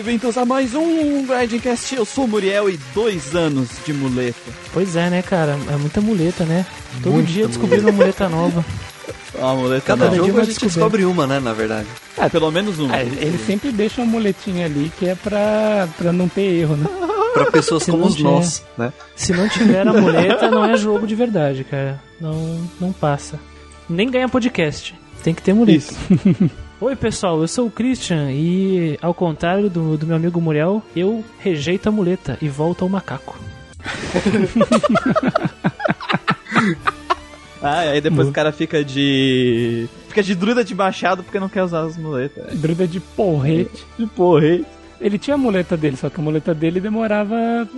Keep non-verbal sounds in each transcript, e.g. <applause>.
Sejam bem-vindos a mais um Grindcast. Eu sou o Muriel e dois anos de muleta. Pois é, né, cara? É muita muleta, né? Todo Muita dia descobrindo uma muleta nova. Uma <laughs> muleta Cada nova. jogo a gente descobre uma, né, na verdade. Ah, pelo menos uma. Ah, ele sempre deixa uma muletinha ali que é pra, pra não ter erro, né? <laughs> Pra pessoas Se como os nós, né? Se não tiver a muleta, não é jogo de verdade, cara. Não, não passa. Nem ganha podcast. Tem que ter muleta. Isso. <laughs> Oi, pessoal, eu sou o Christian e, ao contrário do, do meu amigo Muriel, eu rejeito a muleta e volto ao macaco. <laughs> Ah, e aí depois o cara fica de. Fica de druida de machado porque não quer usar as muletas. Druida de porrete. De porra, Ele tinha a muleta dele, só que a muleta dele demorava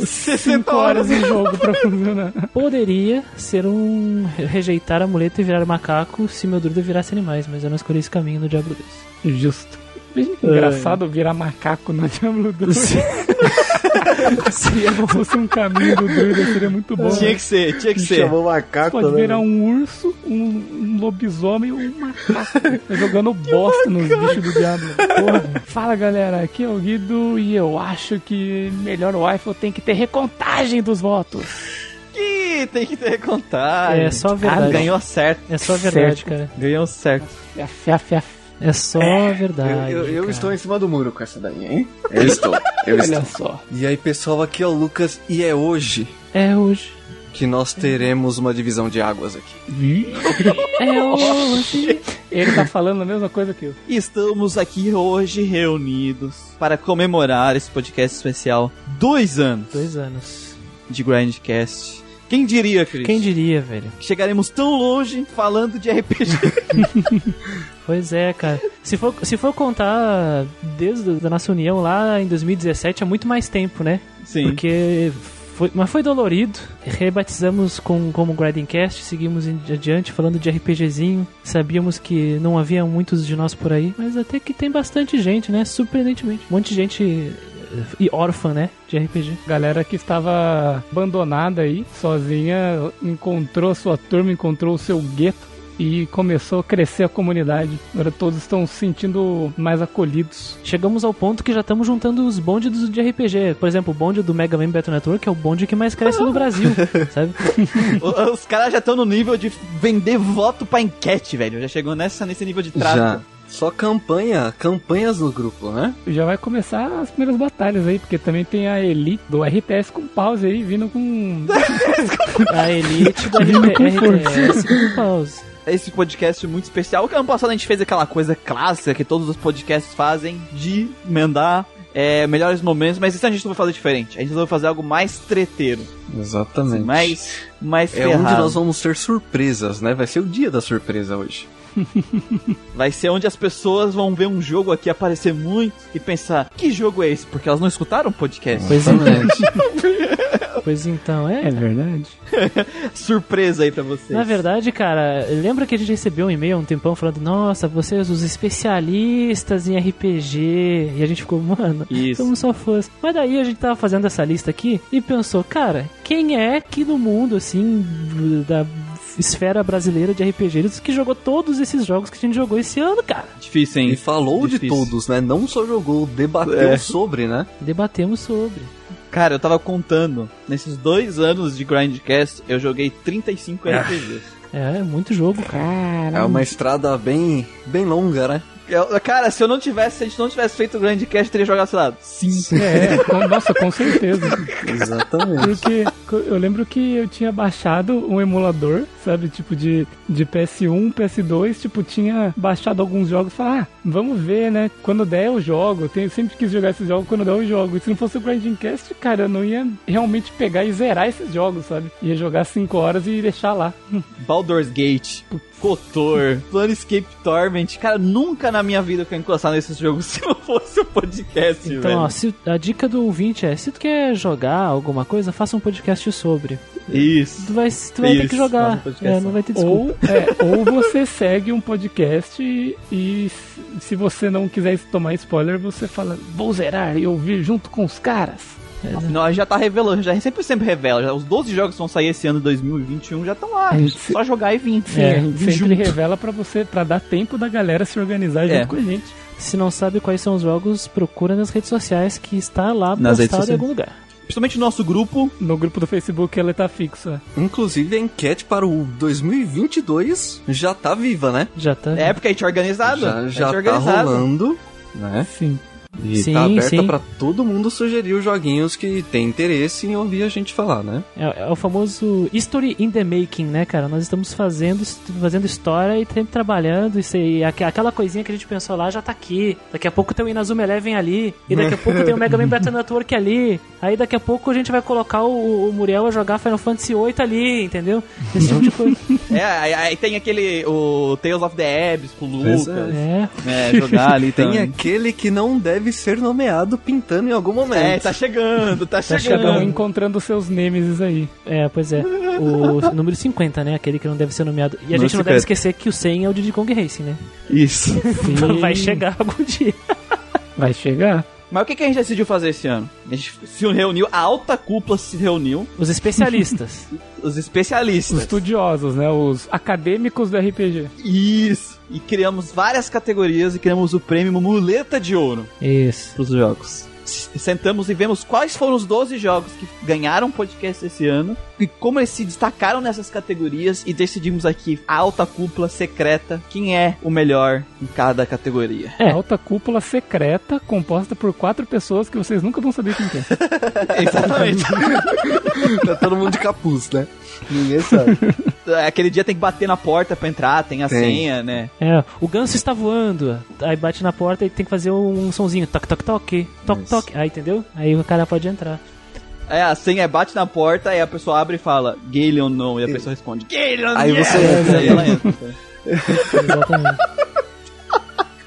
60 5 horas em jogo pra funcionar. Poderia ser um rejeitar a muleta e virar macaco se meu druida virasse animais, mas eu não escolhi esse caminho no Diablo 2. Justo. Que engraçado virar macaco no <laughs> Diablo 2. <laughs> Seria bom. Se fosse um caminho do druida, seria muito bom. Tinha né? que ser, tinha que ser. Chamou macaco, Pode né, virar um urso, um, um lobisomem ou um macaco. Tá jogando bosta nos bichos do diabo. Porra. Fala galera, aqui é o Guido e eu acho que melhor o iPhone tem que ter recontagem dos votos. Ih, tem que ter contagem. É só Ah, verdade. ganhou certo. É só verdade, Certo. cara. Ganhou certo. Fia, fia, fia. É só Eu, verdade. eu- eu cara. estou em cima do muro com essa daí, hein? Eu estou, eu <laughs> Olha estou. só. E aí, pessoal, aqui é o Lucas e é hoje É hoje. que nós teremos uma divisão de águas aqui. É hoje. Ele tá falando a mesma coisa que eu. Estamos aqui hoje reunidos para comemorar esse podcast especial. Dois anos Dois anos. de Grindcast. Quem diria, Cris? Quem diria, velho? chegaremos tão longe falando de RPG? <laughs> Pois é, cara. Se for, se for contar desde a nossa união lá em 2017, é muito mais tempo, né? Sim. Porque foi, mas foi dolorido. Rebatizamos com, como Grindcast, seguimos em- adiante falando de RPGzinho. Sabíamos que não havia muitos de nós por aí, mas até que tem bastante gente, né? Surpreendentemente. Um monte de gente e órfã, né? De RPG. Galera que estava abandonada aí, sozinha, encontrou sua turma, encontrou o seu gueto e começou a crescer a comunidade. Agora todos estão se sentindo mais acolhidos. Chegamos ao ponto que já estamos juntando os bondes de RPG. Por exemplo, o bonde do Mega Man Battle Network é o bonde que mais cresce no <laughs> Brasil, sabe? Os caras já estão no nível de vender voto pra enquete, velho. Já chegou nessa, nesse nível de trato. Só campanha, campanhas no grupo, né? Já vai começar as primeiras batalhas aí, porque também tem a Elite do RTS com pause aí, vindo com. <laughs> A elite com RTS com pause. Esse podcast muito especial. Que ano passado a gente fez aquela coisa clássica que todos os podcasts fazem de emendar é, melhores momentos, mas isso a gente não vai fazer diferente. A gente vai fazer algo mais treteiro. Exatamente. Mais, mais É onde ferrado. nós vamos ter surpresas, né? Vai ser o dia da surpresa hoje. Vai ser onde as pessoas vão ver um jogo aqui aparecer muito e pensar, que jogo é esse? Porque elas não escutaram o podcast. Pois então. <laughs> Pois então, é. É verdade. Surpresa aí pra vocês. Na verdade, cara, lembra que a gente recebeu um e-mail há um tempão falando, nossa, vocês os especialistas em RPG. E a gente ficou, mano, Isso. somos só fãs. Mas daí a gente tava fazendo essa lista aqui e pensou, cara, quem é que no mundo, assim, da esfera brasileira de RPGs que jogou todos esses jogos que a gente jogou esse ano, cara? Difícil, hein? E falou de Difícil. todos, né? Não só jogou, debateu É. sobre, né? Debatemos sobre. Cara, eu tava contando. Nesses dois anos de Grindcast, eu joguei 35 RPGs. É, muito jogo, cara. É uma estrada bem, bem longa, né? Eu- cara, se eu não tivesse, se a gente não tivesse feito o Grindcast, eu teria jogado, sei lá, 5. É, com- nossa, com certeza. <laughs> Exatamente. Porque eu lembro que eu tinha baixado um emulador, sabe? Tipo de, de PS1, PS2, tipo, tinha baixado alguns jogos e falei, ah, vamos ver, né? Quando der eu jogo. Eu tenho, sempre quis jogar esses jogos, quando der eu jogo. E se não fosse o Grinding Cast, cara, eu não ia realmente pegar e zerar esses jogos, sabe? Ia jogar 5 horas e deixar lá. Baldur's Gate, Kotor, <laughs> Planescape Torment. Cara, nunca na minha vida eu quero encostar nesses jogos <laughs> se não fosse o podcast, Então, velho. ó, se- a dica do ouvinte é: se tu quer jogar alguma coisa, faça um podcast sobre. Isso. Tu vai, tu vai ter Isso, que faça um jogar. É, não vai ter desculpa. Ou, <laughs> é, ou você segue um podcast e, e se- se você não quiser tomar spoiler, você fala, vou zerar e ouvir junto com os caras. Gente já tá revelando, já sempre sempre revela. Já, os 12 jogos que vão sair esse ano 2021 já estão lá. Gente Só jogar e vir. É, a gente sempre junto. revela pra você, pra dar tempo da galera se organizar junto É. com a gente. Se não sabe quais são os jogos, procura nas redes sociais que está lá Nas redes postado em algum lugar. Principalmente no nosso grupo. No grupo do Facebook ela tá fixa. Inclusive, a enquete para o 2022 já tá viva, né? Já tá. É, porque a gente é organizado. Já, já é tá organizado. rolando, né? Sim. E Sim, tá aberta pra todo mundo sugerir os joguinhos que tem interesse em ouvir a gente falar, né? É, é o famoso History in the Making, né, cara? Nós estamos fazendo, fazendo história e sempre trabalhando. Isso aí, aqu- aquela coisinha que a gente pensou lá já tá aqui. Daqui a pouco tem o Inazuma Eleven ali. E daqui a pouco tem o Mega Man Battle Network ali. Aí daqui a pouco a gente vai colocar o, o Muriel a jogar Final Fantasy VIII ali, entendeu? Esse tipo de coisa. <laughs> É, aí, aí tem aquele. O Tales of the Abyss com o Pois Lucas. É. É, jogar ali Tem também. aquele que não deve ser nomeado pintando em algum momento. É, tá chegando, tá Tá chegando. Cada um encontrando seus nêmesis aí. É, pois é. O <laughs> número 50, né? Aquele que não deve ser nomeado. E a gente não 50. deve esquecer que o 100 é o Diddy Kong Racing, né? Isso. Sim. Vai chegar algum dia. <laughs> Vai chegar. Mas o que, que a gente decidiu fazer esse ano? A gente se reuniu, a alta cúpula se reuniu, Os especialistas. os <laughs> Os especialistas. estudiosos, né? Os acadêmicos do RPG. Isso. E criamos várias categorias e criamos o prêmio Muleta de Ouro Isso. pros jogos. Sentamos e vemos quais foram os 12 jogos que ganharam podcast esse ano e como eles se destacaram nessas categorias e decidimos aqui a alta cúpula secreta quem é o melhor em cada categoria. É. Alta cúpula secreta composta por quatro pessoas que vocês nunca vão saber quem que é. <laughs> Exatamente. <laughs> Tá todo mundo de capuz, né? Ninguém sabe. <laughs> Aquele dia tem que bater na porta pra entrar, tem a Tem. senha, né? É, o ganso está voando. Aí bate na porta e tem que fazer um sonzinho. Toque, toque, toque. Toque, Isso. toque. Aí, entendeu? Aí o cara pode entrar. É, a senha é bate na porta, aí a pessoa abre e fala Galeon não, e a pessoa responde Galeon Aí yes! você entra. Aí ela entra. <laughs> Exatamente.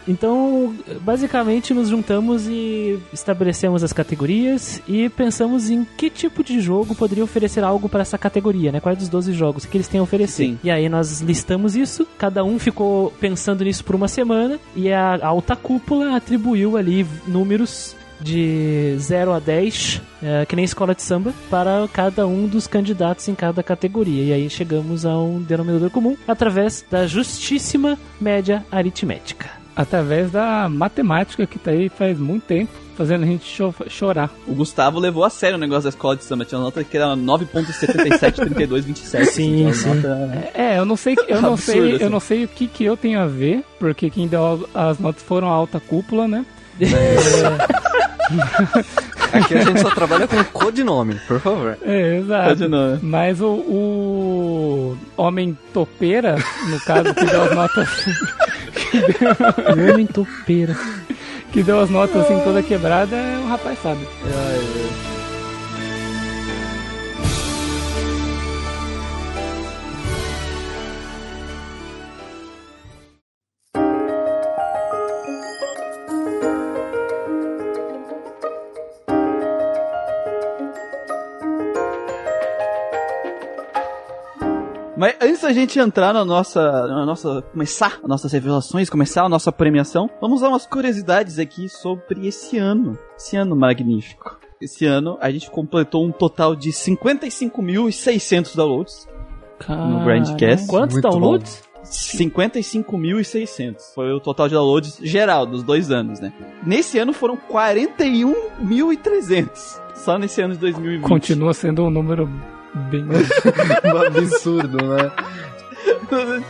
Então, basicamente, nos juntamos e estabelecemos as categorias e pensamos em que tipo de jogo poderia oferecer algo para essa categoria, né? Quais dos 12 jogos que eles têm a oferecer. Sim. E aí nós listamos isso, cada um ficou pensando nisso por uma semana e a alta cúpula atribuiu ali números de 0 a 10, é, que nem escola de samba, para cada um dos candidatos em cada categoria. E aí chegamos a um denominador comum através da justíssima média aritmética. Através da matemática que tá aí faz muito tempo, fazendo a gente cho- chorar. O Gustavo levou a sério o negócio da escola de samba. Tinha uma nota que era 9.773227. Sim, sim. nota- É, eu não sei, eu não Absurdo, sei, assim. eu não sei o que que eu tenho a ver, porque quem deu as notas foram a alta cúpula, né? <laughs> <laughs> <laughs> Aqui a gente só trabalha com codinome, por favor. É, exato. Continua. Mas o, o homem topeira, no caso, que deu as notas, <laughs> Homem topeira. que deu as notas assim toda quebrada, é o rapaz sabe. Mas antes da gente entrar na nossa, na nossa. começar as nossas revelações, começar a nossa premiação, vamos dar umas curiosidades aqui sobre esse ano. Esse ano magnífico. Esse ano a gente completou um total de 55.600 downloads no Grandcast. Quantos Muito downloads? 55.600. Foi o total de downloads geral dos dois anos, né? Nesse ano foram 41.300. Só nesse ano de 2020. Continua sendo um número bem. <laughs> Um absurdo, né?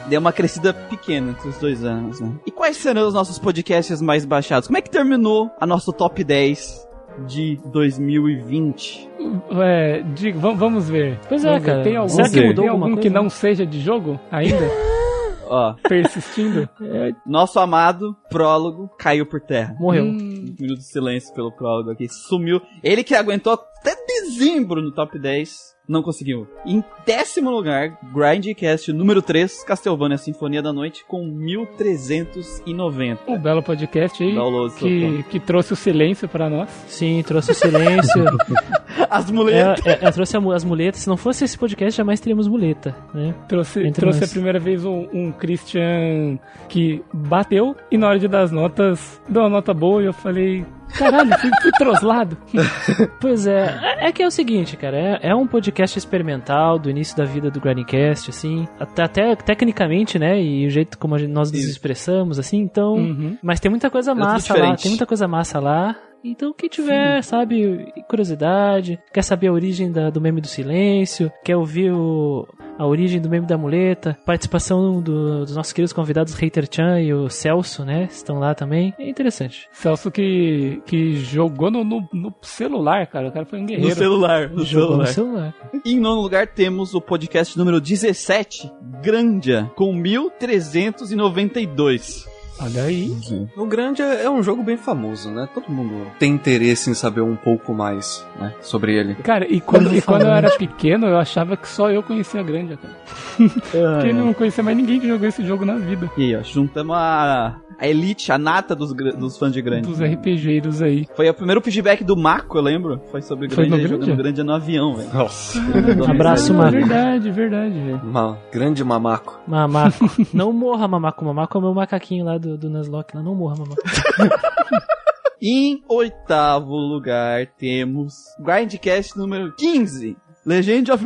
Deu uma crescida pequena entre os dois anos, né? E quais serão os nossos podcasts mais baixados? Como é que terminou a nossa top 10 de 2020? É, vam- vamos ver. Pois é, Vamos ver. cara. Tem algum, Será que mudou tem algum que coisa? não seja de jogo ainda? <laughs> Ó, Persistindo? <laughs> nosso amado prólogo caiu por terra. Morreu. Hum, Um minuto de silêncio pelo prólogo aqui. Sumiu. Ele que aguentou até dezembro no top 10, não conseguiu. Em décimo lugar, Grindcast número 3, Castlevania Sinfonia da Noite, com 1390 um belo podcast aí downloads. que, que trouxe o silêncio pra nós. Sim, trouxe o silêncio. <laughs> As muletas. é, é, é, trouxe as muletas. Se não fosse esse podcast, jamais teríamos muleta, né? Trouxe, trouxe nós. a primeira vez um, um Christian que bateu e na hora de dar as notas, deu uma nota boa e eu falei, Caralho, fui, fui troslado. <laughs> Pois é, é é que é o seguinte, cara, é, é um podcast experimental do início da vida do Grindcast, assim, até, até tecnicamente, né, e o jeito como gente- nós nos expressamos, assim, então, Uhum. mas tem muita coisa tudo massa lá, tem muita coisa massa lá, então quem tiver, sabe, curiosidade, quer saber a origem da- do meme do silêncio, quer ouvir o, a origem do meme da muleta, participação do- dos nossos queridos convidados Hater Chan e o Celso, né, estão lá também, é interessante. Celso que, que jogou no, no, no celular, cara. O cara foi um No guerreiro. celular. No Jogou no celular. celular. E em nono lugar temos o podcast número 17, Grandia, com 1392. Olha aí. O Grande é é um jogo bem famoso, né? Todo mundo tem interesse em saber um pouco mais, né? Sobre ele. Cara, e quando, e quando eu era pequeno, eu achava que só eu conhecia a Grande, cara. <laughs> Porque não conhecia mais ninguém que jogou esse jogo na vida. E aí, ó, juntamos a, a elite, a nata dos, dos fãs de Grandia. Dos RPGeiros aí. Foi o primeiro feedback do Mako, eu lembro. Foi sobre Foi Grandia, no jogando? Grandia no avião, velho. Nossa. <laughs> Abraço, Marco. verdade, verdade, velho. Grande mamaco. Mamaco. <laughs> Não morra, Mamaco. Mamaco é o meu macaquinho lá do, do Nuzlocke. Não morra, Mamaco. <laughs> Em oitavo lugar temos Grindcast número 15. Legend of.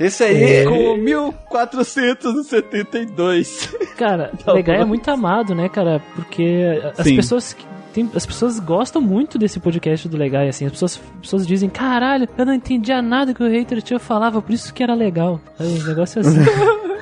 Esse aí, Com 1472. Cara, <laughs> Tá Legal é muito amado, né, cara? Porque as Sim. pessoas... Tem, as pessoas gostam muito desse podcast do Legal, assim. As pessoas, as pessoas dizem, caralho, eu não entendia nada que o hater tinha falava, por isso que era legal. Aí, O negócio é assim. <laughs>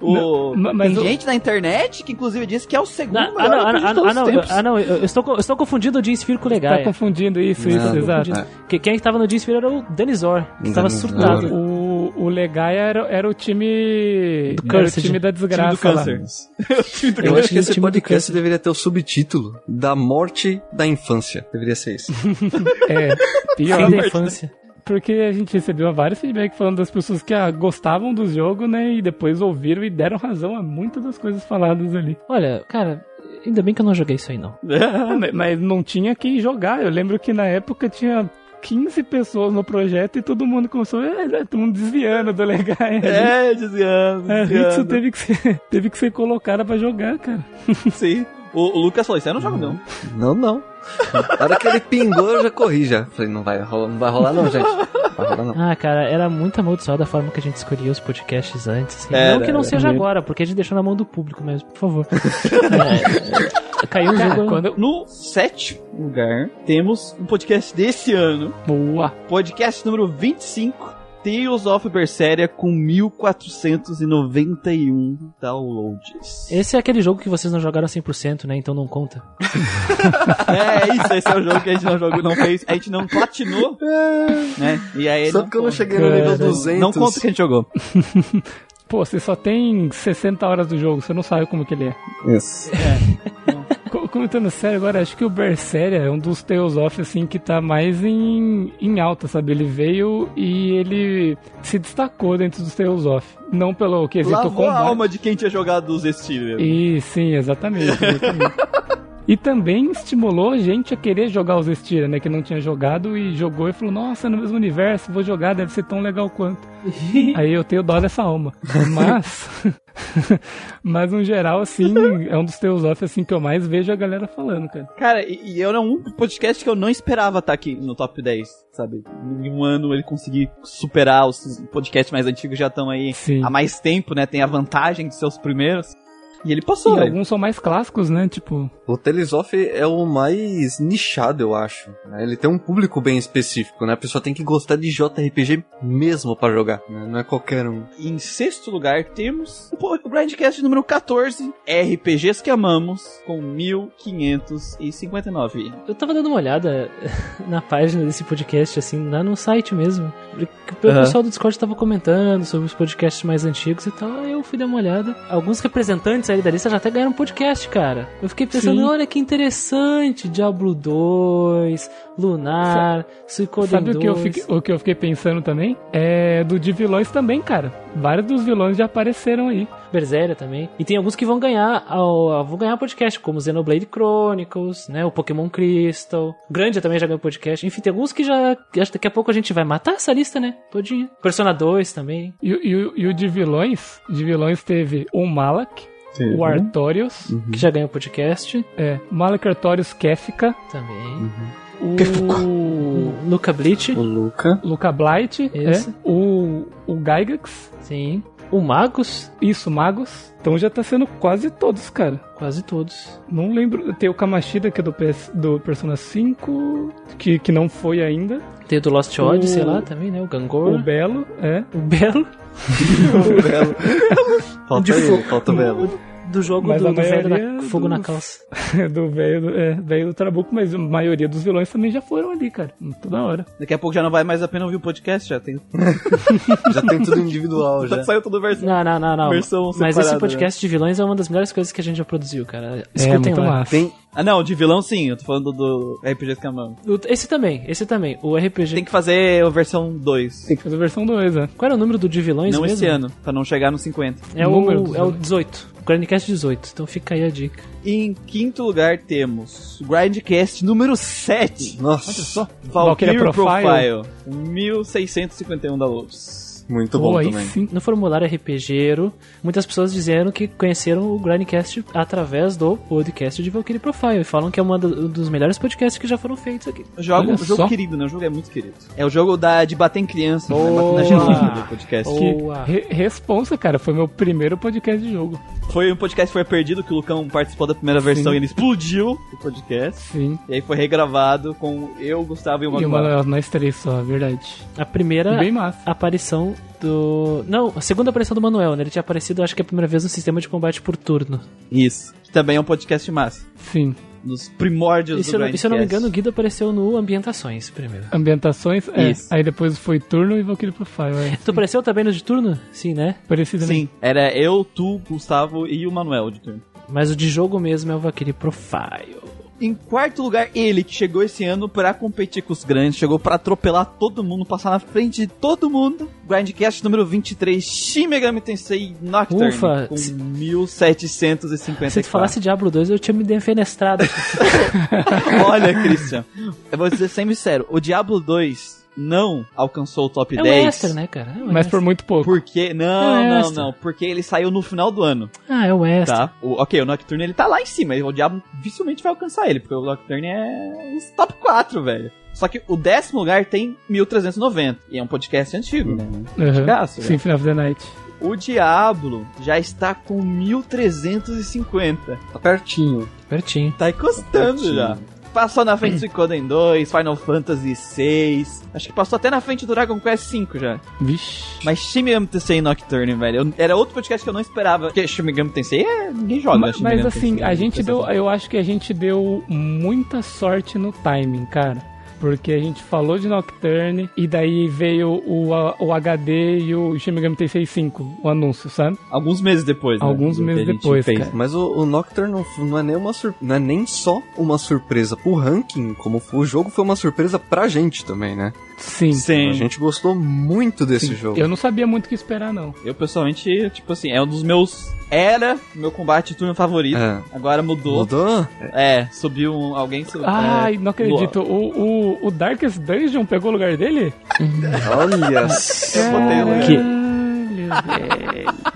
O... Não, mas Tem gente na internet que inclusive disse que é o segundo ah, melhor não, ah, de ah, todos ah, não, os tempos. ah, não, eu eu estou, eu estou confundindo o Sphere com o Legal. Tá confundindo isso, isso, Não, exato. é. Que- Quem estava no Sphere era o Denizor, que estava surtado. O, o Legaia era, era o time. Do era o time da Time do desgraça câncer. <laughs> Time do eu acho que esse podcast deveria ter o subtítulo da morte da infância. Deveria ser isso. <laughs> É, pior. Fim da infância. Porque a gente recebeu vários feedbacks falando das pessoas que ah, gostavam do jogo, né? E depois ouviram e deram razão a muitas das coisas faladas ali. Olha, cara, ainda bem que eu não joguei isso aí, não. Ah, mas- não tinha quem jogar. Eu lembro que na época tinha 15 pessoas no projeto e todo mundo começou. É, todo mundo desviando do legal. É, desviando. A Ritsu desviando. teve que ser, <laughs> teve que ser colocada pra jogar, cara. Sim. O, o Lucas falou, isso aí eu não jogo não. Não, não. Na hora que ele pingou, eu já corri já. Falei, não vai rolar, não vai rolar não, gente. Não vai rolar não. Ah, cara, era muito amaldiçoada a forma que a gente escolhia os podcasts antes. assim. Era, não que não era. seja agora, porque a gente deixou na mão do público mesmo, por favor. <laughs> É, caiu o Cara, jogo. quando eu... No sétimo lugar, temos um podcast desse ano. Boa. Podcast número 25. Tales of Berseria com 1491 downloads. Esse é aquele jogo que vocês não jogaram 100%, né? Então não conta. <laughs> É isso, esse é o jogo que a gente não jogou, não fez, a gente não platinou, <laughs> né? E aí Só porque eu não cheguei no nível Cara, 200. Não conta o que a gente jogou. <laughs> Pô, você só tem 60 horas do jogo, você não sabe como que ele é. Isso. Co- Comentando sério agora, acho que o Berseria é um dos Tales of, assim, que tá mais em, em alta, sabe? Ele veio e ele se destacou dentro dos Tales of. Não pelo quesito Lavou a combate. alma de quem tinha jogado os Steelers. E sim, exatamente. exatamente. <laughs> e também estimulou a gente a querer jogar os Estira, né? Que não tinha jogado e jogou e falou, nossa, no mesmo universo, vou jogar, deve ser tão legal quanto. <laughs> Aí eu tenho dó dessa alma. Mas. <laughs> mas no geral, assim, é um dos teus off assim que eu mais vejo a galera falando, cara. Cara, e, e era um podcast que eu não esperava estar aqui no top 10, sabe? Em um ano ele conseguir superar os podcasts mais antigos já estão aí Sim. há mais tempo, né? Tem a vantagem de ser os primeiros. E ele E passou, velho. alguns são mais clássicos, né? Tipo, O Tales of é o mais nichado, eu acho. né? Ele tem um público bem específico, né? A pessoa tem que gostar de JRPG mesmo pra jogar, né? Não é qualquer um. Em sexto lugar temos o Grindcast número 14, RPGs que amamos, com 1559. Eu tava dando uma olhada <laughs> na página desse podcast, assim, lá no site mesmo. O Aham. pessoal do Discord tava comentando sobre os podcasts mais antigos e tal. Aí eu fui dar uma olhada. Alguns representantes aí da lista já até ganharam podcast, cara. Eu fiquei pensando, Sim. olha que interessante. Diablo 2, Lunar, Suicoden sabe 2. o que, eu fiquei, o que eu fiquei pensando também? É do de vilões também, cara. Vários dos vilões já apareceram aí. Berseria também. E tem alguns que vão ganhar ao, vão ganhar podcast, como Xenoblade Chronicles, né? O Pokémon Crystal. Grande também já ganhou podcast. Enfim, tem alguns que já. Acho que daqui a pouco a gente vai matar essa lista, né? Todinha. Persona 2 também. E, e e o de vilões, de vilões teve o Malak, o Artorius, que já ganhou podcast. É, Malek Artorius Kefka, também. o O Luca Bleach, O Luca. Luca Blight, Esse. é, o, o Gygax, sim. O Magus, isso, Magos. Então já tá sendo quase todos, cara. quase todos. Não lembro. Tem o Kamashida, que é do, PS, do Persona 5, que, que não foi ainda. Tem o do Lost O- Odyssey lá também, né? O Gangor. O Belo, é. O Belo. <laughs> O Belo. <laughs> Falta De ele, falta o Belo. Do jogo Mas do, do velho na, fogo na dos- calça. <laughs> do velho do, é, velho do Trabuco, mas a maioria dos vilões também já foram ali, cara. Toda hora. Daqui a pouco já não vai mais a pena ouvir o podcast, já tem. <laughs> Já tem tudo individual, <laughs> já. Saiu tudo versão. Não, não, não, não. Versão Mas esse podcast de vilões é uma das melhores coisas que a gente já produziu, cara. É, Escutem muito lá. massa. Tem, Ah, não, de vilão sim, eu tô falando do RPG Escamão. O- Esse também, esse também. O RPG. Tem que fazer a versão 2. Tem que fazer a versão 2, né? Qual era o número do de vilões Não mesmo? esse ano, pra não chegar no 50. É O número é o vilões. 18. O Grandcast 18. Então fica aí a dica. Em quinto lugar temos Grindcast número 7. Nossa, Olha só. Valkyrie Profile. Profile. 1651 downloads. Muito Pô, bom também. sim. No formulário RPGero, muitas pessoas disseram que conheceram o Grindcast através do podcast de Valkyrie Profile. E falam que é uma do- um dos melhores podcasts que já foram feitos aqui. O jogo, o jogo querido, né? O jogo é muito querido. É o jogo da, de bater em criança, né? Boa. na gelinha do podcast. Boa. Que Boa. re- responsa, cara. Foi meu primeiro podcast de jogo. Foi um podcast que foi perdido, que o Lucão participou da primeira versão Sim. e ele explodiu o podcast. Sim. E aí foi regravado com eu, Gustavo e o E o Manuel. Manuel, nós três só, verdade. A primeira Bem massa. aparição do. Não, a segunda aparição do Manuel, né? Ele tinha aparecido, acho que a primeira vez no sistema de combate por turno. Isso. Que também é um podcast massa. Sim. Dos primórdios E do se, eu, não- e se eu não me Grindcast. engano, o Guido apareceu no Ambientações primeiro. Ambientações, é. Isso. Aí depois foi turno e Valkyrie Profile. É. Tu apareceu também no de turno? Sim, né? Parecido né? Sim, era eu, tu, Gustavo e o Manuel de turno. Mas o de jogo mesmo é o Valkyrie Profile. Em quarto lugar, ele que chegou esse ano pra competir com os grandes, chegou pra atropelar todo mundo, passar na frente de todo mundo. Grindcast número 23, Shin Megami Tensei Nocturne, Ufa, com se- 1754. Se tu falasse Diablo 2, eu tinha me defenestrado. <laughs> Olha, Christian, eu vou dizer sempre sério, o Diablo 2 não alcançou o top é um 10. extra, né, cara? É um Mas por muito pouco. Porque, não, É não, extra. não, porque ele saiu no final do ano, Ah, é um extra. tá? O, ok, o Nocturne ele tá lá em cima, e o Diablo dificilmente vai alcançar ele, porque o Nocturne é os top 4, velho. Só que o décimo lugar tem 1390, e é um podcast antigo, né? Uhum. Velho. Symphony of the Night. O Diablo já está com 1350. Tá pertinho. Pertinho. Tá encostando Pertinho. já. Passou na frente do Suikoden 2, Final Fantasy 6. Acho que passou até na frente do Dragon Quest 5 já. Vixe. Mas Shin Megami Tensei Nocturne, velho. eu- era outro podcast que eu não esperava. Porque Shin Megami Tensei é... Ninguém joga mas mas assim, Tensei, a gente deu. Eu acho que a gente deu muita sorte no timing, cara. Porque a gente falou de Nocturne e daí veio o, o HD e o Shin Megami Tensei 5, o anúncio, sabe? Alguns meses depois, né, Alguns meses depois, fez. cara. Mas o, o Nocturne não, não é nem uma sur- não é nem só uma surpresa pro ranking, como foi- o jogo foi uma surpresa pra gente também, né? Sim. Sim. A gente gostou muito desse jogo. Eu não sabia muito o que esperar, não. Eu, pessoalmente, tipo assim, é um dos meus... Era meu combate turno favorito. É. Agora mudou. Mudou? É, subiu um, alguém... Subiu, Ai, é, não acredito. O, o, o Darkest Dungeon pegou o lugar dele? Olha <laughs> só. Que- velho.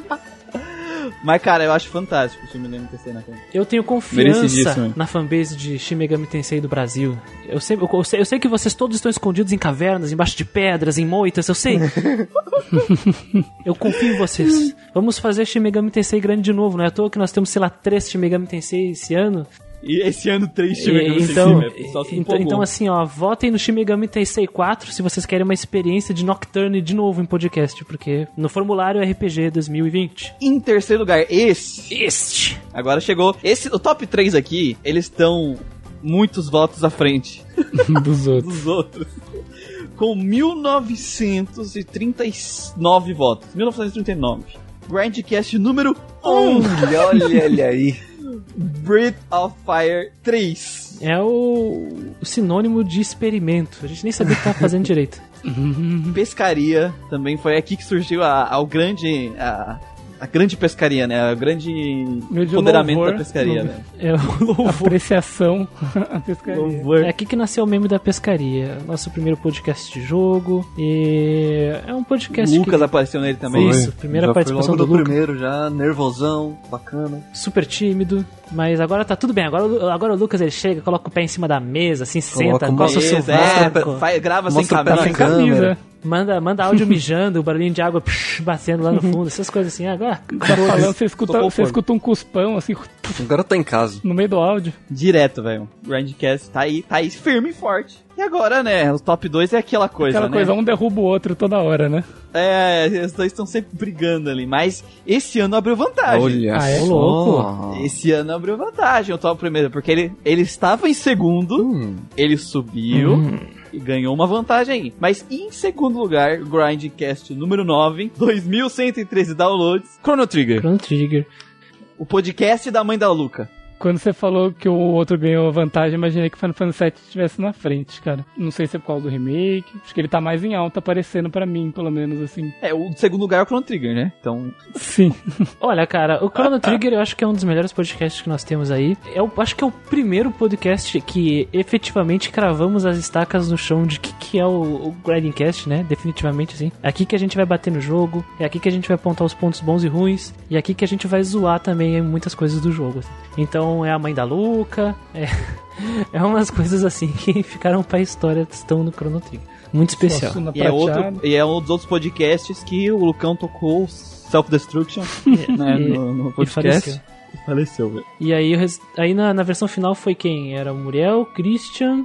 Mas, cara, eu acho fantástico o Shin Megami Tensei na frente. Eu tenho confiança na fanbase de Shin Megami Tensei do Brasil. Eu sei, eu, eu sei, eu sei que vocês todos estão escondidos em cavernas, embaixo de pedras, em moitas, eu sei. <laughs> eu confio em vocês. Vamos fazer Shin Megami Tensei grande de novo, não é à toa que nós temos, sei lá, três Shin Megami Tensei esse ano. E esse ano três Shin Megami então, Tensei, se então, empolgou. então, assim, ó, votem no Shin Megami Tensei 4 se vocês querem uma experiência de Nocturne de novo em podcast, porque no formulário RPG 2020. Em terceiro lugar, esse. Este! Agora chegou. Esse, o top 3 aqui, eles estão muitos votos à frente <laughs> Dos outros. dos outros. Com 1939 votos. 1939. Grindcast número 1. Olha, olha ele aí. Breath of Fire 3. É o, o sinônimo de experimento. A gente nem sabia o que tava fazendo direito. Pescaria também foi aqui que surgiu a, a- o grande. A, a grande pescaria, né? A grande empoderamento louvor, da pescaria, né? É o <laughs> louvor. Apreciação à pescaria. Louvor. É aqui que nasceu o meme da pescaria. Nosso primeiro podcast de jogo. E é um podcast Lucas que... apareceu nele também. Isso, primeira já participação foi logo do do Lucas. primeiro, já nervosão, bacana. super tímido, mas agora tá tudo bem. Agora, o- agora o Lucas ele chega, coloca o pé em cima da mesa, assim, senta, coça o sovaco, é, faz- grava sem camisa. Sem camisa. câmera. manda, manda áudio <laughs> mijando, o barulhinho de água psh, batendo lá no fundo, essas coisas assim. Agora, Tá falando, você escuta, você escuta um cuspão, assim, Agora tá em casa. no meio do áudio. Direto, velho. Grindcast tá aí, tá aí firme e forte. E agora, né? O top 2 é aquela coisa, Aquela né? coisa, um derruba o outro toda hora, né? É, os dois estão sempre brigando ali. Mas esse ano abriu vantagem. Olha Ah, é? só. Louco. Esse ano abriu vantagem, o top primeiro, porque ele, ele estava em segundo, Hum, ele subiu e ganhou uma vantagem aí. Mas em segundo lugar, Grindcast número 9, 2113 downloads, Chrono Trigger, Chrono Trigger. o podcast da mãe da Luca. Quando você falou que o outro ganhou vantagem, imaginei que o Final Fantasy VII estivesse na frente, cara. Não sei se é por causa do remake. Acho que ele tá mais em alta aparecendo pra mim, pelo menos, assim. É, o segundo lugar é o Chrono Trigger, né? Então, Sim. <laughs> Olha, cara, o Chrono Trigger eu acho que é um dos melhores podcasts que nós temos aí. Eu acho que é o primeiro podcast que efetivamente cravamos as estacas no chão de que, que é o, o Grinding Cast, né? Definitivamente, assim. É aqui que a gente vai bater no jogo, é aqui que a gente vai apontar os pontos bons e ruins, e é aqui que a gente vai zoar também muitas coisas do jogo. assim. Então é a mãe da Luca, é, <laughs> é umas coisas assim que ficaram pra história, estão no Chrono Trigger. Muito especial. E é, outro, e é um dos outros podcasts que o Lucão tocou Self-Destruction né, E- no, no e podcast. faleceu. E faleceu, velho. E aí, aí na, na versão final foi quem? Era o Muriel, Christian,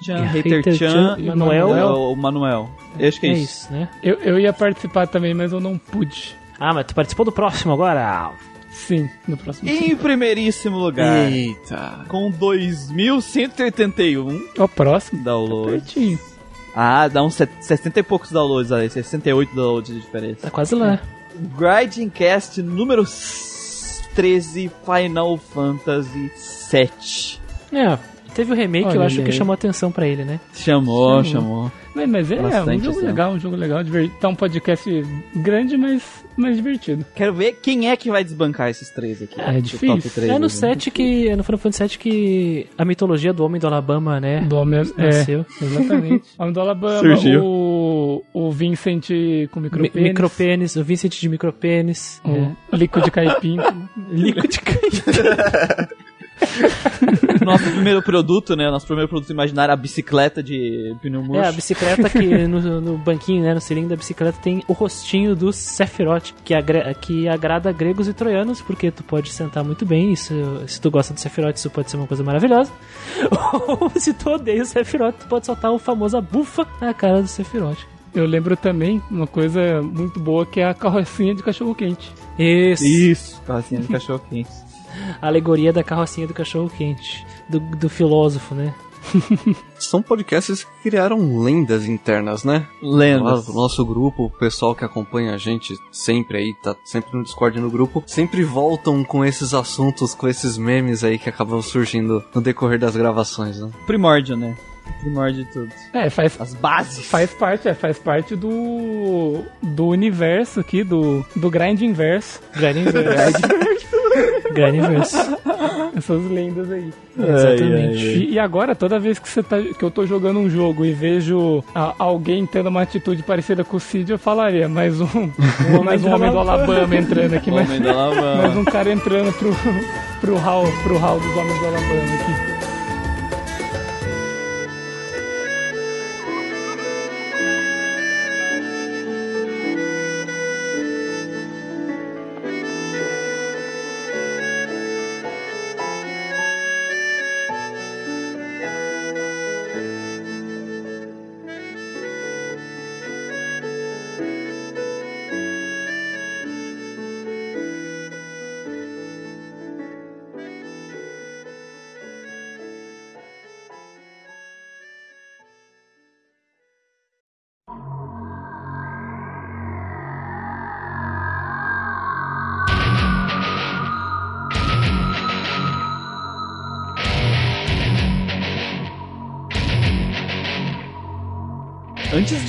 Chan, Hater Hater Chan, Chan Manuel. o Manuel. Eu acho que é, é isso. isso, né? Eu, eu ia participar também, mas eu não pude. Ah, mas tu participou do próximo agora? Sim, no próximo. Em primeiríssimo lugar, Eita. com 2.181 O próximo. downloads. Pertinho. Ah, dá uns set- 60 e poucos downloads aí, 68 downloads de diferença. Tá quase lá. Grinding Cast número 13, Final Fantasy 7. É, teve o remake, eu Olha acho ele que chamou atenção pra ele, né? Chamou, Chamou. chamou. Mas, mas é, Bastante, um jogo assim. legal, um jogo legal, divertido. Tá um podcast grande, mas mais divertido. Quero ver quem é que vai desbancar esses três aqui. Ah, é Do difícil. top três, É no né? 7 que. É no Final Fantasy 7 que a mitologia do homem do Alabama, né? Do homem, é, Nasceu. exatamente. <laughs> Homem do Alabama, Surgiu. o, o Vincent com Mi- micropênis. Micropênis, o Vincent de micropênis. É. O Liquid Caipim. <laughs> Líquido de <laughs> <laughs> Nosso primeiro produto, né? Nosso primeiro produto imaginário, a bicicleta de pneu murcho. É, a bicicleta que no, no banquinho, né, no cilindro da bicicleta tem o rostinho do Sephiroth, que, agra- que agrada gregos e troianos, porque tu pode sentar muito bem, isso, se tu gosta do Sephiroth, isso pode ser uma coisa maravilhosa. <laughs> Ou se tu odeia o Sephiroth, tu pode soltar o famoso bufa na cara do Sephiroth. Eu lembro também uma coisa muito boa que é a carrocinha de cachorro quente. Isso, Isso, carrocinha de cachorro quente. A alegoria da carrocinha do cachorro quente, do, do filósofo, né? <laughs> São podcasts que criaram lendas internas, né? Lendas. O nosso grupo, o pessoal que acompanha a gente sempre aí, tá sempre no Discord no grupo, sempre voltam com esses assuntos, com esses memes aí que acabam surgindo no decorrer das gravações, né? Primórdio, né? Primórdio de tudo. É, faz, As bases. faz parte, é, faz parte do, do universo aqui, do, do grind inverso. <laughs> Grindverse. <laughs> <laughs> Grindverse. Essas lendas aí. Exatamente. E, e agora, toda vez que, você tá, que eu tô jogando um jogo e vejo a- alguém tendo uma atitude parecida com o Cid, eu falaria, mais um, <laughs> mais um homem do Alabama entrando aqui, mais, <laughs> mais um cara entrando pro, pro, hall, pro hall dos homens do Alabama aqui.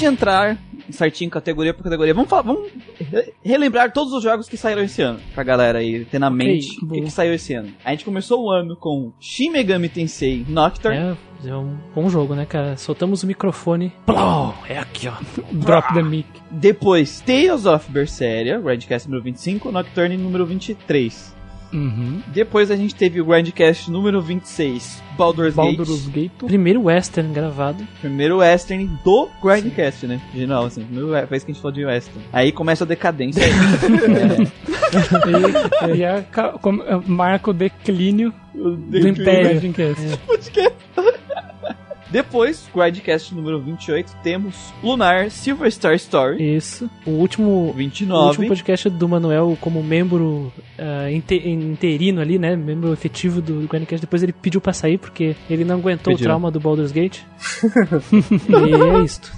De entrar certinho categoria por categoria. Vamos falar, vamos re- relembrar todos os jogos que saíram esse ano, pra galera aí ter na mente o que, saiu esse ano. A gente começou o ano com Shin Megami Tensei Nocturne. É, é um bom jogo, né, cara? Soltamos o microfone. É aqui, ó. Drop the mic. Depois, Tales of Berseria, Grandcast número 25, Nocturne número 23. Uhum. Depois a gente teve o Grandcast número 26, Baldur's, Baldur's Gate. Gate. Primeiro western gravado. Primeiro western do Grindcast, né? Original, assim. Primeira vez que a gente falou de western. Aí começa a decadência. <laughs> E, e é, como- é, marca o declínio do do Império. Dreamcast. <laughs> Depois, Grindcast número 28, temos Lunar Silver Star Story. Isso. O último, o 29. último podcast do Manuel como membro ah, inte- interino ali, né? Membro efetivo do Grandcast. Depois ele pediu pra sair porque ele não aguentou Pediu. o trauma do Baldur's Gate. <laughs> e é isto.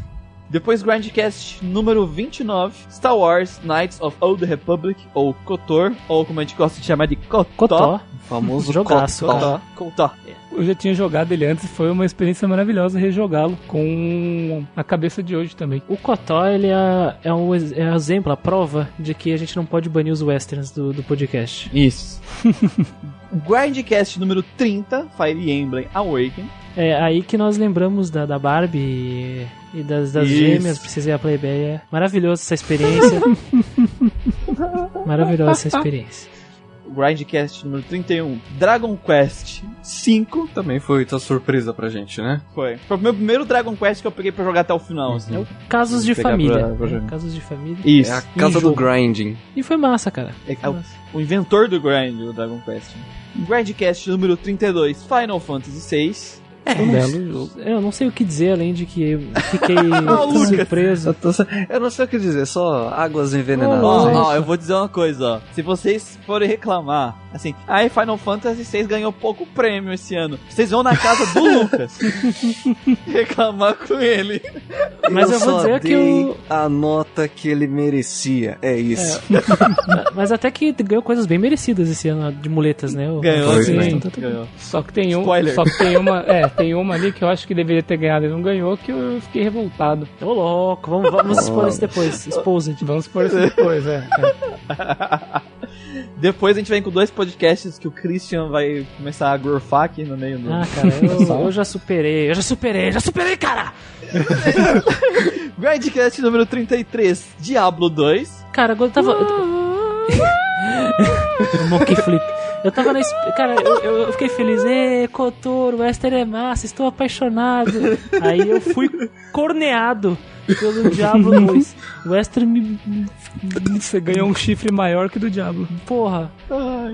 Depois, Grindcast número 29, Star Wars Knights of Old Republic, ou KOTOR, ou como a gente gosta de chamar de KOTOR. O famoso <laughs> Jogaço. KOTOR. KOTOR. Eu já tinha jogado ele antes e foi uma experiência maravilhosa rejogá-lo com a cabeça de hoje também. O Cotó, ele é, é, um é um exemplo, a prova de que a gente não pode banir os westerns do, do podcast. Isso. <laughs> Grindcast número 30, Fire Emblem Awakening. É aí que nós lembramos da, da Barbie e, e das, das Isso. gêmeas, precisei a Playboy. É maravilhosa essa experiência. <laughs> maravilhosa essa experiência. Grindcast número 31, Dragon Quest 5. Também foi outra surpresa pra gente, né? Foi. Foi o meu primeiro Dragon Quest que eu peguei pra jogar até o final, assim. É o Casos de família. pra- pra jogar. Casos de família. Isso. É a casa do grinding. E foi massa, cara. É, Foi é o, massa. o inventor do grind, o Dragon Quest. Grindcast número 32, Final Fantasy VI. É, Um belo jogo. eu não sei o que dizer além de que eu fiquei <laughs> Lucas. surpreso. Eu, tô- eu não sei o que dizer, só águas envenenadas. Ó, hein? ó, eu vou dizer uma coisa, ó. Se vocês forem reclamar, assim, ai, Final Fantasy VI ganhou pouco prêmio esse ano. Vocês vão na casa do <laughs> Lucas reclamar com ele. Mas eu vou só dizer que o- a nota que ele merecia. É isso. <laughs> Mas até que ganhou coisas bem merecidas esse ano de muletas, né? O- Ganhou, sim. Ganhou. Só que tem um, Spoiler. só que tem uma, é, tem uma ali que eu acho que deveria ter ganhado e não ganhou, que eu fiquei revoltado. Ô louco, vamos, vamos expor isso depois. Exposed. Vamos por isso depois, é. é. <laughs> Depois a gente vem com dois podcasts que o Christian vai começar a gorfar aqui no meio do. Ah, cara, eu, <laughs> eu já superei, eu já superei, já superei, cara! <laughs> Grindcast número 33, Diablo 2. Cara, agora eu tava. Eu... Monkey Flip. Eu tava na. esp- Cara, eu, eu- fiquei feliz. Ê, Kotor, o Wester é massa, estou apaixonado. Aí eu fui corneado pelo Diablo <laughs> 2. O Wester me. Você ganhou um chifre maior que do Diablo. Porra,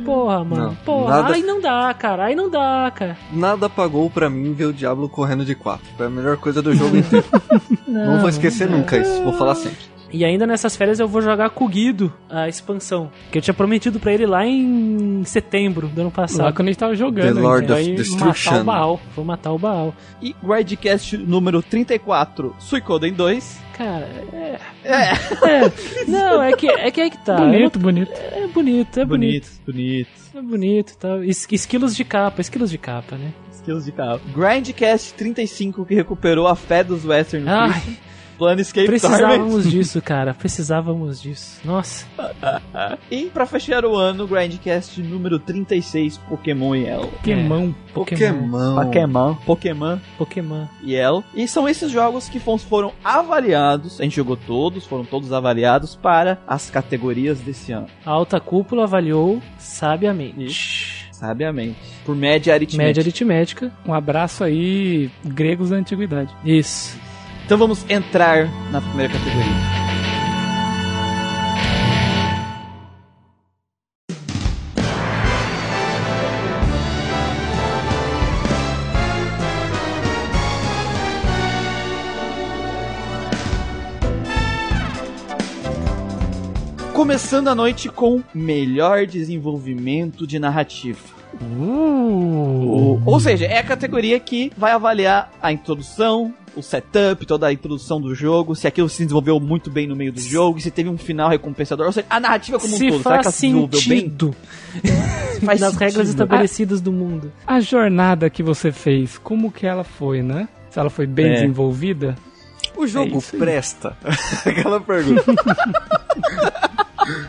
porra, mano. Não, porra, nada- aí não dá, cara. Aí não dá, cara. Nada pagou pra mim ver o Diablo correndo de 4. Foi a melhor coisa do jogo inteiro. <laughs> não, vou esquecer nunca isso, vou falar sempre. E ainda nessas férias eu vou jogar com o Guido a expansão. Que eu tinha prometido pra ele lá em setembro do ano Lá passado. quando a gente tava jogando, The Lord a of Destruction. matar o Baal. Vou matar o Baal. E Grindcast número 34, Suicoden 2. Cara, é. É. Não, é que é que, é que tá. Bonito, bonito. É bonito, é bonito. bonito. É bonito e tal. Es- Esquilos de capa, esquilos de capa, né? Skills de carro. Grindcast 35, que recuperou a fé dos Western Ai, Christian. Planescape Torment. precisávamos disso, cara. Precisávamos disso. Nossa. <laughs> E pra fechar o ano, Grindcast número 36, Pokémon Yellow. Pokémon. Pokémon. Pokémon. Pokémon. Pokémon Pokémon. Yellow. E são esses jogos que foram avaliados, a gente jogou todos, foram todos avaliados para as categorias desse ano. A alta cúpula avaliou sabiamente. Sabiamente. Por média aritmética. Média aritmética. Um abraço aí, gregos da antiguidade. Isso. Então vamos entrar na primeira categoria. Começando a noite com melhor desenvolvimento de narrativa. O- ou seja, é a categoria que vai avaliar a introdução, o setup, toda a introdução do jogo, se aquilo se desenvolveu muito bem no meio do jogo, se teve um final recompensador, ou seja, a narrativa como um Se todo, será que ela faz se desenvolveu bem? sentido <laughs> Faz nas sentido. regras estabelecidas do mundo. A jornada que você fez, como que ela foi, né? Se ela foi bem É. desenvolvida? O jogo aí. presta? <laughs> Aquela pergunta. <laughs>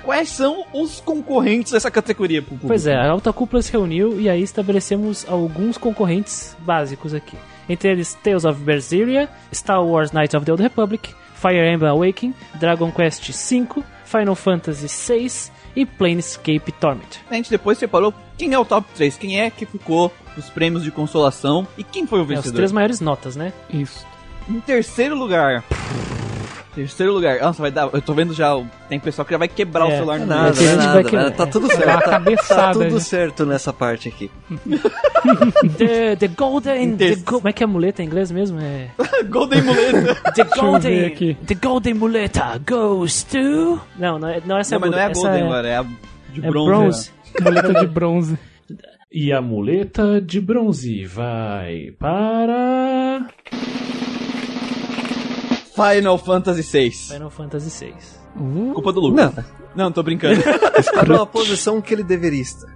Quais são os concorrentes dessa categoria? Pois é, a alta cúpula se reuniu e aí estabelecemos alguns concorrentes básicos aqui. Entre eles Tales of Berseria, Star Wars Knights of the Old Republic, Fire Emblem Awakening, Dragon Quest V, Final Fantasy VI e Planescape Torment. A gente depois separou quem é o top 3, quem é que ficou os prêmios de consolação e quem foi o É, os vencedor. três maiores notas, né? Isso. Em terceiro lugar. Terceiro lugar. Nossa, vai dar. Eu tô vendo já. Tem pessoal que já vai quebrar o É, celular no nada, meio. que a vai querer. Tá tudo dar certo. Tá, tá tudo né? certo nessa parte aqui. <laughs> The, the Golden. The go- como é que é a muleta em inglês mesmo? É. <laughs> Golden Muleta. <laughs> The eu ver Golden. aqui. The Golden Muleta goes to. Não, não, é, não essa não, mas não é a Golden é, agora, é a de é bronze. bronze. Muleta de bronze. E a muleta de bronze vai para. Final Fantasy VI. Final Fantasy VI. Uh, Culpa do Lucas. Não. Não, tô brincando. Está <laughs> numa posição que ele deveria estar.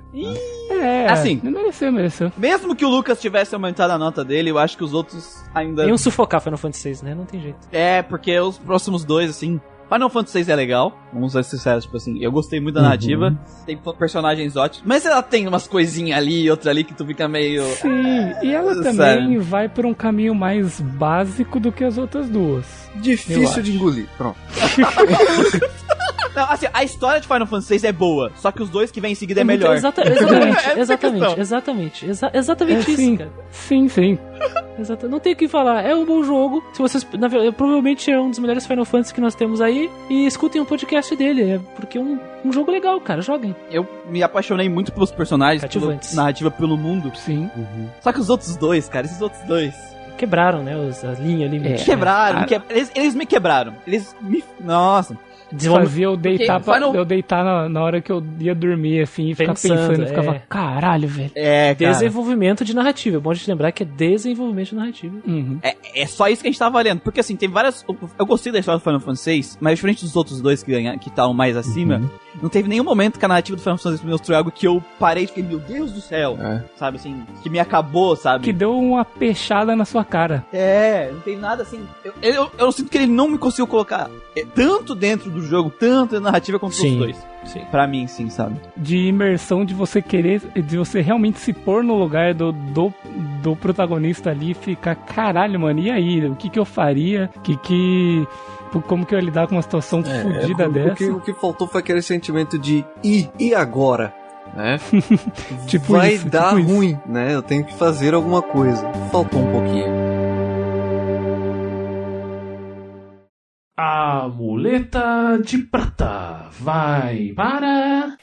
é, Assim. Não mereceu, mereceu. Mesmo que o Lucas tivesse aumentado a nota dele, eu acho que os outros ainda. Iam sufocar Final Fantasy VI, né? Não tem jeito. É, porque os próximos dois, assim. Final Fantasy VI é legal, vamos ser sinceros, tipo assim, eu gostei muito da narrativa, tem personagens ótimos, mas ela tem umas coisinhas ali e outra ali que tu fica meio. Sim, e ela Sério. também vai por um caminho mais básico do que as outras duas. Difícil acho. de engolir. Pronto. <laughs> Não, assim, a história de Final Fantasy VI é boa, só que os dois que vem em seguida é, melhor. exata- exatamente, <laughs> é exatamente, exatamente, exa- exatamente É, isso, sim. cara. Sim, sim. <laughs> Exato. Não tem o que falar. É um bom jogo. Se vocês, na provavelmente é um dos melhores Final Fantasy que nós temos aí. E escutem o podcast dele. É porque é um, um jogo legal, cara. Joguem. Eu me apaixonei muito pelos personagens, pela narrativa pelo mundo. Sim. Só que os outros dois, cara, esses outros dois. Quebraram, né? Os, a linha ali. É. Quebraram, cara. me que- eles, eles me quebraram. Eles me. Nossa. Desenvolve... Fazia eu deitar, pra- Final- eu deitar na, na hora que eu ia dormir, assim, e ficar Pensando, pensando. Eu ficava, é. caralho, velho. É, cara. Desenvolvimento de narrativa. É bom a gente lembrar que é desenvolvimento de narrativa. Uhum. É, é só isso que a gente tava valendo. Porque assim, tem várias. eu- Eu gostei da história do Final Fantasy VI, mas diferente dos outros dois que ganharam, que estavam mais acima, não teve nenhum momento que a narrativa do Final Fantasy VI me mostrou algo que eu parei e fiquei, meu Deus do céu. É. Sabe assim, que me acabou, sabe? Que deu uma peixada na sua cara. É, não tem nada assim. Eu, eu, eu sinto que ele não me conseguiu colocar é, tanto dentro do jogo, tanto na narrativa quanto Sim. os dois. Sim. Pra mim, sim, sabe? De imersão, de você querer, de você realmente se pôr no lugar do, do, do protagonista ali e ficar, caralho, mano, e aí? O que que eu faria? Que que. Como que eu ia lidar com uma situação É, fodida é, o, dessa? que, o que faltou foi aquele sentimento de e, e agora? Né? <laughs> Tipo Vai isso, dar tipo isso. ruim, né? Eu tenho que fazer alguma coisa. Faltou um pouquinho. A muleta de prata vai para.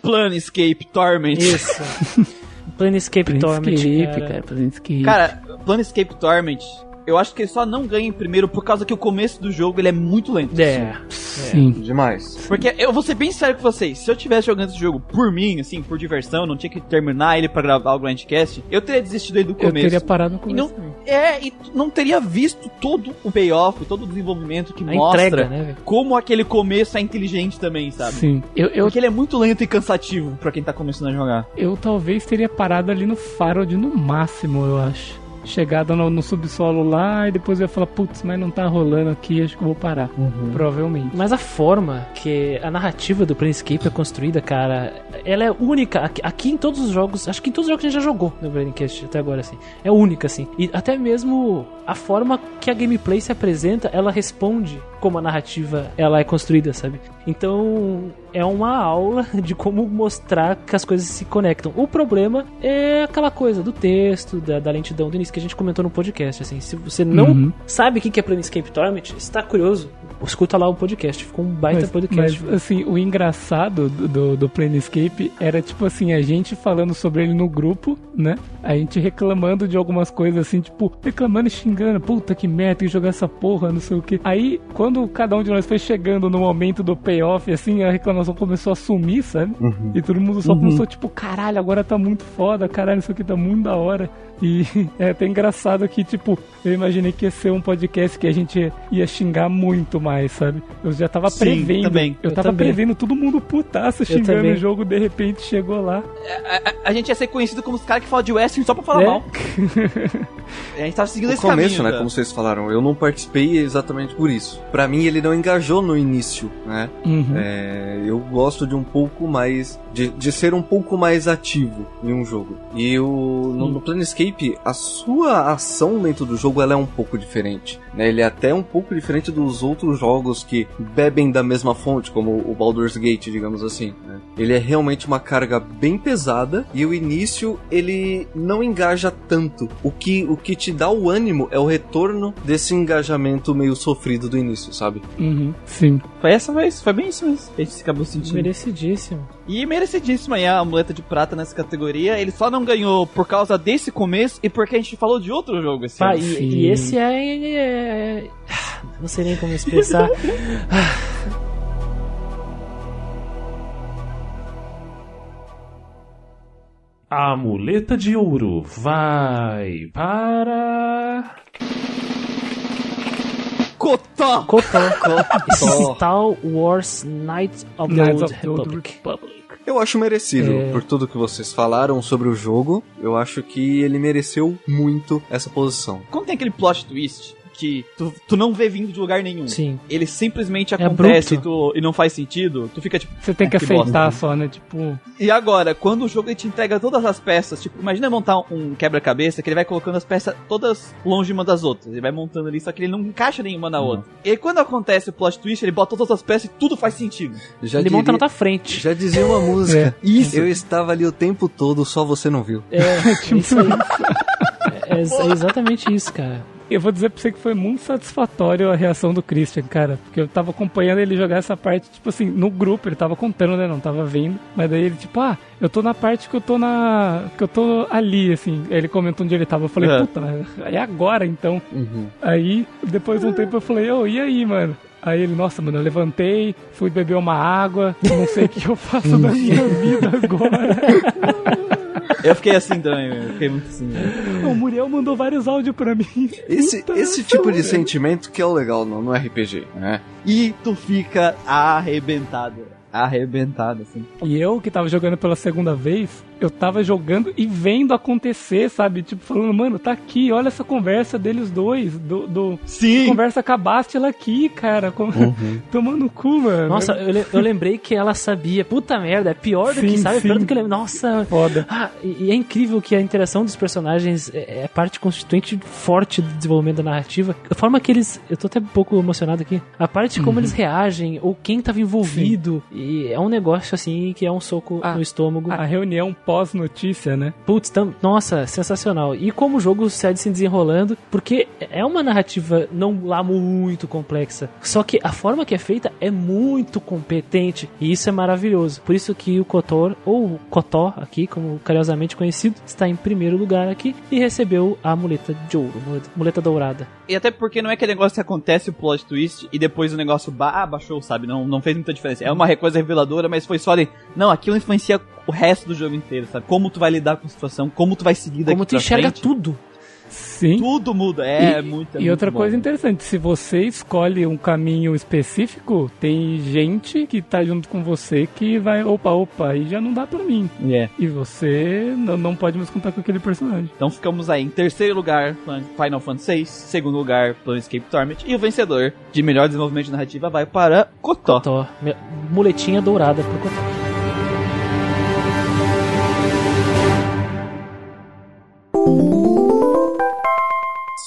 Planescape Torment. Isso. <laughs> Planescape Torment. Planescape, cara. cara, Planescape. Cara, Planescape Torment, eu acho que ele só não ganha em primeiro por causa que o começo do jogo ele é muito lento. É. Sim. Demais. Porque eu vou ser bem sério com vocês, se eu tivesse jogando esse jogo por mim, assim, por diversão, não tinha que terminar ele pra gravar o Grandcast, eu teria desistido aí do Eu começo. teria parado no E começo. não, também. é, e não teria visto todo o payoff, todo o desenvolvimento que A mostra entrega, né, como aquele começo é inteligente também, sabe? Sim. Eu, eu, Porque ele é muito lento e cansativo pra quem tá começando a jogar. eu talvez teria parado ali no Farod no máximo, eu acho. Chegada no, no subsolo lá e depois eu ia falar, putz, mas não tá rolando aqui, acho que eu vou parar. Provavelmente. Mas a forma que a narrativa do Planescape é construída, cara, ela é única. Aqui, aqui em todos os jogos, acho que em todos os jogos que a gente já jogou no Braincast até agora, assim. É única, assim. E até mesmo a forma que a gameplay se apresenta, ela responde como a narrativa ela é construída, sabe? Então é uma aula de como mostrar que as coisas se conectam. O problema é aquela coisa do texto, da, da lentidão do início que a gente comentou no podcast. Assim, se você não Uhum. sabe o que que é Planescape Torment, está curioso, escuta lá o podcast. Ficou um baita Mas, podcast. mas, assim, o engraçado do, do, do Planescape era tipo assim, a gente falando sobre ele no grupo, né? A gente reclamando de algumas coisas assim, tipo, reclamando e xingando, puta que merda, tem que jogar essa porra, não sei o que. Aí, quando cada um de nós foi chegando no momento do payoff, assim, a reclamação começou a sumir, sabe? E todo mundo só começou, tipo, caralho, agora tá muito foda, caralho, isso aqui tá muito da hora. E <laughs> é até engraçado que, tipo, eu imaginei que ia ser um podcast que a gente ia xingar muito mais. sabe? Eu já tava Sim, prevendo. também. Eu, Eu tava também. prevendo todo mundo putaço xingando o jogo, de repente chegou lá. A, a- a gente ia ser conhecido como os caras que falam de western só pra falar É. mal. <laughs> A gente tava seguindo No esse começo, caminho. né, como vocês falaram, eu não participei exatamente por isso. Pra mim, ele não engajou no início, né? Uhum. É, eu gosto de um pouco mais. De, de ser um pouco mais ativo em um jogo. E o, no, no Planescape, a sua ação dentro do jogo ela é um pouco diferente. Né? Ele é até um pouco diferente dos outros jogos que bebem da mesma fonte, como o Baldur's Gate, digamos assim. né? Ele é realmente uma carga bem pesada e o início ele não engaja tanto. O que, o que te dá o ânimo é o retorno desse engajamento meio sofrido do início, sabe? Uhum. Sim. Foi essa vez, foi bem isso mesmo. A gente acabou sentindo. Merecidíssimo. E merecidíssima aí a amuleta de prata nessa categoria. Ele só não ganhou por causa desse começo e porque a gente falou de outro jogo esse ano. e, e esse é, é- Não sei nem como expressar. <laughs> A muleta de ouro vai para. Cotó! Cotó. <laughs> Star Wars Knights of the Old Old Republic. Eu acho merecido, É. por tudo que vocês falaram sobre o jogo, eu acho que ele mereceu muito essa posição. Quando tem aquele plot twist que tu, tu não vê vindo de lugar nenhum, Sim. ele simplesmente É acontece e, abrupto. tu- e não faz sentido, tu fica tipo. Você tem que Ah, que bosta. aceitar só, né? Tipo, E agora, quando o jogo ele te entrega todas as peças, tipo, imagina montar um quebra-cabeça que ele vai colocando as peças todas longe uma das outras. Ele vai montando ali, só que ele não encaixa nenhuma na outra. E aí, quando acontece o plot twist, ele bota todas as peças e tudo faz sentido. Já Ele diria- monta na tua frente. Já dizia uma música. Isso. Eu estava ali o tempo todo, só você não viu. É, é <laughs> isso aí. É, é exatamente isso, cara. Eu vou dizer pra você que foi muito satisfatório a reação do Christian, cara. Porque eu tava acompanhando ele jogar essa parte, tipo assim, no grupo, ele tava contando, né? Não tava vendo. Mas daí ele, tipo, ah, eu tô na parte que eu tô na. que eu tô ali, assim. Aí ele comentou onde ele tava. Eu falei, É. puta, é agora então. Aí, depois de um tempo, eu falei, ô, e aí, mano? Aí ele, nossa, mano, eu levantei, fui beber uma água, não sei o que eu faço da minha vida agora. <laughs> <laughs> Eu fiquei assim também, eu fiquei muito assim. né? o Muriel mandou vários áudios pra mim. Esse, Puta, esse tipo de sentimento que é o legal no, no RPG, né? E tu fica arrebentado. Arrebentado, assim. E eu, que tava jogando pela segunda vez, eu tava jogando e vendo acontecer, sabe? Tipo, falando, mano, tá aqui, olha essa conversa deles dois, do, do Sim! conversa com a Bastila aqui, cara, com... <laughs> tomando cu, mano. Nossa, eu, eu lembrei que ela sabia. Puta merda, é pior do que, Sim, sabe? É pior sim. do que eu lembro. Nossa. foda. Ah, e, e é incrível que a interação dos personagens é, é parte constituinte forte do desenvolvimento da narrativa. A forma que eles. Eu tô até um pouco emocionado aqui. A parte como eles reagem, ou quem tava envolvido. E é um negócio assim que é um soco Ah, no estômago. A reunião pós-notícia, né? Putz, tam- nossa, sensacional. E como o jogo segue se desenrolando, porque é uma narrativa não lá muito complexa. Só que a forma que é feita é muito competente. E isso é maravilhoso. Por isso que o Kotor, ou Kotó aqui, como carinhosamente conhecido, está em primeiro lugar aqui e recebeu a muleta de ouro, muleta- muleta dourada. E até porque não é aquele negócio que acontece o plot twist e depois o negócio ba ah, baixou, sabe? Não, não fez muita diferença. É uma coisa reveladora, mas foi só ali. Não, aquilo influencia o resto do jogo inteiro, sabe? Como tu vai lidar com a situação, como tu vai seguir daqui Como tu enxerga frente. tudo. Sim. Tudo muda. É, e, muito. é e muito outra bom. coisa interessante, se você escolhe um caminho específico, tem gente que tá junto com você que vai, opa, opa, aí já não dá pra mim. É. E você não, não pode mais contar com aquele personagem. Então ficamos aí em terceiro lugar, Final Fantasy VI, segundo lugar, Planescape Torment, e o vencedor de melhor desenvolvimento de narrativa vai para Kotó. Tó, me- muletinha dourada pro Kotor.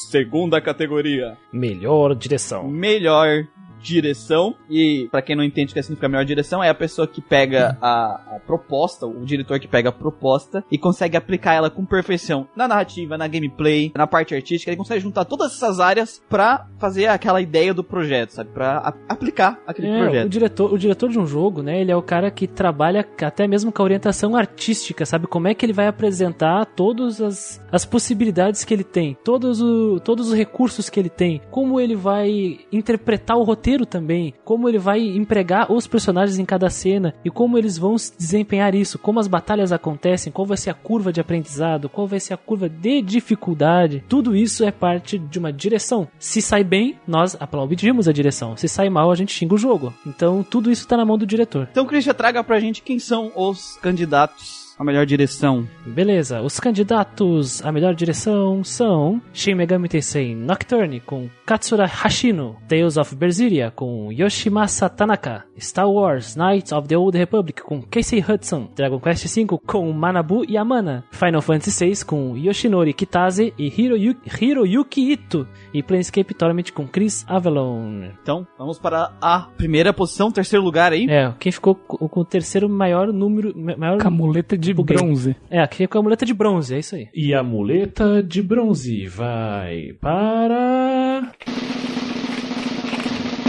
Segunda categoria. Melhor direção. melhor direção. E pra quem não entende o que significa melhor direção, é a pessoa que pega a, a proposta, o diretor que pega a proposta e consegue aplicar ela com perfeição na narrativa, na gameplay, na parte artística. Ele consegue juntar todas essas áreas pra fazer aquela ideia do projeto, sabe? Pra a- aplicar aquele É, o projeto. diretor, o diretor de um jogo, né? Ele é o cara que trabalha até mesmo com a orientação artística, sabe? Como é que ele vai apresentar todas as, as possibilidades que ele tem, todos, o, todos os recursos que ele tem, como ele vai interpretar o roteiro roteiro também, como ele vai empregar os personagens em cada cena e como eles vão se desempenhar isso, como as batalhas acontecem, qual vai ser a curva de aprendizado, qual vai ser a curva de dificuldade. Tudo isso é parte de uma direção. Se sai bem, nós aplaudimos a direção. Se sai mal, a gente xinga o jogo. Então tudo isso tá na mão do diretor. Então, Christian, traga pra gente quem são os candidatos à melhor direção. Beleza, os candidatos à melhor direção são Shin Megami Tensei Nocturne com Katsura Hashino, Tales of Berseria com Yoshimasa Tanaka, Star Wars Knights of the Old Republic com Casey Hudson, Dragon Quest V com Manabu Yamana, Final Fantasy VI com Yoshinori Kitase e Hiroyuki, Hiroyuki Ito e Planescape Torment com Chris Avalon. Então, vamos para a primeira posição, terceiro lugar aí. É, quem ficou com com o terceiro maior número, maior Camuleta de Buguei. bronze. É, aqui é com a muleta de bronze, é isso aí. E a muleta de bronze vai para.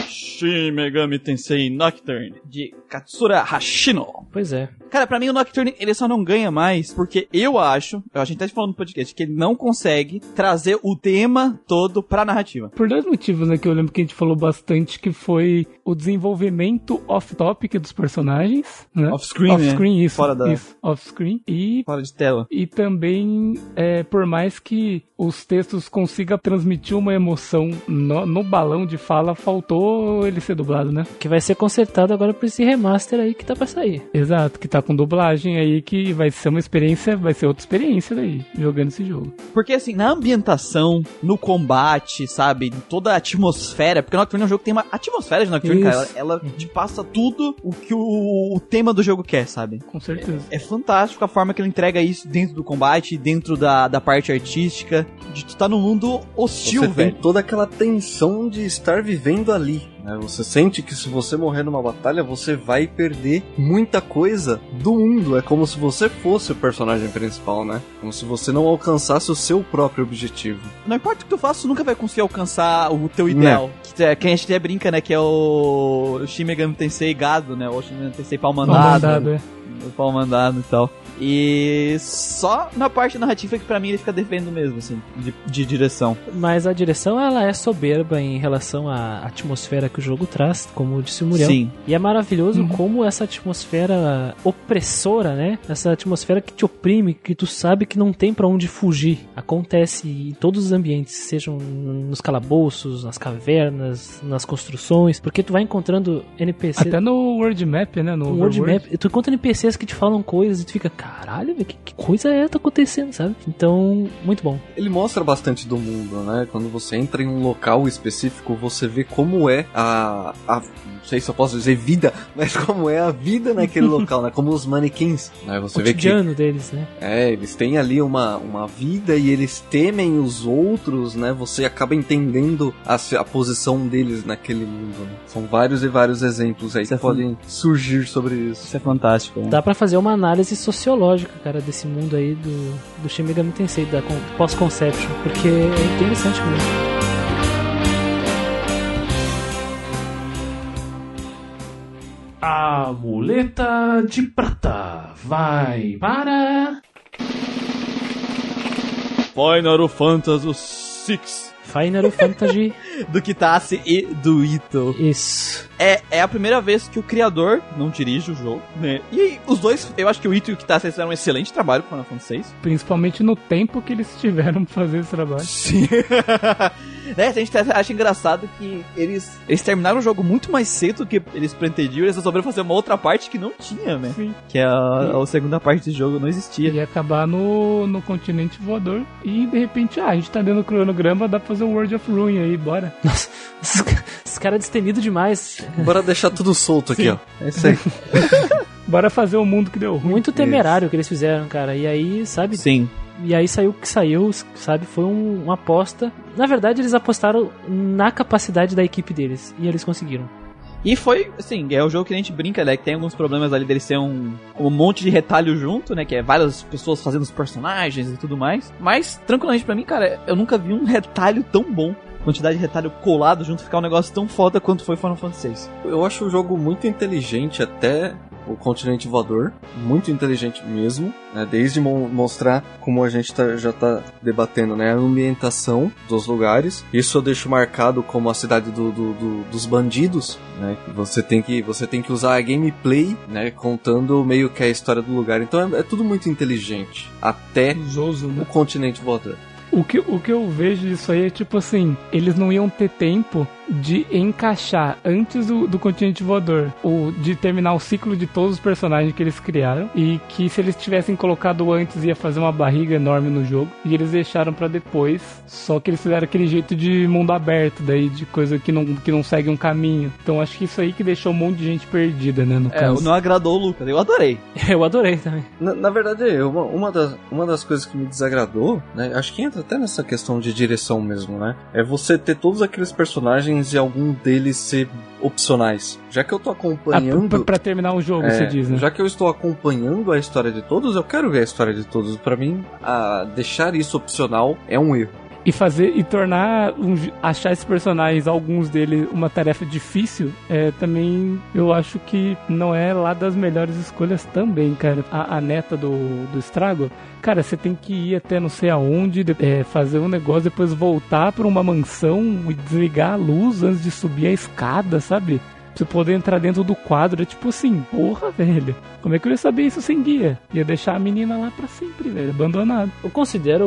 Shin Megami Tensei Nocturne, de Katsura Hashino. Pois é. Cara, pra mim o Nocturne ele só não ganha mais porque eu acho, a gente tá falando no podcast, que ele não consegue trazer o tema todo pra narrativa. Por dois motivos, né, que eu lembro que a gente falou bastante, que foi o desenvolvimento off-topic dos personagens, né? Off-screen, Off-screen, né? isso. Fora da- Isso, off-screen. E Fora de tela. E também, é, por mais que os textos consigam transmitir uma emoção no, no balão de fala, faltou ele ser dublado, né? Que vai ser consertado agora por esse remaster aí que tá pra sair. Exato, que tá com dublagem aí, que vai ser uma experiência, vai ser outra experiência daí, jogando esse jogo. Porque assim, na ambientação, no combate, sabe, toda a atmosfera, porque o Nocturne é um jogo que tem uma atmosfera de Nocturne, Isso. cara, ela, ela te passa tudo o que o, o tema do jogo quer, sabe? Com certeza. É fantástico a forma que ele entrega isso dentro do combate, dentro da, da parte artística, de tu tá num mundo hostil, Você tem velho. toda aquela tensão de estar vivendo ali. Né? Você sente que se você morrer numa batalha, você vai perder muita coisa do mundo. É como se você fosse o personagem principal, né? Como se você não alcançasse o seu próprio objetivo. Não importa o que tu faça, tu nunca vai conseguir alcançar o teu ideal. Que, é, que a gente até brinca, né, que é o, o Shin Megami Tensei gado, né, o Shin Megami Tensei pau mandado. mandado, é. pau mandado e tal. E só na parte narrativa que pra mim ele fica devendo mesmo, assim, de, de direção. Mas a direção, ela é soberba em relação à atmosfera que o jogo traz, como disse o Muriel. Sim. E é maravilhoso Uhum. como essa atmosfera opressora, né? Essa atmosfera que te oprime, que tu sabe que não tem pra onde fugir. Acontece em todos os ambientes, sejam nos calabouços, nas cavernas, nas construções, porque tu vai encontrando NPCs. Até no World Map, né? No um world map, tu encontra NPCs que te falam coisas e tu fica, caralho, que, que coisa é tá acontecendo, sabe? Então, muito bom. Ele mostra bastante do mundo, né? Quando você entra em um local específico, você vê como é a. a sei se eu posso dizer vida, <laughs> mas como é a vida naquele local, né? Como os manequins. Né? Você O vê que cotidiano deles, né? É, eles têm ali uma, uma vida e eles temem os outros, né? Você acaba entendendo a, a posição deles naquele mundo. Né? São vários e vários exemplos aí Isso é que podem surgir sobre isso. Isso é fantástico. Né? Dá pra fazer uma análise sociológica, cara, desse mundo aí do, do Shin Megami Tensei, da con- pós-conception, porque é interessante mesmo. A muleta de prata vai para. Final Fantasy VI Final Fantasy, <laughs> do Kitase e do Ito. isso. É, é a primeira vez que o criador não dirige o jogo, né? E os dois, eu acho que o Ito e o Kitase fizeram um excelente trabalho com Final Fantasy VI. Principalmente no tempo que eles tiveram pra fazer esse trabalho. Sim. né, <laughs> a gente acha engraçado que eles, eles terminaram o jogo muito mais cedo do que eles pretendiam. Eles resolveram fazer uma outra parte que não tinha, né? Sim. Que é a, a segunda parte do jogo não existia. Ia acabar no, no continente voador e de repente, ah, a gente tá dando cronograma, dá pra fazer um World of Ruin aí, bora. Nossa, esses, esses caras destemidos demais. Bora deixar tudo solto aqui, ó. É isso aí. <laughs> Bora fazer o mundo que deu ruim. Muito temerário o que eles fizeram, cara. E aí, sabe? Sim. E aí saiu o que saiu, sabe? Foi um- uma aposta. Na verdade, eles apostaram na capacidade da equipe deles. E eles conseguiram. E foi, assim, é o jogo que a gente brinca, né? Que tem alguns problemas ali dele ser um, um monte de retalho junto, né? Que é várias pessoas fazendo os personagens e tudo mais. Mas, tranquilamente pra mim, cara, eu nunca vi um retalho tão bom. Quantidade de retalho colado junto, ficar um negócio tão foda quanto foi Final Fantasy VI. Eu acho o jogo muito inteligente até o continente voador, muito inteligente mesmo, né? Desde mo- mostrar como a gente tá- já tá debatendo, né? A ambientação dos lugares. Isso eu deixo marcado como a cidade do- do- do- dos bandidos, né? Você tem que você tem que usar a gameplay, né? Contando meio que a história do lugar. Então é, é tudo muito inteligente, até Zoso, né? o continente voador. O que, o que eu vejo disso aí é tipo assim, eles não iam ter tempo de encaixar antes do, do continente voador, ou de terminar o ciclo de todos os personagens que eles criaram, e que se eles tivessem colocado antes ia fazer uma barriga enorme no jogo, e eles deixaram pra depois, só que eles fizeram aquele jeito de mundo aberto, daí de coisa que não, que não segue um caminho. Então acho que isso aí que deixou um monte de gente perdida, né, no É, caso. não agradou o Lucas. Eu adorei. <laughs> Eu adorei também. Na, na verdade, uma, uma, das, uma das coisas que me desagradou, né? Acho que entra até nessa questão de direção mesmo, né? É você ter todos aqueles personagens e algum deles ser opcionais. Já que eu tô Ah, acompanhando. pra, pra terminar o jogo, é, você diz, né? Já que eu estou acompanhando a história de todos, eu quero ver a história de todos. Pra mim, a, deixar isso opcional é um erro. E fazer e tornar um, achar esses personagens, alguns deles, uma tarefa difícil, é também eu acho que não é lá das melhores escolhas também, cara. A, a neta do, do estrago, cara, você tem que ir até não sei aonde, de- é, fazer um negócio, depois voltar pra uma mansão e desligar a luz antes de subir a escada, sabe? Você poder entrar dentro do quadro, é tipo assim, porra, velho. Como é que eu ia saber isso sem guia? Ia deixar a menina lá pra sempre, velho, abandonada. Eu considero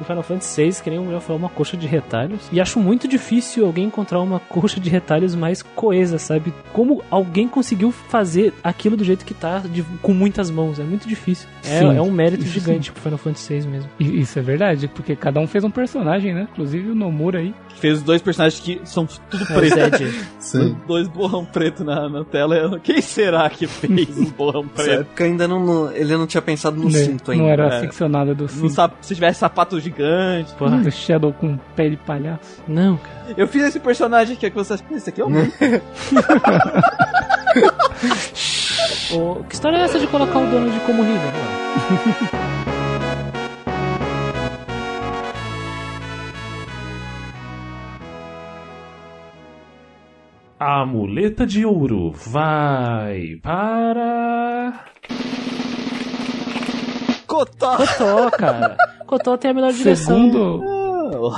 o Final Fantasy VI, que nem o Miguel falou, uma coxa de retalhos. E acho muito difícil alguém encontrar uma coxa de retalhos mais coesa, sabe? Como alguém conseguiu fazer aquilo do jeito que tá, de- com muitas mãos. É muito difícil. É, Sim. é um mérito Isso gigante pro Final Fantasy VI mesmo. Isso é verdade, porque cada um fez um personagem, né? Inclusive o Nomura aí. Fez os dois personagens que são tudo É preto. Zed. <laughs> Sim. Dois borrão preto na, na tela. Eu- Quem será que fez um borrão Nessa preto? época ainda não, não- ele não tinha pensado no né? cinto ainda. Não era é. ficcionada do Não cinto. sabe se tivesse sapato gigante. Porra. Do Shadow com pé de palhaço. Não, cara. Eu fiz esse personagem aqui, é que você acha. Esse aqui é o meu. <laughs> Ô, que história é essa de colocar o dono de como River? <laughs> A muleta de ouro vai para. Cotó! Cotó, cara. Cotó tem a melhor direção. Segundo,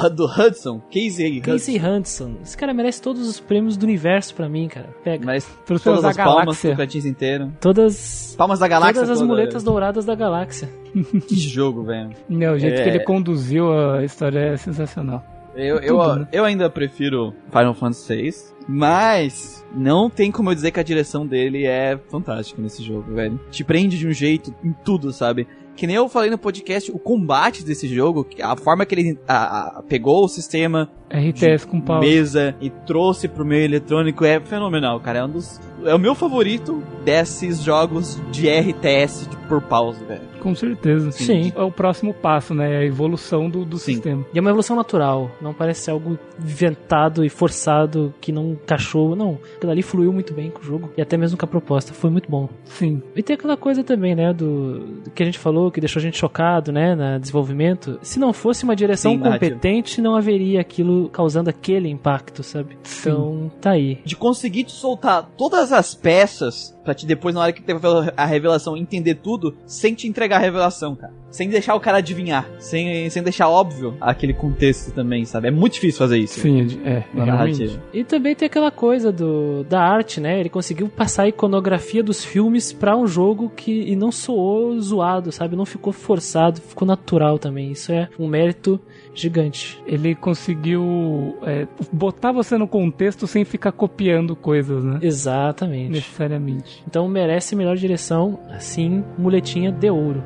Ah, do Hudson. Casey Hudson. Casey Hudson. Esse cara merece todos os prêmios do universo pra mim, cara. Pega. Mas todas da as palmas, galáxia. Tocantins inteiro. Todas. Palmas da galáxia Todas as toda. muletas douradas da galáxia. <laughs> Que jogo, velho. não, o jeito É. que ele conduziu a história é sensacional. Eu, eu, né? eu ainda prefiro Final Fantasy VI, mas não tem como eu dizer que a direção dele é fantástica nesse jogo, velho. Te prende de um jeito em tudo, sabe? Que nem eu falei no podcast, o combate desse jogo, a forma que ele a- a- pegou o sistema RTS com pau. mesa e trouxe pro meio eletrônico é fenomenal, cara. É um dos. É o meu favorito desses jogos de RTS de- por pause, velho. Com certeza. Sim. É o próximo passo, né? É a evolução do, do Sim. sistema. E é uma evolução natural. Não parece ser algo inventado e forçado que não encaixou. Não. Aquilo ali fluiu muito bem com o jogo. E até mesmo com a proposta. Foi muito bom. Sim. E tem aquela coisa também, né, do, do que a gente falou, que deixou a gente chocado, né, na desenvolvimento. Se não fosse uma direção Sim, competente, não haveria aquilo causando aquele impacto, sabe? Então, tá aí. de conseguir te soltar todas as peças pra te depois, na hora que teve a revelação, entender tudo, sem te entregar a revelação, cara. Sem deixar o cara adivinhar. Sem, sem deixar óbvio aquele contexto também, sabe? É muito difícil fazer isso. Sim, é, é na narrativa. E também tem aquela coisa do, da arte, né? Ele conseguiu passar a iconografia dos filmes pra um jogo que e não soou zoado, sabe? Não ficou forçado, ficou natural também. Isso é um mérito gigante. Ele conseguiu é, botar você no contexto sem ficar copiando coisas, né? Exatamente. Necessariamente. Então merece melhor direção, assim, muletinha de ouro.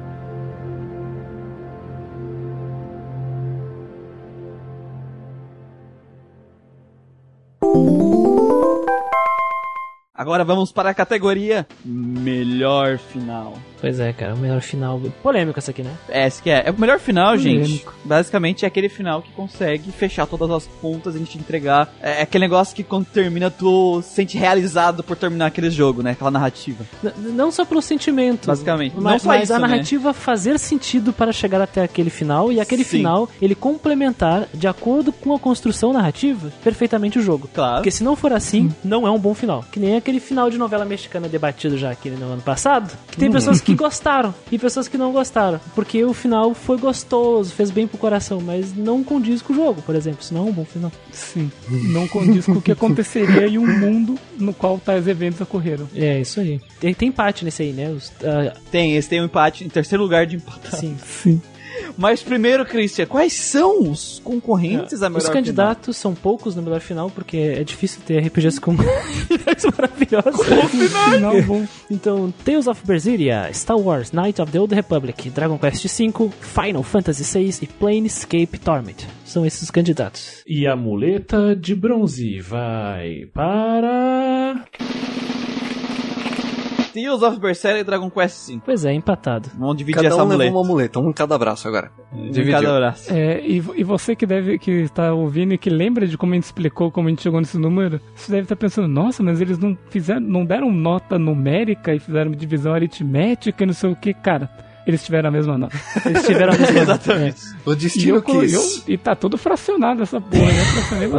Agora vamos para a categoria Melhor Final. Pois é, cara, o melhor final. Polêmico essa aqui, né? É, esse que é. É o melhor final, gente. Polêmico. Basicamente é aquele final que consegue fechar todas as pontas e a gente entregar. É aquele negócio que quando termina, tu se sente realizado por terminar aquele jogo, né? Aquela narrativa. N- não só pelo sentimento. Basicamente. Mas, Não só mas isso, a né? narrativa fazer sentido para chegar até aquele final e aquele Sim. final ele complementar de acordo com a construção narrativa perfeitamente o jogo. Claro. Porque se não for assim, não é um bom final. Que nem aquele final de novela mexicana debatido já aqui no ano passado, que tem pessoas que gostaram e pessoas que não gostaram. Porque o final foi gostoso, fez bem pro coração, mas não condiz com o jogo, por exemplo. Senão é um bom final. Sim. Não condiz com o que aconteceria em um mundo no qual tais eventos ocorreram. É, isso aí. Tem, tem empate nesse aí, né? Os, ah, Tem, esse tem um empate em terceiro lugar de empate. sim. Sim. Mas primeiro, Christian, quais são os concorrentes a melhor Os candidatos são poucos no melhor final, porque é difícil ter RPGs <laughs> com finais maravilhosos. Final bom. Então, Tales of Berseria, Star Wars, Knight of the Old Republic, Dragon Quest V, Final Fantasy VI e Planescape Torment. São esses os candidatos. E a muleta de bronze vai para. Tales of Berseria e Dragon Quest V. Pois é, empatado. Vamos dividir Cada essa um levou muleta. uma muleta, um em cada braço agora. Um em cada braço. É, e, e você que deve que está ouvindo e que lembra de como a gente explicou como a gente chegou nesse número, você deve estar pensando, nossa, mas eles não fizeram, não deram nota numérica e fizeram divisão aritmética e não sei o que, cara. Eles tiveram a mesma nota. Eles tiveram a <laughs> mesma Exatamente. O E, destino eu, colo- quis. eu- e tá tudo fracionado essa porra, né?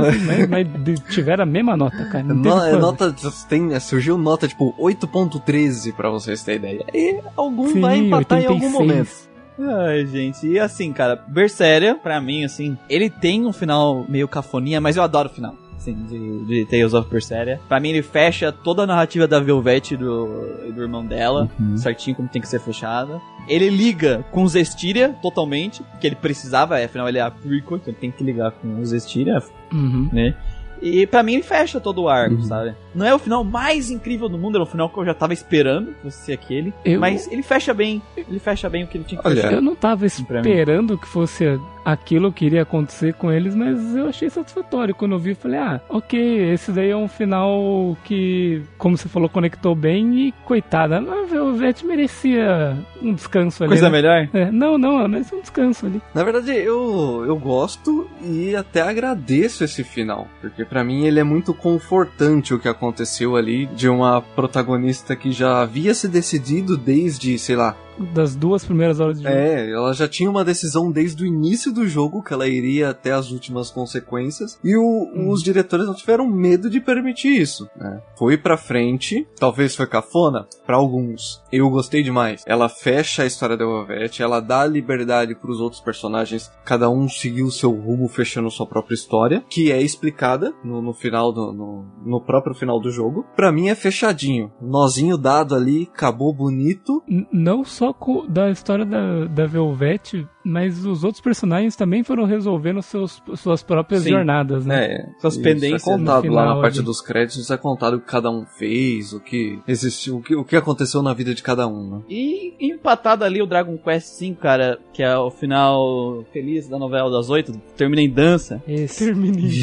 Assim, mas, mas tiveram a mesma nota, cara. Não o No, é nota, tem, surgiu nota tipo 8.13 pra vocês terem ideia. E algum Sim, vai empatar em algum 86. momento. Ai, gente, e assim, cara, Berseria, pra mim, assim, ele tem um final meio cafoninha, mas eu adoro o final. Assim, de, de Tales of Berseria. Pra mim, ele fecha toda a narrativa da Velvet e do, do irmão dela, certinho como tem que ser fechada. Ele liga com o Zestiria totalmente, que ele precisava, é, afinal ele é a prequel, então ele tem que ligar com o Zestiria, Uhum. né? E pra mim ele fecha todo o arco, Uhum. sabe? Não é o final mais incrível do mundo, era o final que eu já tava esperando que fosse ser aquele. Eu- Mas ele fecha bem. Ele fecha bem o que ele tinha que Olha, fechar. Eu não tava esperando que fosse aquilo que iria acontecer com eles, mas eu achei satisfatório. Quando eu vi, eu falei, ah, ok, esse daí é um final que, como você falou, conectou bem e coitada, a Velvet merecia um descanso ali. Coisa né? melhor? É, não, não, merece um descanso ali. Na verdade, eu, eu gosto e até agradeço esse final. Porque pra mim ele é muito confortante o que aconteceu ali de uma protagonista que já havia se decidido desde, sei lá, Das duas primeiras horas de jogo. É, ela já tinha uma decisão desde o início do jogo que ela iria até as últimas consequências e o- os diretores não tiveram medo de permitir isso. né? Foi pra frente, talvez foi cafona pra alguns. Eu gostei demais. Ela fecha a história da Velvet, ela dá liberdade pros outros personagens, cada um seguir o seu rumo fechando sua própria história, que é explicada no, no final do no, no próprio final do jogo. Pra mim é fechadinho, nozinho dado ali, acabou bonito. N- Não só co- da história da, da Velvet, mas os outros personagens também foram resolvendo seus, suas próprias Sim. jornadas, né? É, Suas isso pendências É no contado lá final na parte dos créditos, é contado o que cada um fez, o que existiu, o que, o que aconteceu na vida de cada um, né? E empatado ali o Dragon Quest V, cara, que é o final feliz da novela das oito, termina em dança. Esse. Terminei. <laughs>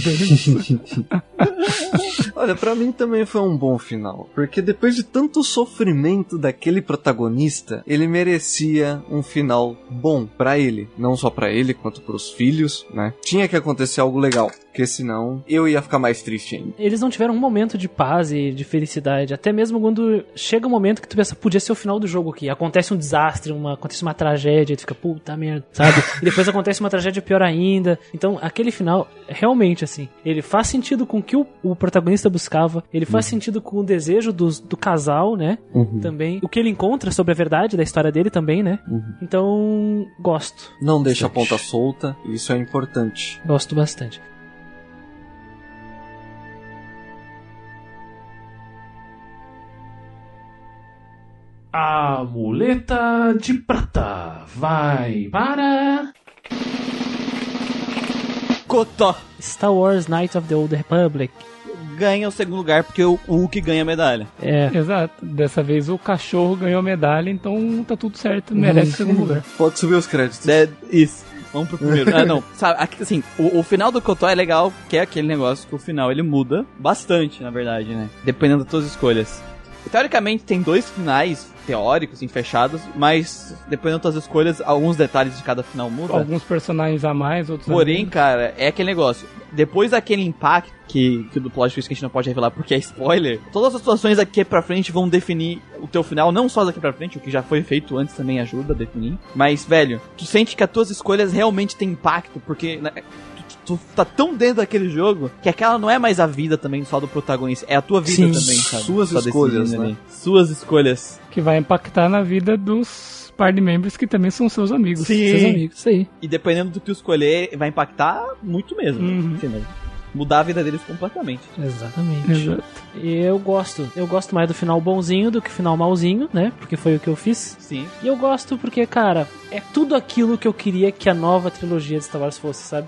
Olha, pra mim também foi um bom final, porque depois de tanto sofrimento daquele protagonista, ele merecia um final bom pra ele, não só pra ele quanto pros filhos, né? Tinha que acontecer algo legal, porque senão eu ia ficar mais triste ainda. Eles não tiveram um momento de paz e de felicidade. Até mesmo quando chega um momento que tu pensa, podia ser o final do jogo aqui. Acontece um desastre, uma, acontece uma tragédia, e tu fica, puta merda, sabe? <laughs> e depois acontece uma tragédia pior ainda. Então, aquele final, realmente, assim, ele faz sentido com o que o, o protagonista buscava, ele faz sentido com o desejo dos- do casal, né? Também. O que ele encontra sobre a verdade da história dele também, né? Então, gosto. Não deixa a ponta solta, isso é importante. Gosto bastante. A muleta de prata vai para. Cotó Star Wars Knights of the Old Republic. ganha o segundo lugar porque o Hulk ganha a medalha. É. Exato. Dessa vez o cachorro ganhou medalha, então tá tudo certo, merece o segundo lugar. <laughs> Pode subir os créditos. É, isso. Vamos pro primeiro. ah, não. Sabe, assim, o, o final do Cotó é legal, que é aquele negócio que o final ele muda bastante, na verdade, né? Dependendo das tuas escolhas. Teoricamente tem dois finais teóricos, assim, fechados, mas dependendo das tuas escolhas, alguns detalhes de cada final mudam. Alguns personagens a mais, outros Porém, cara, é aquele negócio. Depois daquele impacto que, que do plot twist que a gente não pode revelar porque é spoiler, todas as situações daqui pra frente vão definir o teu final, não só daqui pra frente, o que já foi feito antes também ajuda a definir. Mas, velho, tu sente que as tuas escolhas realmente têm impacto, porque né, tu, tá tão dentro daquele jogo que aquela não é mais a vida também só do protagonista, é a tua vida Sim. também, sabe? Suas Só escolhas, né? ali. Suas escolhas. Que vai impactar na vida dos party members que também são seus amigos. Sim. Seus amigos, isso aí. E dependendo do que tu escolher, vai impactar muito mesmo. Uhum. Assim, né? Mudar a vida deles completamente. Exatamente. Exato. E eu gosto. Eu gosto mais do final bonzinho do que o final malzinho, né? Porque foi o que eu fiz. Sim. E eu gosto porque, cara, é tudo aquilo que eu queria que a nova trilogia de Star Wars fosse, sabe?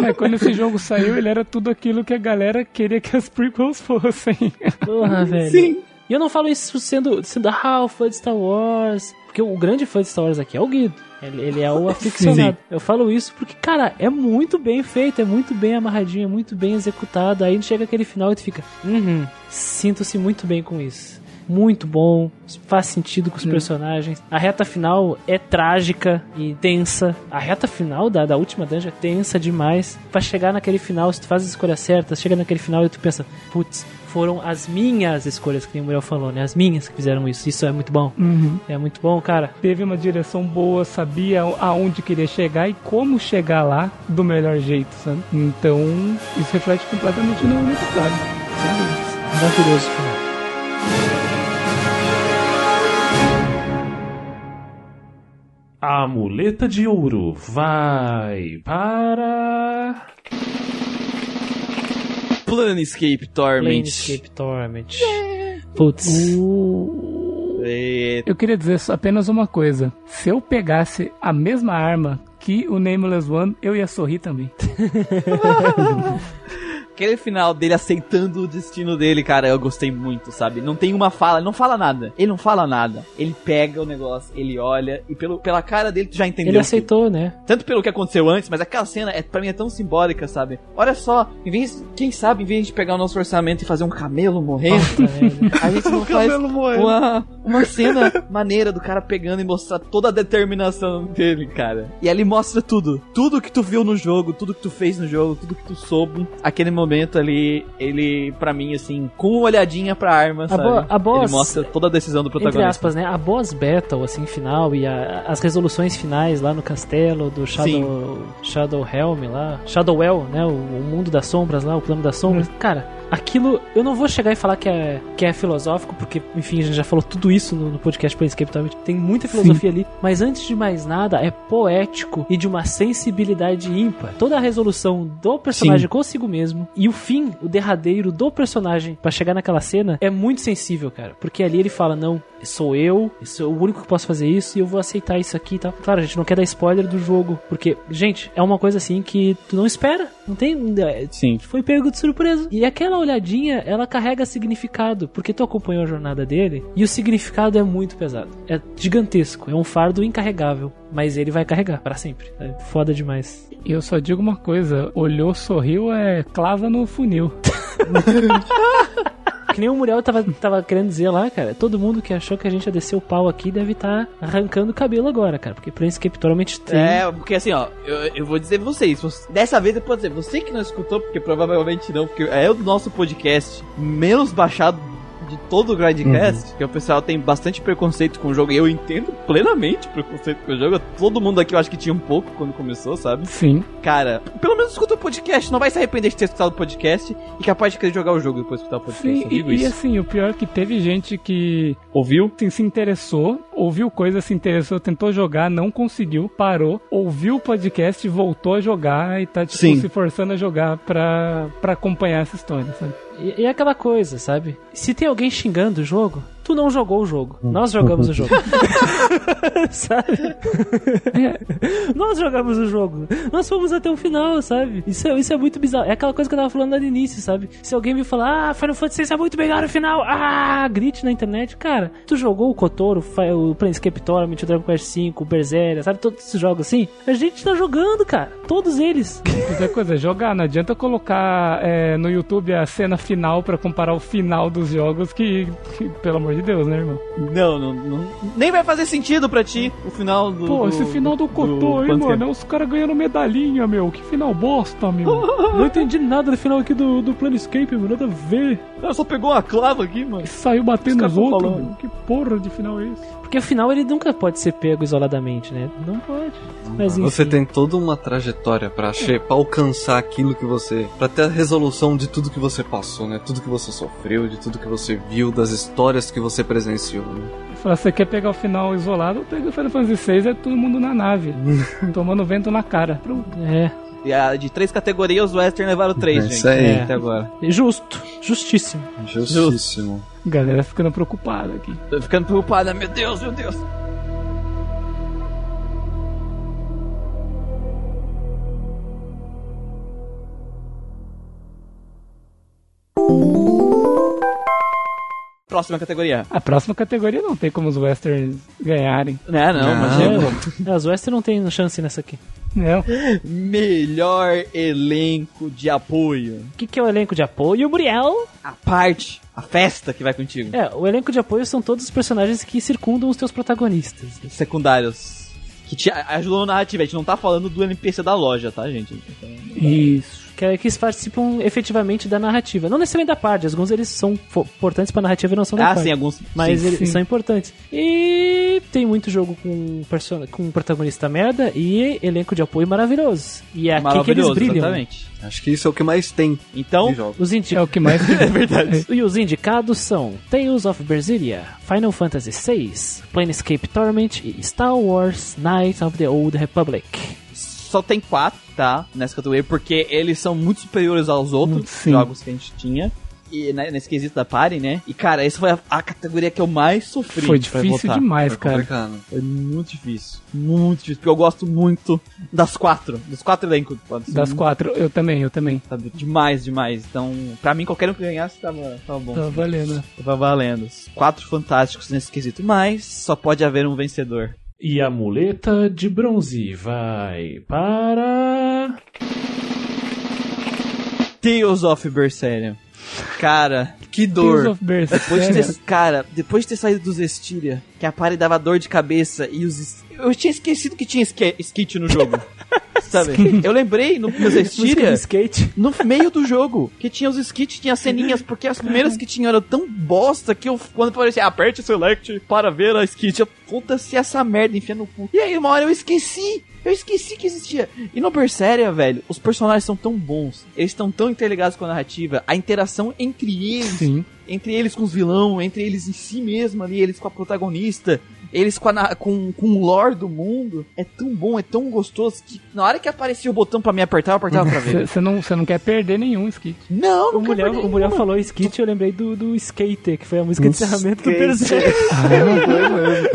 Mas <laughs> quando esse jogo saiu, ele era tudo aquilo que a galera queria que as prequels fossem. Porra, <laughs> velho. Sim. E eu não falo isso sendo, sendo ah, o fã de Star Wars. Porque o grande fã de Star Wars aqui é o Guido. Ele, ele é o <laughs> aficionado. Eu falo isso porque, cara, é muito bem feito, é muito bem amarradinho, é muito bem executado. Aí chega aquele final e tu fica, uhum, sinto-se muito bem com isso. Muito bom, faz sentido com os personagens. A reta final é trágica e tensa. A reta final da, da última dungeon é tensa demais. Pra chegar naquele final, se tu faz as escolhas certas, chega naquele final e tu pensa, putz, foram as minhas escolhas, que nem o Muriel falou, né? As minhas que fizeram isso. Isso é muito bom. Uhum. É muito bom, cara. Teve uma direção boa, sabia aonde queria chegar e como chegar lá do melhor jeito, sabe? Então, isso reflete completamente no, episódio. Maravilhoso final. A muleta de ouro vai para. Planescape Torment. Planescape Torment. Putz. Eita. Eu queria dizer só apenas uma coisa. Se eu pegasse a mesma arma que o Nameless One, eu ia sorrir também. <laughs> Aquele final dele aceitando o destino dele, cara, eu gostei muito, sabe? Não tem uma fala, ele não fala nada. Ele não fala nada. Ele pega o negócio, ele olha e pelo, pela cara dele tu já entendeu. Ele que- aceitou, né? Tanto pelo que aconteceu antes, mas aquela cena é, pra mim é tão simbólica, sabe? Olha só, em vez, quem sabe, em vez de pegar o nosso orçamento e fazer um camelo morrendo, <laughs> a gente não faz uma, uma cena maneira do cara pegando e mostrar toda a determinação dele, cara. E ali mostra tudo. Tudo que tu viu no jogo, tudo que tu fez no jogo, tudo que tu soube. Aquele momento ali, ele, pra mim, assim, com uma olhadinha pra arma, sabe? bo- a boss- ele mostra toda a decisão do protagonista. Entre aspas, né? A boss battle, assim, final e a- as resoluções finais lá no castelo do Shadow, Shadow Helm lá. Shadowwell, né? O, o mundo das sombras lá, o plano das sombras. Cara, aquilo... Eu não vou chegar e falar que é, que é filosófico, porque, enfim, a gente já falou tudo isso no, no podcast Planescape Torment. Tem muita filosofia ali. Mas antes de mais nada, é poético e de uma sensibilidade ímpar. Toda a resolução do personagem consigo mesmo e o fim, o derradeiro do personagem pra chegar naquela cena é muito sensível, cara. Porque ali ele fala: Não, sou eu, sou o único que posso fazer isso e eu vou aceitar isso aqui e tal. Claro, a gente não quer dar spoiler do jogo, porque, gente, é uma coisa assim que tu não espera. Não tem. é, Sim. Foi pego de surpresa. E aquela olhadinha, ela carrega significado, porque tu acompanhou a jornada dele e o significado é muito pesado. É gigantesco, é um fardo incarregável, mas ele vai carregar pra sempre. É foda demais. E eu só digo uma coisa: olhou, sorriu, é clava no funil. <laughs> Que nem o Muriel tava, tava querendo dizer lá, cara. Todo mundo que achou que a gente ia descer o pau aqui deve estar arrancando o cabelo agora, cara. Porque Planescape Torment tem. É, porque assim, ó, eu, eu vou dizer pra vocês, você- dessa vez eu posso dizer, você que não escutou, porque provavelmente não, porque é o nosso podcast menos baixado de todo o Grindcast, que o pessoal tem bastante preconceito com o jogo, e eu entendo plenamente o preconceito com o jogo, todo mundo aqui eu acho que tinha um pouco quando começou, sabe? Sim. Cara, pelo menos escuta o podcast, não vai se arrepender de ter escutado o podcast, e capaz de querer jogar o jogo depois de escutar o podcast, Sim, e, e assim, o pior é que teve gente que Ouviu? assim, se interessou, ouviu coisa, se interessou, tentou jogar, não conseguiu, parou, ouviu o podcast, voltou a jogar e tá tipo, Sim. se forçando a jogar pra, pra acompanhar essa história, sabe? E, e é aquela coisa, sabe? Se tem alguém xingando o jogo, tu não jogou o jogo. Nós jogamos o jogo. <laughs> sabe? Nós jogamos o jogo. Nós fomos até o final, sabe? Isso é, isso é muito bizarro. É aquela coisa que eu tava falando lá no início, sabe? Se alguém me falar, ah, Final Fantasy VI é muito melhor no final, ah, grite na internet. Cara, tu jogou o Kotoro, o Planescape Torment, o Dragon Quest V, o Berseria, sabe? Todos esses jogos assim. A gente tá jogando, cara. Todos eles. <laughs> Outra coisa, jogar, não adianta colocar é, no YouTube a cena final pra comparar o final dos jogos que, que, pelo amor de Deus, né, irmão? Não, não, não, nem vai fazer sentido pra ti o final do... Pô, esse final do Cotô aí, mano, é os caras ganhando medalhinha, meu, que final bosta, meu. <laughs> Não entendi nada do final aqui do, do Planescape, mano. Nada a ver. Ela só pegou uma clava aqui, mano. Saiu batendo Os os caras tão outros. Que porra de final é esse? Porque afinal ele nunca pode ser pego isoladamente, né? Não pode. Mas enfim. Você tem toda uma trajetória pra, che- pra alcançar aquilo que você. pra ter a resolução de tudo que você passou, né? Tudo que você sofreu, de tudo que você viu, das histórias que você presenciou, né? Você quer pegar o final isolado? Pega o Final Fantasy VI, é todo mundo na nave. <laughs> tomando vento na cara. Pronto. É. E a, de três categorias, os Western levaram três, É gente. isso aí. Até agora. Justo. Justíssimo. Justíssimo. Galera ficando preocupada aqui. Tô ficando preocupada. Meu Deus, meu Deus. Próxima categoria. A próxima categoria não tem como os westerns ganharem. Né, não, Não. imagina. É, os Western não tem chance nessa aqui. Não. Melhor elenco de apoio. O que, que é o elenco de apoio, Muriel? A parte, a festa que vai contigo. É, o elenco de apoio são todos os personagens que circundam os teus protagonistas. Secundários. Que te ajudam na narrativa. A gente não tá falando do NPC da loja, tá, gente? Isso. Que, é- que participam efetivamente da narrativa. Não necessariamente da parte, alguns eles são importantes pra narrativa e não são da Ah, parte. sim, alguns. Mas sim. eles sim. são importantes. E tem muito jogo com, person... com protagonista merda e elenco de apoio maravilhoso. E é aqui que eles Maravilhoso, brilham. exatamente. Acho que isso é o que mais tem Então. Os indi... É o que mais <laughs> é verdade. E os indicados são Tales of Berseria, Final Fantasy VI, Planescape Torment e Star Wars Knights of the Old Republic. Só tem quatro, tá? Nessa categoria, porque eles são muito superiores aos outros Sim. jogos que a gente tinha. E né, nesse quesito da party, né? E cara, essa foi a, a categoria que eu mais sofri. Foi difícil votar. demais, É cara. complicado. Foi muito difícil. Muito difícil. Porque eu gosto muito das quatro. Dos quatro elencos. Das muito, quatro, eu também, eu também. sabe? Demais, demais. Então, pra mim, qualquer um que ganhasse tava, tava bom. Tá valendo. Tava valendo. Os Quatro fantásticos nesse quesito. Mas só pode haver um vencedor. E a muleta de bronze vai para. Tales of Berseria. Cara, Que dor. depois de ter, cara, depois de ter saído dos Estiria, que a party dava dor de cabeça e os eu tinha esquecido que tinha skit no jogo. <laughs> Sabe? Eu lembrei no, Música Estiria skate. no meio do jogo, que tinha os skits, tinha ceninhas, porque as primeiras que tinham eram tão bosta que eu, quando aparecia, aperte select para ver a skit, eu, foda-se essa merda, enfia no cu. E aí, uma hora eu esqueci, eu esqueci que existia. E no Berseria, velho, os personagens são tão bons, eles estão tão interligados com a narrativa, a interação entre eles, Sim. entre eles com os vilão, entre eles em si mesmo ali, eles com a protagonista, eles com, a, com, com o lore do mundo, é tão bom, é tão gostoso que na hora que aparecia o botão pra me apertar, eu apertava pra <laughs> ver. Você não, cê não quer perder nenhum skit. Não, O não quero mulher, o mulher falou skate, eu lembrei do, do Skater, que foi a música de encerramento do. <laughs> Berserk.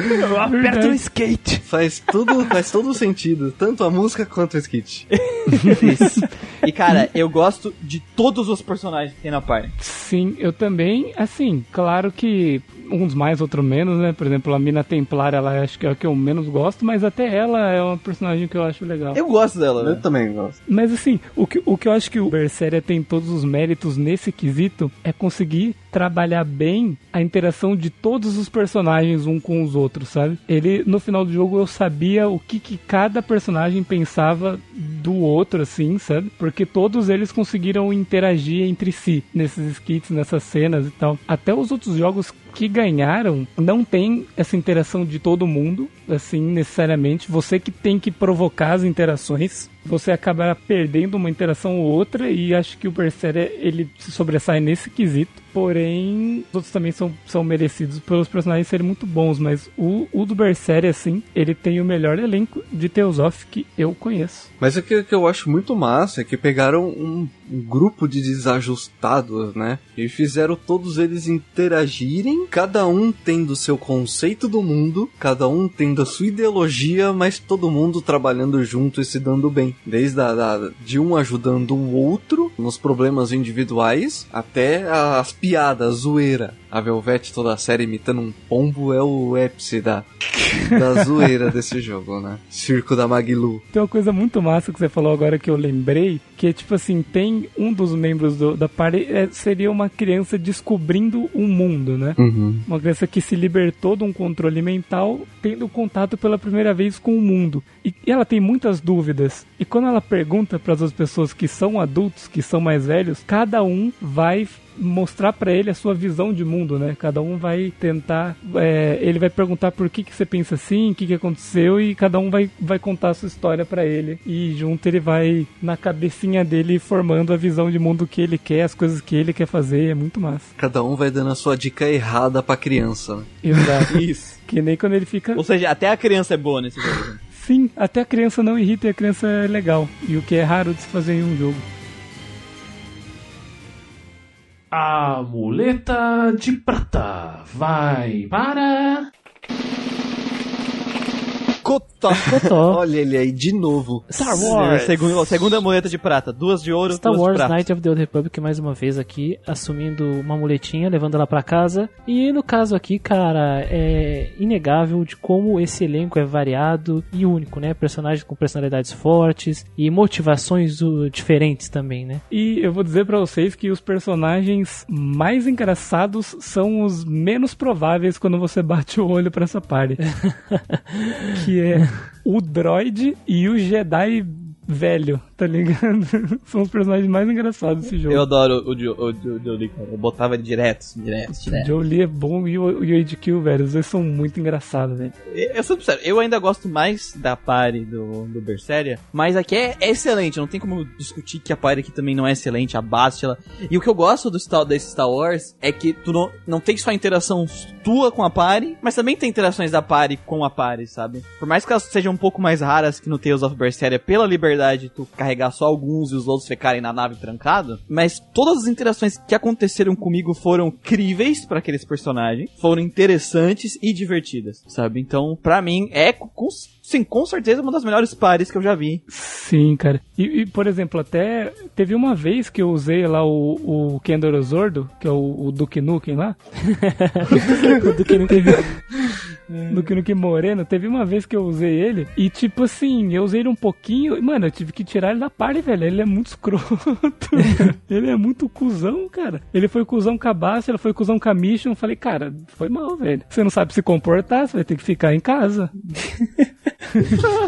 Eu aperto o skate. Faz tudo, faz todo sentido. Tanto a música quanto o skit. <laughs> Isso. E cara, eu gosto de todos os personagens que tem na party. Sim, eu também, assim, claro que uns mais, outros menos, né? Por exemplo, a Mina Templar, ela acho que é a que eu menos gosto, mas até ela é uma personagem que eu acho legal. Eu gosto dela, Eu velho. também gosto. Mas assim, o que, o que eu acho que o Berseria tem todos os méritos nesse quesito é conseguir trabalhar bem a interação de todos os personagens um com os outros, sabe? Ele, no final do jogo, eu sabia o que, que cada personagem pensava do outro, assim, sabe? Porque todos eles conseguiram interagir entre si nesses skits, nessas cenas e tal. Até os outros jogos que ganharam não tem essa interação de todo mundo, assim, necessariamente. Você que tem que provocar as interações. Você acaba perdendo uma interação ou outra e acho que o Berseria ele se sobressai nesse quesito. Porém, os outros também são, são merecidos pelos personagens serem muito bons, mas o, o do Berseria, assim, ele tem o melhor elenco de Teosof que eu conheço. Mas o que, que eu acho muito massa é que pegaram um, um grupo de desajustados, né? E fizeram todos eles interagirem, cada um tendo seu conceito do mundo, cada um tendo a sua ideologia, mas todo mundo trabalhando junto e se dando bem. Desde a, da- de um ajudando o outro nos problemas individuais, até as piadas, a zoeira. A Velvet toda a série imitando um pombo é o ápice da, da <laughs> zoeira desse jogo, né? Circo da Maglu. Tem uma coisa muito massa que você falou agora que eu lembrei, que é tipo assim, tem um dos membros do- da party, é, seria uma criança descobrindo o mundo, né? Uhum. Uma criança que se libertou de um controle mental, tendo contato pela primeira vez com o mundo. E, e ela tem muitas dúvidas. E quando ela pergunta para as pessoas que são adultos, que são mais velhos, cada um vai mostrar pra ele a sua visão de mundo, né? Cada um vai tentar, é, ele vai perguntar por que, que você pensa assim, o que, que aconteceu, e cada um vai, vai contar a sua história pra ele. E junto ele vai, na cabecinha dele, formando a visão de mundo que ele quer, as coisas que ele quer fazer, é muito massa. Cada um vai dando a sua dica errada pra criança. né? Exato. <laughs> Isso. que nem quando ele fica. Ou seja, até a criança é boa nesse jogo. né? Sim, até a criança não irrita e a criança é legal. E o que é raro de se fazer em um jogo. A muleta de prata vai para. Cotó. Cotó. <laughs> Olha ele aí de novo. Star Wars. Segunda, segunda de prata. Duas de ouro, Star duas de Wars prata. Knight of the Old Republic mais uma vez aqui, assumindo uma muletinha, levando ela pra casa. E no caso aqui, cara, é inegável de como esse elenco é variado e único, né? Personagens com personalidades fortes e motivações uh, diferentes também, né? E eu vou dizer pra vocês que os personagens mais engraçados são os menos prováveis quando você bate o olho pra essa party. <laughs> que é o droid e o Jedi velho, tá ligado? <laughs> São os personagens mais engraçados desse jogo. Eu adoro o Jo- o Jo- o Jolie, cara. Eu botava ele direto, assim, direto, O direto. Joe Lee é bom e o, e o HQ, velho. Os dois são muito engraçados, velho. Eu sou sincero, eu ainda gosto mais da party do, do Berseria, mas aqui é, é excelente, não tem como discutir que a party aqui também não é excelente, a Bastila. E o que eu gosto do Star, desse Star Wars é que tu não, não tem só interação tua com a party, mas também tem interações da party com a party, sabe? Por mais que elas sejam um pouco mais raras que no Tales of Berseria, pela liberdade de tu carregar só alguns e os outros ficarem na nave trancado, mas todas as interações que aconteceram comigo foram críveis pra aqueles personagens, foram interessantes e divertidas, sabe? Então, pra mim, é com, sim, com certeza uma das melhores pares que eu já vi. Sim, cara. E, e, por exemplo, até teve uma vez que eu usei lá o, o Kendor Osordo, que é o, o Duke Nukem lá. Do que não teve. Duke Nukem Moreno. Teve uma vez que eu usei ele e, tipo assim, eu usei ele um pouquinho. e, Mano, eu tive que tirar ele da party, velho. Ele é muito <laughs> escroto. ele é muito cuzão, cara. Ele foi cuzão com a Basta, ele foi cuzão com a Mission. Falei, cara, foi mal, velho. Você não sabe se comportar, você vai ter que ficar em casa. <laughs>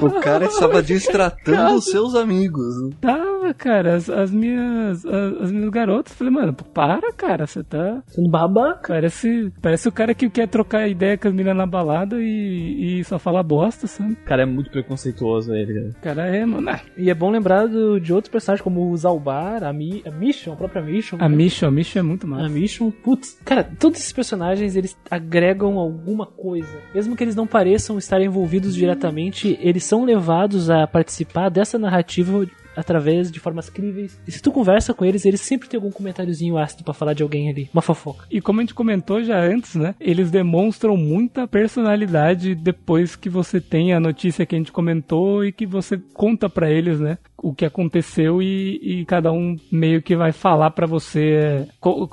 O cara estava distratando os seus amigos. Tava, cara, as, as minhas as, as minhas garotas, falei, mano, para, cara, você tá Sendo babaca. parece parece o cara que quer trocar ideia com as meninas na balada e, e só fala bosta, sabe? O cara é muito preconceituoso ele, cara. O cara é, mano, ah, E é bom lembrar do- de outros personagens como o Zalbar, a, Mi, a Mission, a própria Mission. a Mission, a Mission é muito A massa. Mission, putz, cara, todos esses personagens eles agregam alguma coisa. Mesmo que eles não pareçam estar envolvidos diretamente, eles são levados a participar dessa narrativa através de formas críveis. E se tu conversa com eles, eles sempre têm algum comentáriozinho ácido pra falar de alguém ali, uma fofoca. E como a gente comentou já antes, né? Eles demonstram muita personalidade depois que você tem a notícia que a gente comentou e que você conta pra eles, né? O que aconteceu e, e cada um meio que vai falar pra você.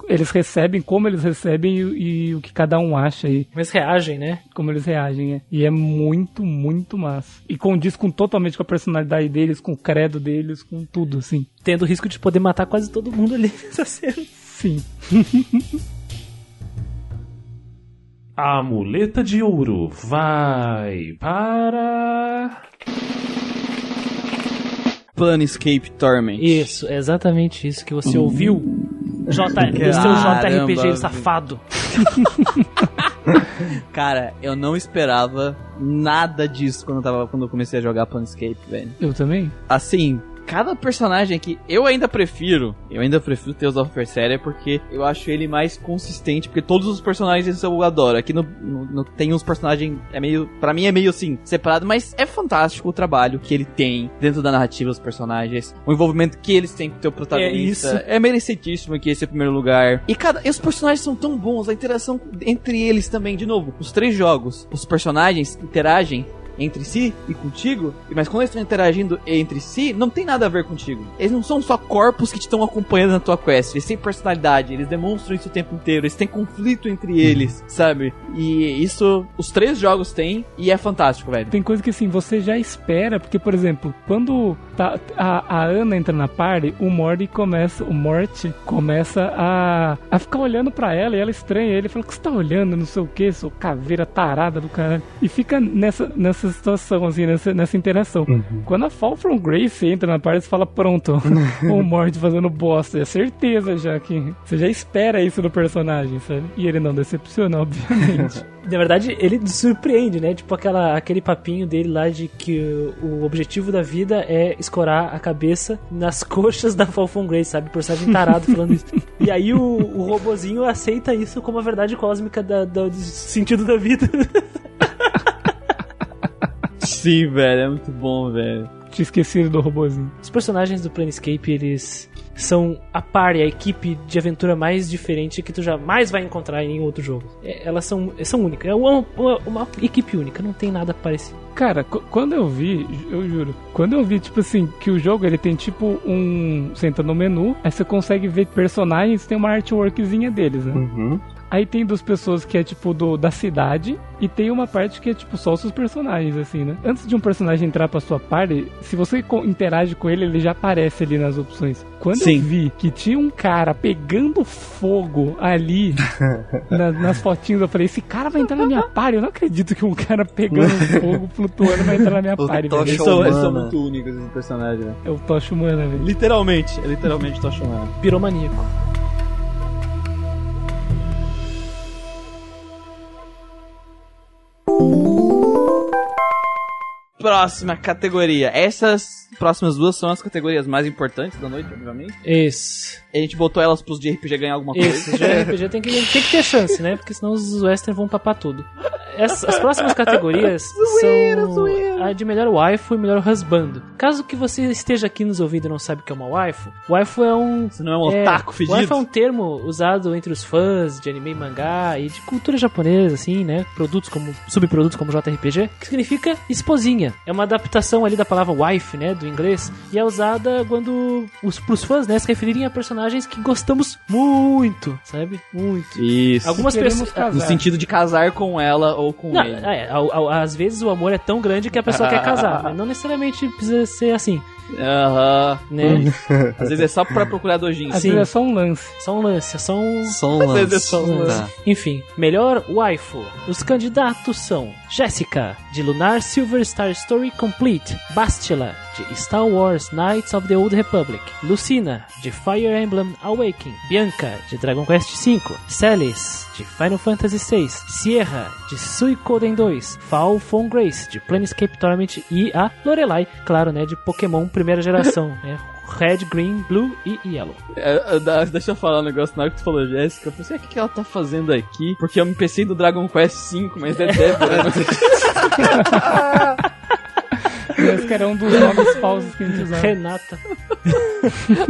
Eles recebem, como eles recebem e, e o que cada um acha e Mas reagem, né? como eles reagem. É. E é muito, muito massa. E condiz com, totalmente com a personalidade deles, com o credo deles, com tudo, assim. Tendo o risco de poder matar quase todo mundo ali <laughs> nessa cena. Sim. <laughs> A muleta de ouro vai para. Planescape Torment. Isso, é exatamente isso que você ouviu. J, <laughs> o seu. JRPG safado. <laughs> Cara, eu não esperava nada disso quando eu, tava, quando eu comecei a jogar Planescape, velho. Eu também? Assim, cada personagem aqui, eu ainda prefiro, eu ainda prefiro Tales of Berseria porque eu acho ele mais consistente, porque todos os personagens eu adoro. Aqui no, no- no- tem uns personagens, é meio, pra mim é meio assim, separado, mas é fantástico o trabalho que ele tem dentro da narrativa dos personagens, o envolvimento que eles têm com o teu protagonista. isso. É, merecidíssimo que esse é o primeiro lugar. E cada, e os personagens são tão bons, a interação entre eles também, de novo, os três jogos, os personagens interagem entre si e contigo, mas quando eles estão interagindo entre si, não tem nada a ver contigo. Eles não são só corpos que te estão acompanhando na tua quest, eles têm personalidade, eles demonstram isso o tempo inteiro, eles têm conflito entre eles, sabe? E isso os três jogos têm e é fantástico, velho. Tem coisa que assim, você já espera, porque, por exemplo, quando tá- a, a Ana entra na party, o Morty começa, o Morty começa a, a ficar olhando pra ela e ela estranha ele, fala, o que você tá olhando, não sei o que, sou caveira tarada do caralho. E fica nessa, nessas nessa situação, assim, nessa, nessa interação. Quando a Fall from Grace entra na parte, você fala, pronto, <laughs> o Mord fazendo bosta. É certeza já que você já espera isso do personagem, sabe? E ele não decepciona, obviamente. <laughs> Na verdade, ele surpreende, né? Tipo aquela, aquele papinho dele lá de que o objetivo da vida é escorar a cabeça nas <laughs> coxas da Falcon Grace, sabe? Personagem tarado falando isso. E aí o, o robozinho aceita isso como a verdade cósmica da, da- do sentido da vida. Sim, velho, é muito bom, velho. Tinha esquecido do robozinho. Os personagens do Planescape, eles são a par e a equipe de aventura mais diferente que tu jamais vai encontrar em nenhum outro jogo. É, elas são, são únicas. É uma, uma- uma equipe única, não tem nada parecido. Cara, qu- quando eu vi, eu juro, quando eu vi, tipo assim, que o jogo ele tem tipo um. Você entra no menu, aí você consegue ver personagens, tem uma artworkzinha deles, né? Uhum. Aí tem duas pessoas que é tipo do, da cidade e tem uma parte que é tipo só os seus personagens, assim, né? Antes de um personagem entrar pra sua party, se você interage com ele, ele já aparece ali nas opções. Quando Sim. eu vi que tinha um cara pegando fogo ali <laughs> na- nas fotinhos, eu falei: esse cara vai entrar na minha party. Eu não acredito que um cara pegando <laughs> fogo flutuando vai entrar na minha party. Tocha velho. Eles são, eles são muito únicos, esses personagens, velho. É o Tocha Humana, velho. Literalmente, é literalmente Tocha Humana. Piromaníaco. Próxima categoria. Essas próximas duas são as categorias mais importantes da noite, obviamente. Esse. A gente botou elas pros de RPG ganhar alguma coisa. Já RPG tem que, tem que ter chance, né? Porque senão os western vão papar tudo. As, as próximas categorias <laughs> são a de melhor waifu e melhor husband. Caso que você esteja aqui nos ouvindo e não sabe o que é uma waifu, waifu é um Você não é um otaku fedido? Waifu é um termo usado entre os fãs de anime e mangá e de cultura japonesa, assim, né? Produtos como subprodutos como JRPG, que significa esposinha. É uma adaptação ali da palavra wife, né, do inglês, e é usada quando os pros fãs, né, se referirem a personagens que gostamos muito, sabe? Muito. Isso. Algumas pessoas casar. No sentido de casar com ela ou com não, ele. é, ao- ao- às vezes o amor é tão grande que a pessoa quer casar, <laughs> mas não necessariamente precisa ser assim, Aham. né? Às vezes é só pra procurar dojinho. Às Sim. vezes é só um lance. Só um lance, é só um, Só um <laughs> Às vezes é lance. só um Tá. Enfim, melhor waifu. Os candidatos são Jessica, de Lunar Silver Star Story Complete, Bastila, de Star Wars Knights of the Old Republic, Lucina, de Fire Emblem Awakening, Bianca, de Dragon Quest V, Celis, de Final Fantasy VI, Sierra, de Suicoden 2, Fall from Grace, de Planescape Torment e a Lorelai, claro, né, de Pokémon primeira geração, <laughs> né? Red, Green, Blue e Yellow. É, é, deixa eu falar um negócio. Na hora que tu falou Jéssica, eu pensei, "Ah, o que, que ela tá fazendo aqui? Porque eu me pensei do Dragon Quest V, mas é Débora. <laughs> Esse que era um dos nomes falsos que a gente usava. Renata.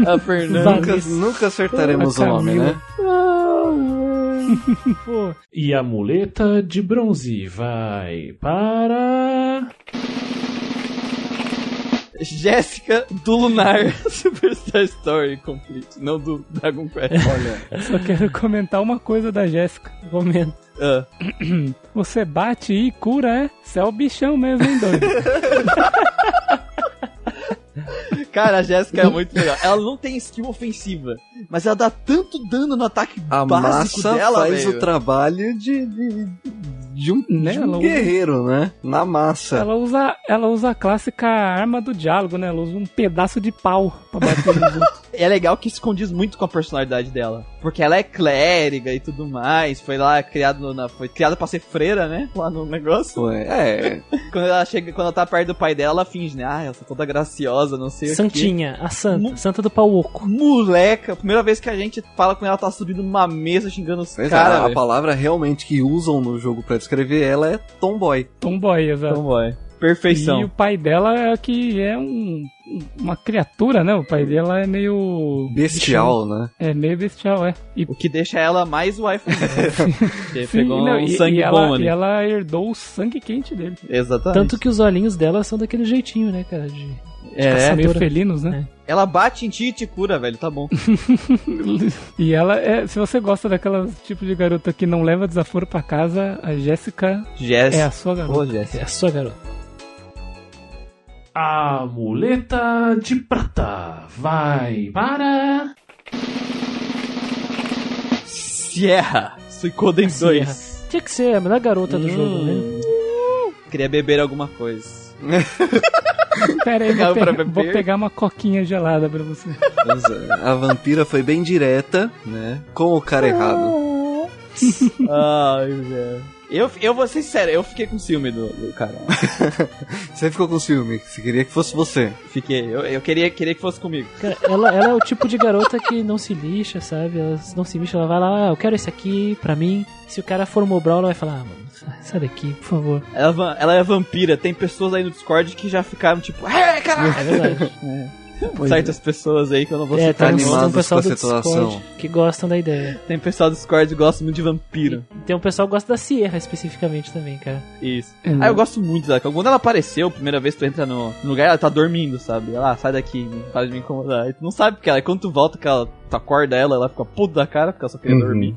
a Fernanda. Nunca, nunca acertaremos o nome, né? <laughs> Pô, E a muleta de bronze vai para. Jéssica do Lunar <laughs> Superstar Story Complete, não do Dragon Quest. Olha, Só quero comentar uma coisa da Jéssica. comendo. Ah, <clears throat> Você bate e cura, é? Você é o bichão mesmo, hein, doido? <laughs> cara, a Jéssica é muito legal. Ela não tem skill ofensiva, mas ela dá tanto dano no ataque a básico massa dela, faz velho. o trabalho de, de, de um, Né, de um usa- guerreiro, né? Na massa. Ela usa, ela usa a clássica arma do diálogo, né? Ela usa um pedaço de pau pra bater nos <laughs> outros. é legal que isso condiz muito com a personalidade dela. Porque ela é clériga e tudo mais. Foi lá criado na, foi criada pra ser freira, né? Lá no negócio. Pô, É, <laughs> Quando ela chega, quando ela tá perto do pai dela, ela finge, né? Ah, ela tá toda graciosa, não sei o quê. Santinha, a santa, santa do pau oco. Moleca, primeira vez que a gente fala com ela, ela tá subindo numa mesa xingando os é, caras. a palavra realmente que usam no jogo pra descrever ela é tomboy. Tomboy, exato. Então vai. E Perfeição. o pai dela é que é um, uma criatura, né? O pai dela é meio. Bestial, né? É meio bestial, é. E, O que deixa ela mais wife. <laughs> Porque sim, pegou não, um e- sangue e ela, bom ali. E ela herdou o sangue quente dele. Exatamente. Tanto que os olhinhos dela são daquele jeitinho, né, cara? De... é, caçadora. Meio felinos, né? ela bate em ti e te cura, velho. Tá bom. <laughs> E ela é. Se você gosta daquela tipo de garota que não leva desaforo pra casa, a Jéssica Jess. é a sua garota. Ô. É a sua garota. A muleta de prata vai para. Sierra. Suicoden Sierra. 2. Tinha que ser a melhor garota do Hum. jogo, né? Queria beber alguma coisa. <laughs> Pera aí, vou, pegar- vou pegar uma coquinha gelada pra você. Mas, a vampira foi bem direta, né? Com o cara errado. <laughs> Ai, velho. Eu, eu vou ser sincero, eu fiquei com ciúme do, do cara. <laughs> Você ficou com ciúme, você queria que fosse você. Fiquei, eu, eu queria, queria que fosse comigo. Cara, ela, ela é o tipo de garota que não se lixa, sabe? Ela não se lixa, ela vai lá, ah, eu quero esse aqui pra mim. Se o cara for mobral, ela vai falar, ah, mano, sai- daqui, por favor. Ela, é ela é vampira, tem pessoas aí no Discord que já ficaram tipo, é, <laughs> É verdade. Certas pessoas aí que eu não vou É, citar tem, um, tem um pessoal do situação. Discord que gostam da ideia. Tem pessoal do Discord que gosta muito de vampiro. Tem um pessoal que gosta da Sierra especificamente também, cara. Isso. É. Ah, eu gosto muito dela. Quando ela apareceu, a primeira vez que tu entra no, no lugar, ela tá dormindo, sabe? Ela, ah, sai daqui, para de me incomodar. E tu não sabe porque ela, quando tu volta, que ela, tu acorda ela, ela fica puta da cara, porque ela só queria Uhum. dormir.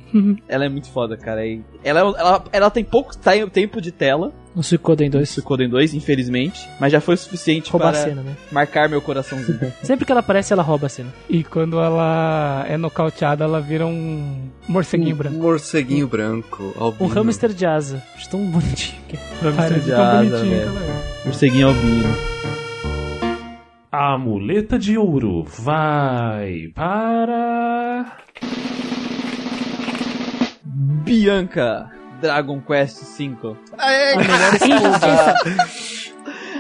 Ela é muito foda, cara. E ela, é- ela, ela tem pouco tempo de tela, No Suicoden 2. Suicoden 2, infelizmente, mas já foi o suficiente Roubar a para cena, né? marcar meu coraçãozinho. <laughs> <laughs> Sempre que ela aparece, ela rouba a cena. E quando ela é nocauteada, ela vira um morceguinho branco. Um morceguinho branco. Um albino. hamster de asa. Acho tão bonitinho. que é. Parece de tão asa, bonitinho velho. é. Morceguinho albino. A muleta de ouro vai para. Bianca, Dragon Quest V. A melhor esposa.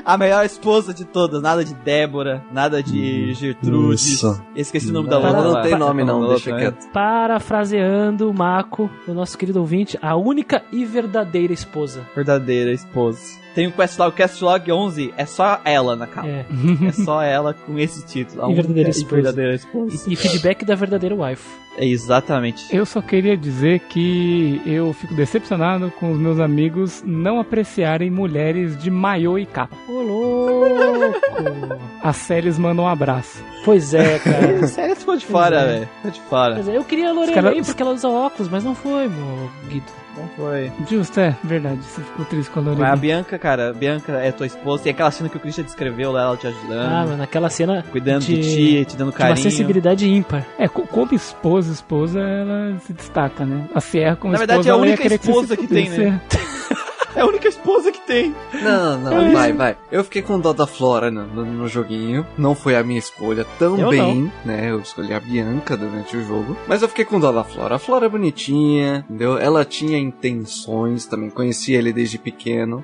A melhor esposa de todas, nada de Débora, nada de Gertrudes. Nossa. Esqueci o nome da outra. Não tem nome não, deixa né? quieto. Parafraseando o Mako, o nosso querido ouvinte, a única e verdadeira esposa. Verdadeira esposa. Tem o Questlog, o Questlog 11, é só ela na capa. É. É só ela com esse título. a E verdadeira única esposa. verdadeira esposa. E feedback da verdadeira wife. É exatamente. Eu só queria dizer que eu fico decepcionado com os meus amigos não apreciarem mulheres de maiô e capa. Ô, louco! <laughs> As séries mandam um abraço. pois é, <laughs> cara. Sério, ficou de fora, é. velho. Ficou de fora. Mas eu queria a Lorena Os cara- porque ela usa óculos, mas não foi, meu Guido. Não foi. Justo, é verdade. Você ficou triste com a Mas a. Bianca, cara, a Bianca é tua esposa. Tem aquela cena que o Christian descreveu lá, ela te ajudando, Ah, mano, aquela cena cuidando de, ti, te dando de uma carinho. sensibilidade ímpar. É, co- como esposa, esposa, ela se destaca, né? A Sierra como Na verdade, esposa, é a ela ia única que esposa se que tem, né? <laughs> <laughs> É a única esposa que tem. Não, não, vai, vai. Eu fiquei com dó da Flora no, no- no joguinho. Não foi a minha escolha também, né? Eu escolhi a Bianca durante o jogo. Mas eu fiquei com dó da Flora. A Flora é bonitinha, entendeu? Ela tinha intenções também. Conhecia ele desde pequeno,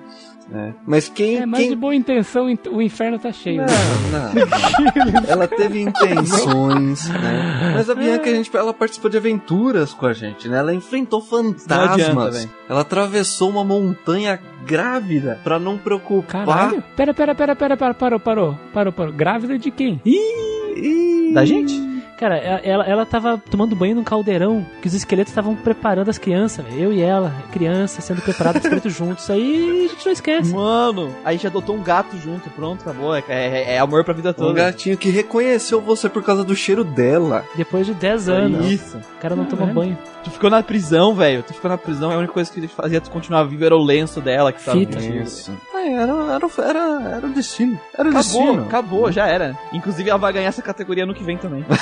né? Mas quem. É, mas quem... de boa intenção, int- o inferno tá cheio. né? Não, não, <laughs> não. Ela teve intenções, né? Mas a Bianca, a gente, ela participou de aventuras com a gente, né? Ela enfrentou adianta, fantasmas. velho. ela atravessou uma montanha grávida pra não preocupar. Caralho. Pera, pera, pera, pera, pera, parou, parou, parou, parou. Grávida de quem? Da gente? Cara, ela, ela, ela tava tomando banho num caldeirão que os esqueletos estavam preparando as crianças, velho. Eu e ela, criança, sendo preparados os esqueletos <laughs> juntos. Aí a gente não esquece. Mano, a gente adotou um gato junto, pronto, acabou. É, é- é amor pra vida Um toda. gatinho que reconheceu você por causa do cheiro dela. Depois de 10 anos, Isso. o cara não toma Caralho. banho. Tu ficou na prisão, velho. Tu ficou na prisão, a única coisa que fazia tu continuar vivo era o lenço dela que tava Fita. Isso. Era, era, era, era o destino. Era o Acabou, destino. acabou, já era. Inclusive ela vai ganhar essa categoria no que vem também. <laughs>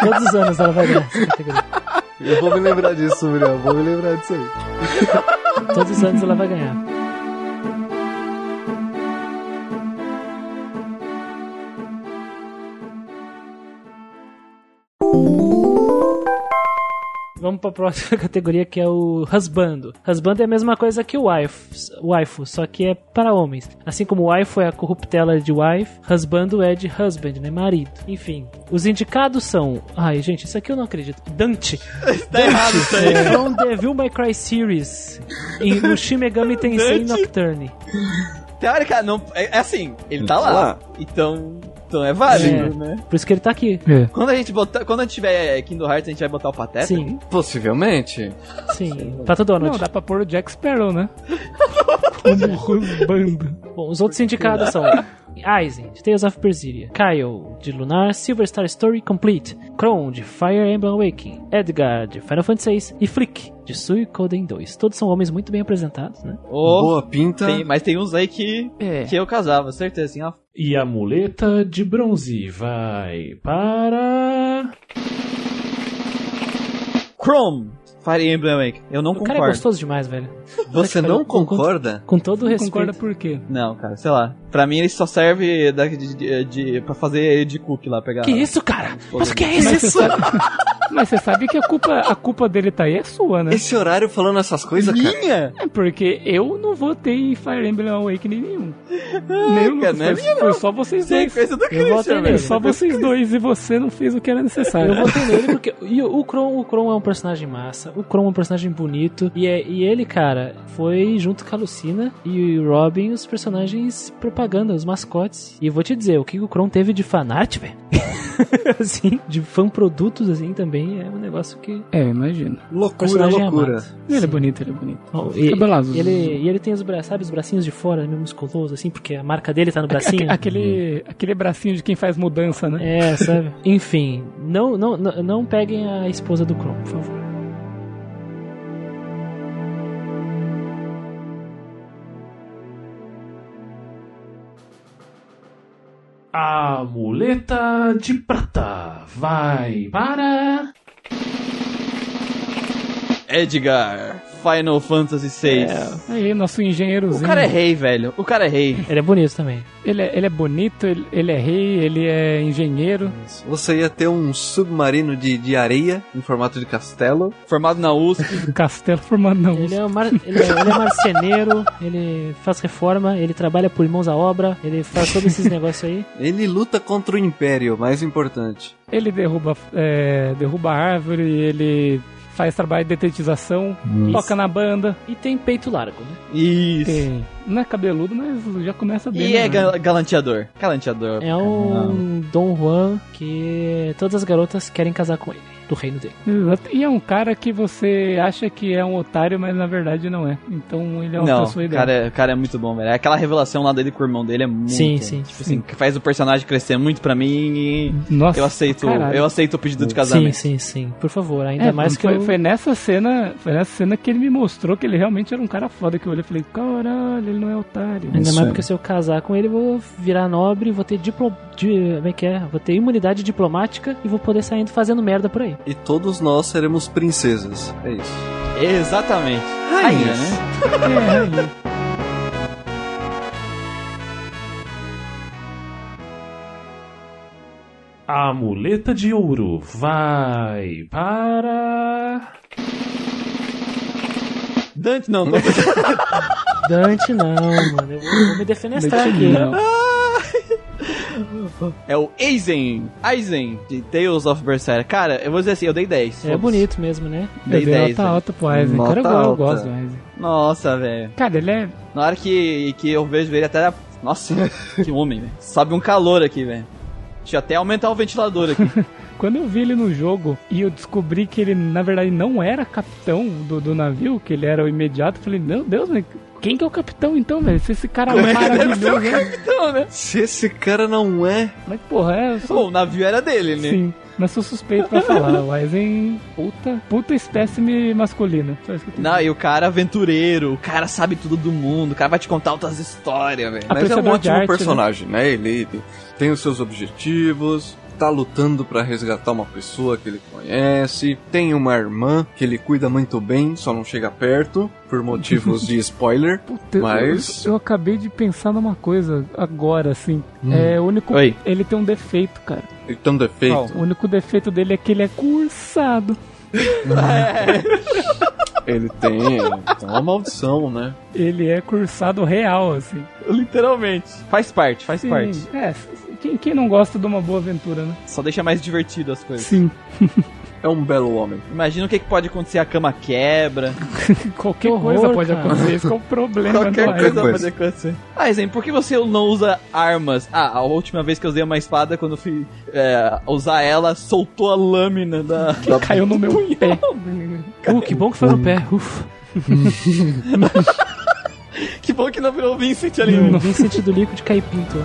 Todos os anos ela vai ganhar essa categoria. Eu vou me lembrar disso, Muriel. Vou me lembrar disso aí. Todos os anos ela vai ganhar. Vamos pra próxima <laughs> categoria que é o husbando. Husbando é a mesma coisa que o wife, waifu, só que é para homens. Assim como waifu é a corruptela de wife, husbando é de husband, né? Marido. Enfim, os indicados são. Ai, gente, isso aqui eu não acredito. Dante. <laughs> tá errado isso aí. É from Devil May Cry Series. Em, no <laughs> Shin Megami Tensei Dante. Nocturne. Teórica, não. É, é assim, ele tá Tá lá. lá. Então. Então é válido, É. né? Por isso que ele tá aqui. É. Quando a gente botar. Quando a gente tiver Kingdom Hearts, a gente vai botar o Pateta? Sim, Possivelmente. sim. Pato Donald. Não, dá pra pôr o Jack Sparrow, né? <laughs> Como rusbando. Bom, os outros indicados são Aizen, de Tales of Berseria, Kyle, de Lunar Silver Star Story Complete, Kron, de Fire Emblem Awakening, Edgar, de Final Fantasy VI e Flick, de Suikoden 2. Todos são homens muito bem apresentados, né? Ô, Boa pinta. tem- mas tem uns aí que. É. Que eu casava, certeza, assim, ó. E a muleta de bronze vai para. Chrome, Fire Emblem Awakening. Eu não O cara é concordo. gostoso demais, velho. Você não pariu. Com- concorda? Com todo o Não respeito. concorda por quê? Não, cara, sei lá. Pra mim ele só serve da, de, de, de- pra fazer de cook lá, pegar. Que isso, cara? Mas o que é Mas isso? <laughs> <laughs> mas você sabe que a culpa, a culpa dele tá aí é sua, né? Esse horário falando essas coisas, cara. Minha? É porque eu não votei em Fire Emblem Awakening nenhum. Nenhum, cara, não é foi, foi só vocês é dois. coisa do Eu votei nele. Só vocês dois e você não fez o que era necessário. Eu votei nele porque e o o Kron, o Kron é um personagem massa, o Kron é um personagem bonito e, é- e ele, cara, foi junto com a Lucina e o Robin os personagens propaganda, os mascotes. E vou te dizer, o que o Kron teve de fanart, velho, <laughs> assim, de fã produtos assim também é um negócio que É, imagino. o Loucura, é loucura. amado. Ele é bonito, ele é bonito. E, Cabelo azul. ele, e ele tem os braços, sabe, os bracinhos de fora, meio musculoso, assim, porque a marca dele tá no bracinho. Aquele, aquele bracinho de quem faz mudança, né? É, sabe? Enfim, não, não, não, não peguem a esposa do Kron, por favor. A muleta de prata vai para. Edgar, Final Fantasy VI. Aí, nosso O engenheirozinho. cara é rei, velho. O cara é rei. Ele é bonito também. Ele é, ele é bonito, ele, ele é rei, ele é engenheiro. Você ia ter um submarino de, de areia em formato de castelo. Formado na USP. <laughs> Castelo formado na Ele USP. é, um mar, ele, é, ele é marceneiro, ele faz reforma, ele trabalha por mãos à obra, ele faz todos esses negócios aí. <laughs> Ele luta contra o Império, mais importante. Ele derruba, é, derruba árvore, ele faz trabalho de detetização, toca na banda. E tem peito largo, né? Isso. Tem, não é cabeludo, mas já começa bem. E é né? ga- galanteador. Galanteador. É um Dom Juan que todas as garotas querem casar com ele, do reino dele. Exato. E é um cara que você acha que é um otário, mas na verdade não é. Então ele é uma Não, pessoa o ideal. cara, é, o cara é muito bom, velho. Aquela revelação lá dele com o irmão dele é muito. Sim, sim. Tipo assim, que faz o personagem crescer muito pra mim e Nossa, eu aceito, caralho. eu aceito o pedido de Sim, casamento. sim, sim. Por favor, ainda É, mais que foi, eu... foi nessa cena, foi nessa cena que ele me mostrou que ele realmente era um cara foda que eu olhei e falei, caralho, ele não é otário. Ainda Isso mais aí. porque se eu casar com ele, eu vou virar nobre, vou ter diplo... De... Como é que é? Vou ter imunidade diplomática e vou poder saindo fazendo merda por aí. E todos nós seremos princesas. É isso. Exatamente. Rainha, né? É, rainha. A muleta de ouro vai para. Dante não, tô... <laughs> Dante não, mano. Eu vou, vou me defenestrar aqui. Não. É o Aizen, Aizen, de Tales of Berseria. Cara, eu vou dizer assim, eu dei 10. É bonito mesmo, né? Dei Eu dei 10. nota alta pro Aizen. Nota Cara, eu, gosto do Aizen. Nossa, velho. Cara, ele é... Na hora que, que eu vejo ele até. Nossa, <laughs> que homem, velho. Sobe um calor aqui, velho. Deixa eu até aumentar o ventilador aqui. <laughs> Quando eu vi ele no jogo e eu descobri que ele, na verdade, não era capitão do, do navio, que ele era o imediato, eu falei, meu Deus, mas quem que é o capitão então, velho? Se esse cara é maravilhoso, né? então, né? Se esse cara não é. Mas, porra, é... sou- Pô, o navio era dele, né? Sim, mas sou suspeito pra falar. <laughs> O Aizen, puta, puta espécime masculina. Só isso que eu tenho Não, e o cara aventureiro, o cara sabe tudo do mundo, o cara vai te contar outras histórias, velho. Mas é um ótimo arte, personagem, né? Ele, ele tem os seus objetivos, tá lutando pra resgatar uma pessoa que ele conhece, tem uma irmã que ele cuida muito bem, só não chega perto, por motivos de <laughs> spoiler. Puta, Mas- eu, eu acabei de pensar numa coisa agora, assim. É, o único. Oi. Ele tem um defeito, cara. Ele tem um defeito. Qual? O único defeito dele é que ele é cursado. <laughs> Ele tem, tem uma maldição, né? Ele é cursado real, assim. Literalmente. Faz parte, faz Sim, parte. É, quem, quem não gosta de uma boa aventura, né? Só deixa mais divertido as coisas. Sim. <laughs> É um belo homem. Imagina o que, que pode acontecer, a cama quebra, <laughs> Qualquer Que horror, coisa pode cara. acontecer. Esse que é o problema qualquer do coisa pode acontecer. Ah, exemplo, por que você não usa armas? Ah, a última vez que eu usei uma espada, quando eu fui é, usar ela, soltou a lâmina da... <laughs> da... Caiu no meu pé. Uh, que bom que foi no pé. Ufa. Que bom que não virou o Vincent ali. Não né? vem sentido líquido de caipinto.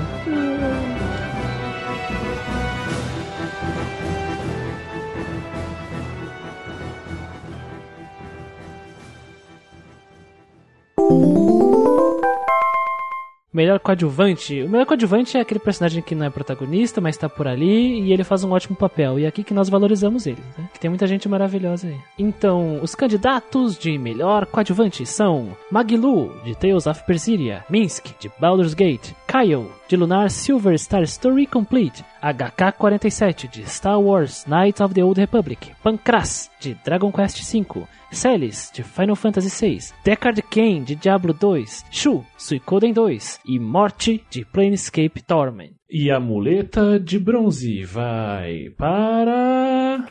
Melhor coadjuvante. O melhor coadjuvante é aquele personagem que não é protagonista, mas tá por ali e ele faz um ótimo papel. E é aqui que nós valorizamos ele, né? Que tem muita gente maravilhosa aí. Então, os candidatos de melhor coadjuvante são Magilu, de Tales of Berseria, Minsk, de Baldur's Gate, Kyle, de Lunar Silver Star Story Complete, HK-47, de Star Wars Knights of the Old Republic, Pancras, de Dragon Quest V, Celis, de Final Fantasy VI, Deckard Cain, de Diablo 2, Shu, Suicoden 2 e Morte, de Planescape Torment. E a muleta de bronze vai para.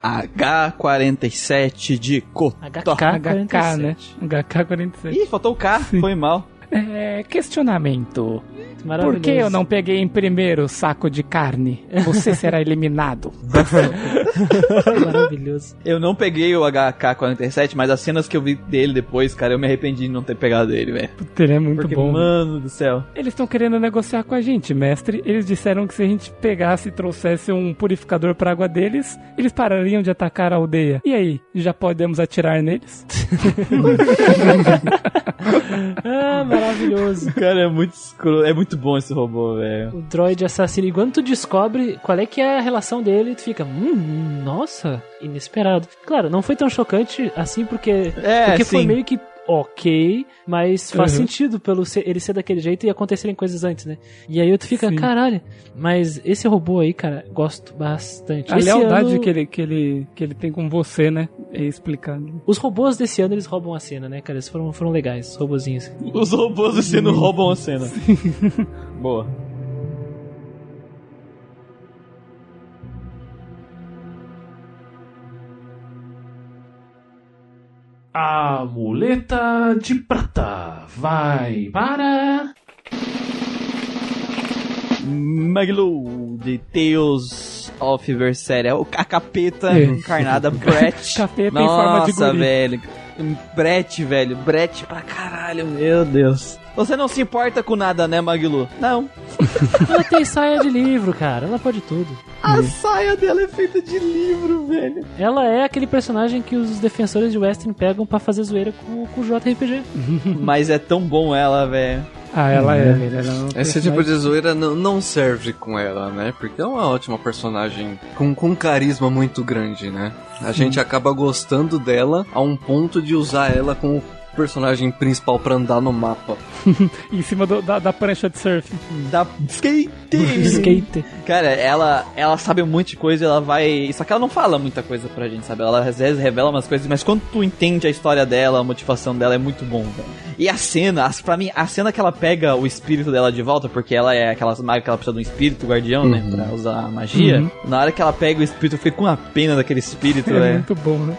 H47 de Kotor. HK-47. HK, né? HK47. Ih, faltou o K, foi mal. É, questionamento. Maravilhoso. Por que eu não peguei em primeiro saco de carne? Você será <laughs> eliminado. <laughs> Maravilhoso. Eu não peguei o HK47, mas as cenas que eu vi dele depois, cara, eu me arrependi de não ter pegado ele, velho. Puta, Ele é muito Porque, bom. mano do céu. Eles estão querendo negociar com a gente, mestre. Eles disseram que se a gente pegasse e trouxesse um purificador pra água deles, eles parariam de atacar a aldeia. E aí, já podemos atirar neles? <laughs> Ah, maravilhoso. Cara, é muito escuro. É muito bom esse robô, velho. O droid assassino. E quando tu descobre qual é que é a relação dele, tu fica, hum, nossa, inesperado. Claro, não foi tão chocante assim porque, É, porque foi meio que ok, mas faz Uhum. sentido pelo ser- ele ser daquele jeito e acontecerem coisas antes, né? E aí tu fica, Sim. caralho, mas esse robô aí, cara, gosto bastante. A Esse lealdade ano- que, ele, que, ele, que ele tem com você, né? É explicado. Os robôs desse ano, eles roubam a cena, né, cara? Eles foram, foram legais, os robozinhos. Os robôs do sino roubam a cena. Boa. A muleta de prata vai para. Maglu, de Tales of Berseria. O- A capeta É. encarnada <laughs> Brett. Capeta em forma de Nossa, guri. velho. Brett, velho. Brett pra caralho, meu Deus. Você não se importa com nada, né, Maglu? Não. <laughs> Ela tem saia de livro, cara. Ela pode tudo. A saia dela é feita de livro, velho. Ela é aquele personagem que os defensores de Western pegam pra fazer zoeira com, com o JRPG. <laughs> <laughs> Mas é tão bom ela, velho. Ah, ela é, velho. Ela é um Esse tipo de zoeira não, não serve com ela, né? Porque é uma ótima personagem com, com um carisma muito grande, né? A gente acaba gostando dela a um ponto de usar ela como personagem principal pra andar no mapa. <laughs> Em cima do- da, da prancha de surf. Da skate. <laughs> Skater. Cara, ela, ela sabe um monte de coisa, ela vai. Só que ela não fala muita coisa pra gente, sabe? Ela às vezes revela umas coisas, mas quando tu entende a história dela, a motivação dela é muito bom, velho. E a cena, as- pra mim, a cena que ela pega o espírito dela de volta, porque ela é aquelas magas que ela precisa de um espírito guardião, né? Uhum. Pra usar a magia. Uhum. Na hora que ela pega o espírito, eu fiquei com a pena daquele espírito, É muito bom, né?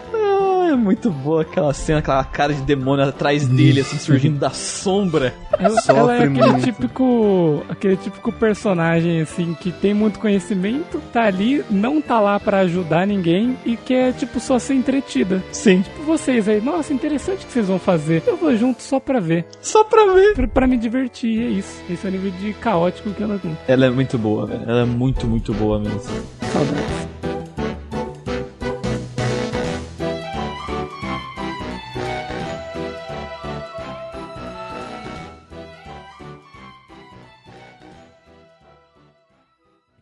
É muito boa aquela cena, aquela cara de demônio atrás dele, assim, surgindo da sombra. Ela, Sofre ela é aquele muito. típico, aquele típico personagem assim que tem muito conhecimento, tá ali, não tá lá pra ajudar ninguém e quer tipo só ser entretida. Sim. Tipo vocês aí, nossa, interessante o que vocês vão fazer. Eu vou junto só pra ver, Só pra ver. pra, pra me divertir, é isso. Esse é o nível de caótico que ela tem. Ela é muito boa, velho. Ela é muito, muito boa mesmo. Saudades.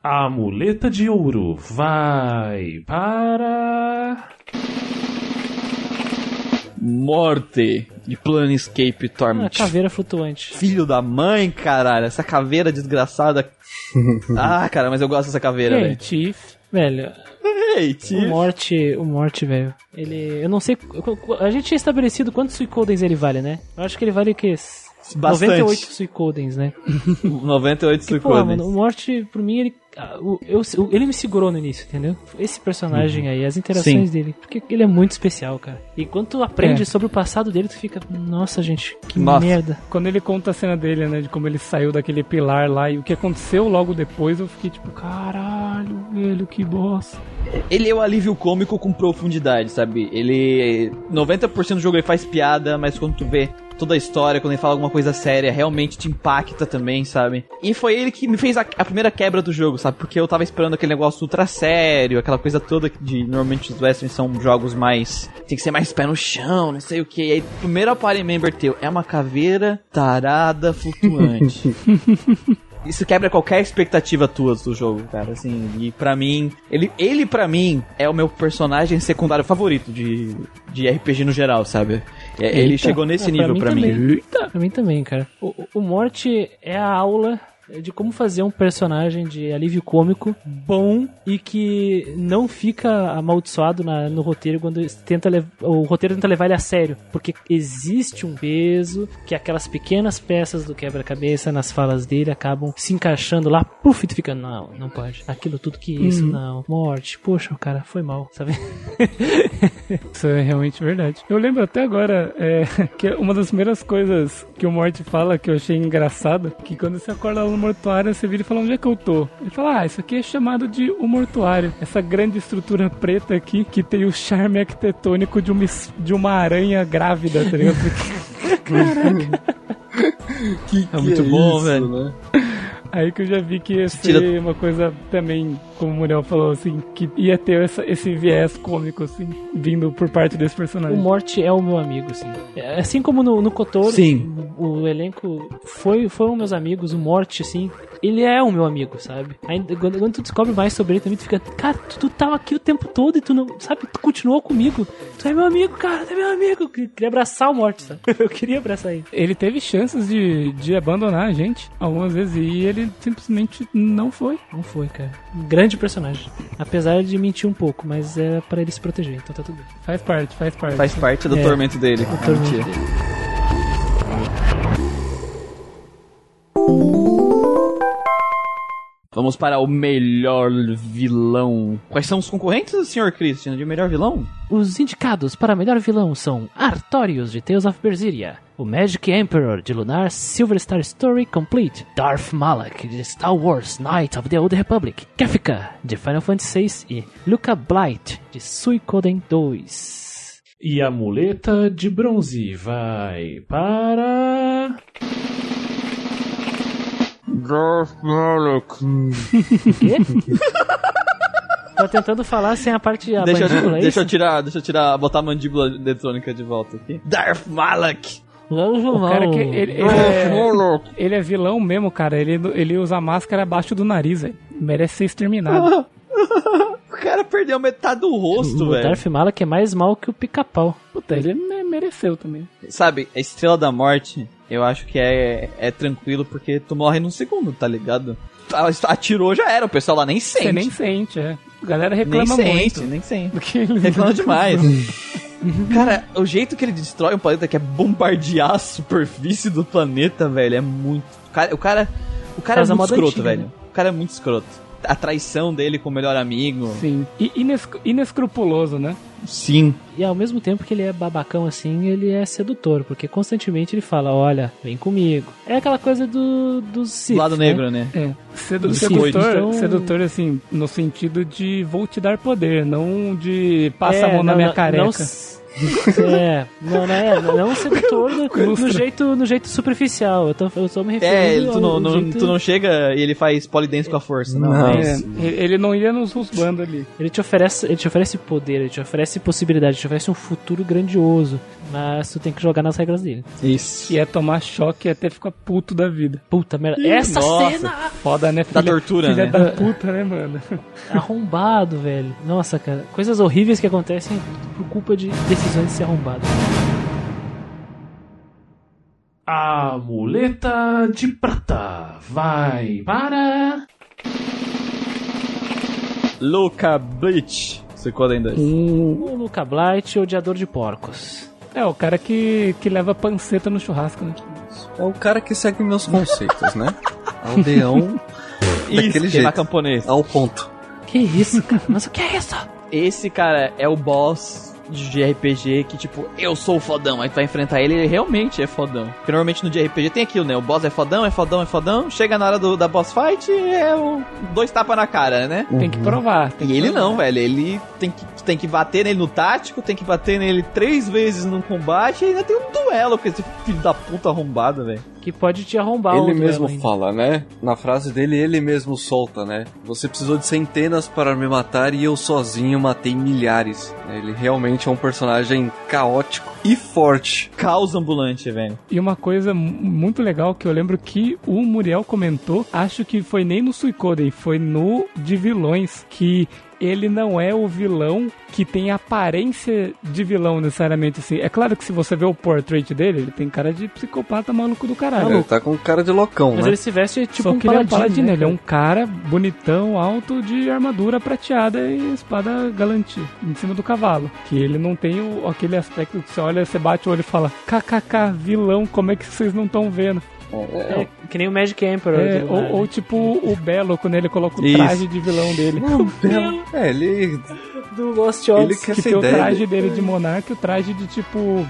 A muleta de ouro vai para. Morte de Planescape Uma Torment. caveira flutuante. Filho da mãe, caralho. Essa caveira desgraçada. <laughs> ah, cara, mas eu gosto dessa caveira, Ei, velho. Chief. Velho, Ei, o tio. Morte, o Morte, velho. Ele. Eu não sei. A gente tinha estabelecido quantos Suicodens ele vale, né? Eu acho que ele vale o quê? Bastante. 98 Suicodens, né? <laughs> 98 Porque, pô, segundos. mano, o Morte, por mim, ele. ah, o- eu, ele me segurou no início, entendeu? Esse personagem aí, as interações dele. Porque ele é muito especial, cara. E quando tu aprende É. sobre o passado dele, tu fica. Nossa, gente, que Nossa. merda. Quando ele conta a cena dele, né, de como ele saiu daquele pilar lá e o que aconteceu logo depois, eu fiquei tipo, caralho, velho, que bosta. Ele é o alívio cômico com profundidade, sabe? Ele. 90% do jogo ele faz piada, mas quando tu vê toda a história, quando ele fala alguma coisa séria, realmente te impacta também, sabe? E foi ele que me fez a, a primeira quebra do jogo, sabe? Porque eu tava esperando aquele negócio ultra sério, aquela coisa toda de normalmente os westerns são jogos mais tem que ser mais pé no chão, não sei o que. E aí, primeiro party member teu é uma caveira tarada flutuante. <laughs> Isso quebra qualquer expectativa tua do jogo, cara, assim, e pra mim, ele, ele pra mim é o meu personagem secundário favorito de, de RPG no geral, sabe? É, ele chegou nesse É, nível pra mim. também. Pra mim também, cara. O, o- o Morte é a aula de como fazer um personagem de alívio cômico bom e que não fica amaldiçoado na- no roteiro quando tenta o roteiro tenta levar ele a sério. Porque existe um peso que aquelas pequenas peças do quebra-cabeça nas falas dele acabam se encaixando lá, puf, e tu fica, não, não pode. Aquilo tudo que isso, não. Morte, poxa, o cara foi mal, sabe? <laughs> Isso é realmente verdade. Eu lembro até agora é, <laughs> que uma das primeiras coisas que o Morty fala que eu achei engraçado, que quando você acorda no mortuário, você vira e fala onde é que eu tô. Ele fala, ah, isso aqui é chamado de o mortuário. Essa grande estrutura preta aqui que tem o charme arquitetônico de uma, de uma aranha grávida, tá ligado? <laughs> Que, É muito bom, velho. Né? Aí que eu já vi que ia Tira- ser uma coisa também, como o Muriel falou, assim, que ia ter essa- esse viés cômico, assim, vindo por parte desse O personagem. Morte é o meu amigo, assim. É, Assim como no, no Kotor, Sim. o, o elenco foi, foram meus amigos, o Morte, assim, ele é o meu amigo, sabe? Ainda, quando, quando tu descobre mais sobre ele também, tu fica, cara, tu, tu tava aqui o tempo todo e tu não, sabe, tu continuou comigo. Tu é meu amigo, cara, tu é meu amigo. Eu queria abraçar o Morte, sabe? <laughs> Eu queria abraçar ele. Ele teve chances de, de abandonar a gente algumas vezes e ele simplesmente não foi. Não foi, cara. Um grande personagem. Apesar de mentir um pouco, mas é pra ele se proteger, então tá tudo bem. Faz parte, faz parte. Faz parte do É. tormento dele. O tormento Mentira. dele. Vamos para o melhor vilão. Quais são os concorrentes, senhor Christian, de melhor vilão? Os indicados para melhor vilão são Artorius, de Tales of Berseria, o Magic Emperor, de Lunar Silver Star Story Complete, Darth Malak, de Star Wars Knight of the Old Republic, Kefka, de Final Fantasy VI e Luca Blight, de Suikoden 2. E a muleta de bronze vai para. Quê? <laughs> Tô tentando falar sem a parte a Deixa, mandíbula, eu, é deixa eu tirar, deixa eu tirar, botar a mandíbula eletrônica de volta aqui. Darth Malak. O cara que ele, ele é, ele é vilão mesmo, cara. Ele, ele usa máscara abaixo do nariz, velho. Merece ser exterminado. <laughs> O cara perdeu metade do rosto, O velho. Darth Malak é mais mal que o pica-pau. Puta, ele me- mereceu também. Sabe, a Estrela da Morte, eu acho que é, é tranquilo porque tu morre num segundo, tá ligado? Atirou já era, o pessoal lá nem sente. Você nem sente, é. A galera Nem reclama sente, muito. nem sente. que ele- Reclama <laughs> demais. <laughs> Cara, o jeito que ele destrói um planeta que é bombardear a superfície do planeta, velho, é muito. O cara, o cara, o cara é muito escroto, antiga, velho. né? O cara é muito escroto. A traição dele com o melhor amigo. Sim. E ines- inescrupuloso, né? Sim. E ao mesmo tempo que ele é babacão assim, ele é sedutor, porque constantemente ele fala, olha, vem comigo. É aquela coisa do, dos Do Sith, lado né? negro, né? É. Sedu Do sedutor, Então- sedutor, assim, no sentido de vou te dar poder, não de passa É, a mão na não, minha não, careca. Não, é, não, não é, não sedutor no, no jeito, no jeito superficial. Eu tô, eu tô me referindo É, ele, tu, não, não- jeito- tu não chega e ele faz polidense com a força, não. Não. é É, ele não ia nos rusbando ali. Ele te oferece, ele te oferece poder, ele te oferece possibilidade, ele te oferece um futuro grandioso, mas tu tem que jogar nas regras dele. Isso. E é tomar choque e até ficar puto da vida. Puta merda, essa nossa. cena Foda, né? Da Filha, tortura, filha né? da puta, né, mano? <laughs> arrombado, velho. Nossa, cara, coisas horríveis que acontecem por culpa de decisões de ser arrombado. A muleta de prata vai para. Luca Bleach. Secou ainda. O Luca Blight, odiador de porcos. É, o cara que, que leva panceta no churrasco, né? É o cara que segue meus conceitos, né? <laughs> Aldeão Isso, daquele queimar jeito. camponês. ao ponto. Que isso, cara? Mas o que é isso? Esse cara é o boss de RPG que, tipo, eu sou o fodão, aí tu vai enfrentar ele, ele realmente é fodão. Porque normalmente no de RPG tem aquilo, né? O boss é fodão, é fodão, é fodão, chega na hora do, da boss fight é o, dois tapas na cara, né? Tem que provar. Tem E que ele provar. não, velho. Ele tem que, tem que bater nele no tático, tem que bater nele três vezes num combate e ainda tem um duelo com esse filho da puta arrombado, velho. Que pode te arrombar Ele o mesmo ainda. fala, né? Na frase dele, ele mesmo solta, né? Você precisou de centenas para me matar e eu sozinho matei milhares. Ele realmente é um personagem caótico e forte. Caos ambulante, velho. E uma coisa mu- muito legal que eu lembro que o Muriel comentou, acho que foi nem no Suicoden, foi no de vilões, que ele não é o vilão que tem aparência de vilão necessariamente assim. É claro que se você vê o portrait dele, ele tem cara de psicopata maluco do caralho. Ele tá com cara de loucão, Mas né? ele se veste tipo Só um que ele é um paladino, paladino, né, ele é cara? um cara bonitão, alto, de armadura prateada e espada galante em cima do cavalo. Que ele não tem o- aquele aspecto que você olha, você bate o olho e fala: KKK, vilão, como é que vocês não estão vendo? É, que nem o Magic Emperor. É, ou, ou tipo o Belo, quando ele coloca o Isso. traje de vilão dele. É, ele. do Lost Ele Odyssey. quer que essa tem o traje dele de monarca e o traje de tipo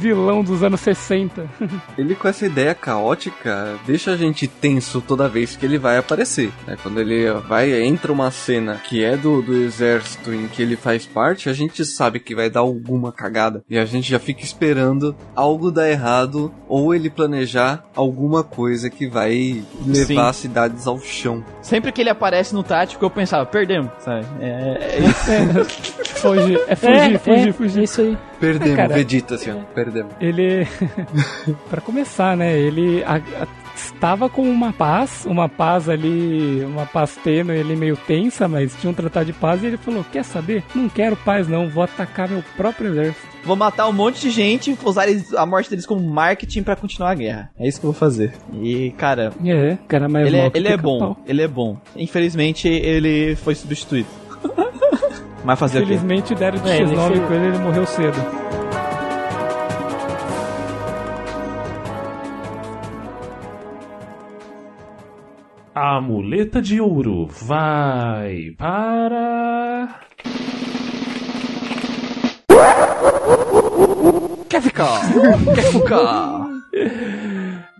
vilão dos anos 60. <laughs> Ele com essa ideia caótica deixa a gente tenso toda vez que ele vai aparecer. né? Quando ele vai entra uma cena que é do, do exército em que ele faz parte, a gente sabe que vai dar alguma cagada e a gente já fica esperando algo dar errado ou ele planejar alguma coisa que vai levar Sim. as cidades ao chão. Sempre que ele aparece no tático, eu pensava, perdemos, sabe? É, é é <laughs> É, fugir, é, fugir, é fugir. isso aí. Perdemos, cara, Vegeta, assim, ó, perdemos. Ele. <laughs> Pra começar, né? Ele a- a- estava com uma paz, uma paz ali, uma paz tênue, ele meio tensa, mas tinha um tratado de paz e ele falou: Quer saber? Não quero paz, não, vou atacar meu próprio exército. Vou matar um monte de gente, vou usar eles- a morte deles como marketing pra continuar a guerra. É isso que eu vou fazer. E, cara, É, cara, mas ele, é, ele é bom. Ele é bom. Infelizmente, ele foi substituído. <laughs> Mas fazer o quê? Infelizmente deram de É, ele X9 fez- com ele ele morreu cedo. A muleta de ouro vai para. Quer ficar? Quer ficar?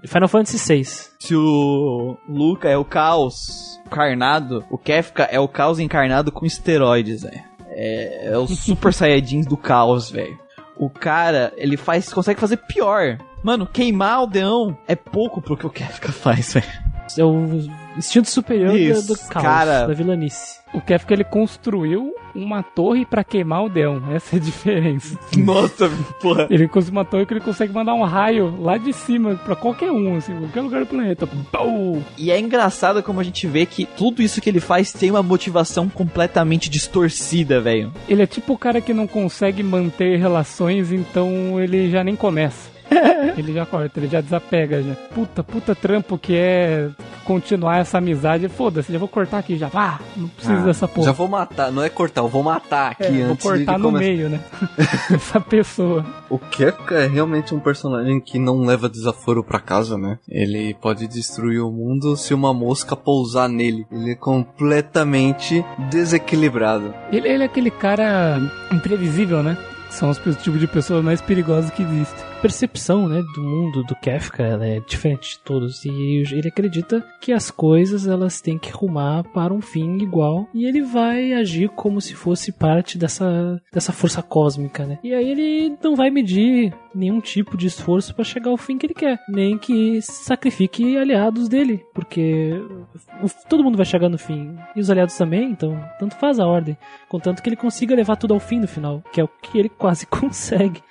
Final Fantasy VI. Se o Luca é o caos encarnado, o Kefka é o caos encarnado com esteroides, velho. É, é o Super Saiyajins do caos, velho. O cara, ele faz, consegue fazer pior. Mano, queimar aldeão é pouco pro que o Kefka faz, velho. O instinto superior Isso, do caos, cara. da vilanice. O Kefka ele construiu uma torre pra queimar o Deon. Essa é a diferença. Nossa, porra. Ele construiu uma torre que ele consegue mandar um raio lá de cima pra qualquer um, assim, qualquer lugar do planeta. E é engraçado como a gente vê que tudo isso que ele faz tem uma motivação completamente distorcida, velho. Ele é tipo o cara que não consegue manter relações, então ele já nem começa. <laughs> ele já corta, ele já desapega já. Puta, puta trampo que é continuar essa amizade. Foda-se, já vou cortar aqui já. Vá, não preciso dessa porra. Já vou matar, não é cortar, eu vou matar aqui É, vou antes cortar de no começar. meio, né? <laughs> essa pessoa. O Kefka é realmente um personagem que não leva desaforo pra casa, né? Ele pode destruir o mundo se uma mosca pousar nele. Ele é completamente desequilibrado. Ele, ele é aquele cara imprevisível, né? São os tipos de pessoas mais perigosas que existem. Percepção, né, do mundo do Kefka ela é diferente de todos. E ele acredita que as coisas elas têm que rumar para um fim igual. E ele vai agir como se fosse parte dessa, dessa força cósmica, né? E aí ele não vai medir nenhum tipo de esforço para chegar ao fim que ele quer, nem que sacrifique aliados dele, porque todo mundo vai chegar no fim. E os aliados também, então tanto faz a ordem, contanto que ele consiga levar tudo ao fim no final, que é o que ele quase <laughs> consegue.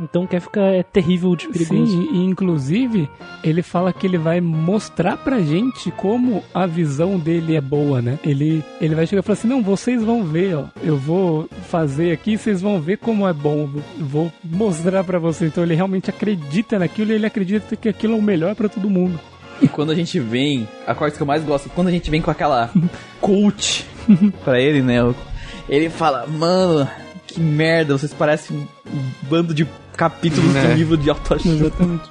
Então Kefka é terrível de perigoso. Sim, e inclusive ele fala que ele vai mostrar pra gente como a visão dele é boa, né? Ele, ele vai chegar e falar assim: não, vocês vão ver, ó. Eu vou fazer aqui, vocês vão ver como é bom. Eu Vou mostrar pra vocês. Então ele realmente acredita naquilo e ele acredita que aquilo é o melhor pra todo mundo. E quando a gente vem, a parte que eu mais gosto, é quando a gente vem com aquela <laughs> coach <laughs> pra ele, né? Ele fala, mano, que merda, vocês parecem um bando de capítulos É. do livro de autoajuda. Exatamente.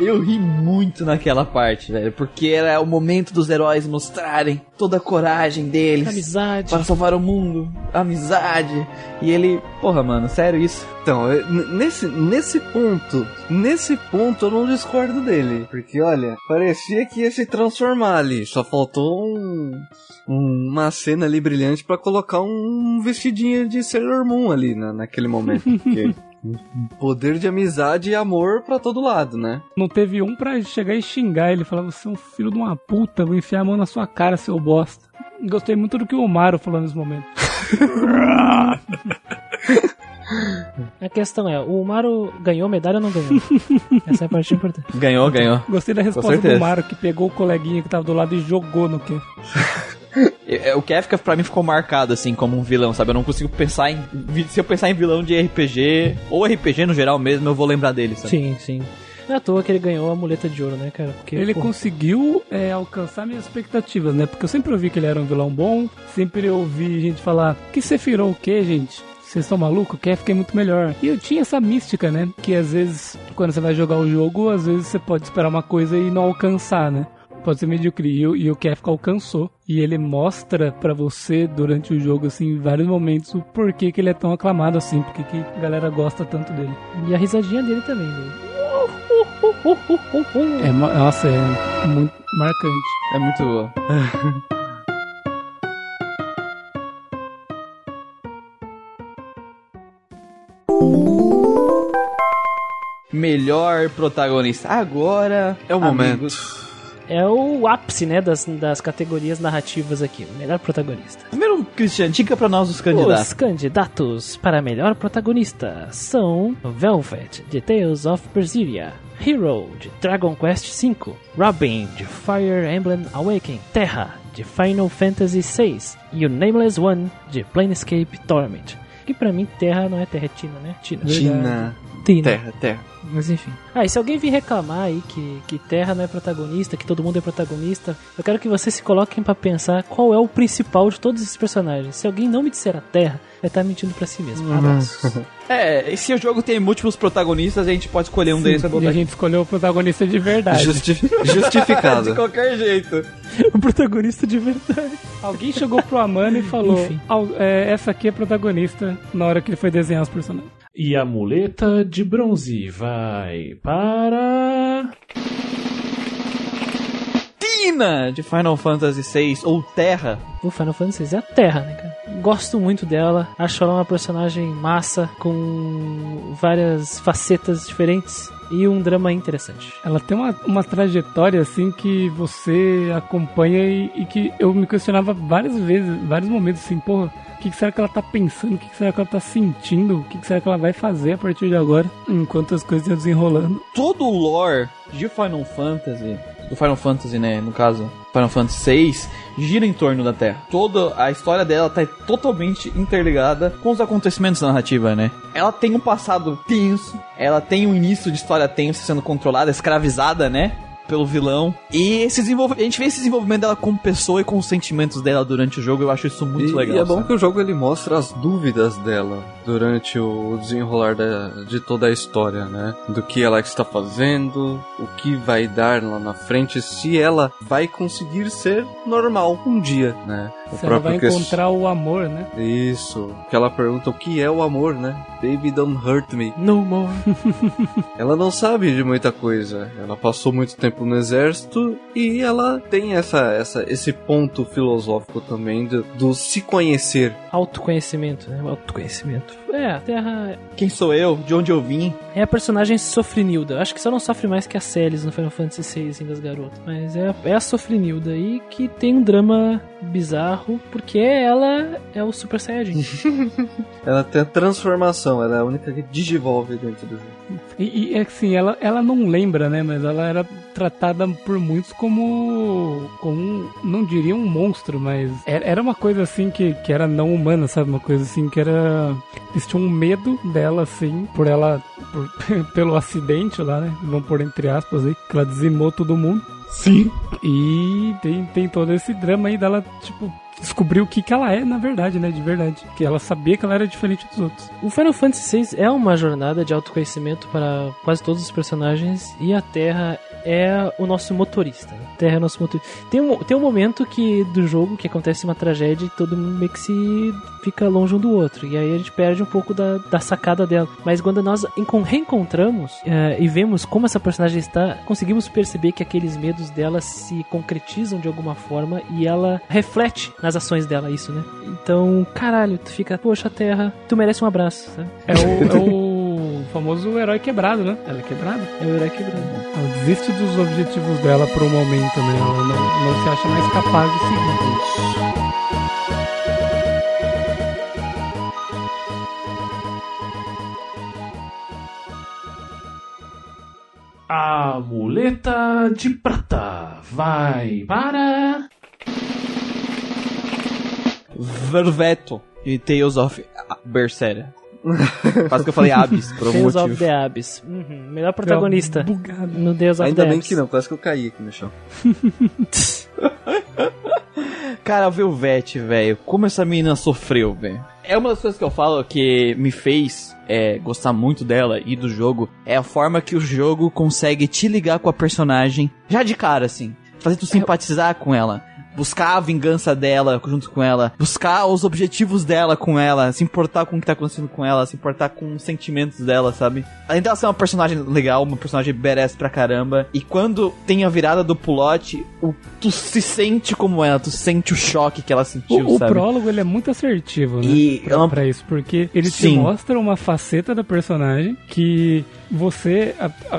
Eu ri muito naquela parte, velho, porque era o momento dos heróis mostrarem toda a coragem deles Amizade. para salvar o mundo, amizade. E ele, porra, mano, sério isso? Então, eu- nesse, nesse ponto, nesse ponto eu não discordo dele. Porque, olha, parecia que ia se transformar ali. Só faltou um, um- uma cena ali brilhante pra colocar um vestidinho de Sailor Moon ali na, naquele momento. Porque <laughs> poder de amizade e amor pra todo lado, né? Não teve um pra chegar e xingar ele, falar, você é um filho de uma puta, vou enfiar a mão na sua cara, seu bosta. Gostei muito do que o Omaro falou nesse momento. <laughs> A questão é, o Maru ganhou medalha ou não ganhou? Essa é a parte importante. Ganhou, ganhou. Gostei da resposta do Omaro, que pegou o coleguinha que tava do lado e jogou no que. É, O Kefka pra mim ficou marcado assim como um vilão, sabe? Eu não consigo pensar em. Se eu pensar em vilão de RPG, ou RPG no geral mesmo, eu vou lembrar dele, sabe? Sim, sim. Não é à toa que ele ganhou a muleta de ouro, né, cara? Porque, Ele pô, conseguiu é, alcançar minhas expectativas, né? Porque eu sempre ouvi que ele era um vilão bom, sempre ouvi gente falar que Sephiroth o quê, gente? Vocês estão malucos? O Kefka é muito melhor. E eu tinha essa mística, né? Que às vezes, quando você vai jogar o jogo, às vezes você pode esperar uma coisa e não alcançar, né? Pode ser medíocre. E, o- e o Kefka alcançou. E ele mostra pra você, durante o jogo, assim, em vários momentos, o porquê que ele é tão aclamado assim. Porque que a galera gosta tanto dele. E a risadinha dele também, né? É, nossa, é muito marcante. É muito boa. <laughs> Melhor protagonista. Agora É o amigos, momento. É o ápice, né, das, das categorias narrativas aqui. Melhor protagonista. Primeiro, Christian, dica pra nós os candidatos. Os candidatos para melhor protagonista são Velvet, de Tales of Berseria, Hero, de Dragon Quest V, Robin, de Fire Emblem Awakening, Terra, de Final Fantasy VI e o Nameless One, de Planescape Torment. Que pra mim Terra não é Terra, é Tina, né? Tina. Tina. Tina. Terra, terra. Mas enfim. Ah, e se alguém vir reclamar aí que, que Terra não é protagonista, que todo mundo é protagonista, eu quero que vocês se coloquem pra pensar qual é o principal de todos esses personagens. Se alguém não me disser a Terra, vai estar mentindo pra si mesmo. Abraços. <laughs> É, e se o jogo tem múltiplos protagonistas, a gente pode escolher um deles pra E botar a aqui. gente escolheu o protagonista de verdade. Justi- <laughs> De justificado. qualquer jeito. <laughs> o protagonista de verdade. Alguém chegou pro Amano e falou: Enfim. "Al- é, essa aqui é protagonista na hora que ele foi desenhar os personagens. E a muleta de bronze vai para. Tina, de Final Fantasy VI, ou Terra. O Final Fantasy VI é a Terra, né, cara? Gosto muito dela. Acho ela uma personagem massa, com várias facetas diferentes e um drama interessante. Ela tem uma, uma trajetória assim que você acompanha e, e que eu me questionava várias vezes, vários momentos assim, porra, o que, que será que ela tá pensando? O que, que será que ela tá sentindo? O que, que será que ela vai fazer a partir de agora? Enquanto as coisas iam desenrolando. Todo o lore de Final Fantasy, do Final Fantasy, né, no caso, Final Fantasy VI, gira em torno da Terra. Toda a história dela tá totalmente interligada com os acontecimentos da narrativa, né? Ela tem um passado tenso, ela tem um início de história tenso sendo controlada, escravizada, né? Pelo vilão. E esse desenvolv... a gente vê esse desenvolvimento dela como pessoa e com os sentimentos dela durante o jogo. Eu acho isso muito e, legal. e é bom sabe? que o jogo ele mostra as dúvidas dela durante o desenrolar da- de toda a história, né? Do que ela está fazendo, o que vai dar lá na frente, se ela vai conseguir ser normal um dia, né? O ela vai ques- encontrar o amor, né? Isso. Que ela pergunta o que é o amor, né? Baby don't hurt me. No more. <laughs> Ela não sabe de muita coisa. Ela passou muito tempo no exército e ela tem essa, essa, esse ponto filosófico também do, do se conhecer. Autoconhecimento, né? Autoconhecimento. É, a Terra Quem sou eu? De onde eu vim? é a personagem sofrenilda. Eu Acho que só não sofre mais que a Celis no Final Fantasy VI, assim, das garotas. Mas é, é a sofrenilda aí que tem um drama bizarro, porque ela é o Super Saiyajin. <laughs> Ela tem a transformação, ela é a única que digivolve dentro do jogo. E, e é assim, ela, ela não lembra, né? Mas ela era tratada por muitos como. como não diria um monstro, mas era, uma coisa assim que, que era não humana, sabe? Uma coisa assim que era. Eles tinham um medo dela, assim, por ela. por- <laughs> pelo acidente lá, né? Vamos pôr entre aspas aí, que ela dizimou todo mundo. Sim. E tem, tem todo esse drama aí dela, tipo, descobrir o que, que ela é, na verdade, né? De verdade. Que ela sabia que ela era diferente dos outros. O Final Fantasy VI é uma jornada de autoconhecimento para quase todos os personagens e a Terra é o nosso motorista. né? Terra é o nosso motorista. Tem um, tem um momento que do jogo que acontece uma tragédia e todo mundo meio que se fica longe um do outro. E aí a gente perde um pouco da, da sacada dela. Mas quando nós encon- reencontramos eh, e vemos como essa personagem está, conseguimos perceber que aqueles medos dela se concretizam de alguma forma e ela reflete nas ações dela isso, né? Então, caralho, tu fica, poxa, Terra, tu merece um abraço, sabe? É o, é o <laughs> famoso herói quebrado, né? Ela é quebrada. É o herói quebrado. Ela desiste dos objetivos dela por um momento, né? Ela não, não se acha mais capaz de seguir. A muleta de prata vai para. Verveto de Tales of Berseria. Quase que eu falei Abyss, por algum Tales of motivo. the Abyss. Uhum, melhor protagonista Bugado. no Deus of Ainda the bem Abyss. que não, quase que eu caí aqui no chão. <laughs> Cara, Velvet, velho, como essa menina sofreu, velho. É uma das coisas que eu falo que me fez é, gostar muito dela e do jogo. É a forma que o jogo consegue te ligar com a personagem já de cara, assim. Fazer tu simpatizar com ela. Buscar a vingança dela junto com ela. Buscar os objetivos dela com ela. Se importar com o que tá acontecendo com ela. Se importar com os sentimentos dela, sabe? Além dela ser uma personagem legal, uma personagem badass pra caramba. E quando tem a virada do pulote, o, tu se sente como ela. Tu sente o choque que ela sentiu, O, o sabe? prólogo ele é muito assertivo, né? E pra, ela- pra isso, porque ele te Sim. mostra uma faceta da personagem que você,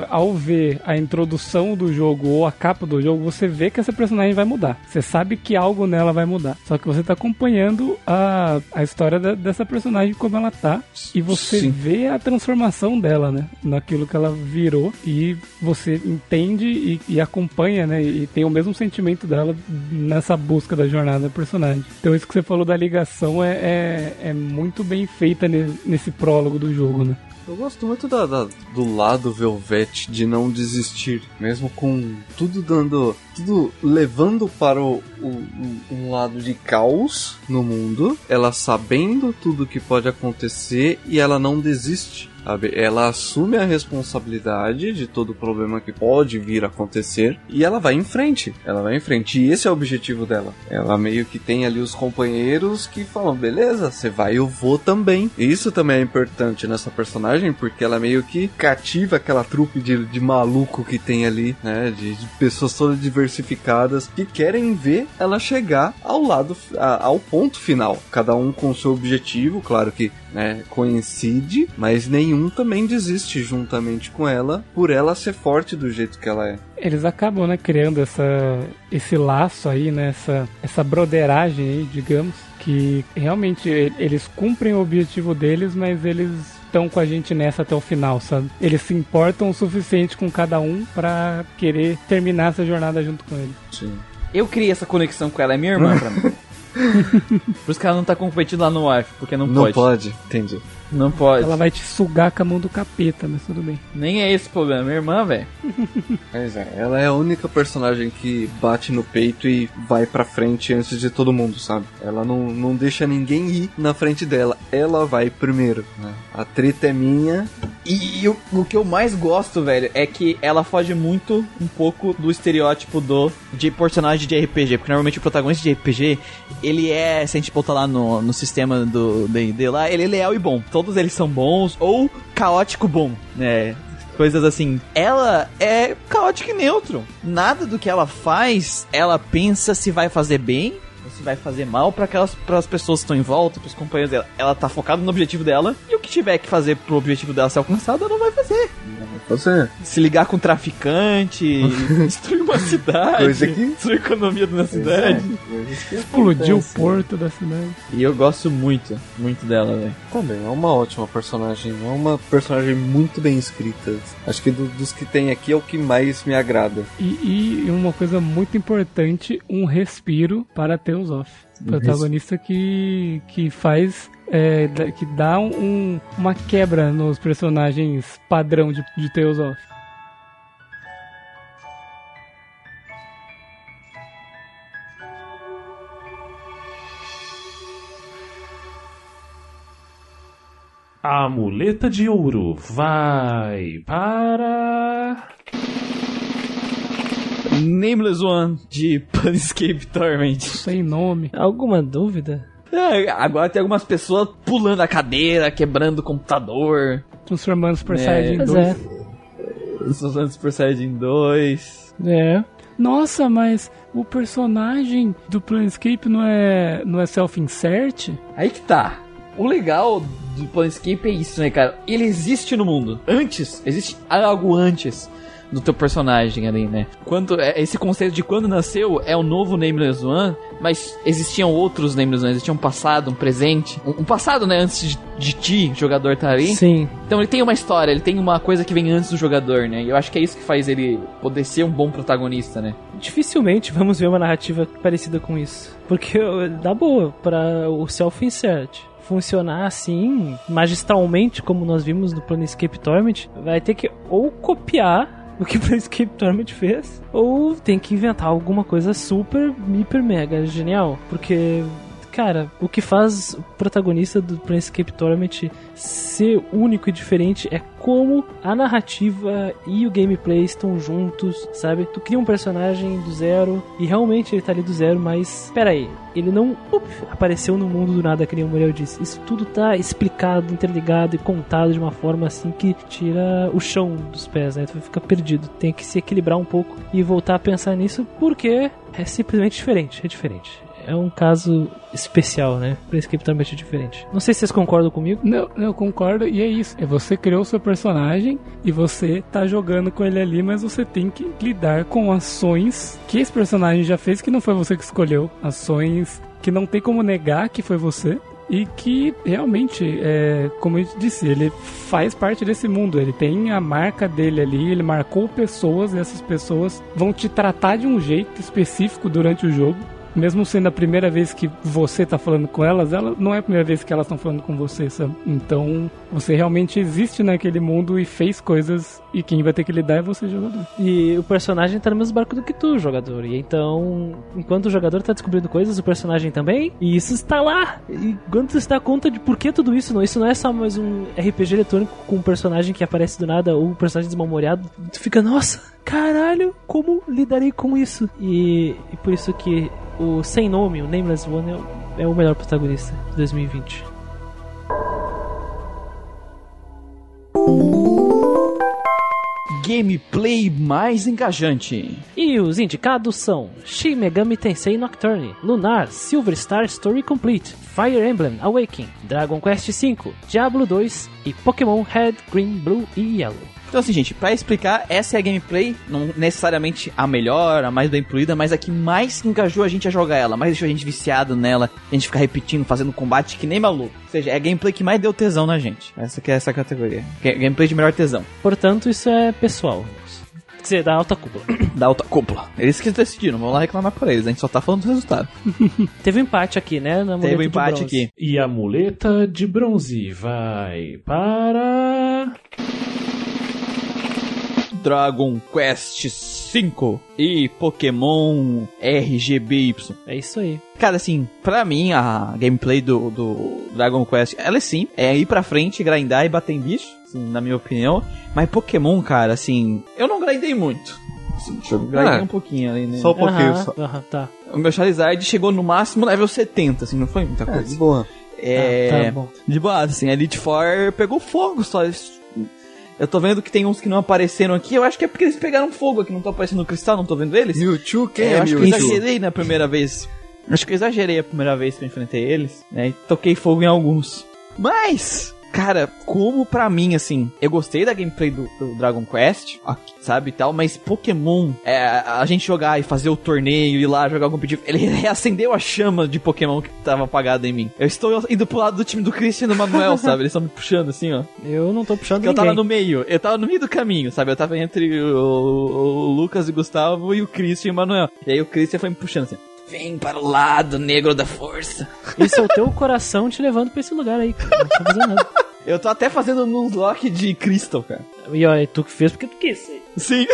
ao ver a introdução do jogo ou a capa do jogo, você vê que essa personagem vai mudar. Você sabe que algo nela vai mudar. Só que você tá acompanhando a, a história da- dessa personagem como ela tá. E você Sim. vê a transformação dela, né? Naquilo que ela virou. E você entende e, e acompanha, né? E tem o mesmo sentimento dela nessa busca da jornada da personagem. Então isso que você falou da ligação é, é, é muito bem feita ne- nesse prólogo do jogo, né? Eu gosto muito da, da- do lado Velvet de não desistir, mesmo com tudo dando. tudo levando para o, o- um- lado de caos no mundo, ela sabendo tudo que pode acontecer e ela não desiste. Sabe? Ela assume a responsabilidade de todo o problema que pode vir a acontecer e ela vai em frente. Ela vai em frente. E esse é o objetivo dela. Ela meio que tem ali os companheiros que falam: beleza, você vai, eu vou também. E isso também é importante nessa personagem porque ela meio que cativa aquela trupe de, de maluco que tem ali, né? De, de pessoas todas diversificadas que querem ver ela chegar ao lado, a- ao ponto final. Cada um com seu objetivo, claro que né, coincide, mas nenhum também desiste juntamente com ela por ela ser forte do jeito que ela é. Eles acabam, né, criando essa, esse laço aí, né, essa, essa broderagem aí, digamos, que realmente eles cumprem o objetivo deles, mas eles estão com a gente nessa até o final, sabe? Eles se importam o suficiente com cada um pra querer terminar essa jornada junto com eles. Sim. Eu criei essa conexão com ela, é minha irmã pra mim. <laughs> Por isso que ela não tá competindo lá no wife, porque não, Não pode. pode, entendi. Não pode. Ela vai te sugar com a mão do capeta, mas tudo bem. Nem é esse o problema, minha irmã, velho. <laughs> Mas é, ela é a única personagem que bate no peito e vai pra frente antes de todo mundo, sabe? Ela não, não deixa ninguém ir na frente dela. Ela vai primeiro, né? A treta é minha. E, o, o que eu mais gosto, velho, é que ela foge muito um pouco do estereótipo do de personagem de RPG, porque normalmente o protagonista de RPG, ele é, se a gente botar lá no, no sistema do D&D lá, ele é leal e bom. Todos eles são bons ou caótico bom, né? Coisas assim. Ela é caótica e neutro. Nada do que ela faz, ela pensa se vai fazer bem se vai fazer mal para aquelas pras pessoas que estão em volta, pros companheiros dela. Ela tá focada no objetivo dela e o que tiver que fazer pro objetivo dela ser alcançado, ela vai fazer. Você. Se ligar com um traficante, <laughs> destruir uma cidade, Coisa que- destruir a economia da cidade. Explodiu o porto da cidade. E eu gosto muito, muito dela, velho. Também é uma ótima personagem. É uma personagem muito bem escrita. Acho que do- dos que tem aqui é o que mais me agrada. E, e uma coisa muito importante, um respiro para Tales Velosoff. Uhum. Protagonista que, que faz. É, que dá um, uma quebra nos personagens padrão de, de Tales of. A muleta de ouro vai para. Nameless One de Planescape Torment. Sem nome. Alguma dúvida? É, agora tem algumas pessoas pulando a cadeira, quebrando o computador. Transformando Super É. Saiyajin Pois 2. é. Usando Super Saiyajin 2. É. Nossa, mas o personagem do Planescape não é, não é self-insert? Aí que tá. O legal do Planescape é isso, né, cara? Ele existe no mundo. Antes, existe algo antes do teu personagem ali, né? Quando, é- esse conceito de quando nasceu é o novo Nameless One, mas existiam outros Nameless One, existia um passado, um presente. Um, um passado, né, antes de, de ti, jogador, tá ali. Sim. Então ele tem uma história, ele tem uma coisa que vem antes do jogador, né? E eu acho que é isso que faz ele poder ser um bom protagonista, né? Dificilmente vamos ver uma narrativa parecida com isso. Porque dá boa para o self-insert funcionar assim, magistralmente, como nós vimos no Planescape Torment, vai ter que ou copiar o que o Planescape Torment fez, ou tem que inventar alguma coisa super, hiper, mega genial. Porque, cara, o que faz o protagonista do Planescape Torment ser único e diferente é como a narrativa e o gameplay estão juntos, sabe? Tu cria um personagem do zero e realmente ele tá ali do zero, mas pera aí, ele não up, apareceu no mundo do nada, que nem o Muriel disse. Isso tudo tá explicado, interligado e contado de uma forma assim que tira o chão dos pés, né? Tu fica perdido. Tem que se equilibrar um pouco e voltar a pensar nisso porque é simplesmente diferente, é diferente. É um caso especial, né? Que totalmente diferente. Não sei se vocês concordam comigo. Não, eu concordo, e é isso. É você criou o seu personagem e você tá jogando com ele ali, mas você tem que lidar com ações que esse personagem já fez que não foi você que escolheu. Ações que não tem como negar que foi você. E que realmente, é, como eu disse, ele faz parte desse mundo. Ele tem a marca dele ali, ele marcou pessoas e essas pessoas vão te tratar de um jeito específico durante o jogo. Mesmo sendo a primeira vez que você tá falando com elas, ela não é a primeira vez que elas estão falando com você, sabe? Então, você realmente existe naquele mundo e fez coisas e quem vai ter que lidar é você, jogador. E o personagem tá no mesmo barco do que tu, jogador. E então, enquanto o jogador tá descobrindo coisas, o personagem também. E isso está lá. E quando tu se dá conta de por que tudo isso, não, isso não é só mais um RPG eletrônico com um personagem que aparece do nada ou um personagem desmemoriado, tu fica, nossa, caralho, como lidarei com isso? E, e por isso que o sem nome, o Nameless One, é o, é melhor protagonista de 2020. Gameplay mais engajante. E os indicados são Shin Megami Tensei Nocturne, Lunar, Silver Star Story Complete, Fire Emblem Awakening, Dragon Quest V, Diablo 2 e Pokémon Red, Green, Blue e Yellow. Então assim, gente, pra explicar, essa é a gameplay, não necessariamente a melhor, a mais bem polida, mas a que mais engajou a gente a jogar ela, mais deixou a gente viciado nela, a gente ficar repetindo, fazendo combate que nem maluco. Ou seja, é a gameplay que mais deu tesão na gente. Essa que é essa categoria. Ga- Gameplay de melhor tesão. Portanto, isso é pessoal. Quer dizer, da alta cúpula. Da alta cúpula. Eles que decidiram, vamos lá reclamar por eles, a gente só tá falando do resultado. <laughs> Teve um empate aqui, né? Na Teve um empate aqui. E a muleta de bronze vai para. Dragon Quest V e Pokémon RGBY. É isso aí. Cara, assim, pra mim, a gameplay do, do Dragon Quest, ela é sim, é ir pra frente, grindar e bater em bicho, assim, na minha opinião. Mas Pokémon, cara, assim, eu não grindei muito. Assim, eu grindei Ah, um pouquinho ali, né? Só um pouquinho. Aham, só. aham, tá. O meu Charizard chegou no máximo level 70, assim, não foi muita É, coisa. de boa. É, Ah, tá bom. de boa, assim, a Elite Four pegou fogo só. Eu tô vendo que tem uns que não apareceram aqui, eu acho que é porque eles pegaram fogo aqui, não tô aparecendo no cristal, não tô vendo eles. Mewtwo, quem É, é, eu acho que eu Mewtwo? exagerei na primeira vez. Acho que eu exagerei a primeira vez que eu enfrentei eles, né? E toquei fogo em alguns. Mas, cara, como pra mim, assim, eu gostei da gameplay do, do Dragon Quest, ok, sabe, e tal, mas Pokémon, é, a gente jogar e fazer o torneio, ir lá jogar competitivo, ele reacendeu a chama de Pokémon que tava apagada em mim. Eu estou indo pro lado do time do Christian e do Manuel, <laughs> sabe? Eles estão me puxando assim, ó. Eu não tô puxando Porque eu ninguém. tava no meio, eu tava no meio do caminho, sabe? Eu tava entre o, o Lucas e o Gustavo e o Christian e o Manuel. E aí o Christian foi me puxando assim. Vem para o lado negro da força. Esse é o teu coração te levando pra esse lugar aí, cara. Não fazendo nada. <laughs> Eu tô até fazendo um lock de Crystal, cara. E ó, é tu que fez porque tu quis. Sim.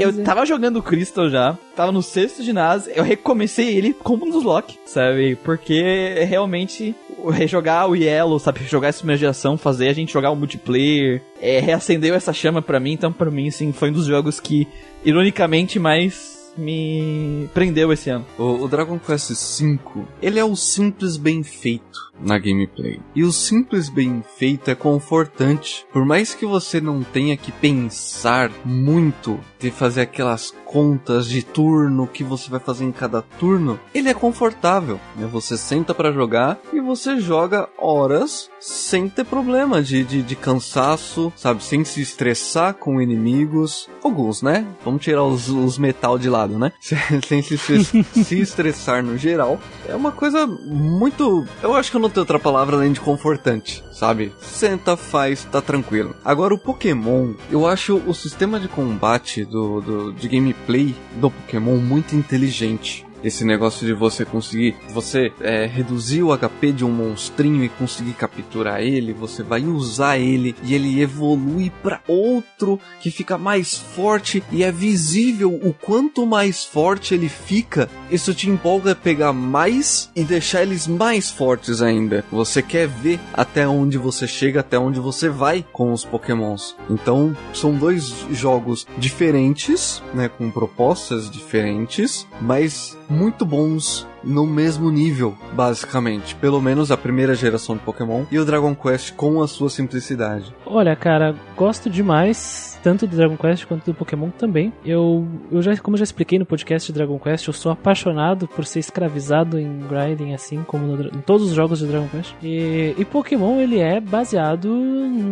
Eu é. tava jogando Crystal já, tava no sexto ginásio, eu recomecei ele como um Nuzlocke, sabe? Porque realmente rejogar o Yellow, sabe? Jogar essa primeira geração, fazer a gente jogar o multiplayer, é, reacendeu essa chama pra mim, então pra mim, assim, foi um dos jogos que, ironicamente, mais me prendeu esse ano. O, o Dragon Quest V, ele é o simples bem feito na gameplay. E o simples bem feito é confortante. Por mais que você não tenha que pensar muito de fazer aquelas contas de turno que você vai fazer em cada turno, ele é confortável. Né? Você senta para jogar e você joga horas sem ter problema de, de, de, cansaço, sabe? Sem se estressar com inimigos. Alguns, né? Vamos tirar os, os metal de lado, né? <laughs> sem se, se, se estressar no geral. É uma coisa muito. Eu acho que eu não tenho outra palavra além de confortante, sabe? Senta, faz, tá tranquilo. Agora, o Pokémon, eu acho o sistema de combate do, do de gameplay do Pokémon muito inteligente. Esse negócio de você conseguir, você é, reduzir o HP de um monstrinho e conseguir capturar ele, você vai usar ele e ele evolui para outro que fica mais forte e é visível o quanto mais forte ele fica. Isso te empolga a pegar mais e deixar eles mais fortes ainda. Você quer ver até onde você chega, até onde você vai com os Pokémons. Então, são dois jogos diferentes, né, com propostas diferentes, mas muito bons no mesmo nível, basicamente. Pelo menos a primeira geração de Pokémon e o Dragon Quest com a sua simplicidade. Olha, cara, gosto demais tanto do Dragon Quest quanto do Pokémon também. Eu, eu já, como eu já expliquei no podcast de Dragon Quest, eu sou apaixonado por ser escravizado em grinding, assim como no, em todos os jogos de Dragon Quest. E, e Pokémon, ele é baseado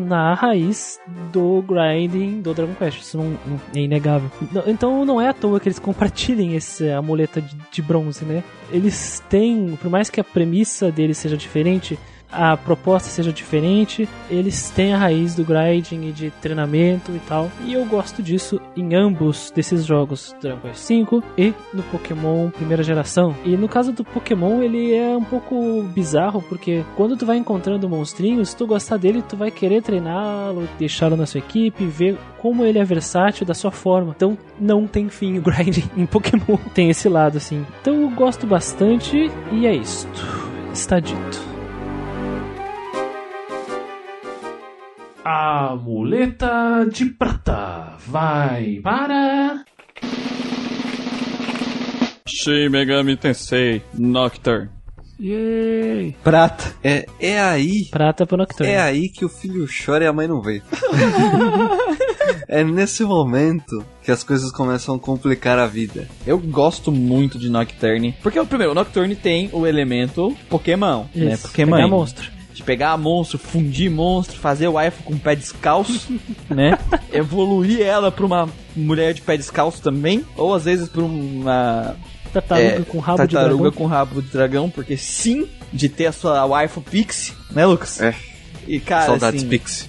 na raiz do grinding do Dragon Quest. Isso não, é inegável. Então não é à toa que eles compartilhem esse amuleta de, de bronze, né? Eles têm, por mais que a premissa deles seja diferente, a proposta seja diferente, eles têm a raiz do grinding e de treinamento e tal. E eu gosto disso em ambos desses jogos, Dragon Quest V e no Pokémon primeira geração. E no caso do Pokémon, ele é um pouco bizarro, porque quando tu vai encontrando monstrinhos, se tu gostar dele, tu vai querer treiná-lo, deixá-lo na sua equipe, ver como ele é versátil da sua forma. Então não tem fim o grinding em Pokémon. <laughs> Tem esse lado assim. Então eu gosto bastante e é isto. Está dito. A muleta de prata vai para. Shin Megami Tensei Nocturne. Yay! Prata. É, é aí. Prata pro Nocturne. É aí que o filho chora e a mãe não vê. <laughs> é nesse momento que as coisas começam a complicar a vida. Eu gosto muito de Nocturne. Porque, primeiro, o Nocturne tem o elemento Pokémon, Isso, né? Pokémon. pegar monstro. Pegar monstro, fundir monstro, fazer o iPhone com pé descalço, <laughs> né? Evoluir ela pra uma mulher de pé descalço também, ou às vezes pra uma Tartaruga é, com rabo tartaruga de dragão. com rabo de dragão, porque sim, de ter a sua waifu Pixie, né, Lucas? É. E cara, Saudades assim, Pix.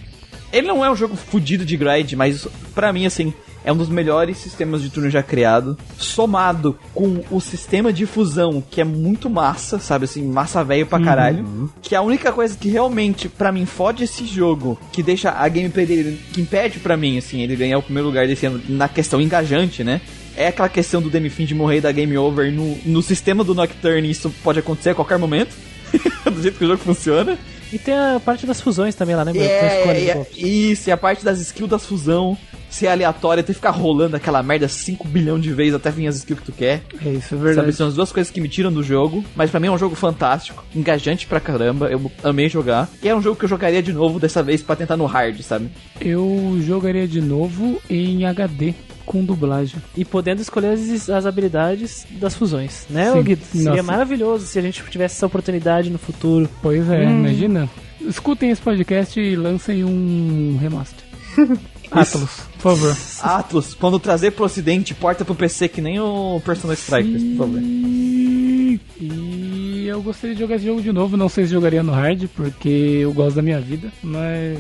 ele não é um jogo fudido de grind, mas pra mim, assim, é um dos melhores sistemas de turno já criado. Somado com o sistema de fusão, que é muito massa, sabe assim, massa velho pra caralho. Que é a única coisa que realmente, pra mim, fode esse jogo, que deixa a gameplay dele, que impede pra mim, assim, ele ganhar o primeiro lugar desse ano na questão engajante, né? É aquela questão do Demi de morrer da game over no, no sistema do Nocturne, isso pode acontecer a qualquer momento. <laughs> do jeito que o jogo funciona. E tem a parte das fusões também lá, né? É, golpes. é, isso, e a parte das skills das fusão ser aleatória, ter que ficar rolando aquela merda 5 bilhão de vezes até vir as skills que tu quer. É isso, é Sabe, verdade. são as duas coisas que me tiram do jogo, mas pra mim é um jogo fantástico, engajante pra caramba, eu amei jogar. E é um jogo que eu jogaria de novo dessa vez pra tentar no hard, sabe? Eu jogaria de novo em HD com dublagem. E podendo escolher as, as habilidades das fusões, né, Sim. Guido? Seria Nossa. maravilhoso se a gente tivesse essa oportunidade no futuro. Pois é, Hum. imagina. Escutem esse podcast e lancem um remaster. <laughs> Atlas, por favor. Atlas, quando trazer pro ocidente, porta pro PC que nem o Personal Strikers, por favor. E... e eu gostaria de jogar esse jogo de novo. Não sei se jogaria no hard, porque eu gosto da minha vida, mas.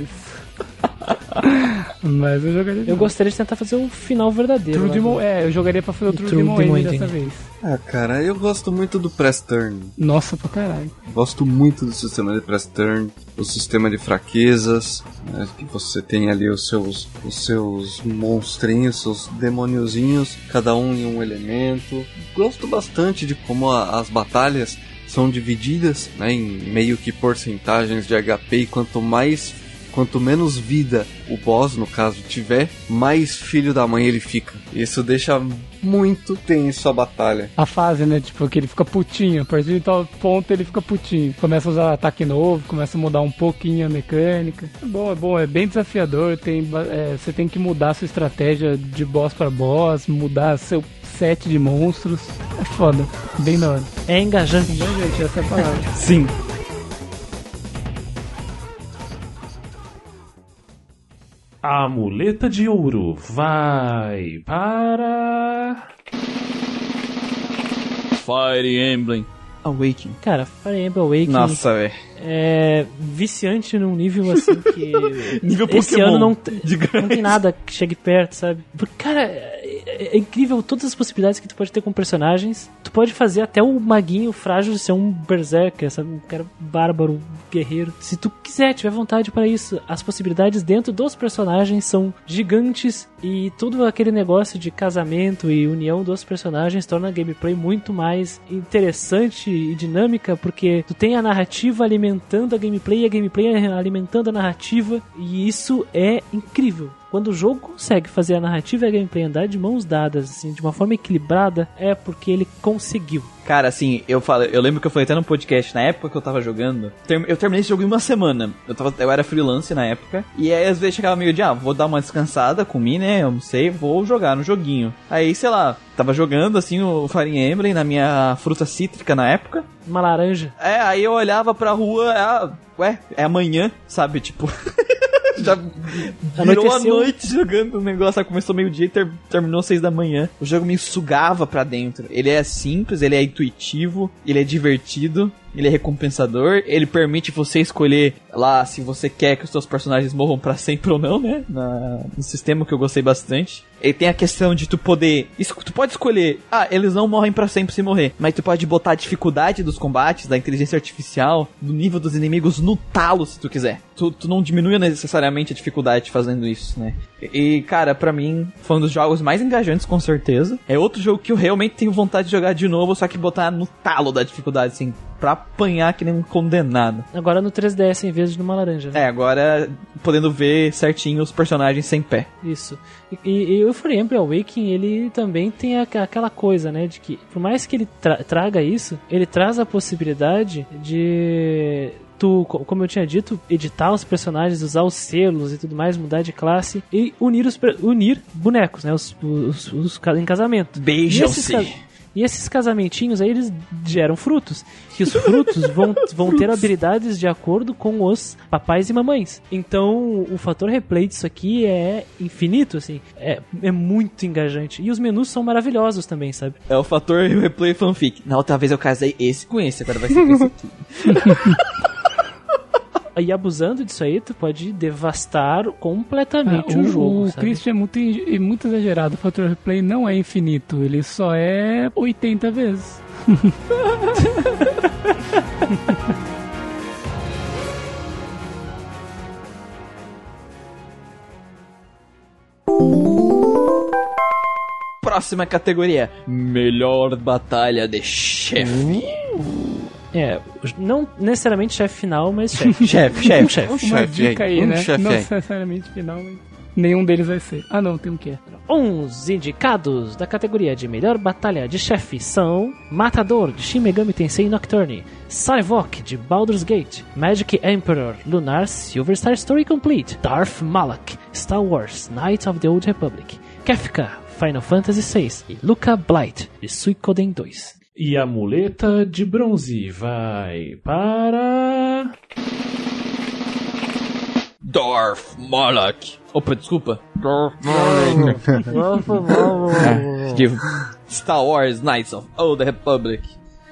Mas eu jogaria de Eu gostaria de tentar fazer um final verdadeiro. True lá Demon, é, eu jogaria pra fazer o True, True Demon Demon Ending. dessa vez. Ah, cara, eu gosto muito do Press Turn. Nossa, pra caralho. Gosto muito do sistema de Press Turn, o sistema de fraquezas, né, que você tem ali os seus, os seus monstrinhos, seus demoniozinhos, cada um em um elemento. Gosto bastante de como a- as batalhas são divididas né, em meio que porcentagens de HP e quanto mais quanto menos vida o boss, no caso, tiver, mais filho da mãe ele fica. Isso deixa muito tenso a batalha. A fase, né? Tipo, que ele fica putinho. A partir de tal ponto ele fica putinho. Começa a usar ataque novo, começa a mudar um pouquinho a mecânica. É bom, é bom, é bem desafiador. Tem, é, você tem que mudar sua estratégia de boss pra boss, mudar seu set de monstros. É foda. Bem da hora. É engajante. Gente, essa é a palavra. Sim. A muleta de ouro vai para. Fire Emblem Awakening. Cara, Fire Emblem Awakening Nossa, velho. é viciante num nível assim que. <laughs> Nível Esse Pokémon. ano não, não tem nada que chegue perto, sabe? Porque, cara, é, é incrível todas as possibilidades que tu pode ter com personagens. Tu pode fazer até o maguinho frágil ser um berserker, sabe? Um cara bárbaro, guerreiro. Se tu quiser, tiver vontade para isso, as possibilidades dentro dos personagens são gigantes e todo aquele negócio de casamento e união dos personagens torna a gameplay muito mais interessante e dinâmica, porque tu tem a narrativa alimentando a gameplay e a gameplay alimentando a narrativa, e isso é incrível. Quando o jogo consegue fazer a narrativa e a gameplay andar de mãos dadas, assim, de uma forma equilibrada, é porque ele conseguiu. Cara, assim, eu falo, eu lembro que eu falei até no podcast, na época que eu tava jogando, eu terminei esse jogo em uma semana. Eu, tava, eu era freelance na época, e aí às vezes chegava meio de, ah, vou dar uma descansada, comi, né, eu não sei, vou jogar no joguinho. Aí, sei lá, tava jogando assim o Fire Emblem na minha fruta cítrica na época. Uma laranja. É, aí eu olhava pra rua, ah, ué, é amanhã, sabe, tipo... <laughs> Já virou a noite jogando o negócio, sabe? começou meio-dia e ter- terminou seis da manhã. O jogo me sugava pra dentro. Ele é simples, ele é intuitivo, ele é divertido, ele é recompensador, ele permite você escolher lá se você quer que os seus personagens morram pra sempre ou não, né? Na- no sistema que eu gostei bastante. Ele tem a questão de tu poder. Tu pode escolher, ah, eles não morrem pra sempre se morrer. Mas tu pode botar a dificuldade dos combates, da inteligência artificial, do nível dos inimigos no talo, se tu quiser. Tu, tu não diminui necessariamente a dificuldade fazendo isso, né? E, e, cara, pra mim, foi um dos jogos mais engajantes, com certeza. É outro jogo que eu realmente tenho vontade de jogar de novo, só que botar no talo da dificuldade, assim, pra apanhar que nem um condenado. Agora no 3DS em vez de numa laranja. né? É, agora podendo ver certinho os personagens sem pé. Isso. E, e, o Fire Emblem Awakening, ele também tem aquela coisa, né, de que por mais que ele tra- traga isso, ele traz a possibilidade de tu, co- como eu tinha dito, editar os personagens, usar os selos e tudo mais, mudar de classe e unir os unir bonecos, né, os, os, os ca- em casamento. E ca- e esses casamentinhos aí, eles geram frutos. Que os frutos <laughs> vão, vão ter habilidades de acordo com os papais e mamães. Então, o fator replay disso aqui é infinito, assim. É, é muito engajante. E os menus são maravilhosos também, sabe? É o fator replay fanfic. Na outra vez eu casei esse com esse, agora vai ser com esse aqui. <laughs> E abusando disso aí, tu pode devastar completamente Ah, o, jogo. o sabe? Christian é muito, in- muito exagerado. O fator replay não é infinito, ele só é 80 vezes. Próxima categoria: Melhor batalha de chefe. É, não necessariamente chefe final, mas chefe. <laughs> chefe, chefe. Chefe. Um Uma chefe dica aí, um né? chefe não aí. necessariamente final, mas nenhum deles vai ser. Ah, não, tem um que é. Uns indicados da categoria de melhor batalha de chefe são Matador de Shin Megami Tensei Nocturne, Sarvok de Baldur's Gate, Magic Emperor Lunar Silver Star Story Complete, Darth Malak, Star Wars Knights of the Old Republic, Kefka Final Fantasy VI e Luca Blight de Suikoden 2. E a muleta de bronze vai para. Darth Malak. Opa, desculpa. de <laughs> Star Wars Knights of Old Republic.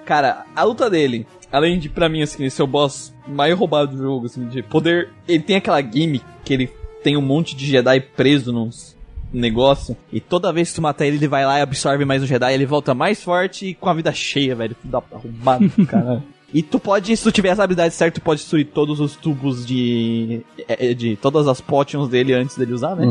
Cara, a luta dele, além de pra mim assim, ser o boss mais roubado do jogo, assim, de poder. Ele tem aquela gimmick que ele tem um monte de Jedi preso nos negócio e toda vez que tu mata ele, ele vai lá e absorve mais o Jedi, ele volta mais forte e com a vida cheia, velho. Filho da arrombado, <laughs> cara. E tu pode, se tu tiver as habilidades certas, tu pode destruir todos os tubos de. é, de todas as potions dele antes dele usar, né?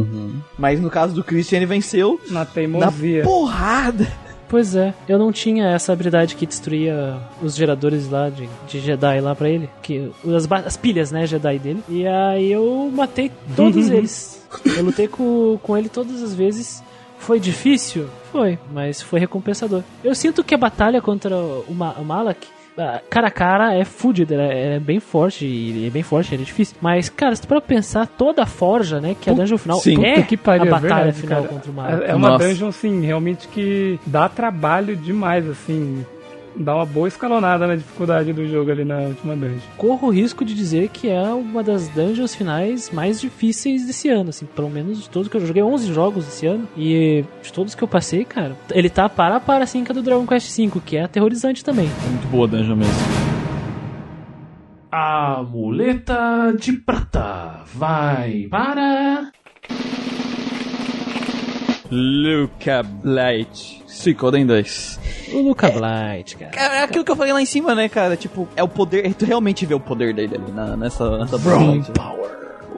Mas no caso do Christian, ele venceu Na na teimosia. porrada. Pois é, eu não tinha essa habilidade que destruía os geradores lá de, de Jedi lá pra ele. Que, as, as pilhas, né, Jedi dele. E aí eu matei todos eles. Eu lutei com, com ele todas as vezes. Foi difícil? Foi, mas foi recompensador. Eu sinto que a batalha contra o, Ma o Malak, ah, cara a cara, é fudida, é, é bem forte, e é bem forte, ele é difícil. Mas, cara, se tu pra pensar, toda a forja, né, que é a dungeon final, Sim. é que pariu, a é batalha verdade, final cara. contra o Malak. É é uma Nossa. dungeon, assim, realmente que dá trabalho demais, assim. Dá uma boa escalonada na dificuldade do jogo ali na última dungeon. corro o risco de dizer que é uma das dungeons finais mais difíceis desse ano, assim, pelo menos de todos que eu joguei 11 jogos esse ano e de todos que eu passei, cara, ele tá para a para assim com a do Dragon Quest V, que é aterrorizante também. Muito boa a dungeon mesmo. A muleta de prata vai para. Luca Blight. Suicoden 2. O Luca Blight, cara. É aquilo que eu falei lá em cima, né, cara? Tipo, é o poder. Tu realmente vê o poder dele ali na- nessa, nessa Raw. Power.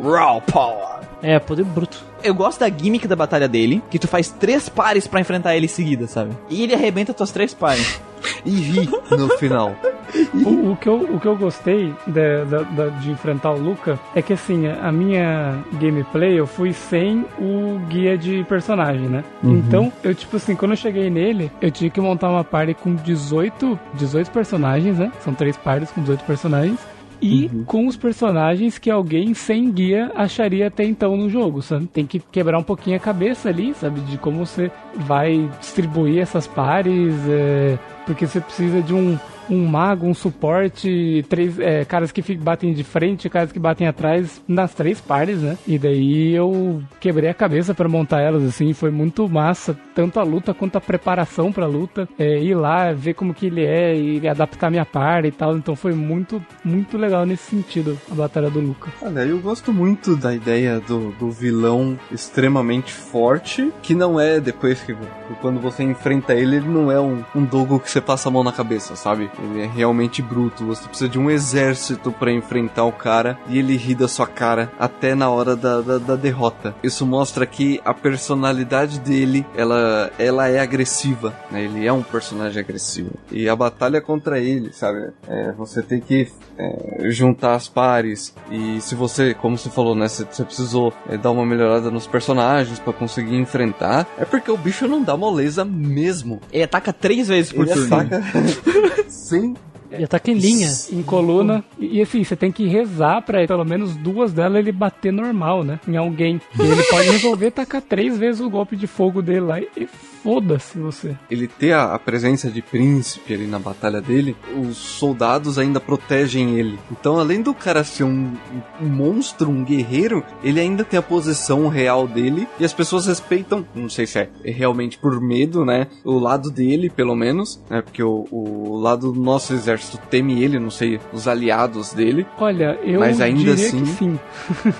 Raw Power. É, poder bruto. Eu gosto da gimmick da batalha dele, que tu faz três pares pra enfrentar ele em seguida, sabe? E ele arrebenta tuas três pares. <laughs> E ri no final. <laughs> O, o que, eu, o que eu gostei da- da- de enfrentar o Luca é que assim, a minha gameplay eu fui sem o guia de personagem, né? Então, eu tipo assim, quando eu cheguei nele, eu tinha que montar uma party com 18, 18 personagens, né? São três parties com 18 personagens. E com os personagens que alguém sem guia acharia até então no jogo, sabe? Tem que quebrar um pouquinho a cabeça ali, sabe? De como você vai distribuir essas pares, é, porque você precisa de um, um mago, um suporte, três é, caras que batem de frente, caras que batem atrás nas três pares, né? E daí eu quebrei a cabeça pra montar elas, assim, foi muito massa, tanto a luta quanto a preparação pra luta, é, ir lá, ver como que ele é e adaptar minha par e tal, então foi muito, muito legal nesse sentido, a batalha do Luca. Olha, eu gosto muito da ideia do, do vilão extremamente forte, que não é depois que quando você enfrenta ele, ele não é um, um dogo que você passa a mão na cabeça, sabe? Ele é realmente bruto. Você precisa de um exército pra enfrentar o cara e ele ri da sua cara até na hora da, da, da derrota. Isso mostra que a personalidade dele, ela, ela é agressiva, né? Ele é um personagem agressivo. E a batalha contra ele, sabe? É, você tem que é, juntar as pares e se você, como você falou, né, você, você precisou é, dar uma melhorada nos personagens pra conseguir enfrentar, é porque o bicho não dá moleza mesmo. Ele ataca três vezes por Ele turno. ataca <laughs> sem E ataca em linha. Em coluna. E, e assim, você tem que rezar pra pelo menos duas delas ele bater normal, né? Em alguém. E ele pode resolver tacar três vezes o golpe de fogo dele lá e, e foda-se você. ele ter a, a presença de príncipe ali na batalha dele, os soldados ainda protegem ele. Então, além do cara ser um, um monstro, um guerreiro, ele ainda tem a posição real dele e as pessoas respeitam, não sei se é realmente por medo, né? O lado dele, pelo menos, né? Porque o, o lado do nosso exército teme ele, não sei, os aliados dele. Olha, eu Mas ainda diria assim- que sim.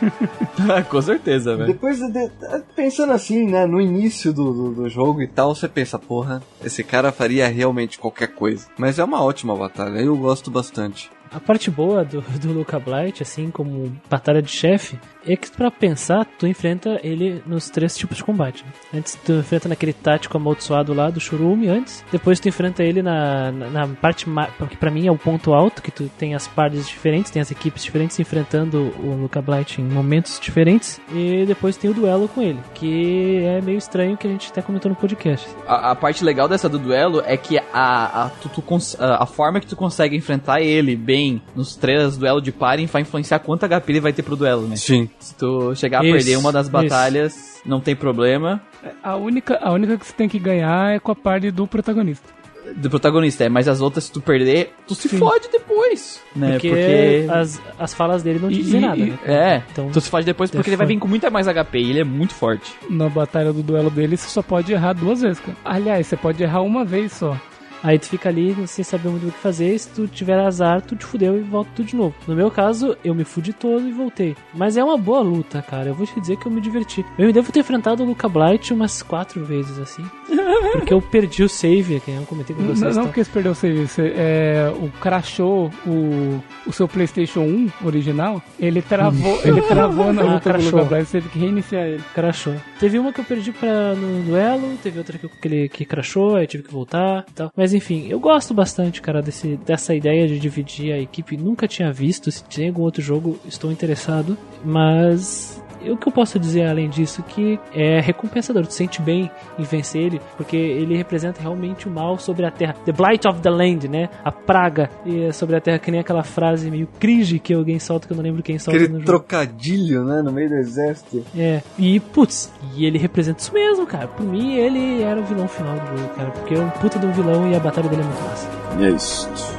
<laughs> Com certeza, velho. Depois, de- de- pensando assim, né, no início do, do, do jogo e tal, você pensa, porra, esse cara faria realmente qualquer coisa. Mas é uma ótima batalha, eu gosto bastante. A parte boa do, <laughs> do Luca Blight, assim como batalha de chefe, é que pra pensar, tu enfrenta ele nos três tipos de combate. Antes tu enfrenta naquele tático amaldiçoado lá do Shurumi antes, depois tu enfrenta ele na, na, na parte que pra mim é o ponto alto, que tu tem as partes diferentes, tem as equipes diferentes enfrentando o Luca Blight em momentos diferentes, e depois tem o duelo com ele, que é meio estranho que a gente até comentou no podcast. A, a parte legal dessa do duelo é que a, a, tu- tu a, a forma que tu consegue enfrentar ele bem nos três duelos de parem vai influenciar quanto HP ele vai ter pro duelo, né? Sim. Se tu chegar a Isso, perder uma das isso. batalhas, não tem problema. A única, a única que você tem que ganhar é com a parte do protagonista. Do protagonista, é, mas as outras, se tu perder, tu se Sim. fode depois. Né? Porque, Porque. As, as falas dele não te dizem e- nada, né? É, Então, tu se fode depois porque ele vai vir com muito mais HP e ele é muito forte. Na batalha do duelo dele, você só pode errar duas vezes, cara. Aliás, você pode errar uma vez só. Aí tu fica ali sem saber muito o que fazer. E se tu tiver azar, tu te fudeu e volta tudo de novo. No meu caso, eu me fudi todo e voltei. Mas é uma boa luta, cara. Eu vou te dizer que eu me diverti. Eu me devo ter enfrentado o Luca Blight umas quatro vezes, assim. <laughs> Porque eu perdi o save, que eu comentei com vocês. Não, não tá? porque você perdeu o save, você, é, o crashou o, o seu PlayStation 1 original, ele travou, ele travou na Ah, luta do crashou. Luca Blight, você teve que reiniciar ele. Crashou. Teve uma que eu perdi pra, no duelo, teve outra que, que ele que crashou, aí tive que voltar e tal. Mas enfim, eu gosto bastante, cara, desse, dessa ideia de dividir a equipe. Nunca tinha visto, se tem algum outro jogo, estou interessado. Mas o que eu posso dizer além disso que é recompensador, tu sente bem em vencer ele, porque ele representa realmente o mal sobre a terra. The Blight of the Land, né? A praga e é sobre a terra, que nem aquela frase meio cringe que alguém solta, que eu não lembro quem solta no Aquele jogo. trocadilho, né, no meio do exército. É, e putz, e ele representa isso mesmo, cara. Por mim, ele era o vilão final do jogo, cara. Porque é um puta de um vilão e a batalha dele é muito massa. E é isso.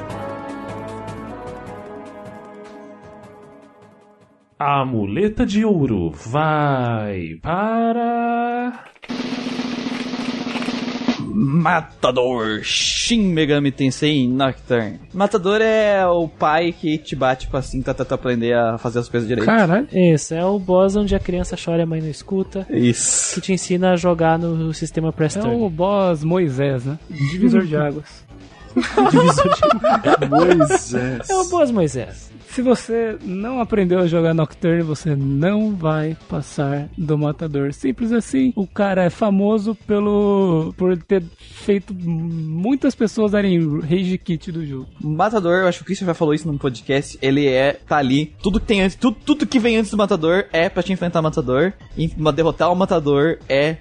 A muleta de ouro vai para. Matador Shin Megami Tensei Nocturne. Matador é o pai que te bate com a cinta até tu aprender a fazer as coisas direito. Caralho. Esse é o boss onde a criança chora e a mãe não escuta. Isso. Que te ensina a jogar no sistema Press É o boss Moisés, né? <laughs> Divisor de águas. <laughs> <laughs> Moisés. É o boss Moisés. Se você não aprendeu a jogar Nocturne, você não vai passar do matador. Simples assim. O cara é famoso pelo por ter feito muitas pessoas darem rage kit do jogo. Matador, eu acho que o Christian já falou isso no podcast, ele é, tá ali, tudo que tem antes, tudo, tudo que vem antes do Matador é pra te enfrentar o Matador, e derrotar o Matador é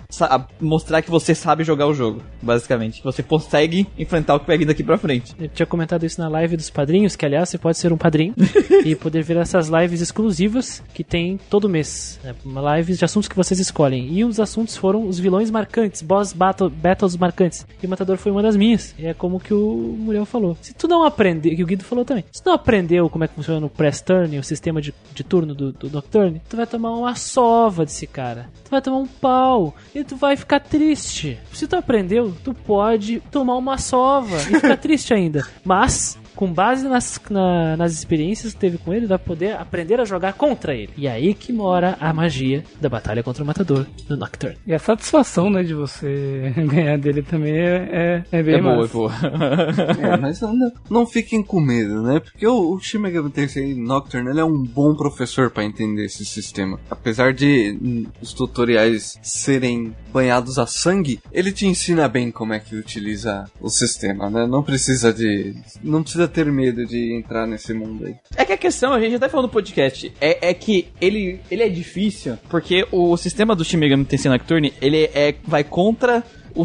mostrar que você sabe jogar o jogo, basicamente, que você consegue enfrentar o que vai vir daqui pra frente. Eu tinha comentado isso na live dos padrinhos, que aliás você pode ser um padrinho <laughs> e poder ver essas lives exclusivas que tem todo mês. Né? Lives de assuntos que vocês escolhem. E os assuntos foram os vilões marcantes, boss battle, battles marcantes. E o Matador foi uma das minhas. E é como que o Muriel falou. Se tu não aprender, que o Guido falou também, se tu não aprendeu como é que funciona o press turn, o sistema de, de turno do, do Nocturne, tu vai tomar uma sova desse cara. Tu vai tomar um pau. E tu vai ficar triste. Se tu aprendeu, tu pode tomar uma sova e ficar <laughs> triste ainda. Mas com base nas, na- nas experiências que teve com ele, vai poder aprender a jogar contra ele. E é aí que mora a magia da batalha contra o matador no Nocturne. E a satisfação, né, de você <laughs> ganhar dele também é, é, é bem é boa, é boa. <laughs> É, mas não, não fiquem com medo, né? Porque o, o Shin Megami Tensei Nocturne ele é um bom professor pra entender esse sistema. Apesar de hum, os tutoriais serem banhados a sangue, ele te ensina bem como é que utiliza o sistema, né? Não precisa de... Não precisa ter medo de entrar nesse mundo aí. É que a questão, a gente até falou no podcast, é, é que ele, ele é difícil, porque o sistema do Shin Megami Tensei Nocturne, ele é, vai contra o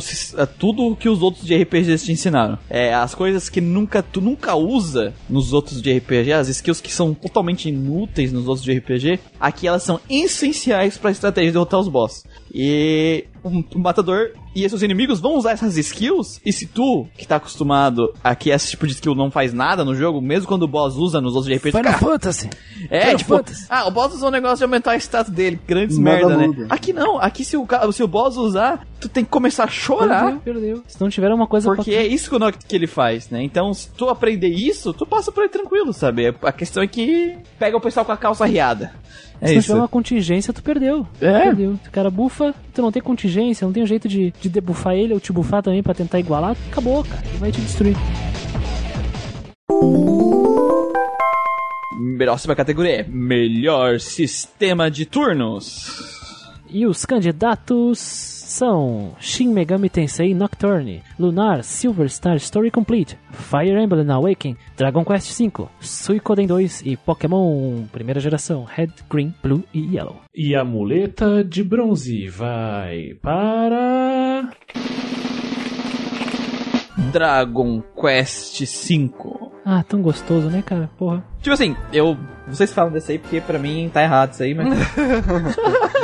tudo que os outros de RPGs te ensinaram. É, as coisas que nunca tu nunca usa nos outros de RPG, as skills que são totalmente inúteis nos outros de RPG, aqui elas são essenciais pra estratégia de derrotar os boss. E o o matador e seus inimigos vão usar essas skills, e se tu, que tá acostumado a que esse tipo de skill não faz nada no jogo, mesmo quando o boss usa nos outros de RPG, Final cara, Fantasy! é, Final tipo, Fantasy. ah, o boss usou um negócio de aumentar o status dele, grandes Nada merda, né? Aqui não, aqui se o, se o boss usar, tu tem que começar a chorar. Perdeu, perdeu. Se não tiver uma coisa Porque é isso que, o Noct- que ele faz, né? Então, se tu aprender isso, tu passa por aí tranquilo, sabe? A questão é que pega o pessoal com a calça riada. É Se não tiver uma contingência, tu perdeu. É. Tu Perdeu. O cara bufa, tu não tem contingência, não tem um jeito de, de debufar ele ou te bufar também pra tentar igualar, acabou, cara. Ele vai te destruir. Próxima categoria é Melhor Sistema de Turnos. E os candidatos são Shin Megami Tensei Nocturne, Lunar Silver Star Story Complete, Fire Emblem Awakening, Dragon Quest V, Suicoden 2 e Pokémon primeira geração Red, Green, Blue e Yellow. E a muleta de bronze vai para. Dragon Quest V. Ah, tão gostoso, né, cara? Porra. Tipo assim, eu. Vocês falam desse aí porque pra mim tá errado isso aí, mas. <laughs>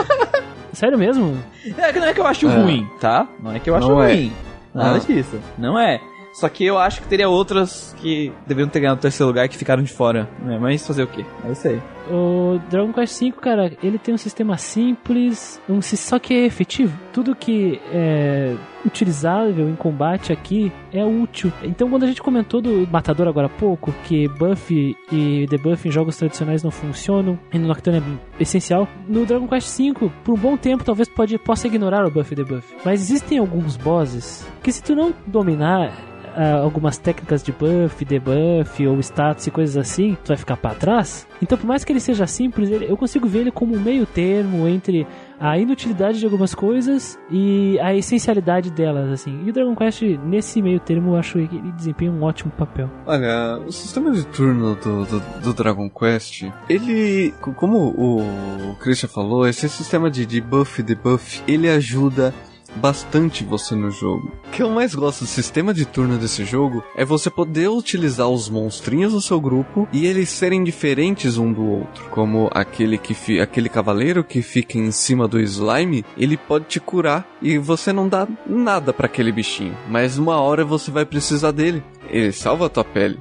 Sério mesmo? É que não é que eu acho É. ruim, tá? Não é que eu acho Não é. ruim. Nada Ah. disso. Não é. Só que eu acho que teria outras que deveriam ter ganhado o terceiro lugar que ficaram de fora. Né? Mas fazer o quê? É isso aí. O Dragon Quest V, cara, ele tem um sistema simples, um, só que é efetivo. Tudo que é, utilizável em combate aqui é útil. Então, quando a gente comentou do Matador agora há pouco, que buff e debuff em jogos tradicionais não funcionam, e no Nocturne é essencial, no Dragon Quest V, por um bom tempo, talvez pode, possa ignorar o buff e debuff. Mas existem alguns bosses que se tu não dominar ah, algumas técnicas de buff, debuff ou status e coisas assim, tu vai ficar para trás. Então, por mais que ele seja simples, eu consigo ver ele como um meio termo entre a inutilidade de algumas coisas e a essencialidade delas, assim. E o Dragon Quest, nesse meio termo, eu acho que ele desempenha um ótimo papel. Olha, o sistema de turno do, do, do Dragon Quest, ele, co- como o Christian falou, esse sistema de, de buff debuff, ele ajuda bastante você no jogo. O que eu mais gosto do sistema de turno desse jogo é você poder utilizar os monstrinhos do seu grupo e eles serem diferentes um do outro. Como aquele que fi, aquele cavaleiro que fica em cima do slime, ele pode te curar e você não dá nada pra aquele bichinho, mas uma hora você vai precisar dele. Ele salva a tua pele.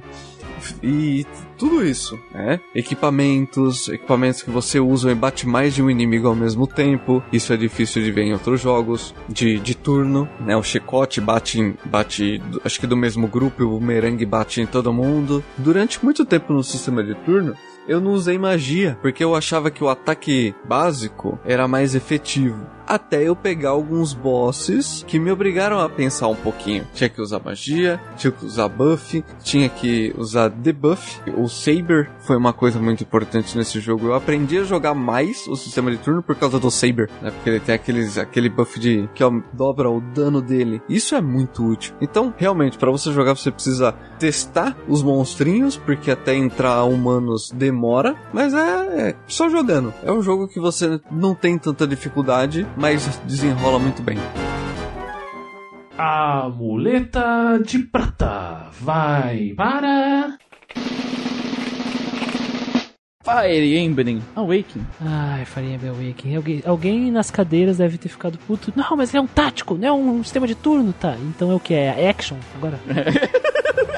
E tudo isso, né? Equipamentos, equipamentos que você usa e bate mais de um inimigo ao mesmo tempo. Isso é difícil de ver em outros jogos de, de turno, né? O chicote bate, bate, acho que do mesmo grupo, o merengue bate em todo mundo. Durante muito tempo no sistema de turno, eu não usei magia, porque eu achava que o ataque básico era mais efetivo. Até eu pegar alguns bosses que me obrigaram a pensar um pouquinho. Tinha que usar magia, tinha que usar buff, tinha que usar debuff. O Saber foi uma coisa muito importante nesse jogo. Eu aprendi a jogar mais o sistema de turno por causa do Saber, né? Porque ele tem aqueles, aquele buff de que dobra o dano dele. Isso é muito útil. Então, realmente, para você jogar, você precisa testar os monstrinhos, porque até entrar humanos demora, mas é, é só jogando. É um jogo que você não tem tanta dificuldade, mas desenrola muito bem. A muleta de prata vai para. Fire Emblem Awakening. Ai, Fire Emblem Awakening. Alguém, alguém nas cadeiras deve ter ficado puto. Não, mas ele é um tático, não é um sistema de turno, tá? Então é o que? É action agora? <laughs>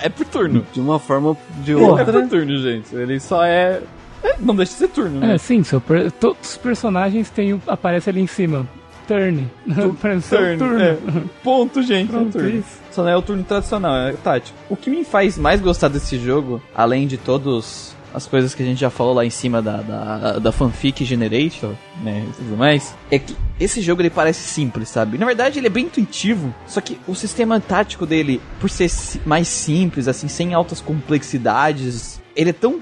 É por turno. De uma forma ou de É outra. por turno, gente. Ele só é. É, <laughs> Não deixa de ser turno, né? É, sim, seu per- todos os personagens têm, o- aparece ali em cima. Turn. <laughs> Turn, turno. é. Ponto, gente. é Pronto, turno. isso. Só não é o turno tradicional, é tático. O que me faz mais gostar desse jogo, além de todos as coisas que a gente já falou lá em cima da, da, da fanfic generator, né, e tudo mais, é que esse jogo ele parece simples, sabe? Na verdade ele é bem intuitivo, só que o sistema tático dele, por ser mais simples, assim, sem altas complexidades, ele é tão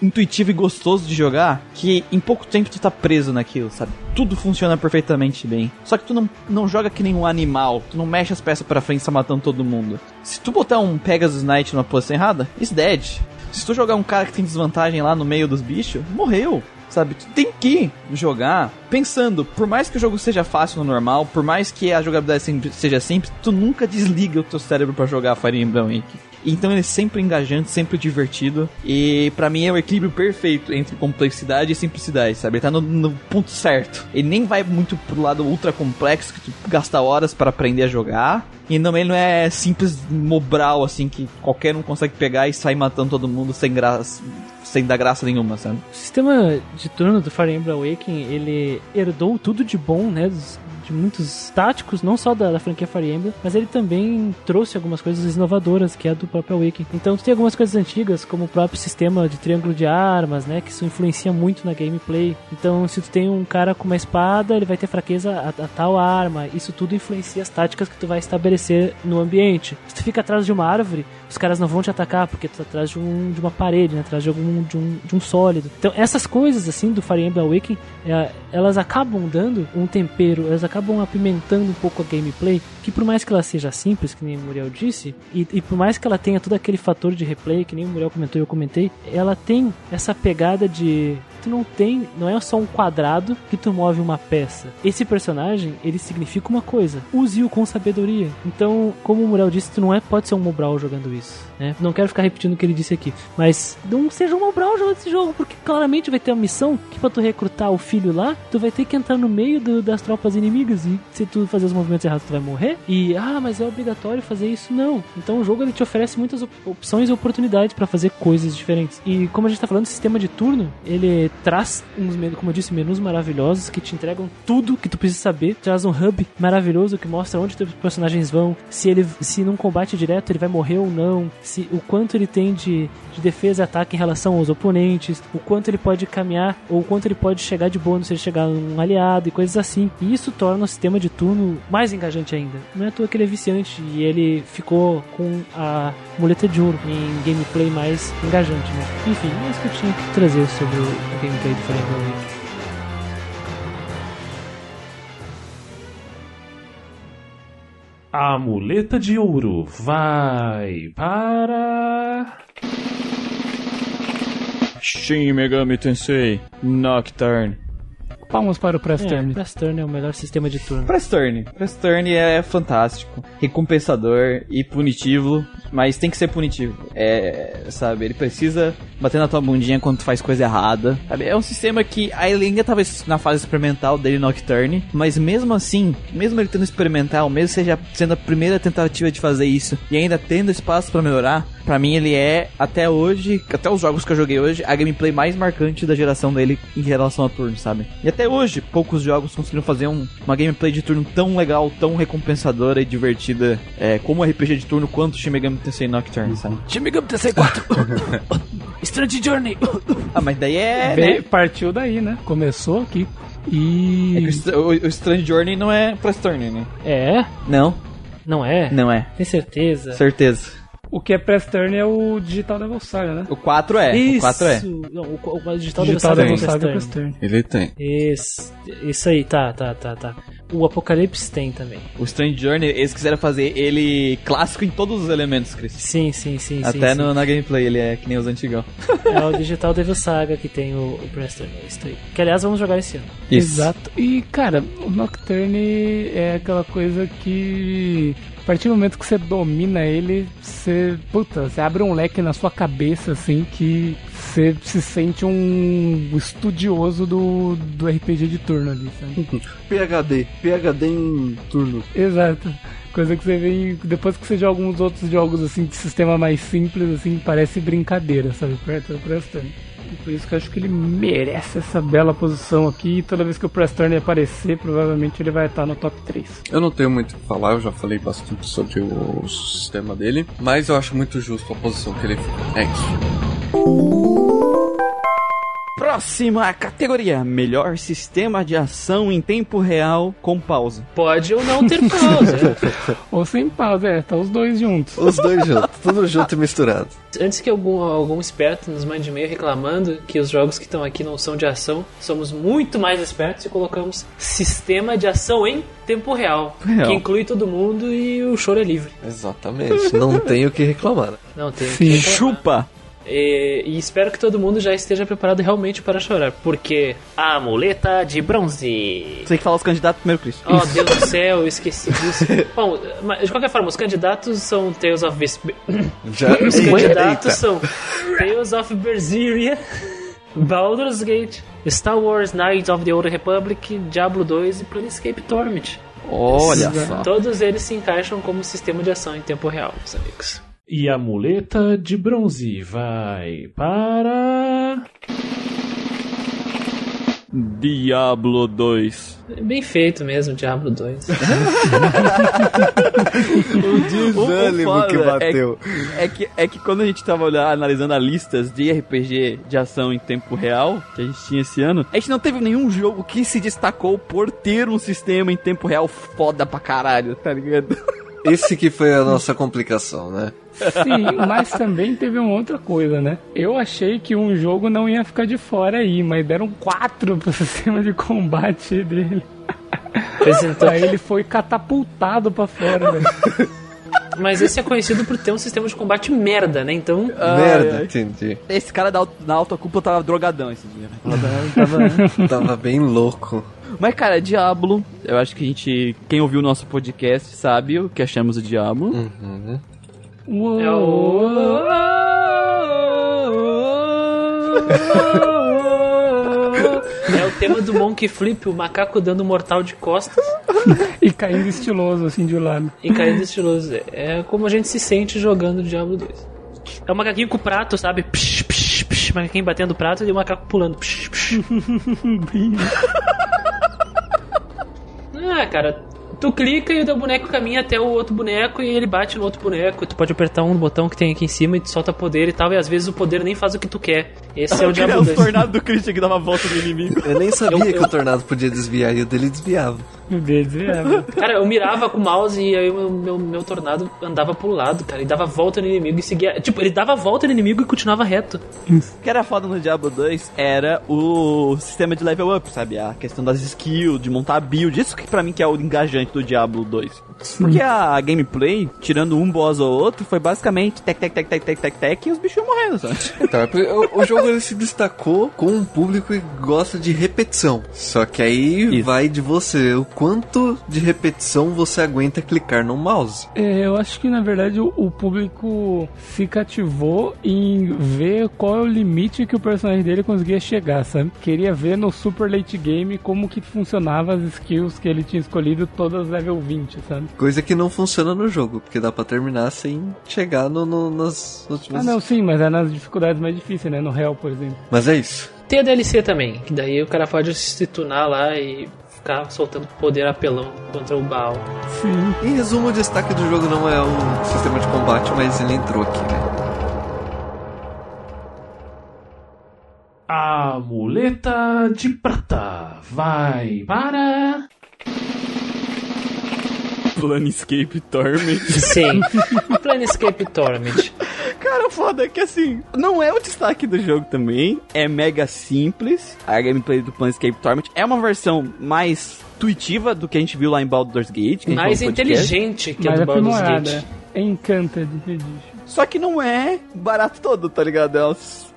intuitivo e gostoso de jogar que em pouco tempo tu tá preso naquilo, sabe? Tudo funciona perfeitamente bem. Só que tu não, não joga que nem um animal, tu não mexe as peças pra frente e tá matando todo mundo. Se tu botar um Pegasus Knight numa posição errada, it's dead. Se tu jogar um cara que tem desvantagem lá no meio dos bichos, morreu. Sabe, tu tem que jogar pensando, por mais que o jogo seja fácil no normal, por mais que a jogabilidade seja simples, tu nunca desliga o teu cérebro pra jogar Fire Emblem Awakening. Então ele é sempre engajante, sempre divertido. E pra mim é o equilíbrio perfeito entre complexidade e simplicidade, sabe? Ele tá no, no ponto certo. Ele nem vai muito pro lado ultra complexo, que tu gasta horas para aprender a jogar. E também não é simples mobral, assim, que qualquer um consegue pegar e sair matando todo mundo sem graça. Sem dar graça nenhuma, sabe? O sistema de turno do Fire Emblem Awakening, ele herdou tudo de bom, né? dos- de muitos táticos, não só da, da franquia Fire Emblem, mas ele também trouxe algumas coisas inovadoras, que é a do próprio Awakening. Então tem algumas coisas antigas, como o próprio sistema de triângulo de armas, né? Que isso influencia muito na gameplay. Então se tu tem um cara com uma espada, ele vai ter fraqueza a, a tal arma. Isso tudo influencia as táticas que tu vai estabelecer no ambiente. Se tu fica atrás de uma árvore, os caras não vão te atacar, porque tu tá atrás de, um, de uma parede, né? Atrás de algum de um, de um sólido. Então essas coisas assim do Fire Emblem Awakening, é, elas acabam dando um tempero, elas acabam apimentando um pouco a gameplay, que por mais que ela seja simples, que nem o Muriel disse, e, e por mais que ela tenha todo aquele fator de replay, que nem o Muriel comentou e eu comentei, ela tem essa pegada de tu não tem, não é só um quadrado que tu move uma peça. Esse personagem, ele significa uma coisa. Use-o com sabedoria. Então, como o Muriel disse, tu não é pode ser um Mobral jogando isso, né? Não quero ficar repetindo o que ele disse aqui, mas não seja um Mobral jogando esse jogo, porque claramente vai ter uma missão que pra tu recrutar o filho lá, tu vai ter que entrar no meio do- das tropas inimigas e se tu fazer os movimentos errados, tu vai morrer. E ah, mas é obrigatório fazer isso? Não. Então o jogo ele te oferece muitas op- opções e oportunidades pra fazer coisas diferentes. E como a gente tá falando, o sistema de turno, ele traz uns, como eu disse, menus maravilhosos que te entregam tudo que tu precisa saber. Traz um hub maravilhoso que mostra onde teus personagens vão, se ele se num combate direto ele vai morrer ou não, se o quanto ele tem de, de defesa e ataque em relação aos oponentes, o quanto ele pode caminhar ou o quanto ele pode chegar de bônus se ele chegar num aliado e coisas assim. E isso torna o sistema de turno mais engajante ainda. Não é à toa que ele é viciante e ele ficou com a muleta de ouro em gameplay mais engajante, né? Enfim, é isso que eu tinha que trazer sobre o gameplay Fire Emblem Awake. A muleta de ouro vai para. Shin Megami Tensei Nocturne. Palmas para o Press É, Turn. Press Turn é o melhor sistema de turno. Press Turn. Press Turn é fantástico, recompensador e punitivo, mas tem que ser punitivo. É, sabe, ele precisa bater na tua bundinha quando tu faz coisa errada. Sabe? É um sistema que ele ainda tava na fase experimental dele Nocturne, mas mesmo assim, mesmo ele tendo experimental, mesmo seja sendo a primeira tentativa de fazer isso e ainda tendo espaço pra melhorar, pra mim ele é até hoje, até os jogos que eu joguei hoje, a gameplay mais marcante da geração dele em relação a turno, sabe? E até hoje, poucos jogos conseguiram fazer um- uma gameplay de turno tão legal, tão recompensadora e divertida, é, como RPG de turno, quanto Shin Megami Tensei Nocturne, sabe? Shin Megami Tensei 4! <laughs> Strange Journey! Ah, mas daí é, Veio- né? Partiu daí, né? Começou aqui. É que E. o Str- o, o Strange Journey não é Press Turn, né? É? Não, Não é? não é. Tem certeza? Certeza. O que é Press Turn é o Digital Devil Saga, né? O 4 é, o 4 é. Não, o, o, o digital, Digital Devil Saga é Press Press Turn. Ele tem. Isso, isso aí, tá, tá, tá, tá. O Apocalipse tem também. O Strange Journey, eles quiseram fazer ele clássico em todos os elementos, Chris. Sim, sim, sim. Até sim, no- na gameplay ele é que nem os antigão. sim. É o Digital Devil Saga que tem o, o Press Turn. É isso aí. Que aliás vamos jogar esse ano. Exato. E, cara, o Nocturne é aquela coisa que. A partir do momento que você domina ele, você. Puta, você abre um leque na sua cabeça, assim, que você se sente um estudioso do, do RPG de turno ali, sabe? <laughs> PHD. PHD em turno. Exato. Coisa que você vê depois que você joga uns outros jogos assim de sistema mais simples, assim, parece brincadeira, sabe? Turn. E por isso que eu acho que ele merece essa bela posição aqui. E toda vez que o Press Turn aparecer, provavelmente ele vai estar no top 3. Eu não tenho muito o que falar, eu já falei bastante sobre o sistema dele, mas eu acho muito justo a posição que ele fica. É isso. Próxima categoria: Melhor sistema de ação em tempo real com pausa. Pode ou não ter pausa. <laughs> Ou sem pausa, é, tá os dois juntos. Os dois juntos, tudo junto e misturado. Antes que algum, algum esperto nos mande e-mail reclamando que os jogos que estão aqui não são de ação, somos muito mais espertos e colocamos sistema de ação em tempo real, Real. que inclui todo mundo e o choro é livre. Exatamente, não tenho o que reclamar. Não tem. Sim. que reclamar. Chupa! E, e espero que todo mundo já esteja preparado realmente para chorar, porque a muleta de bronze. Você tem que falar os candidatos primeiro, Chris. Oh, Deus do céu, eu esqueci <laughs> disso. Bom, mas de qualquer forma, os candidatos são Tales of Ves- <coughs> Já. Os candidatos Eita. são Tales of Berseria, Baldur's Gate, Star Wars Knights of the Old Republic, Diablo 2 e Planescape Torment. Olha só. Todos eles se encaixam como sistema de ação em tempo real, meus amigos. E a muleta de bronze vai para. Diablo 2. Bem feito mesmo, Diablo 2. <laughs> Desânimo O foda que bateu. É que, é que quando a gente tava olhando, analisando as listas de RPG de ação em tempo real que a gente tinha esse ano, a gente não teve nenhum jogo que se destacou por ter um sistema em tempo real foda pra caralho, tá ligado? <laughs> Esse que foi a nossa complicação, né? Sim, mas também teve uma outra coisa, né? Eu achei que um jogo não ia ficar de fora aí, mas deram quatro <laughs> pro sistema de combate dele. Apresentou. Aí ele foi catapultado pra fora, velho. Mas esse é conhecido por ter um sistema de combate merda, né? Então, Merda, ai. entendi. Esse cara da, na autoculpa tava drogadão esse dia. né? Tava- Tava bem louco. Mas, cara, Diablo, eu acho que a gente. Quem ouviu o nosso podcast sabe o que achamos do Diablo. Uhum. Uou. é o. <laughs> É o tema do Monkey Flip, o macaco dando mortal de costas E caindo estiloso, assim, de lado. e caindo estiloso. É como a gente se sente jogando Diablo 2. É um macaquinho com prato, sabe? Psh, psh, psh, macaquinho batendo prato e o macaco pulando. Psh, psh. <laughs> <laughs> ah, cara, tu clica e o teu boneco caminha até o outro boneco e ele bate no outro boneco. Tu pode apertar um botão que tem aqui em cima e tu solta poder e tal, e às vezes o poder nem faz o que tu quer. Esse é o <laughs> Diablo o 2. tornado do Christian que dava a volta no inimigo. Eu nem sabia Eu- eu- que o tornado podia desviar e o dele desviava. Meu Deus, é, Cara, eu mirava com o mouse e aí o meu, meu, meu tornado andava pro lado, cara, e dava volta no inimigo e seguia. Tipo, ele dava volta no inimigo e continuava reto. O que era foda no Diablo 2 era o sistema de level up, sabe? A questão das skills, de montar a build. Isso que pra mim que é o engajante do Diablo 2. Porque a gameplay, tirando um boss ou outro, foi basicamente tec, tec, tec, tec, tec, tec, tec, e os bichos morrendo, sabe? Então, é o, o jogo ele se destacou com um público que gosta de repetição. Só que aí Isso. vai de você, o quanto de repetição você aguenta clicar no mouse. É, eu acho que na verdade o, o público se cativou em ver qual é o limite que o personagem dele conseguia chegar, sabe? Queria ver no super late game como que funcionava as skills que ele tinha escolhido todas level 20, sabe? Coisa que não funciona no jogo, porque dá pra terminar sem chegar no, no- nas últimas. Ah, não, sim, mas é nas dificuldades mais difíceis, né? No Hell, por exemplo. Mas é isso. Tem a DLC também, que daí o cara pode se tunar lá e ficar soltando poder apelão contra o Baal. Sim. Em resumo, o destaque do jogo não é o sistema de combate, mas ele entrou aqui, né? A muleta de prata vai para. Planescape Torment. <laughs> Sim. Planescape Torment. Cara, o foda é que assim, não é o destaque do jogo também. É mega simples. A gameplay do Planescape Torment é uma versão mais intuitiva do que a gente viu lá em Baldur's Gate. Mais inteligente que a do Baldur's. Gate. É Encanted Edition. Só que não é barato todo, tá ligado? É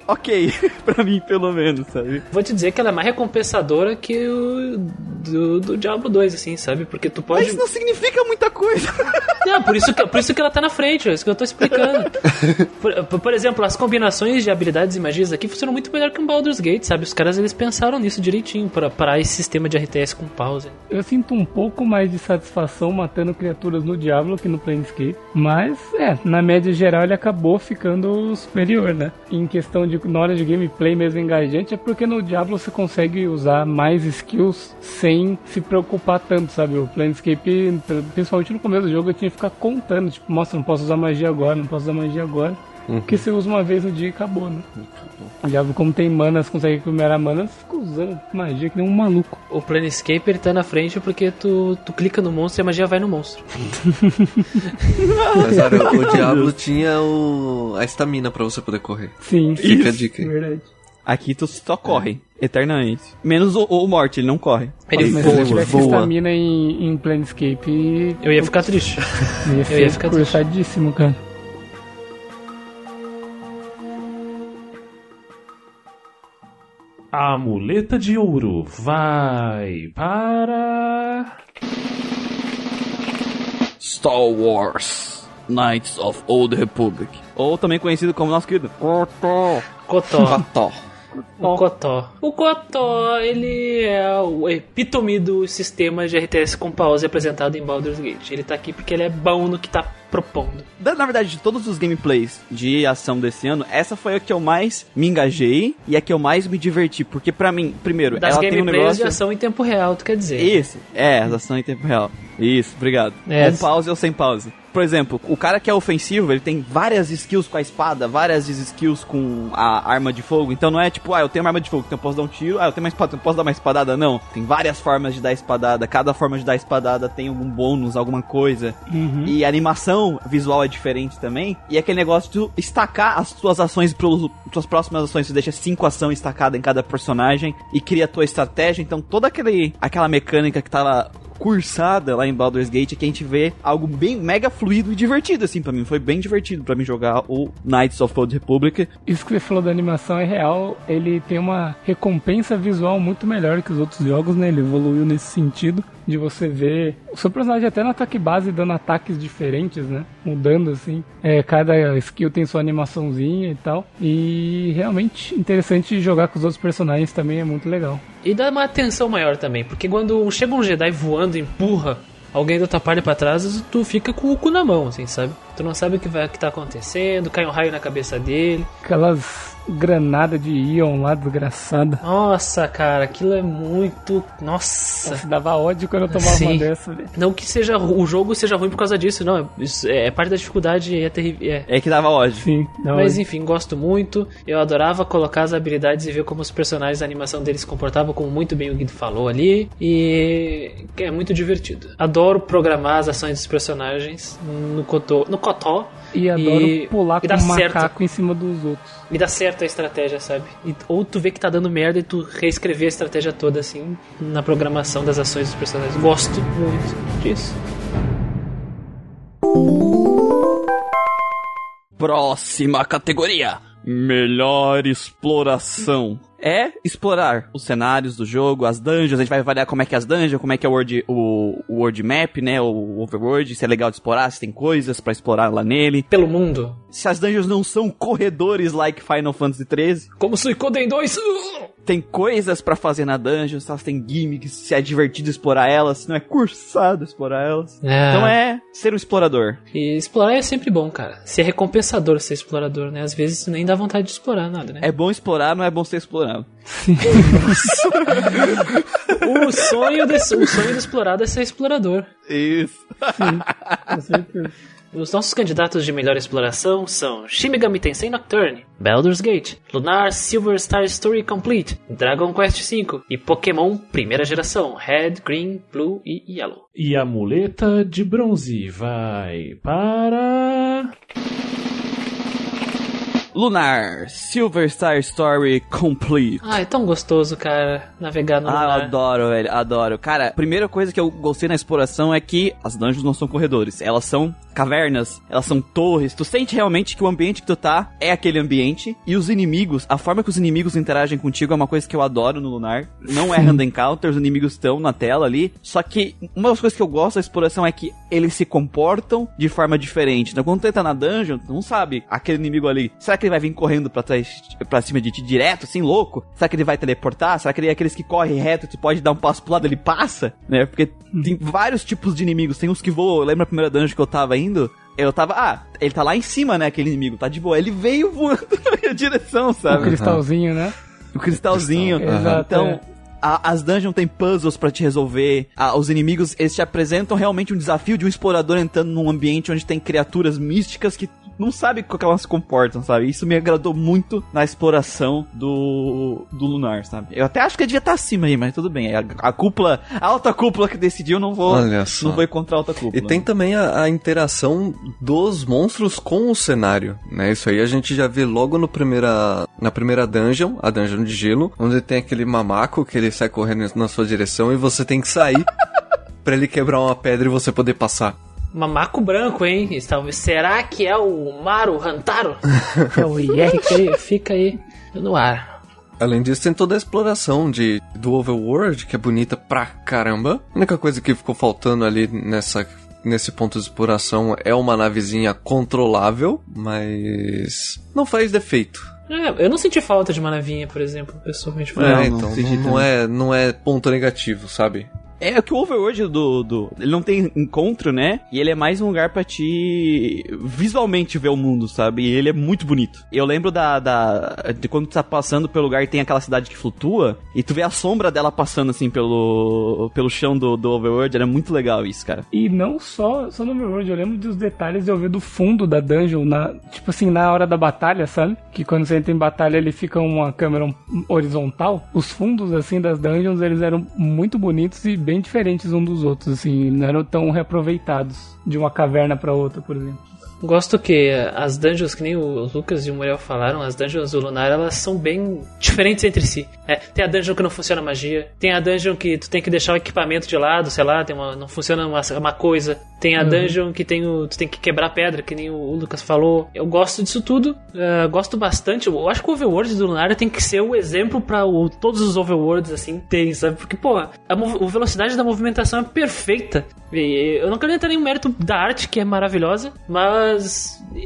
ok, <laughs> pra mim pelo menos, sabe? Vou te dizer que ela é mais recompensadora que o do, do Diablo 2, assim, sabe? Porque tu pode. Mas não significa muita coisa. <laughs> Não, por isso, que, por isso que ela tá na frente, é isso que eu tô explicando. <laughs> Por, por- exemplo, as combinações de habilidades e magias aqui funcionam muito melhor que um Baldur's Gate, sabe? Os caras eles pensaram nisso direitinho para parar esse sistema de RTS com pause. Eu sinto um pouco mais de satisfação matando criaturas no Diablo que no Planescape. Mas, é, na média geral ele acabou ficando superior, né? Em questão de, na hora de gameplay mesmo engajante, é porque no Diablo você consegue usar mais skills sem se preocupar tanto, sabe? O Planescape, principalmente no começo do jogo, eu tinha que ficar contando, tipo, nossa, não posso usar magia agora, não posso usar magia agora. Porque você usa uma vez no dia e acabou, né? O Diablo, como tem manas, consegue primeira mana, você fica usando magia que nem um maluco. O Planescape ele tá na frente porque tu, tu clica no monstro e a magia vai no monstro. Mas olha, o <laughs> Diablo tinha o... a estamina pra você poder correr. Sim, Fica a dica aí. verdade. Aqui tu só corre, eternamente. Menos o, o Morte, ele não corre. Ele Mas se voa. eu tivesse voa. estamina em, em Planescape, Eu ia ficar triste. ia eu ia ficar triste. cursadíssimo, cara. A muleta de ouro vai para. Star Wars Knights of Old Republic. Ou também conhecido como nosso querido Cotó. Cotó. Pató. O Cotó. O Cotó, ele é o epítome do sistema de RTS com pause apresentado em Baldur's Gate. Ele tá aqui porque ele é bom no que tá propondo. Da- Na verdade, de todos os gameplays de ação desse ano, essa foi a que eu mais me engajei e a que eu mais me diverti. Porque pra mim, primeiro, Das ela tem um negócio... de ação em tempo real, tu quer dizer. Esse, é, as ações em tempo real. Isso, obrigado. É. Com pause ou sem pause. Por exemplo, o cara que é ofensivo, ele tem várias skills com a espada, várias skills com a arma de fogo. Então não é tipo, ah, eu tenho uma arma de fogo, então eu posso dar um tiro. Ah, eu tenho uma espada, então eu posso dar uma espadada. Não. Tem várias formas de dar espadada. Cada forma de dar espadada tem algum bônus, alguma coisa. E a animação visual é diferente também. E aquele negócio de tu estacar as tuas ações para tuas próximas ações. Tu deixa cinco ações estacadas em cada personagem e cria a tua estratégia. Então toda aquele, aquela mecânica que tava cursada lá em Baldur's Gate que a gente vê algo bem mega fluido e divertido assim pra mim. Foi bem divertido pra mim jogar o Knights of Old Republic. Isso que você falou da animação é real, ele tem uma recompensa visual muito melhor que os outros jogos, né? Ele evoluiu nesse sentido de você ver o seu personagem até no ataque base dando ataques diferentes, né? Mudando assim. É, cada skill tem sua animaçãozinha e tal. E realmente interessante jogar com os outros personagens também é muito legal. E dá uma atenção maior também, porque quando chega um Jedi voando empurra alguém da tua parte pra trás, tu fica com o cu na mão, assim, sabe? Tu não sabe o que vai o que tá acontecendo, cai um raio na cabeça dele. Aquelas granada de íon lá, desgraçada. Nossa, cara, aquilo é muito. Nossa. Nossa, dava ódio quando eu tomava Sim. uma dessa, velho. Não que seja o jogo seja ruim por causa disso, não. Isso é parte da dificuldade é terrível. É. É que dava ódio. Sim, Mas enfim, gosto muito. Eu adorava colocar as habilidades e ver como os personagens, a animação deles se comportavam, como muito bem o Guido falou ali. E é muito divertido. Adoro programar as ações dos personagens no Cotó. No Cotó. E adoro E- pular e com um certo. macaco em cima dos outros. E dá certo a estratégia, sabe? E- ou tu vê que tá dando merda e tu reescrever a estratégia toda, assim, na programação das ações dos personagens. Gosto muito disso. Próxima categoria: Melhor exploração. É explorar os cenários do jogo, as dungeons, a gente vai avaliar como é que é as dungeons, como é que é o world, o, o world map, né, o overworld, se é legal de explorar, se tem coisas pra explorar lá nele. Pelo mundo. Se as dungeons não são corredores like Final Fantasy XIII, Como Suicoden 2. Tem coisas pra fazer na dungeon, se elas têm gimmicks, se é divertido explorar elas, se não é cursado explorar elas. É. Então é ser um explorador. E explorar é sempre bom, cara. Se é recompensador ser explorador, né? Às vezes nem dá vontade de explorar nada, né? É bom explorar, não é bom ser explorado. O sonho, desse, o sonho do explorado é ser explorador. Isso. Com certeza. Os nossos candidatos de melhor exploração são Shin Megami Tensei Nocturne, Baldur's Gate, Lunar Silver Star Story Complete, Dragon Quest V e Pokémon primeira geração, Red, Green, Blue e Yellow. E a muleta de bronze vai para. Lunar, Silver Star Story Complete. Ah, é tão gostoso, cara, navegar no Ah, eu lunar. adoro, velho, adoro. Cara, a primeira coisa que eu gostei na exploração é que as dungeons não são corredores, elas são cavernas, elas são torres. Tu sente realmente que o ambiente que tu tá é aquele ambiente e os inimigos, a forma que os inimigos interagem contigo é uma coisa que eu adoro no Lunar. Não é random <laughs> encounter, os inimigos estão na tela ali. Só que uma das coisas que eu gosto da exploração é que eles se comportam de forma diferente. Então quando tu entra na dungeon, tu não sabe aquele inimigo ali. Será que ele vai vir correndo pra trás, pra cima de ti direto, assim, louco? Será que ele vai teleportar? Será que ele é aqueles que correm reto, tu pode dar um passo pro lado, ele passa? Né? Porque tem vários tipos de inimigos. Tem uns que voam. Eu lembro a primeira dungeon que eu tava indo. Eu tava, ah, ele tá lá em cima, né? Aquele inimigo, tá de boa. Ele veio voando <laughs> na minha direção, O sabe? cristalzinho, né? O cristalzinho. Cristal. Exato, Então, é. as dungeons tem puzzles pra te resolver. a- os inimigos, eles te apresentam realmente um desafio de um explorador entrando num ambiente onde tem criaturas místicas que não sabe como que elas se comportam, sabe? Isso me agradou muito na exploração do, do Lunar, sabe? Eu até acho que devia estar acima aí, mas tudo bem. A, a cúpula, a alta cúpula que decidiu, não vou, não vou ir contra a alta cúpula. E tem também a, a interação dos monstros com o cenário, né? Isso aí a gente já vê logo no primeira, na primeira dungeon, a dungeon de gelo, onde tem aquele mamaco que ele sai correndo na sua direção e você tem que sair <laughs> pra ele quebrar uma pedra e você poder passar. Mamaco branco, hein? Está- Será que é o Maru Hantaro? <laughs> É o IR. Fica aí, fica aí no ar. Além disso, tem toda a exploração de, do overworld, que é bonita pra caramba. A única coisa que ficou faltando ali nessa, nesse ponto de exploração é uma navezinha controlável, mas não faz defeito. É, eu não senti falta de uma navinha, por exemplo, pessoalmente. Não, É, não então não, não é, não é ponto negativo, sabe? É que o Overworld do, do. Ele não tem encontro, né? E ele é mais um lugar pra te visualmente ver o mundo, sabe? E ele é muito bonito. Eu lembro da, da. de quando tu tá passando pelo lugar e tem aquela cidade que flutua. E tu vê a sombra dela passando assim pelo. pelo chão do, do Overworld. Era muito legal isso, cara. E não só, só no Overworld, eu lembro dos detalhes de eu ver do fundo da dungeon, na, tipo assim, na hora da batalha, sabe? Que quando você entra em batalha ele fica uma câmera horizontal. Os fundos, assim, das dungeons, eles eram muito bonitos e bem diferentes um dos outros, assim, não eram tão reaproveitados de uma caverna pra outra, por exemplo. Gosto que as dungeons, que nem o Lucas e o Muriel falaram, as dungeons do Lunar, elas são bem diferentes entre si. É, tem a dungeon que não funciona magia, tem a dungeon que tu tem que deixar o equipamento de lado, sei lá, tem uma, não funciona uma, uma coisa. Tem a dungeon que tem o, tu tem que quebrar pedra, que nem o, o Lucas falou. Eu gosto disso tudo, eh, gosto bastante. Eu acho que o Overworld do Lunar tem que ser o exemplo pra o- todos os Overworlds, assim, terem, sabe? Porque, pô, a, a velocidade da movimentação é perfeita. E eu não quero entrar em mérito da arte, que é maravilhosa, mas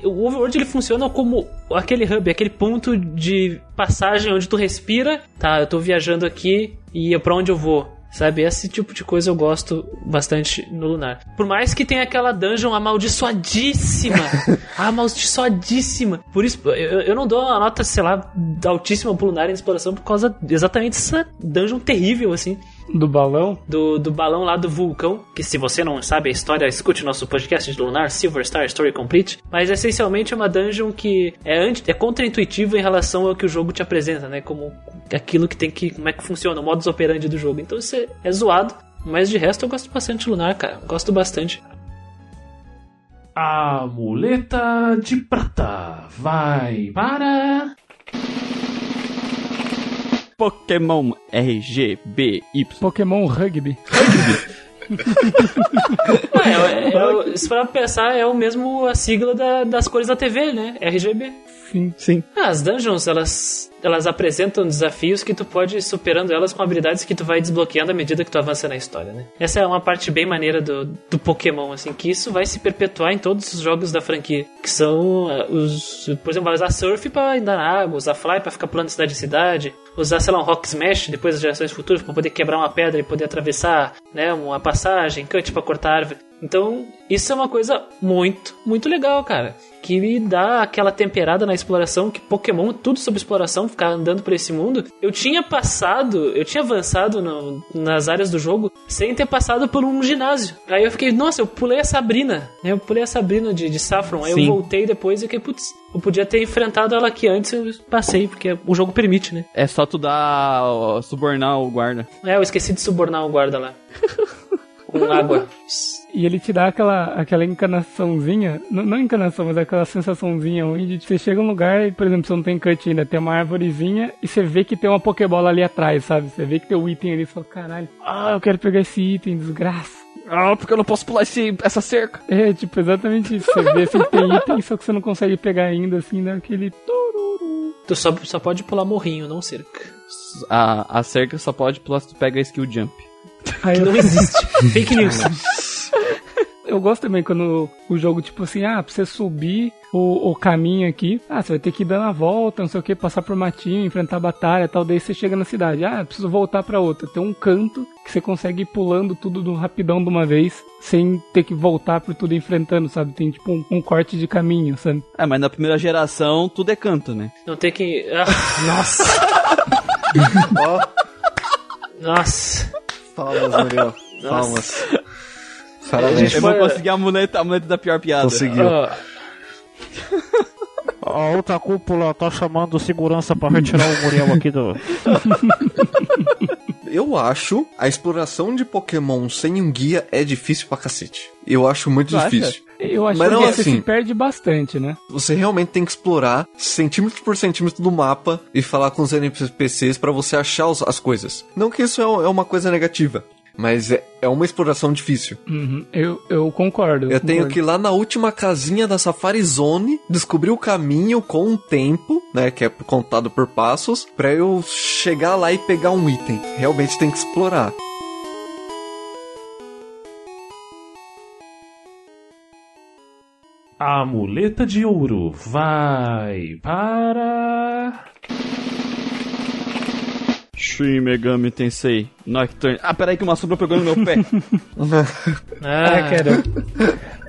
o Overworld ele funciona como aquele hub, aquele ponto de passagem onde tu respira, tá? Eu tô viajando aqui e pra onde eu vou? Sabe? Esse tipo de coisa eu gosto bastante no Lunar. Por mais que tenha aquela dungeon amaldiçoadíssima. <laughs> amaldiçoadíssima. Por isso, eu, eu não dou uma nota, sei lá, altíssima pro Lunar em exploração por causa exatamente dessa dungeon terrível, assim. Do balão? Do, do balão lá do vulcão. Que se você não sabe a história, escute nosso podcast de Lunar, Silver Star Story Complete. Mas essencialmente é uma dungeon que é, anti, é contra-intuitivo em relação ao que o jogo te apresenta, né? Como aquilo que tem que. como é que funciona, o modus operandi do jogo. Então isso é, é zoado. Mas de resto eu gosto bastante de Lunar, cara. Gosto bastante. A muleta de prata vai para. Pokémon RGBY. Pokémon Rugby. <laughs> É, é, é, se for pensar, é o mesmo a sigla da- das cores da TV, né? RGB. Sim. Sim. Ah, as dungeons, elas, elas apresentam desafios que tu pode ir superando elas com habilidades que tu vai desbloqueando à medida que tu avança na história, né? Essa é uma parte bem maneira do, do Pokémon, assim, que isso vai se perpetuar em todos os jogos da franquia. Que são ah, os. Por exemplo, vai usar Surf pra andar na água, usar Fly pra ficar pulando cidade em cidade, usar, sei lá, um Rock Smash depois das gerações futuras pra poder quebrar uma pedra e poder atravessar, né, uma passagem, cut pra cortar árvore. Então, isso é uma coisa muito, muito legal, cara. Que me dá aquela temperada na exploração, que Pokémon, tudo sobre exploração, ficar andando por esse mundo. Eu tinha passado, eu tinha avançado no- nas áreas do jogo sem ter passado por um ginásio. Aí eu fiquei, nossa, eu pulei a Sabrina. né? Eu pulei a Sabrina de, de Saffron. Aí Sim. eu voltei depois e fiquei, putz, eu podia ter enfrentado ela aqui antes, eu passei, porque o jogo permite, né? É só tu dar. subornar o guarda. É, eu esqueci de subornar o guarda lá. <laughs> Com água. E ele te dá aquela, aquela encanaçãozinha, não, não encanação, mas aquela sensaçãozinha onde você chega num lugar e, por exemplo, você não tem cut ainda, tem uma árvorezinha e você vê que tem uma Pokébola ali atrás, sabe? Você vê que tem o item ali e fala, caralho, ah, eu quero pegar esse item, desgraça. Ah, porque eu não posso pular esse, essa cerca. É, tipo, exatamente isso. Você vê assim tem item, só que você não consegue pegar ainda, assim, daquele tururu. Tu só, só pode pular morrinho, não cerca. A, a cerca só pode pular se tu pega a skill jump. Aí Que eu, não existe. Fake news. eu gosto também quando o jogo, tipo assim, ah, pra você subir o, o caminho aqui, ah, você vai ter que ir dando a volta, não sei o que, passar por matinho, enfrentar a batalha e tal, daí você chega na cidade, ah, preciso voltar pra outra. Tem um canto que você consegue ir pulando tudo do rapidão de uma vez, sem ter que voltar por tudo enfrentando, sabe? Tem tipo um, um corte de caminho, sabe? É, mas na primeira geração tudo é canto, né? Não tem que. Ah, <laughs> nossa! Ó, Nossa! Palmas, Muriel. <laughs> Palmas. Parabéns. Eu foi- vou conseguir a muleta, a muleta da pior piada. Conseguiu. Ah, A outra cúpula tá chamando segurança pra retirar o Muriel aqui do. <laughs> Eu acho a exploração de Pokémon sem um guia é difícil pra cacete. Eu acho muito acha? difícil. Eu acho Mas que não você assim. se perde bastante, né? Você realmente tem que explorar centímetro por centímetro do mapa e falar com os NPCs pra você achar os- as coisas. Não que isso é é uma coisa negativa, mas é, é uma exploração difícil. Uhum, eu, eu concordo. Eu tenho concordo. que ir lá na última casinha da Safari Zone, descobrir o caminho com um tempo, né, que é contado por passos, pra eu chegar lá e pegar um item. Realmente tem que explorar. A muleta de ouro vai para. Shin Megami Tensei Nocturne. Ah, peraí que uma sombra pegou no meu pé. <laughs> ah, cara.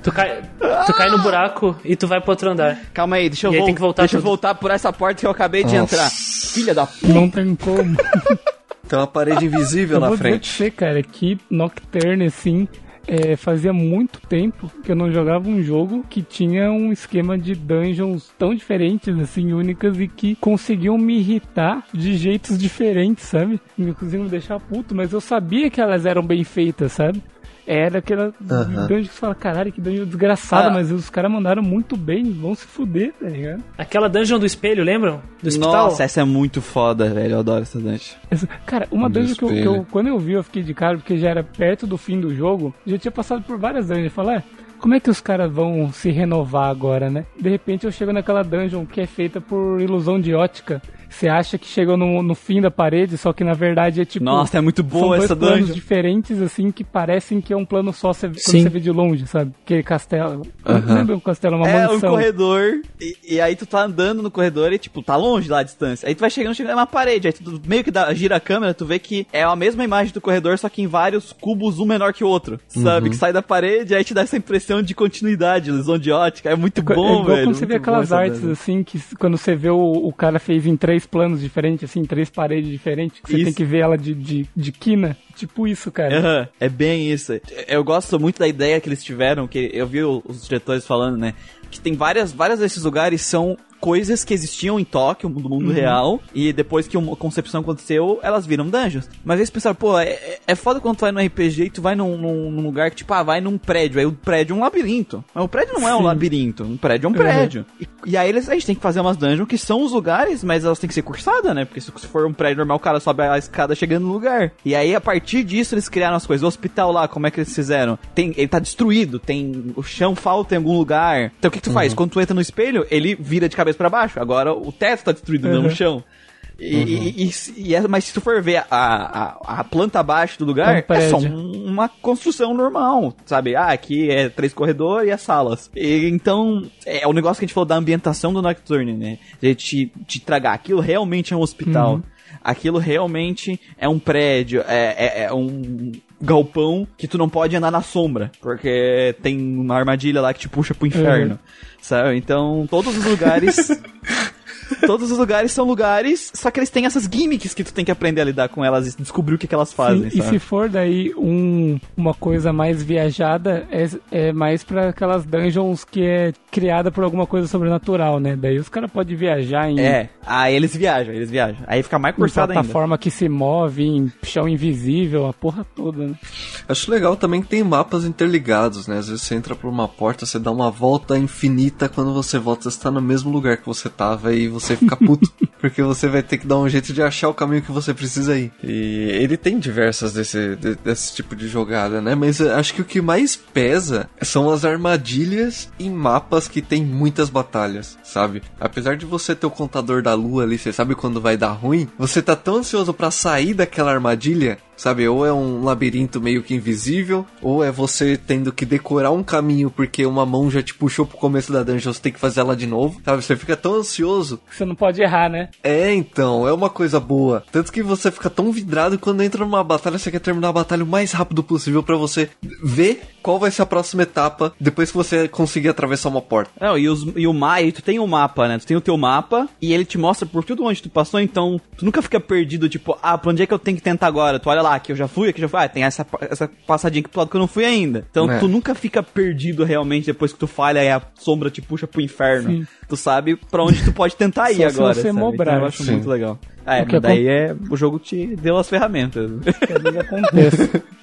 Tu cai, tu cai no buraco e tu vai pro outro andar. Calma aí, deixa eu, aí voltar deixa eu voltar por essa porta que eu acabei de Nossa. entrar. Filha da p... Não tem como. <laughs> Tem uma parede invisível Eu na vou frente. você, cara, que Nocturne, assim, é, fazia muito tempo que eu não jogava um jogo que tinha um esquema de dungeons tão diferentes, assim, únicas e que conseguiam me irritar de jeitos diferentes, sabe? Inclusive me deixar puto, mas eu sabia que elas eram bem feitas, sabe? Era aquela Aham. dungeon que você fala, caralho, que dungeon desgraçada, Ah. mas os caras mandaram muito bem, vão se fuder, tá ligado? Aquela dungeon do espelho, lembram? Do hospital? Nossa, essa é muito foda, velho. Eu adoro essa dungeon. Essa- Cara, uma Do dungeon que eu, que eu-. Quando eu vi, eu fiquei de cara, porque já era perto do fim do jogo. Já tinha passado por várias dungeons. Eu falei, é, como é que os caras vão se renovar agora, né? De repente eu chego naquela dungeon que é feita por ilusão de ótica. Você acha que chegou no, no fim da parede, só que na verdade é tipo. Nossa, é muito são boa dois essa planos dungeon. diferentes, assim, que parecem que é um plano só você- quando Sim. você vê de longe, sabe? Aquele castelo. Não lembro um castelo, é uma É um mansão. corredor, e, e aí tu tá andando no corredor e, tipo, tá longe lá a distância. Aí tu vai chegando, chegando, é uma parede. Aí tu meio que dá, gira a câmera, tu vê que é a mesma imagem do corredor, só que em vários cubos, um menor que o outro. Sabe? Que sai da parede, aí te dá essa impressão de continuidade, ilusão de ótica. É muito É igual bom, velho. quando você vê aquelas artes dungeon. assim, que quando você vê o, o cara fez em três planos diferentes, assim, três paredes diferentes, que você Isso. tem que ver ela de, de, de quina. Tipo isso, cara. Aham, é bem isso. Eu gosto muito da ideia que eles tiveram, que eu vi os diretores falando, né? Que tem várias, várias desses lugares são coisas que existiam em Tóquio, do mundo real, e depois que uma concepção aconteceu, elas viram dungeons. Mas eles pensaram, pô, é, é- foda quando tu vai no RPG e tu vai num, num- num lugar que, tipo, ah, vai num prédio, aí o prédio é um labirinto. Mas o prédio não é um Sim. labirinto, um prédio é um prédio. E, e aí eles, a gente tem que fazer umas dungeons que são os lugares, mas elas têm que ser cursadas, né? Porque se, se for um prédio normal, o cara sobe a escada chegando no lugar. E aí, a partir disso, eles criaram as coisas. O hospital lá, como é que eles fizeram? Tem, ele tá destruído, tem o chão falta em algum lugar. Então o que, que tu faz? Quando tu entra no espelho, ele vira de cabeça pra baixo. Agora o teto tá destruído, não o Uhum. chão. E, e- e- e é- mas se tu for ver a, a, a planta abaixo do lugar, É um é só um- uma construção normal, sabe? Ah, aqui é três corredores e as salas. E, então, é o negócio que a gente falou da ambientação do Nocturne, né? De te, te tragar. Aquilo realmente é um hospital. Uhum. Aquilo realmente é um prédio, é, é- é um galpão que tu não pode andar na sombra, porque tem uma armadilha lá que te puxa pro inferno, sabe? Então, todos os lugares... <laughs> Todos os lugares são lugares, só que eles têm essas gimmicks que tu tem que aprender a lidar com elas e descobrir o que, que elas fazem, Sim, e se for daí um, uma coisa mais viajada, é, é mais pra aquelas dungeons que é criada por alguma coisa sobrenatural, né? Daí os caras podem viajar em, É, aí eles viajam, eles viajam. Aí fica mais em cursado ainda. plataforma que se move, em chão invisível, a porra toda, né? Acho legal também que tem mapas interligados, né? Às vezes você entra por uma porta, você dá uma volta infinita, quando você volta, você tá no mesmo lugar que você tava e você fica puto. <laughs> porque você vai ter que dar um jeito de achar o caminho que você precisa ir. E ele tem diversas desse, de- desse tipo de jogada, né? Mas acho que o que mais pesa são as armadilhas em mapas que tem muitas batalhas, sabe? Apesar de você ter o contador da lua ali, você sabe quando vai dar ruim, você tá tão ansioso pra sair daquela armadilha Sabe, ou é um labirinto meio que invisível, ou é você tendo que decorar um caminho porque uma mão já te puxou pro começo da dungeon, você tem que fazer ela de novo. Sabe, você fica tão ansioso. Você não pode errar, né? É, então, é uma coisa boa. Tanto que você fica tão vidrado quando entra numa batalha, você quer terminar a batalha o mais rápido possível pra você ver qual vai ser a próxima etapa depois que você conseguir atravessar uma porta. Não, e, os, e o mapa, e tu tem o mapa, né? Tu tem o teu mapa e ele te mostra por tudo onde tu passou, então tu nunca fica perdido, tipo, ah, pra onde é que eu tenho que tentar agora? Tu olha lá, aqui eu já fui, aqui eu já fui, ah, tem essa, essa passadinha aqui pro lado que eu não fui ainda. Então É. tu nunca fica perdido realmente depois que tu falha e a sombra te puxa pro inferno. Sim. Tu sabe pra onde tu pode tentar <laughs> ir Só se agora. você mobrar, Então eu acho sim. muito legal. Ah, é, que mas daí é. O jogo te deu as ferramentas. Que às vezes acontece. <laughs>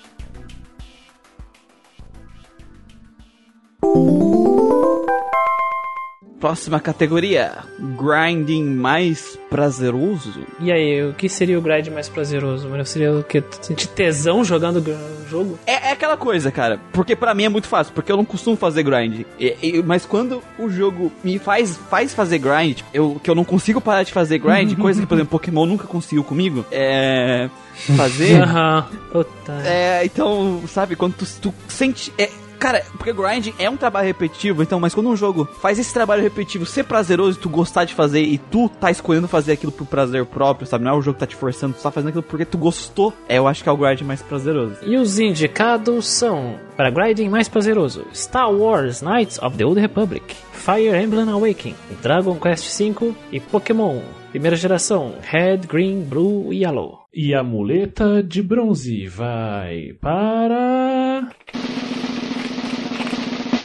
Próxima categoria: Grinding mais prazeroso. E aí, o que seria o grind mais prazeroso? mano? Seria o que? Sentir tesão jogando o jogo? É, é aquela coisa, cara. Porque pra mim é muito fácil, porque eu não costumo fazer grind. E- e- mas quando o jogo me faz, faz fazer grind, tipo, eu, que eu não consigo parar de fazer grind, coisa que, por exemplo, Pokémon nunca conseguiu comigo, é. Fazer. <laughs> Aham. Puta. É, então, sabe, quando tu, tu sente. É, cara, porque grind é um trabalho repetitivo, então, mas quando um jogo faz esse trabalho repetitivo ser prazeroso e tu gostar de fazer e tu tá escolhendo fazer aquilo por prazer próprio, sabe? Não é o jogo que tá te forçando, tu tá fazendo aquilo porque tu gostou. É, eu acho que é o grind mais prazeroso. E os indicados são, para grinding mais prazeroso, Star Wars Knights of the Old Republic, Fire Emblem Awakening, Dragon Quest V e Pokémon. Primeira geração, Red, Green, Blue e Yellow. E a muleta de bronze vai para.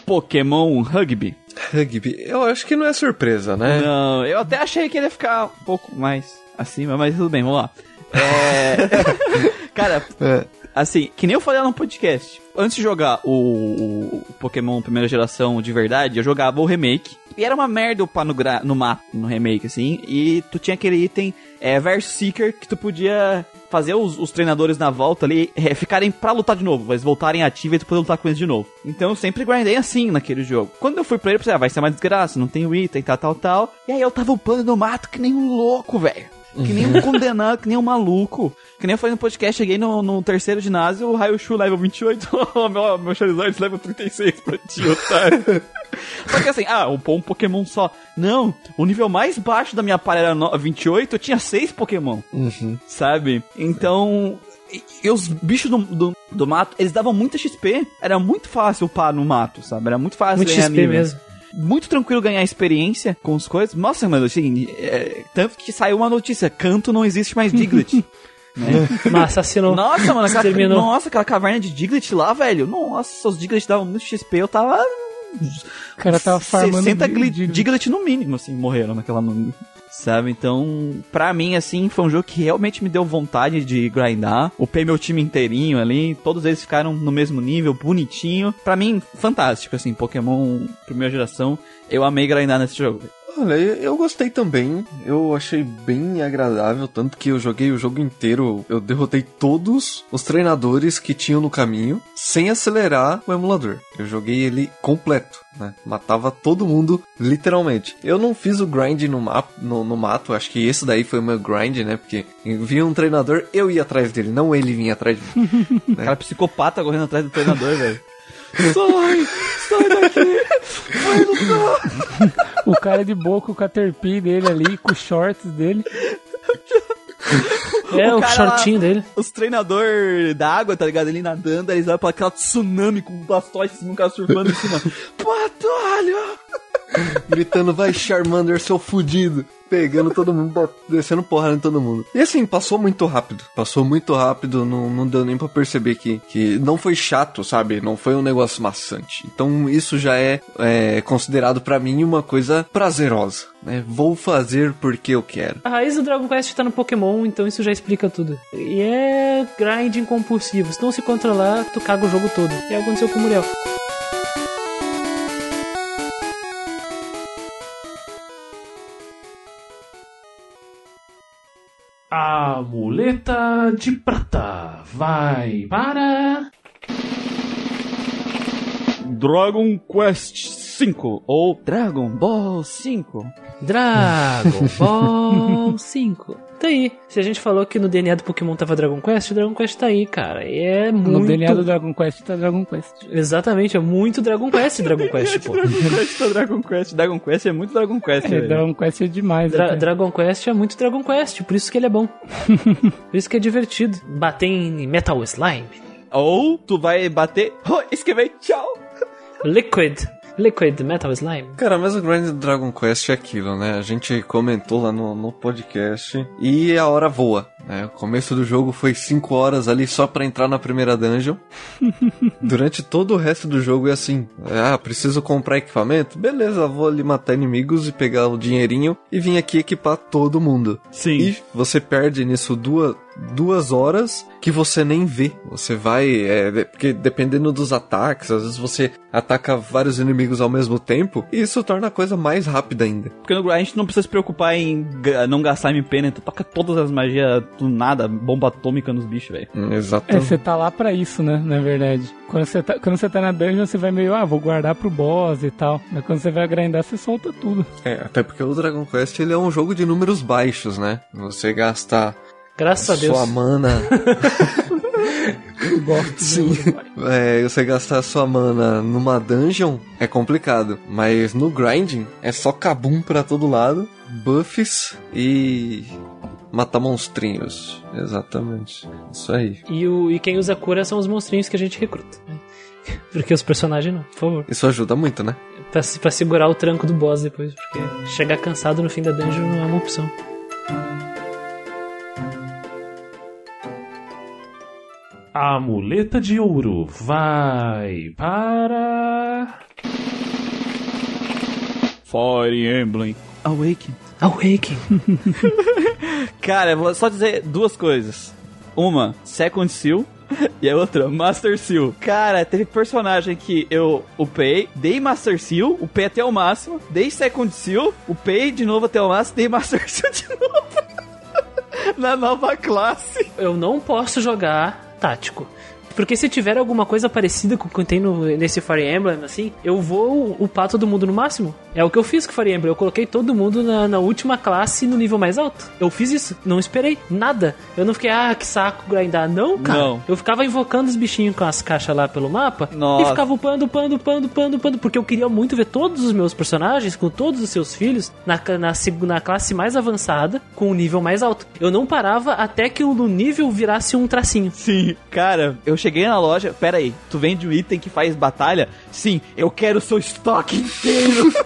Pokémon Rugby. Rugby, eu acho que não é surpresa, né? Não, eu até achei que ele ia ficar um pouco mais acima, mas tudo bem, vamos lá. É... <laughs> <laughs> Cara, É. Assim, que nem eu falei lá no podcast. Antes de jogar o, o Pokémon primeira geração de verdade, eu jogava o remake. E era uma merda upar no, gra- no mapa, no remake, assim. E tu tinha aquele item é, Verse Seeker que tu podia fazer os, os treinadores na volta ali é, ficarem pra lutar de novo, mas voltarem ativos e tu poder lutar com eles de novo. Então eu sempre grindei assim naquele jogo. Quando eu fui pra ele, eu pensei, ah, vai ser uma desgraça, não tem item, tal, tal, tal. E aí eu tava upando no mato que nem um louco, velho. Que nem um condenado, que nem um maluco. Que nem eu falei no podcast, cheguei no, no terceiro ginásio, o Raichu level 28, meu, meu Charizard level 36 pra ti, otário. <laughs> Só que assim, ah, um, um Pokémon só. Não, o nível mais baixo da minha palha era no- 28, eu tinha 6 Pokémon, Uhum. sabe? Então, e, os bichos do, do, do mato, eles davam muita XP. Era muito fácil upar no mato, sabe? Era muito fácil Muito XP nível. mesmo. Muito tranquilo ganhar experiência com as coisas. Nossa, mano, assim, é, tanto que saiu uma notícia, canto não existe mais Diglett. <laughs> né? Mas assassinou. Nossa, mano, aquela, nossa, aquela caverna de Diglett lá, velho. Nossa, os Diglett davam muito XP, eu tava... O cara tava farmando 60 Dig- gli- Diglett. Diglett no mínimo, assim, morreram naquela... Sabe, então, pra mim, assim, foi um jogo que realmente me deu vontade de grindar. Upei meu time inteirinho ali, todos eles ficaram no mesmo nível, bonitinho. Pra mim, fantástico, assim, Pokémon primeira geração. Eu amei grindar nesse jogo. Olha, eu gostei também. Eu achei bem agradável, tanto que eu joguei o jogo inteiro. Eu derrotei todos os treinadores que tinham no caminho, sem acelerar o emulador. Eu joguei ele completo, né? Matava todo mundo, literalmente. Eu não fiz o grind no, map, no, no mato, acho que esse daí foi o meu grind, né? Porque vinha um treinador, eu ia atrás dele, não ele vinha atrás de mim. <laughs> Cara psicopata correndo atrás do treinador, velho. Sai! Sai daqui! Vai lutar! O cara de boa com o Caterpie dele ali, com os shorts dele. É, O o, shortinho lá- dele. Os treinadores da água, tá ligado? Ele nadando, eles olham pra aquela tsunami com assim, um cara surfando em cima. Batalha! Gritando, vai Charmander, seu fudido. Pegando todo mundo, descendo porrada em todo mundo. E assim, passou muito rápido. Passou muito rápido, não, não deu nem pra perceber que, que não foi chato, sabe? Não foi um negócio maçante. Então isso já é, é considerado pra mim uma coisa prazerosa, né? Vou fazer porque eu quero. A raiz do Dragon Quest tá no Pokémon, então isso já explica tudo. E é grinding compulsivo. Se não se controlar, tu caga o jogo todo. E aconteceu com o Muriel. A muleta de prata vai para. Dragon Quest V ou Dragon Ball 5. Dragon Ball 5. Tá aí. Se a gente falou que no DNA do Pokémon tava Dragon Quest, o Dragon Quest tá aí, cara. E é muito. No DNA do Dragon Quest tá Dragon Quest. Exatamente, é muito Dragon Quest, <laughs> Dragon Quest, pô. Dragon Quest tá Dragon Quest. Dragon Quest é muito Dragon Quest, É, velho. Dragon Quest é demais. Dra- até. Dragon Quest é muito Dragon Quest, por isso que ele é bom. <laughs> por isso que é divertido. Bater em Metal Slime. Ou tu vai bater. Oh, escrever tchau! Liquid. Liquid Metal Slime. Cara, mas o grind do Dragon Quest é aquilo, né? A gente comentou lá no, no podcast e a hora voa, né? O começo do jogo foi 5 horas ali só pra entrar na primeira dungeon. <laughs> Durante todo o resto do jogo é assim: ah, preciso comprar equipamento? Beleza, vou ali matar inimigos e pegar o dinheirinho e vim aqui equipar todo mundo. Sim. E você perde nisso duas, duas horas que você nem vê. Você vai. É, porque dependendo dos ataques, às vezes você ataca vários inimigos ao mesmo tempo. E isso torna a coisa mais rápida ainda. Porque no grind tu não precisa se preocupar em não gastar MP, né? Tu toca todas as magias do nada, bomba atômica nos bichos, velho. Hum, Exato. É, você tá lá pra isso, né? Na verdade. Quando você, tá, quando você tá na dungeon, você vai meio, ah, vou guardar pro boss e tal. Mas quando você vai grindar, você solta tudo. É, até porque o Dragon Quest ele é um jogo de números baixos, né? Você gasta Graças a Deus. sua mana. <laughs> Sim. É, você gastar sua mana numa dungeon é complicado. Mas no grinding é só kabum pra todo lado, buffs e. matar monstrinhos. Exatamente. Isso aí. E, o, e quem usa cura são os monstrinhos que a gente recruta. né? <laughs> Porque os personagens não, por favor. Isso ajuda muito, né? Pra, pra segurar o tranco do boss depois. Porque chegar cansado no fim da dungeon não é uma opção. A muleta de ouro vai para. Fire Emblem. Awaken. Awaken. <laughs> Cara, eu vou só dizer duas coisas. Uma, Second Seal. E a outra, Master Seal. Cara, teve personagem que eu upei, dei Master Seal, upei até o máximo, dei Second Seal, upei de novo até o máximo, dei Master Seal de <laughs> novo. Na nova classe. Eu não posso jogar tático. Porque se tiver alguma coisa parecida com o que tem no, nesse Fire Emblem, assim, eu vou upar todo mundo no máximo. É o que eu fiz com o Fire Emblem. Eu coloquei todo mundo na, na última classe no nível mais alto. Eu fiz isso. Não esperei nada. Eu não fiquei, ah, que saco grindar. Não, cara. Não. Eu ficava invocando os bichinhos com as caixas lá pelo mapa. Nossa. E ficava upando, upando, upando, upando, upando. Porque eu queria muito ver todos os meus personagens, com todos os seus filhos, na, na, na classe mais avançada, com o nível mais alto. Eu não parava até que o nível virasse um tracinho. Sim, cara, eu cheguei na loja. Pera aí, tu vende um item que faz batalha? Sim, eu quero o seu estoque inteiro. <laughs>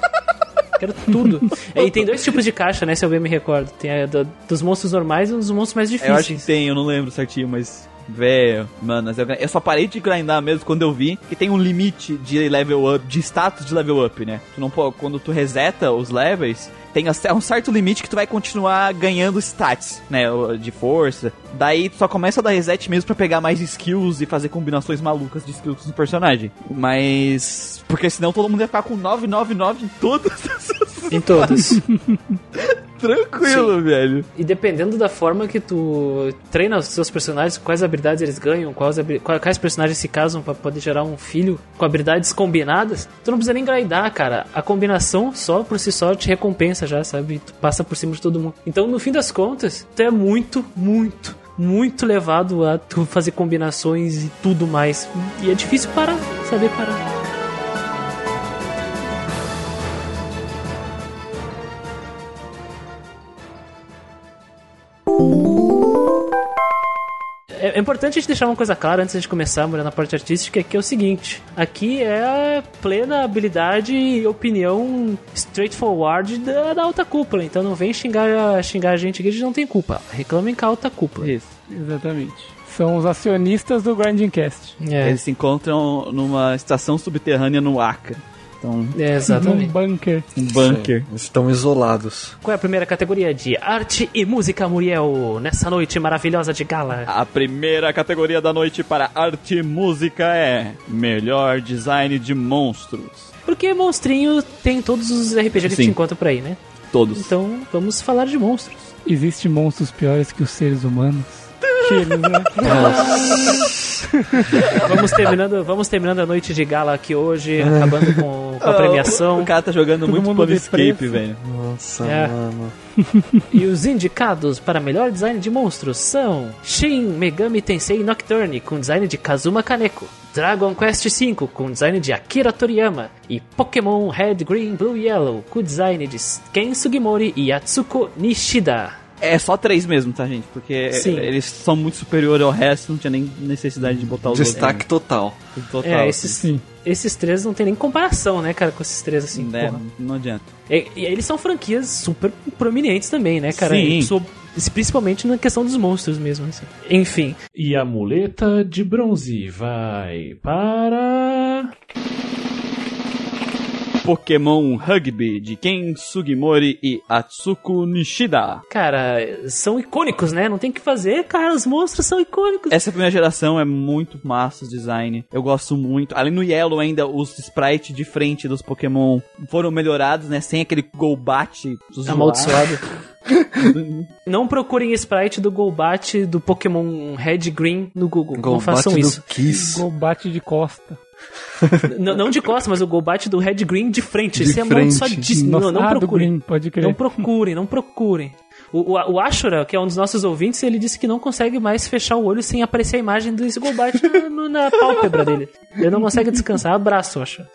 Quero tudo. É, e tem dois tipos de caixa, né? Se eu bem me recordo. Tem a do- dos monstros normais e dos monstros mais eu acho que difíceis. tem, eu não lembro certinho, mas. Velho, mano, eu, eu só parei de grindar mesmo quando eu vi que tem um limite de level up, de status de level up, né? Tu não quando tu reseta os levels, tem até um certo limite que tu vai continuar ganhando stats, né? De força. Daí tu só começa a dar reset mesmo pra pegar mais skills e fazer combinações malucas de skills do personagem. Mas. Porque senão todo mundo ia ficar com 999 em todas essas. Em todos. <laughs> Tranquilo, velho. e dependendo da forma que tu treina os seus personagens, quais habilidades eles ganham, quais, quais personagens se casam pra poder gerar um filho com habilidades combinadas, tu não precisa nem grindar, cara. A combinação só por si só te recompensa já, sabe? Tu passa por cima de todo mundo. Então, no fim das contas, tu é muito, muito, muito levado a tu fazer combinações e tudo mais. E é difícil parar, saber parar. É é importante a gente deixar uma coisa clara antes de começar, mulher, na parte artística, que é o seguinte: aqui é a plena habilidade e opinião straightforward da, da alta cúpula. Então não vem xingar, xingar a gente aqui, a gente não tem culpa. Reclamem com a alta cúpula. Isso. Exatamente. São os acionistas do Grinding Cast. É, Eles se encontram numa estação subterrânea no Acre. Então, é, Num exatamente. bunker. um bunker. Estão isolados. Qual é a primeira categoria de arte e música, Muriel, nessa noite maravilhosa de gala? A primeira categoria da noite para arte e música é Melhor Design de Monstros. Porque monstrinho tem todos os RPG que Sim. te encontra por aí, né? Todos. Então vamos falar de monstros. Existem monstros piores que os seres humanos. Né? Vamos terminando, vamos terminando a noite de gala aqui hoje, acabando com, com a premiação. O cara tá jogando muito mundo Planescape, velho. Nossa, É. mano. E os indicados para melhor design de monstros são Shin Megami Tensei Nocturne com design de Kazuma Kaneko, Dragon Quest V com design de Akira Toriyama e Pokémon Red, Green, Blue Yellow com design de Ken Sugimori e Atsuko Nishida. É só três mesmo, tá, gente? Porque Sim. eles são muito superiores ao resto, não tinha nem necessidade de botar os Destaque total. outros. Total. É, esses, Sim. esses três não tem nem comparação, né, cara, com esses três assim. né? porra. Não adianta. E, e eles são franquias super prominentes também, né, cara? Sim. E so- Principalmente na questão dos monstros mesmo. assim. Enfim, E a muleta de bronze vai para. Pokémon Rugby de Ken Sugimori e Atsuko Nishida. cara, são icônicos, né? Não tem o que fazer, cara. Os monstros são icônicos. Essa primeira geração é muito massa o design. Eu gosto muito. Além no Yellow ainda, os sprites de frente dos Pokémon foram melhorados, né? Sem aquele Golbat. Amaldiçoado. <laughs> <laughs> Não procurem sprite do Golbat do Pokémon Red Green no Google. não façam do isso. Kiss. Golbate de costa. <laughs> N- não de costas, mas o Golbat do Red Green de frente. De Isso é frente. amaldiçoadíssimo. Não, Nossa, não ah, procurem. Green, pode crer. Não procurem, não procurem. O, o, o Ashura, que é um dos nossos ouvintes, ele disse que não consegue mais fechar o olho sem aparecer a imagem desse Golbat no- na pálpebra dele. Ele não consegue descansar. Abraço, Ashura.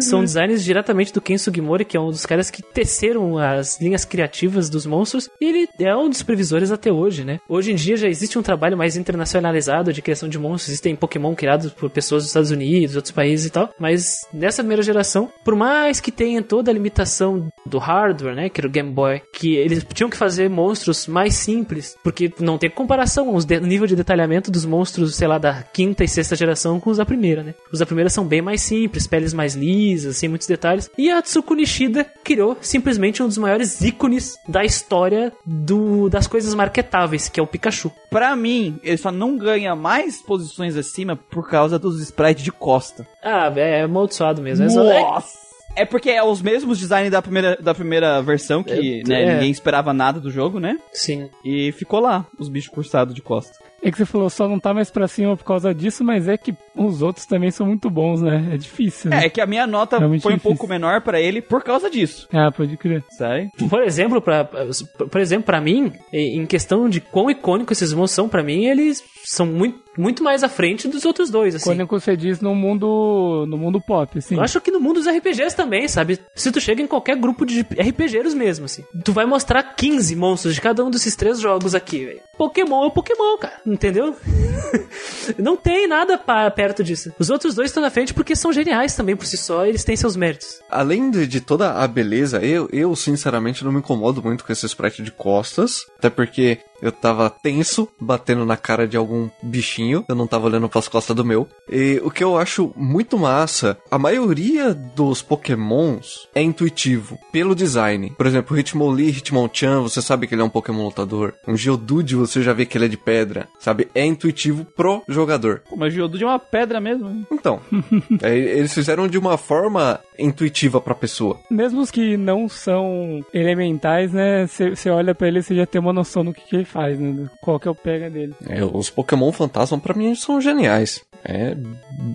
São designs diretamente do Ken Sugimori, que é um dos caras que teceram as linhas criativas dos monstros, e ele é um dos previsores até hoje, né? Hoje em dia já existe um trabalho mais internacionalizado de criação de monstros, existem Pokémon criados por pessoas dos Estados Unidos, outros países e tal, mas nessa primeira geração, por mais que tenha toda a limitação do hardware, né, que era o Game Boy, que eles tinham que fazer monstros mais simples, porque não tem comparação o nível de detalhamento dos monstros, sei lá, da quinta e sexta geração com os da primeira, né? Os da primeira são bem mais simples, peles mais mais lisas, sem muitos detalhes. E a Tsuku Nishida criou simplesmente um dos maiores ícones da história do, das coisas marketáveis, que é o Pikachu. Pra mim, ele só não ganha mais posições acima por causa dos sprites de costa. Ah, é amaldiçoado mesmo. É é- Nossa! É porque é os mesmos designs da primeira, da primeira versão, que É, né, é. ninguém esperava nada do jogo, né? sim. E ficou lá, os bichos cursados de costa. É que você falou, só não tá mais pra cima por causa disso, mas é que os outros também são muito bons, né? É difícil, né? É, é que a minha nota Realmente foi um difícil. pouco menor pra ele por causa disso, Ah, pode crer. sabe? Por exemplo, pra, por exemplo, para mim, em questão de quão icônico esses monstros são pra mim, eles são muito, muito mais à frente dos outros dois, assim. Quando você diz no mundo, no mundo pop, assim. Eu acho que no mundo dos RPGs também, sabe? Se tu chega em qualquer grupo de RPGeiros mesmo, assim, tu vai mostrar 15 monstros de cada um desses três jogos aqui, velho. Pokémon é Pokémon, cara. Entendeu? <laughs> Não tem nada pa- perto disso. Os outros dois estão na frente porque são geniais também por si só, eles têm seus méritos. Além de, de toda a beleza, eu, eu sinceramente não me incomodo muito com esse sprite de costas. Até porque eu tava tenso, batendo na cara de algum bichinho. Eu não tava olhando pras costas do meu. E o que eu acho muito massa, a maioria dos pokémons é intuitivo, pelo design. Por exemplo, o Hitmonlee, Hitmonchan, você sabe que ele é um pokémon lutador. Um Geodude, você já vê que ele é de pedra. Sabe? É intuitivo pro jogador. Pô, mas Geodude é uma pedra mesmo. né? Então, <laughs> é, eles fizeram de uma forma intuitiva pra pessoa. Mesmo os que não são elementais, né? Você olha pra ele e você já tem uma noção do que, que ele faz, né? Qual que é o pega dele. É, os Pokémon fantasma pra mim são geniais. É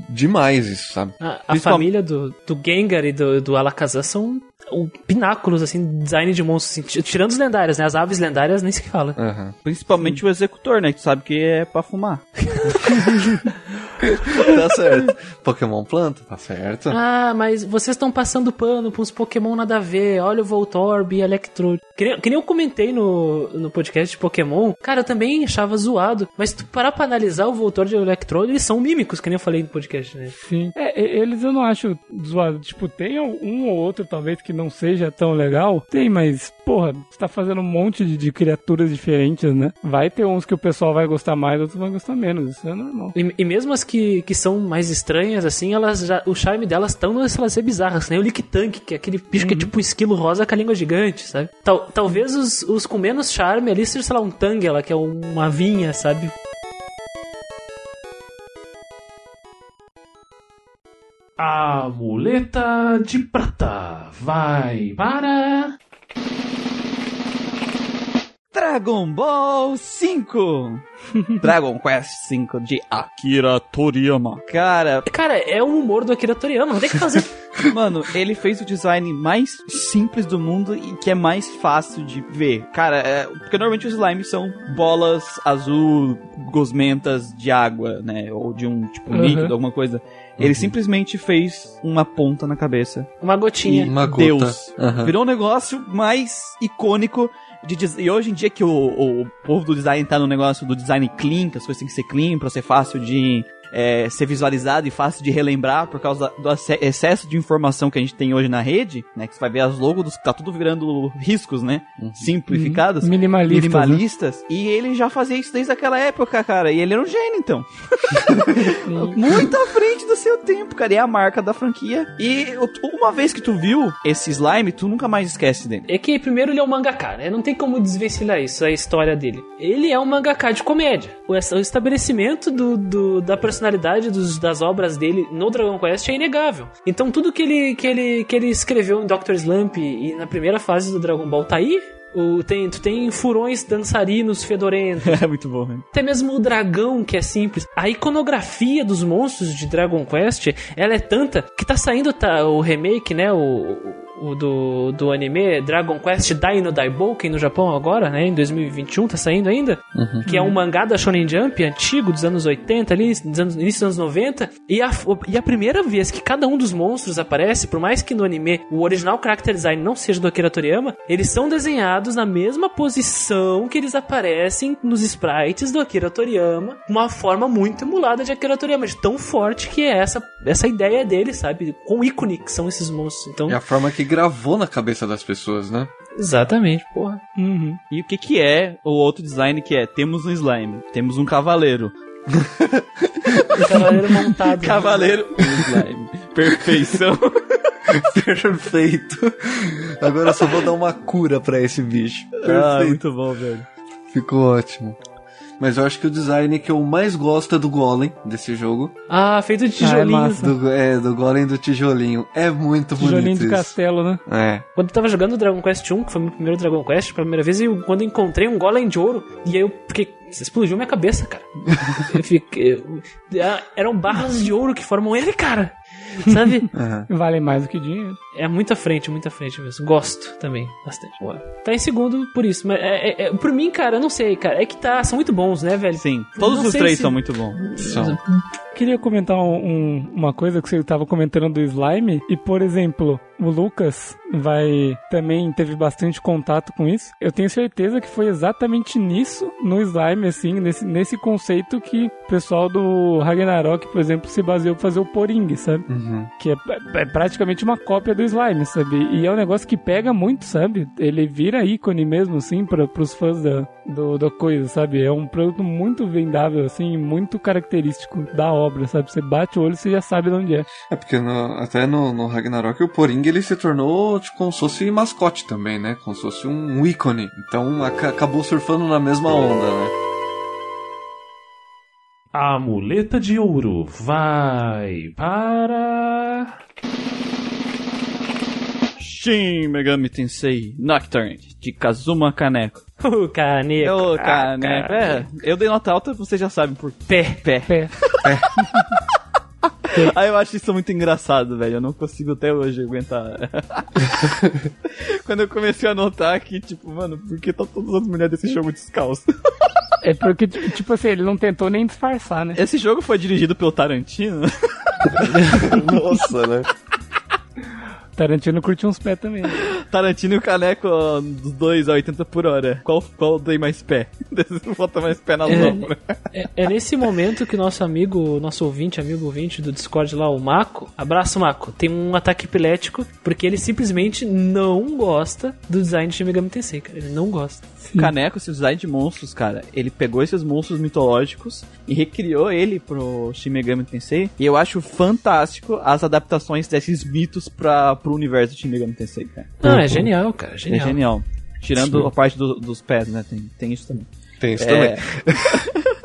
demais isso, sabe? A, a família do, do Gengar e do, do Alakazam são o pináculos, assim, design de monstros, assim, tirando os lendários, né? As aves lendárias nem se fala. Aham. Principalmente o executor, né? Que tu sabe que é pra fumar. <laughs> <laughs> Tá certo. Pokémon planta, tá certo. Ah, mas vocês estão passando pano pra uns Pokémon nada a ver. Olha o Voltorb e Electrode. Que nem, que nem eu comentei no, no podcast de Pokémon, cara, eu também achava zoado. Mas se tu parar pra analisar o Voltorb e o Electrode, eles são mímicos, que nem eu falei no podcast, né? Sim. É, eles eu não acho zoado. Tipo, tem um ou outro, talvez, que não seja tão legal. Tem, mas, porra, você tá fazendo um monte de, de criaturas diferentes, né? Vai ter uns que o pessoal vai gostar mais, outros vão gostar menos. Isso é normal. E, e mesmo as que, que são mais estranhas, assim, elas já, o charme delas estão elas ser bizarras, né? O Lick Tank, que é aquele bicho que é tipo um esquilo rosa com a língua gigante, sabe? Tal, talvez os, os com menos charme ali seja, sei lá, um Tangela, que é uma vinha, sabe? A muleta de prata vai para. Dragon Ball 5! <laughs> Dragon Quest 5 de Akira Toriyama. Cara, Cara, é o humor do Akira Toriyama, não tem o que fazer. <laughs> mano, ele fez o design mais simples do mundo e que é mais fácil de ver. Cara, é- porque normalmente os slimes são bolas azul, gosmentas de água, né? Ou de um tipo Uhum. líquido, alguma coisa. Ele simplesmente fez uma ponta na cabeça. Uma gotinha. Uma gota. Deus. Aham. Virou um negócio mais icônico de E hoje em dia que o, o povo do design tá no negócio do design clean, que as coisas têm que ser clean pra ser fácil de é, ser visualizado e fácil de relembrar por causa do excesso de informação que a gente tem hoje na rede, né? Que você vai ver as logos, dos- tá tudo virando riscos, né? Simplificados. Minimalistas. né? Minimalistas. E ele já fazia isso desde aquela época, cara. E ele era um gênio, então. <laughs> Muito à frente do seu tempo, cara. E é a marca da franquia. E uma vez que tu viu esse slime, tu nunca mais esquece dele. É que primeiro ele é um mangaka, né? Não tem como desvencilhar isso, a história dele. Ele é um mangaka de comédia. O es- o estabelecimento do, do- da personalidade dos- das obras dele no Dragon Quest é inegável. Então tudo que ele, que ele, que ele escreveu em Dr. Slump e na primeira fase do Dragon Ball tá aí. O, tem, tu tem furões dançarinos fedorentos. <laughs> É muito bom, né? Até mesmo o dragão, que é simples. A iconografia dos monstros de Dragon Quest, ela é tanta que tá saindo tá, o remake, né? O, o do, do anime Dragon Quest Dino Daibouken no Japão agora, né? Em 2021, tá saindo ainda. Que é um mangá da Shonen Jump, antigo, dos anos 80 ali, dos anos, início dos anos 90. E a, e a primeira vez que cada um dos monstros aparece, por mais que no anime o original character design não seja do Akira Toriyama, eles são desenhados na mesma posição que eles aparecem nos sprites do Akira Toriyama, uma forma muito emulada de Akira Toriyama, de tão forte que é essa, essa ideia dele, sabe? Com ícone que são esses monstros. Então, É a forma que gravou na cabeça das pessoas, né? exatamente, porra. Uhum. E o que que é o outro design que é? Temos um slime, temos um cavaleiro. O <laughs> cavaleiro montado. Cavaleiro, um slime. Perfeição. <laughs> Perfeito. Agora eu só vou dar uma cura pra esse bicho. ah, Perfeito. muito bom, velho. Ficou ótimo. Mas eu acho que o design que eu mais gosto é do Golem desse jogo. Ah, feito de Ah, é tijolinho. massa. Do, é, do Golem do tijolinho. É muito Tijolinho bonito de isso. castelo, né? É. Quando eu tava jogando Dragon Quest 1, que foi o meu primeiro Dragon Quest, pela primeira vez, eu, quando eu encontrei um golem de ouro, e aí eu fiquei. Explodiu minha cabeça, cara. <laughs> eu fiquei. eu- ah, eram barras de ouro que formam ele, cara. <laughs> Sabe? Aham. Vale mais do que dinheiro. É muita frente, muita frente mesmo. Gosto também, bastante. Tá em segundo por isso. Mas é, é, é- por mim, cara, eu não sei, cara. É que tá. São muito bons, né, velho? Sim, todos os três se- são muito bons. São. Queria comentar um- um- uma coisa que você estava comentando do slime. E, por exemplo, o Lucas vai também teve bastante contato com isso. Eu tenho certeza que foi exatamente nisso, no slime, assim, nesse, nesse conceito que o pessoal do Ragnarok, por exemplo, se baseou pra fazer o Poring, sabe? Uhum. Que é, é praticamente uma cópia do slime, sabe? E é um negócio que pega muito, sabe? Ele vira ícone mesmo, assim, para pros fãs da, do, da coisa, sabe? É um produto muito vendável, assim, muito característico da obra, sabe? Você bate o olho e você já sabe de onde é. É porque no- até no, no Ragnarok o Poring ele se tornou tipo, como se fosse mascote também, né? Como se fosse um ícone. Então aca- acabou surfando na mesma onda, né? A muleta de ouro vai para. Shin Megami Tensei Nocturne, de Kazuma Kaneko. <laughs> O caneco. Ô, Ah, Kaneko. É, eu dei nota alta, vocês já sabem por Pé. pé. Pé. Aí <laughs> eu acho isso muito engraçado, velho. Eu não consigo até hoje aguentar. <laughs> Quando eu comecei a notar que, tipo, mano, por que tá todas as mulheres desse jogo descalço? É porque, ti- tipo assim, ele não tentou nem disfarçar, né? Esse jogo foi dirigido pelo Tarantino. Nossa, né? Tarantino curte uns pés também. <laughs> Tarantino e o Caneco, dos dois a 80 por hora. Qual, qual dei mais pé? <laughs> Bota mais pé na É. sombra. É, é nesse momento que nosso amigo, nosso ouvinte, amigo ouvinte do Discord lá, o Mako, abraço Mako, tem um ataque epilético porque ele simplesmente não gosta do design de Shin Megami Tensei, cara. Ele não gosta. O Caneco, esse design de monstros, cara, ele pegou esses monstros mitológicos e recriou ele pro Shin Megami Tensei. E eu acho fantástico as adaptações desses mitos pra, pro universo de Shin Megami Tensei, cara. Não, é genial, cara. É Genial. genial. Tirando a parte do- dos pés, né? Tem, tem isso também. Tem isso É, também. <laughs>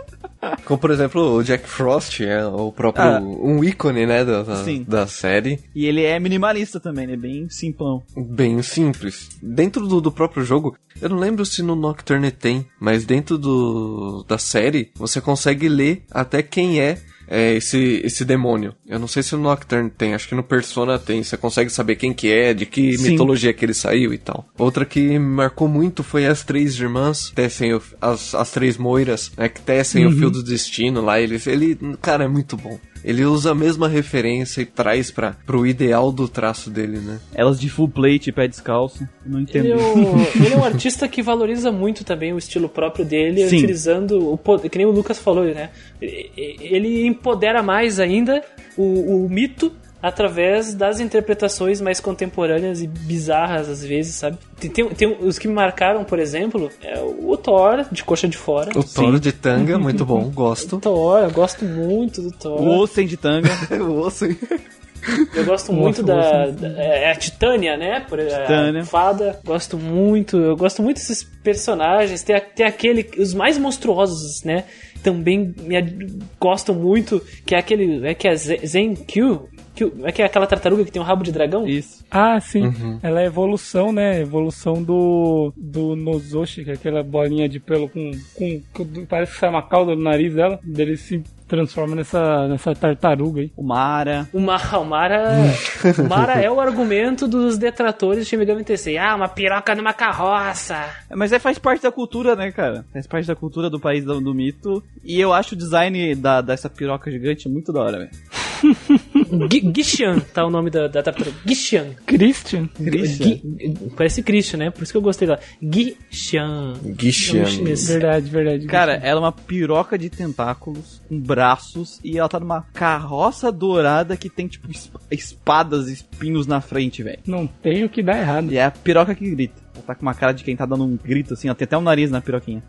Como por exemplo o Jack Frost, é o próprio. Ah. um ícone, né? Da, da, da série. E ele é minimalista também, ele é bem simplão. Bem simples. Dentro do, do próprio jogo, eu não lembro se no Nocturne tem, mas dentro do, da série, você consegue ler até quem é, é, esse, esse demônio. Eu não sei se no Nocturne tem, acho que no Persona tem. Você consegue saber quem que é, de que Sim. mitologia que ele saiu e tal. Outra que me marcou muito foi as três irmãs, tecem o- as, as três moiras, né, que tecem o fio do destino lá. Ele, ele, cara, é muito bom. Ele usa a mesma referência e traz para pro ideal do traço dele, né? Elas de full plate, pé descalço. Não entendo. Ele é, o- <laughs> ele é um artista que valoriza muito também o estilo próprio dele, Sim. utilizando o que nem o Lucas falou, né? Ele empodera mais ainda o, o mito através das interpretações mais contemporâneas e bizarras às vezes, sabe? Tem, tem- tem os que me marcaram, por exemplo, é o Thor de coxa de fora. O Toro de tanga, muito bom, <laughs> gosto. Thor, eu gosto muito do Thor. O Ossen de tanga. <laughs> Eu ouço, hein? Eu gosto muito eu da, da- é a Titânia, né? Por, Titânia. A fada. Gosto muito. Eu gosto muito desses personagens. Tem, a- tem aquele. Os mais monstruosos, né? Também me gosto muito. Que é aquele. É que é Zen- Zen Q. Q- É que é aquela tartaruga que tem um rabo de dragão? Isso. Ah, sim. Ela é evolução, né? Evolução do, do Nozoshi, que é aquela bolinha de pelo com, com, com- Parece que sai uma cauda no nariz dela. Dele se transforma nessa, nessa tartaruga aí. O Mara. O, Ma, o Mara. o Mara é o argumento dos detratores de Shin Megami Tensei. Ah, uma piroca numa carroça. Mas é, faz parte da cultura, né, cara? Faz parte da cultura do país do, do mito. E eu acho o design da, dessa piroca gigante muito da hora, velho. Gi- Gishan, tá o nome da, da tartaruga. Gishan. Christian? Christian. Parece Christian, né? Por isso que eu gostei dela. Gishan. Gishan. Chinês. Verdade, verdade. Cara, ela é uma piroca de tentáculos, com braços, e ela tá numa carroça dourada que tem, tipo, es- espadas e espinhos na frente, velho. Não tem o que dar errado. E é a piroca que grita. Ela tá com uma cara de quem tá dando um grito, assim, ó, tem até um nariz na piroquinha.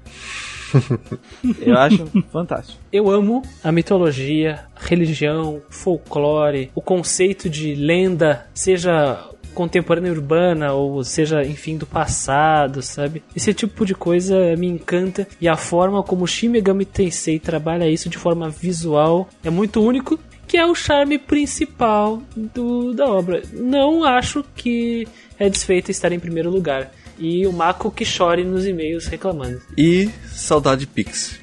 <laughs> Eu acho fantástico. Eu amo a mitologia religião, folclore, o conceito de lenda, seja contemporânea urbana ou seja, enfim, do passado, sabe? Esse tipo de coisa me encanta e a forma como Shin Megami Tensei trabalha isso de forma visual é muito único, que é o charme principal do, da obra. Não acho que é desfeito estar em primeiro lugar. E o Mako que chore nos e-mails reclamando. E saudade Pix.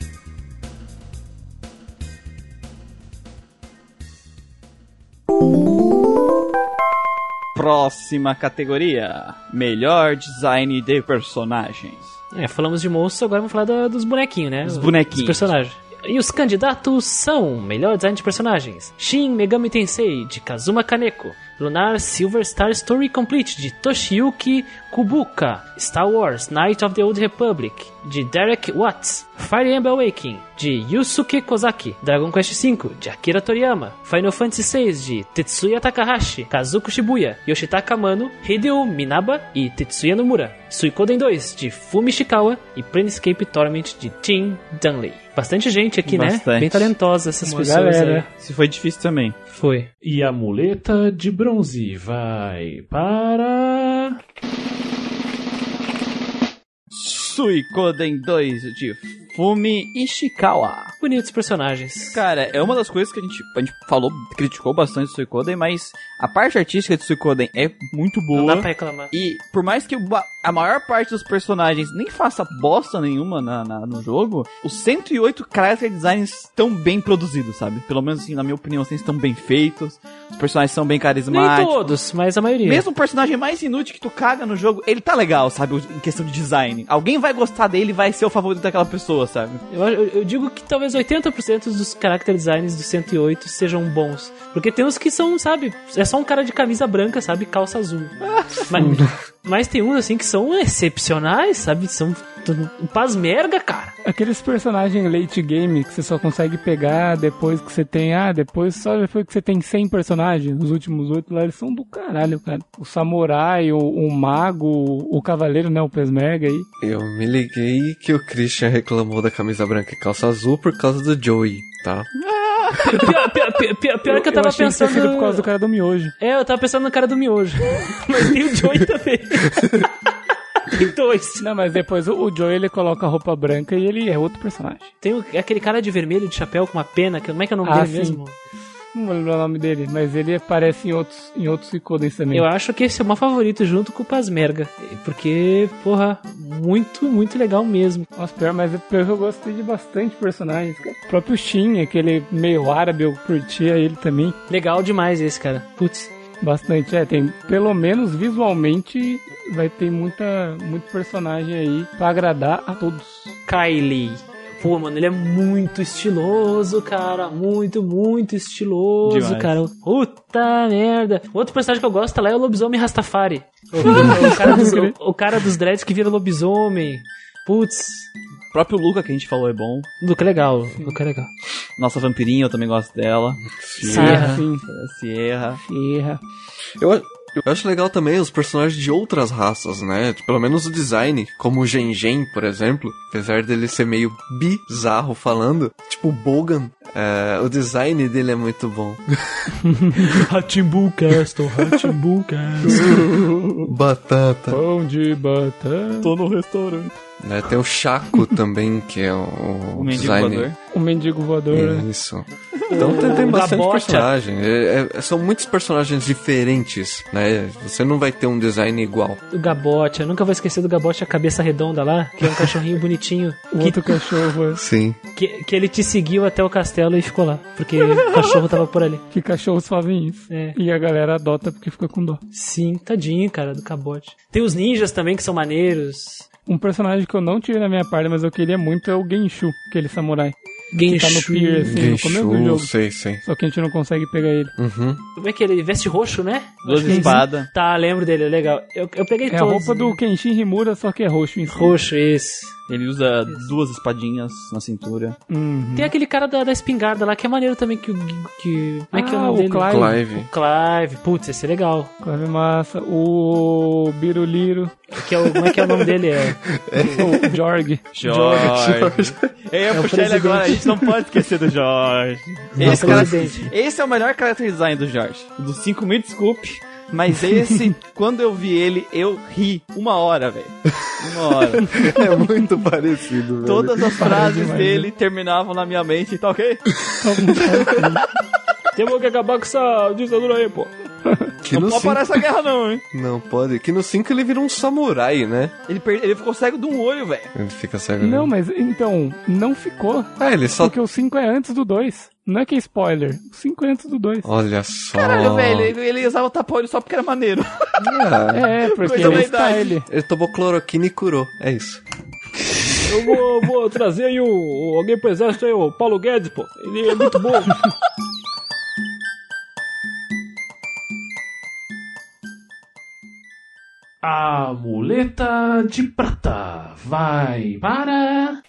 Próxima categoria: Melhor design de personagens. É, falamos de monstros, agora vamos falar da- dos bonequinhos, né? Dos bonequinhos. Dos personagens. E os candidatos são Melhor Design de Personagens Shin Megami Tensei, de Kazuma Kaneko Lunar Silver Star Story Complete, de Toshiyuki Kubuka Star Wars Knight of the Old Republic, de Derek Watts Fire Emblem Awakening, de Yusuke Kozaki Dragon Quest V, de Akira Toriyama Final Fantasy VI, de Tetsuya Takahashi Kazuko Shibuya Yoshitaka Amano Hideo Minaba e Tetsuya Nomura Suikoden 2, de Fumi Ishikawa e Planescape Torment, de Tim Dunley Bastante gente aqui, né? Bastante. Bem talentosa essas Uma pessoas galera. aí. Se foi difícil também. Foi. E a muleta de bronze vai para. Suikoden 2 de Fumi Ishikawa. Bonitos personagens. Cara, é uma das coisas que a gente, a gente falou, criticou bastante o Suikoden, mas a parte artística de Suikoden é muito Não boa. dá pra reclamar. E por mais que a maior parte dos personagens nem faça bosta nenhuma na, na- no jogo, os 108 character designs estão bem produzidos, sabe? Pelo menos assim, na minha opinião, assim, estão bem feitos. Os personagens são bem Nem carismáticos. todos, mas a maioria. Mesmo o personagem mais inútil que tu caga no jogo, ele tá legal, sabe? Em questão de design. Alguém vai gostar dele e vai ser o favorito daquela pessoa, sabe? Eu, eu- eu digo que talvez 80% dos character designs do 108 sejam bons. Porque tem uns que são, sabe, é só um cara de camisa branca, sabe, calça azul. mas, <laughs> mas tem uns assim que são excepcionais, sabe? São um pasmerga, cara. Aqueles personagens late game que você só consegue pegar depois que você tem. Ah, depois só depois que você tem 100 personagens. Os últimos oito lá eles são do caralho, cara. O samurai, o, o mago, o cavaleiro, né? O Pesmerga aí. Eu me liguei que o Christian reclamou da camisa branca e calça azul por causa do Joey, tá? Pior, pior- pior- pior- pior que eu tava achei que pensando. tinha sido por causa do cara do miojo. É, eu tava pensando no cara do miojo. <laughs> mas tem o Joey também. <laughs> tem dois. Não, mas depois o, o Joey ele coloca a roupa branca e ele é outro personagem. Tem o- aquele cara de vermelho, de chapéu, com uma pena, que como é que é o nome Ah, dele sim. mesmo? Não vou lembrar o nome dele, mas ele aparece em outros, em outros Icodens também. Eu acho que esse é o meu favorito junto com o Pasmerga. Porque, porra, muito, muito legal mesmo. Nossa, pior, mas é pior que eu gostei de bastante personagens. O próprio Shin, aquele meio árabe, eu curtia ele também. Legal demais esse, cara. Putz. Bastante, é, tem pelo menos visualmente vai ter muita muito personagem aí pra agradar a todos. Kylie. Pô, mano, ele é muito estiloso, cara. Muito, muito estiloso, Demais. cara. Puta merda. Outro personagem que eu gosto lá é o lobisomem Rastafari. <laughs> O, o cara, dos, o, o cara dos dreads que vira lobisomem. Putz. O próprio Luca que a gente falou é bom. Luca é legal. Luca é legal. Nossa vampirinha, eu também gosto dela. Sierra. Sierra. Sierra. Eu, eu acho legal também os personagens de outras raças, né? Pelo menos o design, como o Gengen, por exemplo. Apesar dele ser meio bizarro falando, tipo o Bogan, é, o design dele é muito bom. <laughs> Hatimbu Castle, Hatimbu <laughs> Castle. Batata. Pão de batata. Tô no restaurante. Né? Tem o Chaco <laughs> também, que é o, O mendigo design. voador. O mendigo voador. né? Isso. Então tem, tem bastante Gabocha. personagem. É- é- são muitos personagens diferentes, né? Você não vai ter um design igual. O Gabote, eu nunca vou esquecer do Gabote, a cabeça redonda lá, que é um cachorrinho bonitinho. <laughs> O Que, outro cachorro. Sim. que, que ele te seguiu até o castelo e ficou lá. Porque o cachorro tava por ali. <laughs> Que cachorros fazem isso. É. E a galera adota porque fica com dó. Sim, tadinho, cara, do Gabote. Tem os ninjas também que são maneiros. Um personagem que eu não tive na minha parte, mas eu queria muito é o Genshu, aquele samurai. Que tá no Genshu. pier, assim, no começo do jogo. sei, sei. Só que a gente não consegue pegar ele. Uhum. Como é que ele veste roxo, né? Duas é isso. espadas. Tá, lembro dele, legal. Eu, eu peguei É a todos. roupa do Kenshin Himura, só que é roxo em si. Roxo, esse. Ele usa duas espadinhas na cintura. Uhum. Tem aquele cara da, da espingarda lá que é maneiro também que o. Que, como é que é o Ah, nome o dele? Clive. Clive. Clive. Putz, esse é legal. Clave massa. O Biruliro. Que é o, como é que é o nome dele? É. o Jorg. Jorge. Eu ia É o puxar ele agora, a gente não pode esquecer do Jorge. É o Esse, cara, presidente. esse é o melhor character design do Jorge. Dos 5 me desculpe, mas esse, <laughs> quando eu vi ele, eu ri uma hora, velho. Uma hora. <laughs> É muito parecido, velho. Todas as frases demais, dele terminavam na minha mente, tá ok? <laughs> Temos que acabar com essa ditadura aí, pô. <laughs> Que Não pode cinco- parar essa guerra não, hein? <laughs> Não pode. Que no 5 ele vira um samurai, né? Ele, per... ele ficou cego de um olho, velho. Ele fica cego. Não, né? mas então, não ficou. Ah, ele só. Porque o 5 é antes do 2. Não é que é spoiler. O 5 é antes do 2. Olha só. Caralho, velho, ele, ele usava o tapa-olho só porque era maneiro. Ah, <laughs> É, porque Coisa ele está ele. ele tomou cloroquina e curou. É isso. Eu vou, vou trazer aí o, o- alguém pro exército aí, o Paulo Guedes, pô. Ele é muito bom. A muleta de prata vai para.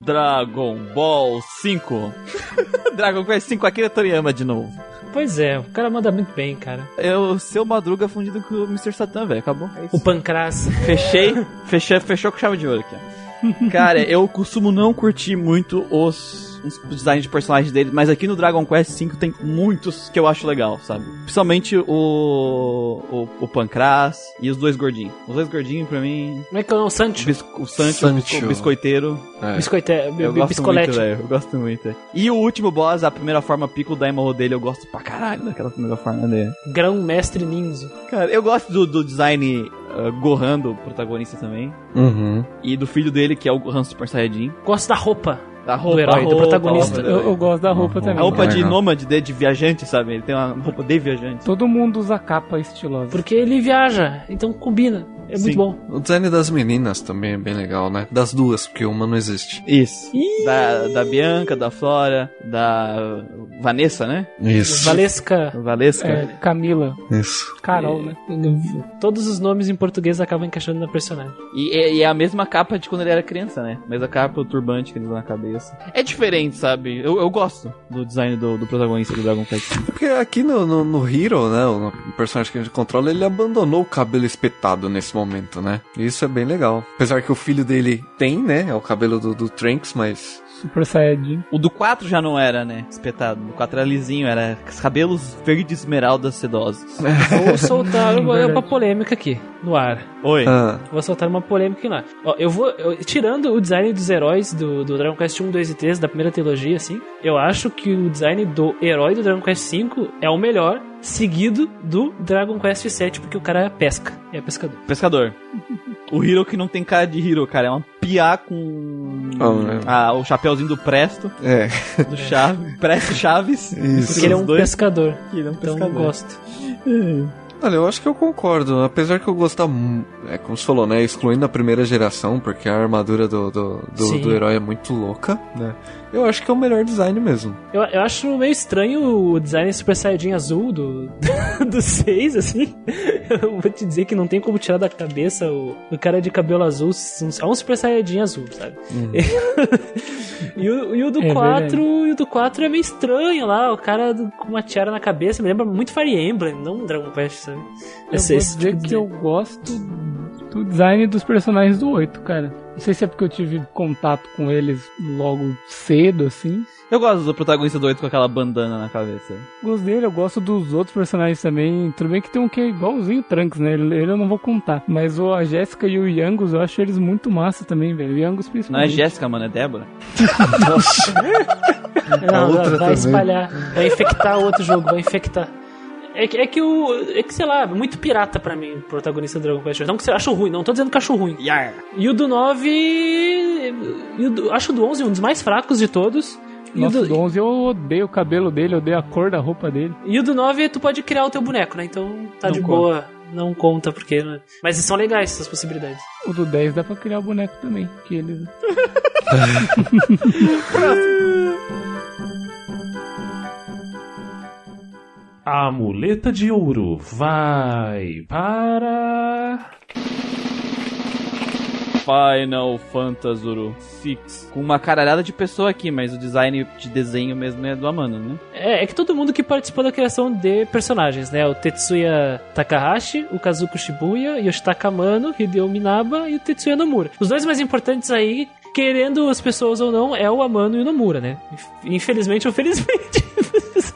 Dragon Ball 5. <laughs> Dragon Quest 5 Akira Toriyama de novo. pois é, o cara manda muito bem, cara. Eu, seu Madruga fundido com o Mr. Satan, velho. Acabou. É. O Pancras. Fechei, fechei, fechou com chave de ouro aqui. <laughs> Cara, eu costumo não curtir muito os, os designs de personagens dele, mas aqui no Dragon Quest V tem muitos que eu acho legal, sabe? Principalmente o, o, o Pancras e os dois gordinhos. Os dois gordinhos, pra mim, Como é que é o o, Sancho? bis, o Sancho, Sancho. o biscoiteiro, É. Biscoite, eu gosto biscolete. muito, velho. Eu gosto muito. E o último boss, a primeira forma Piccolo Daimon dele, eu gosto pra caralho daquela primeira forma dele. Grão Mestre Ninzo. Cara, eu gosto do, do design uh, Gohan do protagonista também. Uhum. E do filho dele, que é o Gohan Super Saiyajin. Gosto da roupa. Da Do herói, do protagonista. roupa, Eu, eu gosto da roupa Uhum. também. A roupa de nômade, de, de viajante, sabe? Ele tem uma roupa de viajante. Todo mundo usa capa estilosa. Porque ele viaja, então combina. É Sim. muito bom. O design das meninas também é bem legal, né? Das duas, porque uma não existe. Isso. Da, da Bianca, da Flora, da Vanessa, né? Isso. Valesca. Valesca. É, Camila, Isso. Carol, né? Todos os nomes em português acabam encaixando na personagem. E, é- e é a mesma capa de quando ele era criança, né? Mesma capa, o turbante que ele usa na cabeça. É diferente, sabe? Eu, eu gosto do design do, do protagonista do Dragon Quest. Porque aqui no, no, no Hero, né? O personagem que a gente controla, ele abandonou o cabelo espetado nesse momento, né? Isso é bem legal. Apesar que o filho dele tem, né? É o cabelo do, do Trunks, mas. Super Saiyajin. O do 4 já não era, né? Espetado. O 4 era lisinho, era cabelos verde esmeralda sedosos. <laughs> Vou soltar <laughs> uma, Verdade. uma polêmica aqui, no ar. Oi. Ah, Vou soltar uma polêmica ar. Ó, eu vou. eu- tirando o design dos heróis do, do Dragon Quest 1, 2 e 3, da primeira trilogia, assim, eu acho que o design do herói do Dragon Quest 5 é o melhor, seguido do Dragon Quest 7, porque o cara é pesca. É pescador. Pescador. O Hiro que não tem cara de Hiro, cara. É uma piá com Oh, é. ah, o chapéuzinho do Presto, é. do Chaves, Presto Chaves. <laughs> Isso. Porque ele é um dois. pescador. Ele é um Então eu pescador. gosto. Olha, eu acho que eu concordo. Apesar que eu gostar. mu- É como você falou, né? Excluindo a primeira geração, porque a armadura do, do, do, do herói é muito louca, né? Eu acho que é o melhor design mesmo. Eu, eu acho meio estranho o design Super Saiyajin azul do, <laughs> do 6, assim. Eu vou te dizer que não tem como tirar da cabeça o, o cara de cabelo azul. É um Super Saiyajin azul, sabe? <laughs> e, o, e o do É 4 e o do 4 é meio estranho lá, o cara do- com uma tiara na cabeça. Me lembra muito Fire Emblem, não Dragon Quest, sabe? Eu vou esse dizer tipo de que eu gosto do design dos personagens do 8, cara. Não sei se é porque eu tive contato com eles logo cedo, assim. Eu gosto do protagonista do 8 com aquela bandana na cabeça. Gosto dele, eu gosto dos outros personagens também. Tudo bem que tem um que é igualzinho o Trunks, né? Ele, ele eu não vou contar. Mas o, a Jéssica e o Yangus, eu acho eles muito massa também, velho. O Yangus Não é principalmente. Jéssica, mano, é Débora. <laughs> Não, outra vai também. espalhar, vai infectar o outro jogo, vai infectar. É que, é que o. É que, sei lá, é muito pirata pra mim, o protagonista do Dragon Quest. Não que você acho ruim, não tô dizendo que acho ruim. Yar. E o do 9. E o do, acho o do 11 um dos mais fracos de todos. E o, Nossa, do, do 11 eu odeio o cabelo dele, eu odeio a cor da roupa dele. e o do 9 tu pode criar o teu boneco, né? Então tá Não de conta. boa. Não conta, porque. né? Mas são legais essas possibilidades. O do 10 dá pra criar o boneco também. Que ele... <laughs> <laughs> <laughs> A muleta de ouro vai para. Final Fantasy VI. Com uma caralhada de pessoa aqui, mas o design de desenho mesmo é do Amano, né? É, é que todo mundo que participou da criação de personagens, né? O Tetsuya Takahashi, o Kazuko Shibuya, Yoshitaka Amano, Hideo Minaba e o Tetsuya Nomura. Os dois mais importantes aí, querendo as pessoas ou não, é o Amano e o Nomura, né? Infelizmente ou felizmente. <laughs>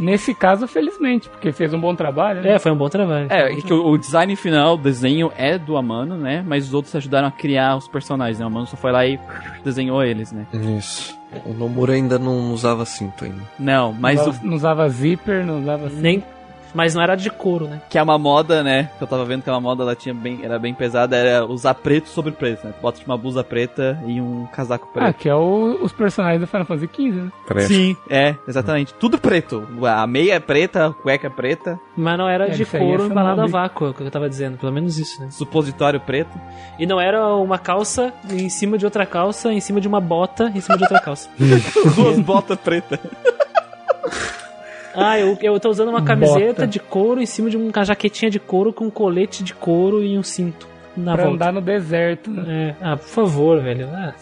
Nesse caso, felizmente, porque fez um bom trabalho. né? é, foi um bom trabalho. É, que o, o design final, o desenho é do Amano, né? Mas os outros ajudaram a criar os personagens, né? O Amano só foi lá e desenhou eles, né? Isso. O Nomura ainda não usava cinto ainda. Não, mas não, o usava, não usava zíper, não usava... Nem... Mas não era de couro, né? que é uma moda, né? Que eu tava vendo que é uma moda, ela tinha bem, era bem pesada, era usar preto sobre preto, né? Tu bota tipo, uma blusa preta e um casaco Ah, preto. que é o- os personagens do Final Fantasy XV, né? Sim, é, exatamente. Tudo preto. A meia é preta, a cueca é preta, Mas não era É, de é couro embalado a vácuo, é o que eu tava dizendo. Pelo menos isso, né? supositório preto. E não era uma calça em cima de outra calça, em cima de uma bota, em cima de outra calça. <laughs> Duas botas pretas. <laughs> Ah, eu, eu tô usando uma camiseta Bota. de couro em cima de uma jaquetinha de couro com um colete de couro e um cinto na pra volta. andar no deserto, né? É. Ah, por favor, velho. Ah,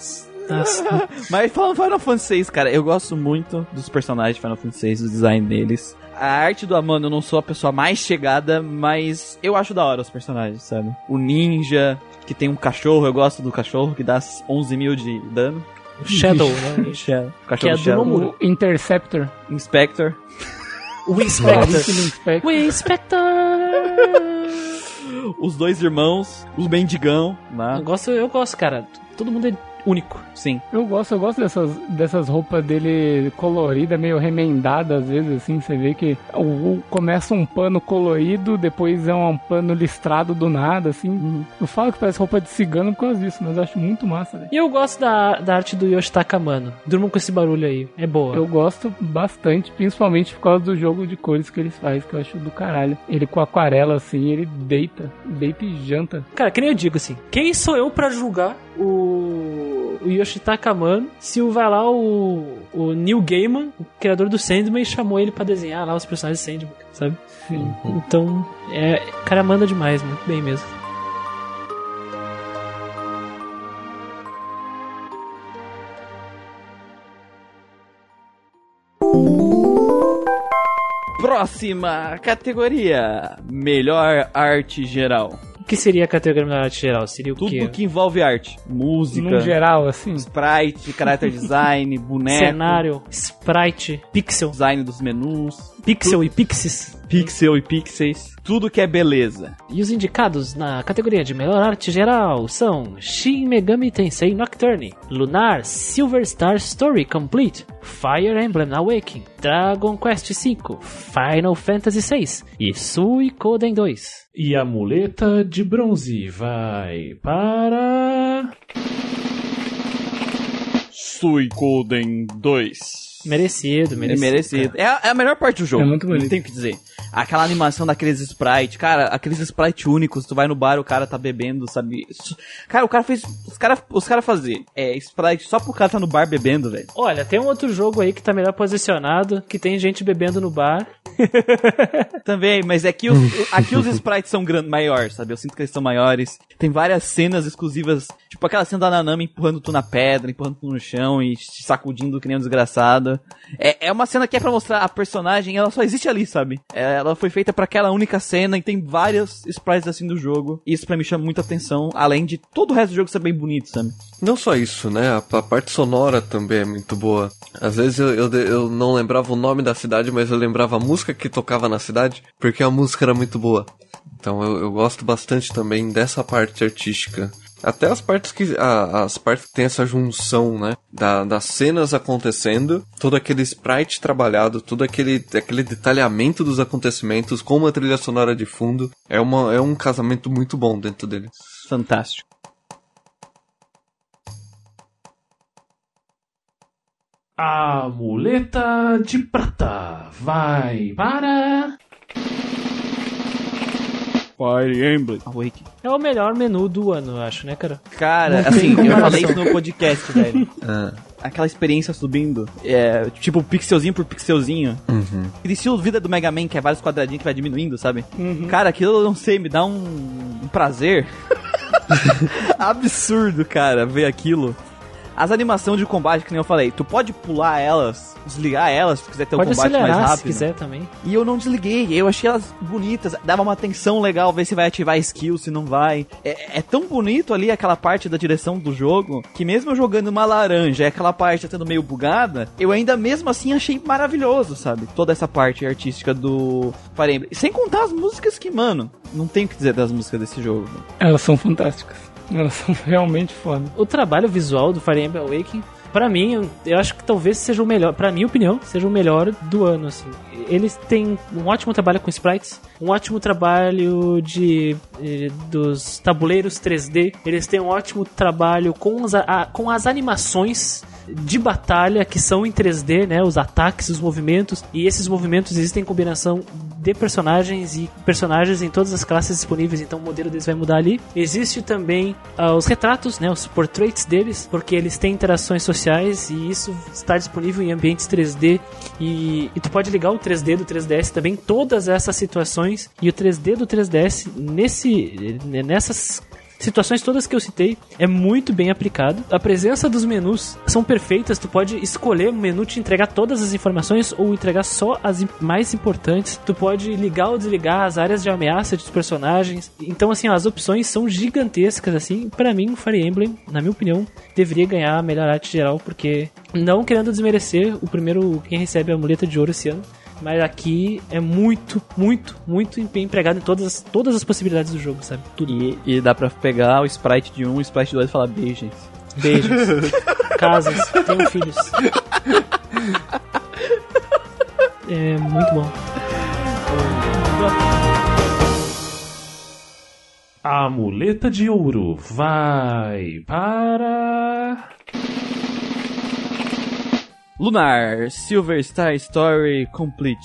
nossa. <laughs> Mas falando Final Fantasy VI, cara, eu gosto muito dos personagens de Final Fantasy VI, do design deles. A arte do Amano, eu não sou a pessoa mais chegada, mas eu acho da hora os personagens, sabe? O ninja, que tem um cachorro, eu gosto do cachorro, que dá 11 mil de dano. Shadow, <laughs> né? Shadow. O Que é cachorro do Shadow. Nomura. Interceptor. Inspector. O Inspector. O Inspector. Os dois irmãos, os mendigão, né? Eu gosto, eu gosto, cara. Todo mundo é único. Sim. Eu gosto, eu gosto dessas, dessas roupas dele coloridas, meio remendadas às vezes, assim, você vê que começa um pano colorido, depois é um pano listrado do nada, assim. Eu falo que parece roupa de cigano por causa disso, mas eu acho muito massa, velho. E eu gosto da, da arte do Yoshitaka Mano. Durmam com esse barulho aí. É boa. Eu gosto bastante, principalmente por causa do jogo de cores que eles fazem, que eu acho do caralho. Ele com aquarela, assim, ele deita, deita e janta. Cara, que nem eu digo assim, quem sou eu pra julgar o, o Yoshitaka Mano se o vai lá o, o Neil Gaiman, o criador do Sandman, chamou ele pra desenhar lá os personagens do Sandman, sabe? Então, é, o cara manda demais, muito bem mesmo. Próxima categoria: Melhor arte geral. O que seria a categoria da arte geral? Seria o Tudo quê? que envolve arte. Música, No geral, assim. sprite, character design, <laughs> boneco, Cenário, sprite, pixel, design dos menus, pixel e pixies. pixel e pixels. Tudo que é beleza. E os indicados na categoria de melhor arte geral são Shin Megami Tensei Nocturne, Lunar Silver Star Story Complete, Fire Emblem Awakening, Dragon Quest V, Final Fantasy VI e Suikoden 2. E a muleta de bronze vai para. Suicoden 2. Merecido, É merecido. merecido. É a, é a melhor parte do jogo. É muito bonito. Não tem o que dizer. Aquela animação daqueles sprites. Cara, aqueles sprites únicos. Tu vai no bar, o cara tá bebendo, sabe? Isso- Cara, o cara fez. Os caras os cara fazer é, sprite só pro cara tá no bar bebendo, velho. Olha, tem um outro jogo aí que tá melhor posicionado, que tem gente bebendo no bar. <laughs> Também, mas é que os, aqui os sprites são maiores, sabe? Eu sinto que eles são maiores. Tem várias cenas exclusivas, tipo aquela cena da Nanami empurrando tu na pedra, empurrando tu no chão e te sacudindo que nem um desgraçado. É, é uma cena que é pra mostrar a personagem, ela só existe ali, sabe? É, ela foi feita pra aquela única cena e tem vários sprites assim do jogo. Isso pra mim chama muita atenção, além de todo o resto do jogo ser bem bonito, sabe? Não só isso, né? A, a parte sonora também é muito boa. Às vezes eu, eu, eu não lembrava o nome da cidade, mas eu lembrava a música que tocava na cidade, porque a música era muito boa. Então eu, eu gosto bastante também dessa parte artística. Até as partes que. a- as partes que tem essa junção, né? Da, das cenas acontecendo, todo aquele sprite trabalhado, todo aquele, aquele detalhamento dos acontecimentos, com uma trilha sonora de fundo. É, uma, é um casamento muito bom dentro dele. Fantástico. A muleta de prata vai para. Fire Emblem Awakening. É o melhor menu do ano, eu acho, né, cara? Cara, Não assim, eu falei isso no podcast, velho. <laughs> Ah. Aquela experiência subindo, é, tipo pixelzinho por pixelzinho. Uhum. Aquele estilo vida do Mega Man, que é vários quadradinhos que vai diminuindo, sabe? Cara, aquilo, eu não sei, me dá um, um prazer. <laughs> <laughs> Absurdo, cara, ver aquilo. As animações de combate, que nem eu falei, tu pode pular elas, desligar elas, se tu quiser ter Pode o combate mais acelerar rápido. se quiser também. E eu não desliguei, eu achei elas bonitas, dava uma atenção legal, ver se vai ativar skill, se não vai. É, é tão bonito ali aquela parte da direção do jogo, que mesmo eu jogando uma laranja e aquela parte sendo meio bugada, eu ainda mesmo assim achei maravilhoso, sabe? Toda essa parte artística do Fire Emblem. Sem contar as músicas que, mano, não tem o que dizer das músicas desse jogo. Elas são fantásticas. Elas são <laughs> realmente foda. O trabalho visual do Fire Emblem Awakening, pra mim, eu- acho que talvez seja o melhor, pra minha opinião, seja o melhor do ano, assim. Eles têm um ótimo trabalho com sprites, um ótimo trabalho de eh, dos tabuleiros 3D, eles têm um ótimo trabalho com as, a- com as animações de batalha que são em 3D, né? Os ataques, os movimentos. E esses movimentos existem em combinação de personagens e personagens em todas as classes disponíveis, então o modelo deles vai mudar ali. Existe também ah, os retratos, né? Os portraits deles, porque eles têm interações sociais e isso está disponível em ambientes 3D. E, e tu pode ligar o 3D do 3DS também, todas essas situações. E o 3D do 3DS, nesse, nessas situações todas que eu citei é muito bem aplicado. A presença dos menus são perfeitas, tu pode escolher o menu te entregar todas as informações ou entregar só as mais importantes. Tu pode ligar ou desligar as áreas de ameaça dos personagens. Então assim, as opções são gigantescas assim. Pra mim, o Fire Emblem, na minha opinião, deveria ganhar a melhor arte geral porque não querendo desmerecer o primeiro quem recebe a muleta de ouro esse ano. Mas aqui é muito, muito, muito bem empregado em todas as, todas as possibilidades do jogo, sabe? Tudo. E, e dá pra pegar o sprite de um, o sprite de dois e falar beijos. Beijos. <laughs> Casas. Tenham filhos. É muito bom. A muleta de ouro vai para. Lunar, Silver Star Story Complete.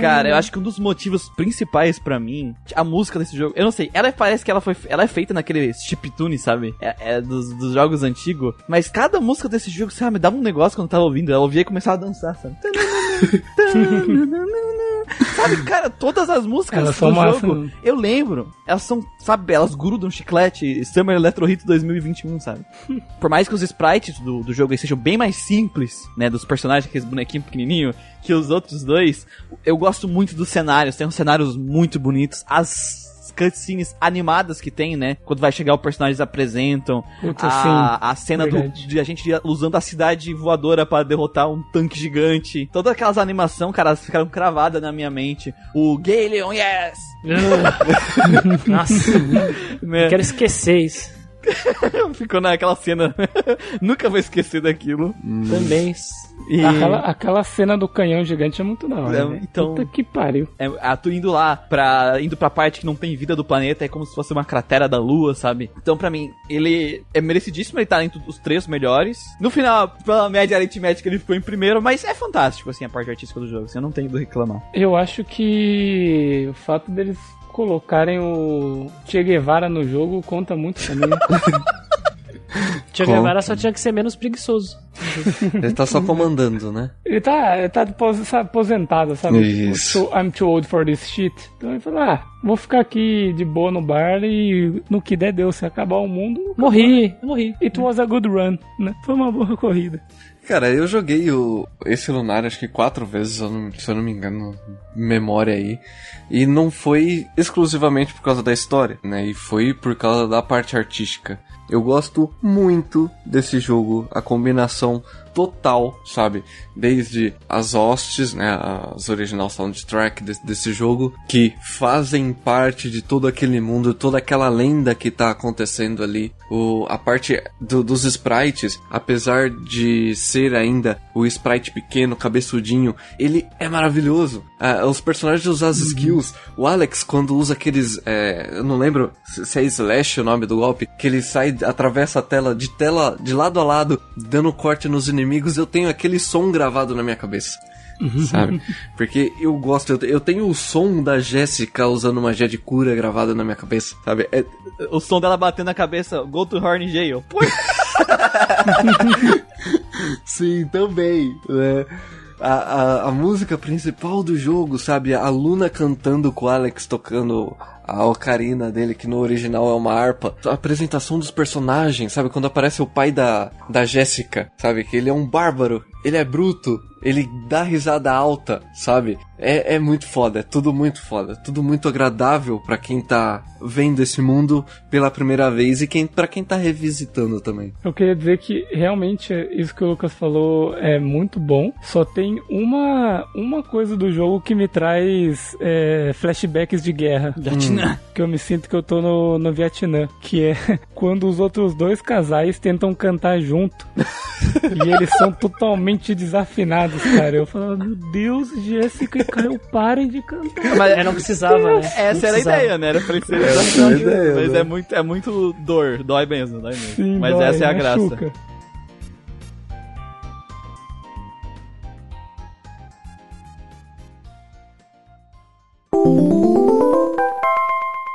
Cara, eu acho que um dos motivos principais pra mim, a música desse jogo, eu não sei, ela parece que ela foi, ela é feita naquele chiptune, sabe? É, é dos, dos jogos antigos, mas cada música desse jogo, sabe, me dava um negócio quando eu tava ouvindo, ela ouvia e começava a dançar, sabe? Sabe, cara, todas as músicas Elas do são massa, jogo, né? eu lembro, elas são, sabe, elas grudam chiclete, Summer Electro Hit 2021, sabe? <laughs> Por mais que os sprites do, do jogo sejam bem mais simples, né, dos personagens, aqueles bonequinhos pequenininhos, que os outros dois, eu gosto muito dos cenários, tem uns cenários muito bonitos, as cutscenes animadas que tem, né, quando vai chegar o personagem eles apresentam, Putz, a, a cena do, de a gente usando a cidade voadora para derrotar um tanque gigante, todas aquelas animações, cara, elas ficaram cravadas na minha mente, o Galeon, yes! <laughs> Nossa, Né? quero esquecer isso. <laughs> Ficou naquela cena, <laughs> nunca vou esquecer daquilo. Também. E... Aquela, aquela cena do canhão gigante é muito da hora. É, velho. então- Puta que pariu. É, a tu indo lá pra. indo pra parte que não tem vida do planeta, é como se fosse uma cratera da lua, sabe? Então, pra mim, ele é merecidíssimo ele estar entre os três melhores. No final, pela média aritmética, ele ficou em primeiro, mas é fantástico, assim, a parte artística do jogo. Assim, eu não tenho do reclamar. Eu acho que o fato deles colocarem o Che Guevara no jogo conta muito pra mim. <laughs> Che Guevara só tinha que ser menos preguiçoso. Ele tá só comandando, né? ele tá, ele tá aposentado, sabe? Isso. Tipo, I'm too old for this shit. Então ele falou, ah, vou ficar aqui de boa no bar e no que der Deus, se acabar o mundo... Morri, eu morri. It was a good run, né? Foi uma boa corrida. Cara, eu joguei o, esse Lunar acho que quatro vezes, se eu não, se eu não me engano, memória aí. E não foi exclusivamente por causa da história, né? E foi por causa da parte artística. Eu gosto muito desse jogo, a combinação total, sabe? Desde as hostes, né? As original soundtrack desse, desse jogo, que fazem parte de todo aquele mundo, toda aquela lenda que tá acontecendo ali. O, a parte do- dos sprites, apesar de ser ainda o sprite pequeno, cabeçudinho, ele é maravilhoso. Ah, os personagens usam as skills. O Alex, quando usa aqueles. é, eu não lembro se é Slash o nome do golpe, que ele sai, atravessa a tela de tela de lado a lado, dando corte nos inimigos, eu tenho aquele som gravado na minha cabeça. Sabe? Porque eu gosto, eu, eu tenho o som da Jéssica usando magia de cura gravada na minha cabeça, sabe? É, O som dela batendo na cabeça, go to Horn Jail. <laughs> Sim, também. né? A, a, a música principal do jogo, sabe? A Luna cantando com o Alex tocando a ocarina dele, que no original é uma harpa. A apresentação dos personagens, sabe? Quando aparece o pai da, da Jéssica, sabe? Que ele é um bárbaro, ele é bruto, ele dá risada alta, sabe? É, é muito foda, é tudo muito foda, tudo muito agradável pra quem tá vendo esse mundo pela primeira vez e quem, pra quem tá revisitando também. Eu queria dizer que realmente isso que o Lucas falou é muito bom. Só tem uma, uma coisa do jogo que me traz é, flashbacks de guerra. Vietnã. Que eu me sinto que eu tô no, no Vietnã. Que é <laughs> quando os outros dois casais tentam cantar junto. <laughs> e eles são totalmente desafinados, cara. Eu falo, meu Deus, Jéssica e Caio, parem de cantar. Mas É, não precisava, né? essa Não era a precisava. ideia, né? Era pra ele ser Essa era a ideia, Mas né? é muito, é muito dor, dói mesmo, dói mesmo. Sim, Mas dói, essa é a machuca. graça.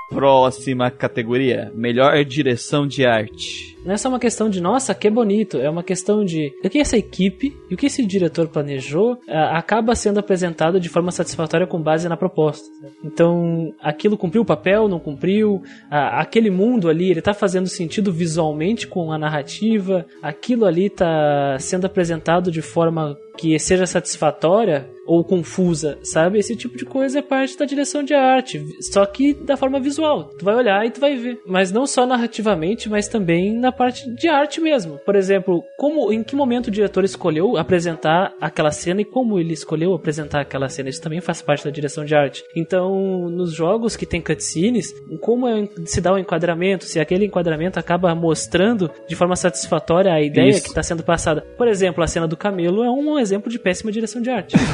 Próxima categoria: melhor direção de arte. Não é só uma questão de, nossa, que bonito. É uma questão de o que essa equipe e o que esse diretor planejou ah, acaba sendo apresentado de forma satisfatória com base na proposta. Então, aquilo cumpriu o papel, não cumpriu. Aquele mundo ali, ele tá fazendo sentido visualmente com a narrativa. Aquilo ali tá sendo apresentado de forma que seja satisfatória ou confusa, sabe? Esse tipo de coisa é parte da direção de arte, só que da forma visual. Tu vai olhar e tu vai ver. Mas não só narrativamente, mas também na parte de arte mesmo. Por exemplo, como em que momento o diretor escolheu apresentar aquela cena e como ele escolheu apresentar aquela cena. Isso também faz parte da direção de arte. Então, nos jogos que tem cutscenes, como é- se dá o enquadramento, se aquele enquadramento acaba mostrando de forma satisfatória a ideia Isso. que está sendo passada. Por exemplo, a cena do camelo é um exemplo de péssima direção de arte. <laughs>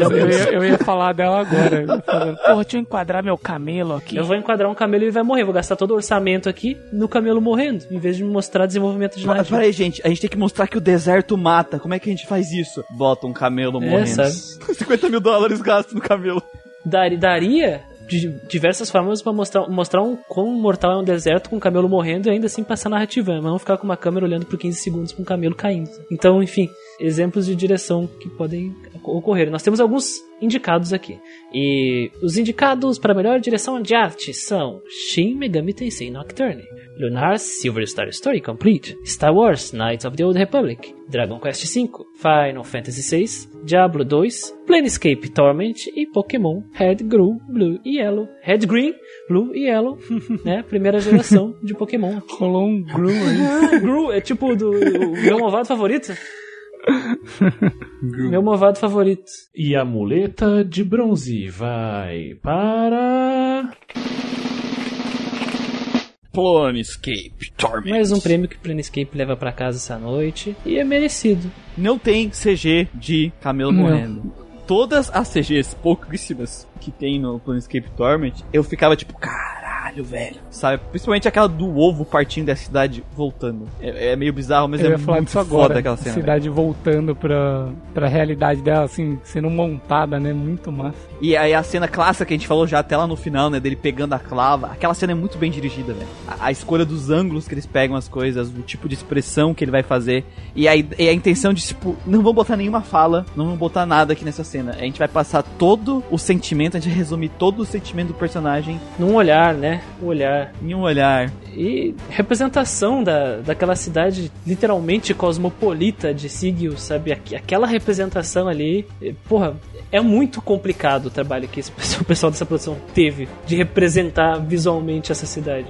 Eu, eu ia, eu ia falar dela agora. Falando, <laughs> Porra, deixa eu enquadrar meu camelo aqui. Eu vou enquadrar um camelo e ele vai morrer. Vou gastar todo o orçamento aqui no camelo morrendo, em vez de me mostrar desenvolvimento de Mas narrativa. peraí, gente, a gente tem que mostrar que o deserto mata. Como é que a gente faz isso? Bota um camelo É, morrendo. sabe? <laughs> 50 mil dólares gasto no camelo. Dar- daria de diversas formas pra mostrar, mostrar um quão mortal é um deserto com um camelo morrendo e ainda assim passar narrativa, mas não ficar com uma câmera olhando por 15 segundos com um camelo caindo. Então, enfim, exemplos de direção que podem ocorrer. Nós temos alguns indicados aqui. E os indicados para melhor direção de arte são Shin Megami Tensei Nocturne, Lunar Silver Star Story Complete, Star Wars Knights of the Old Republic, Dragon Quest V, Final Fantasy VI, Diablo 2, Planescape Torment e Pokémon Red, Green, Blue e Yellow. Red, Green, Blue e Yellow, <laughs> né? Primeira geração de Pokémon. Rolou um gru aí. Ah, <laughs> Gru é tipo do o meu movado favorito? <laughs> meu movado favorito. E a muleta de bronze vai para. Planescape Torment. Mais um prêmio que o Planescape leva pra casa essa noite. E é merecido. Não tem CG de camelo Não. morrendo. Todas as CGs, pouquíssimas, que tem no Planescape Torment, eu ficava tipo, caralho, velho. Sabe? Principalmente aquela do ovo partindo da cidade voltando. É, é meio bizarro, mas Eu é ia falar muito disso foda agora. aquela A cena. cidade voltando pra, pra realidade dela, assim, sendo montada, né? Muito massa. E aí a cena clássica que a gente falou já até lá no final, né? Dele pegando a clava. Aquela cena é muito bem dirigida, velho. A, a escolha dos ângulos que eles pegam as coisas, o tipo de expressão que ele vai fazer. E a, e a intenção de, tipo, não vamos botar nenhuma fala, não vamos botar nada aqui nessa cena. A gente vai passar todo o sentimento, a gente vai resumir todo o sentimento do personagem Num olhar, né? Um olhar. em um olhar. E representação da, daquela cidade literalmente cosmopolita de Sigil, sabe? Aqu- Aquela representação ali, eh, porra, é muito complicado o trabalho que esse <laughs> o pessoal dessa produção teve de representar visualmente essa cidade.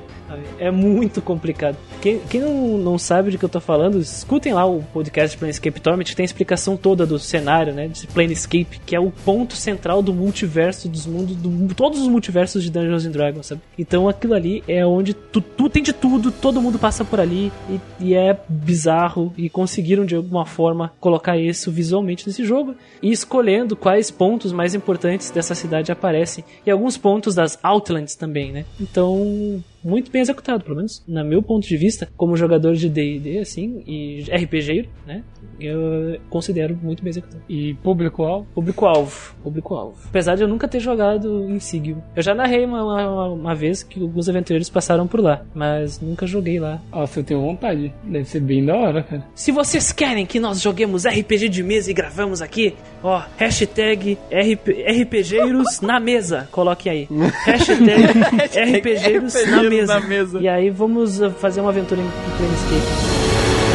É muito complicado. Quem, quem não, não sabe do que eu tô falando, escutem lá o podcast Planescape Torment, que tem a explicação toda do cenário, né? De Planescape, que é o ponto central do multiverso dos mundos, do, todos os multiversos de Dungeons and Dragons, sabe? Então aquilo ali é onde tu, tu tem de tudo, todo mundo passa por ali e, e é bizarro e conseguiram de alguma forma colocar isso visualmente nesse jogo e escolhendo quais pontos mais importantes dessa cidade aparecem e alguns pontos das Outlands também, né? Então muito bem executado, pelo menos no meu ponto de vista, como jogador de D&D, assim, e RPG, né? Eu considero muito bem executado. E público-alvo? Público-alvo, público-alvo. Apesar de eu nunca ter jogado em Sigil. Eu já narrei uma, uma, uma vez que alguns aventureiros passaram por lá, mas nunca joguei lá. Nossa, eu tenho vontade. Deve ser bem da hora, cara. Se vocês querem que nós joguemos RPG de mesa e gravamos aqui, ó, hashtag RP, RPGeiros na mesa, coloque aí. <laughs> Hashtag RPGeiros na mesa. Na mesa. E aí vamos uh, fazer uma aventura em em Planescape.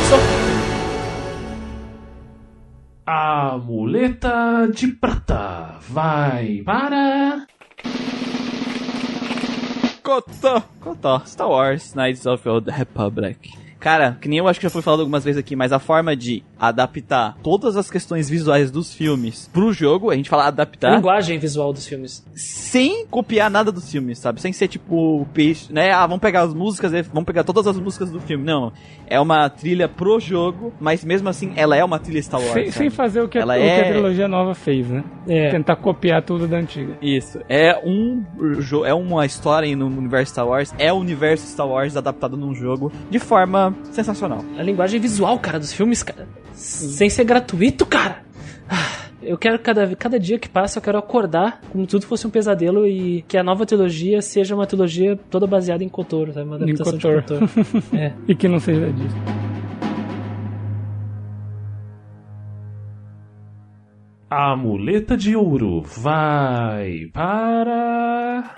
Só A muleta de prata vai para. Cotó. Cotó. Star Wars Knights of the Old Republic. Cara, que nem eu acho que já foi falado algumas vezes aqui, mas a forma de adaptar todas as questões visuais dos filmes pro jogo, a gente fala a adaptar, linguagem visual dos filmes. sem copiar nada dos filmes, sabe? Sem ser tipo peixe, né? Ah, vamos pegar as músicas, e vamos pegar todas as músicas do filme. Não. É uma trilha pro jogo, mas mesmo assim ela é uma trilha Star Wars. Sem, sem fazer o que, a, Ela o que a é- trilogia nova fez, né? É. Tentar copiar tudo da antiga. Isso. É um é uma história no universo Star Wars, é o universo Star Wars adaptado num jogo de forma sensacional. A linguagem visual, cara, dos filmes, cara. Sem ser gratuito, cara. Ah, Eu quero cada, cada dia que passa, eu quero acordar como tudo fosse um pesadelo e que a nova trilogia seja uma trilogia toda baseada em Kotor, sabe? Uma Em adaptação Kotor. de Kotor. é. <laughs> E que não seja disso. A muleta de ouro vai para.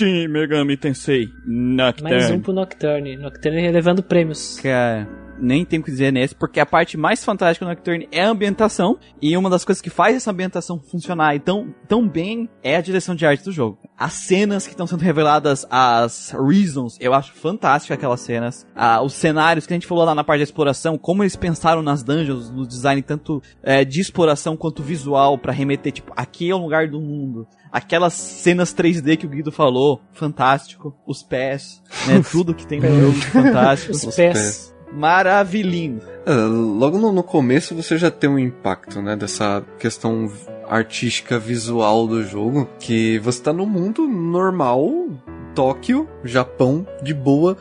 Shin Megami Tensei Nocturne. Mais um pro Nocturne. Nocturne relevando prêmios. Cara, nem tem o que dizer nesse, porque a parte mais fantástica do Nocturne é a ambientação, e uma das coisas que faz essa ambientação funcionar tão, tão bem é a direção de arte do jogo. As cenas que estão sendo reveladas, as reasons, eu acho fantástica aquelas cenas. Ah, os cenários que a gente falou lá na parte da exploração, como eles pensaram nas dungeons, no design tanto é, de exploração quanto visual, pra remeter, tipo, aqui é o lugar do mundo. Aquelas cenas 3D que o Guido falou, fantástico. Os pés, né? Tudo que tem no jogo, fantástico. Os pés. Maravilhinho. É, logo no, no começo você já tem um impacto, né, dessa questão artística visual do jogo, que você tá no mundo normal, Tóquio, Japão, de boa.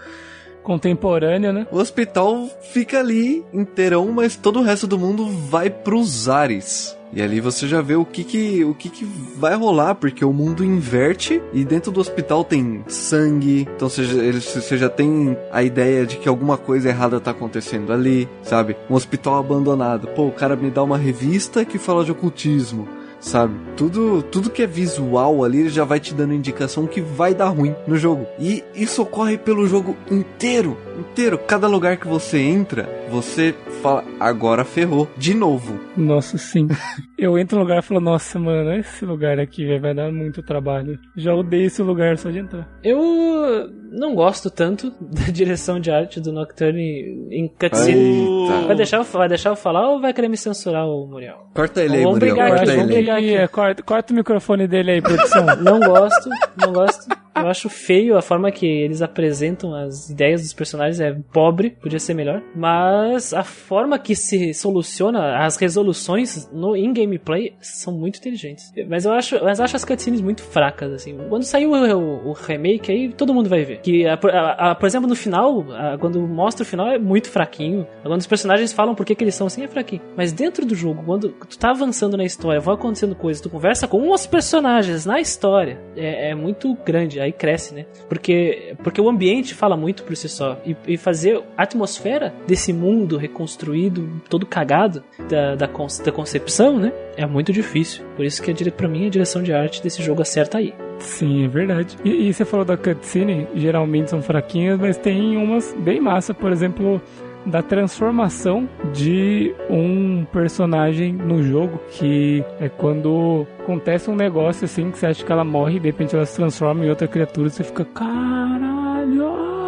Contemporâneo, né? O hospital fica ali inteirão, mas todo o resto do mundo vai pros ares. E ali você já vê o que que, o que que vai rolar, porque o mundo inverte e dentro do hospital tem sangue, então você, você já tem a ideia de que alguma coisa errada tá acontecendo ali, sabe? Um hospital abandonado. Pô, o cara me dá uma revista que fala de ocultismo. Sabe? Tudo, tudo que é visual ali ele já vai te dando indicação que vai dar ruim no jogo. E isso ocorre pelo jogo inteiro. Inteiro. Cada lugar que você entra, você fala, agora ferrou. De novo. Nossa, sim. <laughs> Eu entro no lugar e falo, nossa, mano, esse lugar aqui vai dar muito trabalho. Já odeio esse lugar só de entrar. Eu não gosto tanto <laughs> da direção de arte do Nocturne em cutscene. Eita. Vai deixar, eu- vai deixar eu falar ou vai querer me censurar, o Muriel? Corta ele aí, Vamos Muriel. brigar aqui, Corta vamos ele aí. brigar. É, corta, corta o microfone dele aí, produção. <laughs> Não gosto, não gosto. Eu acho feio a forma que eles apresentam as ideias dos personagens, é pobre, podia ser melhor. Mas a forma que se soluciona as resoluções no in gameplay são muito inteligentes. Mas eu acho, mas eu acho as cutscenes muito fracas assim. Quando saiu o, o- o remake aí, todo mundo vai ver. Que a- a- a- por exemplo, no final, quando mostra o final é muito fraquinho. Quando os personagens falam por que, que eles são assim, é fraquinho. Mas dentro do jogo, quando tu tá avançando na história, vão acontecendo coisas, tu conversa com os personagens na história, é, é muito grande, aí cresce, né? Porque, porque o ambiente fala muito por si só. E, e fazer a atmosfera desse mundo reconstruído, todo cagado, da, da, da concepção, né? É muito difícil. Por isso que a dire- pra mim a direção de arte desse jogo acerta aí. Sim, é verdade. E, e você falou da cutscene, geralmente são fraquinhas, mas tem umas bem massa, por exemplo, da transformação de um personagem no jogo, que é quando acontece um negócio assim, que você acha que ela morre e de repente ela se transforma em outra criatura, você fica, caralho!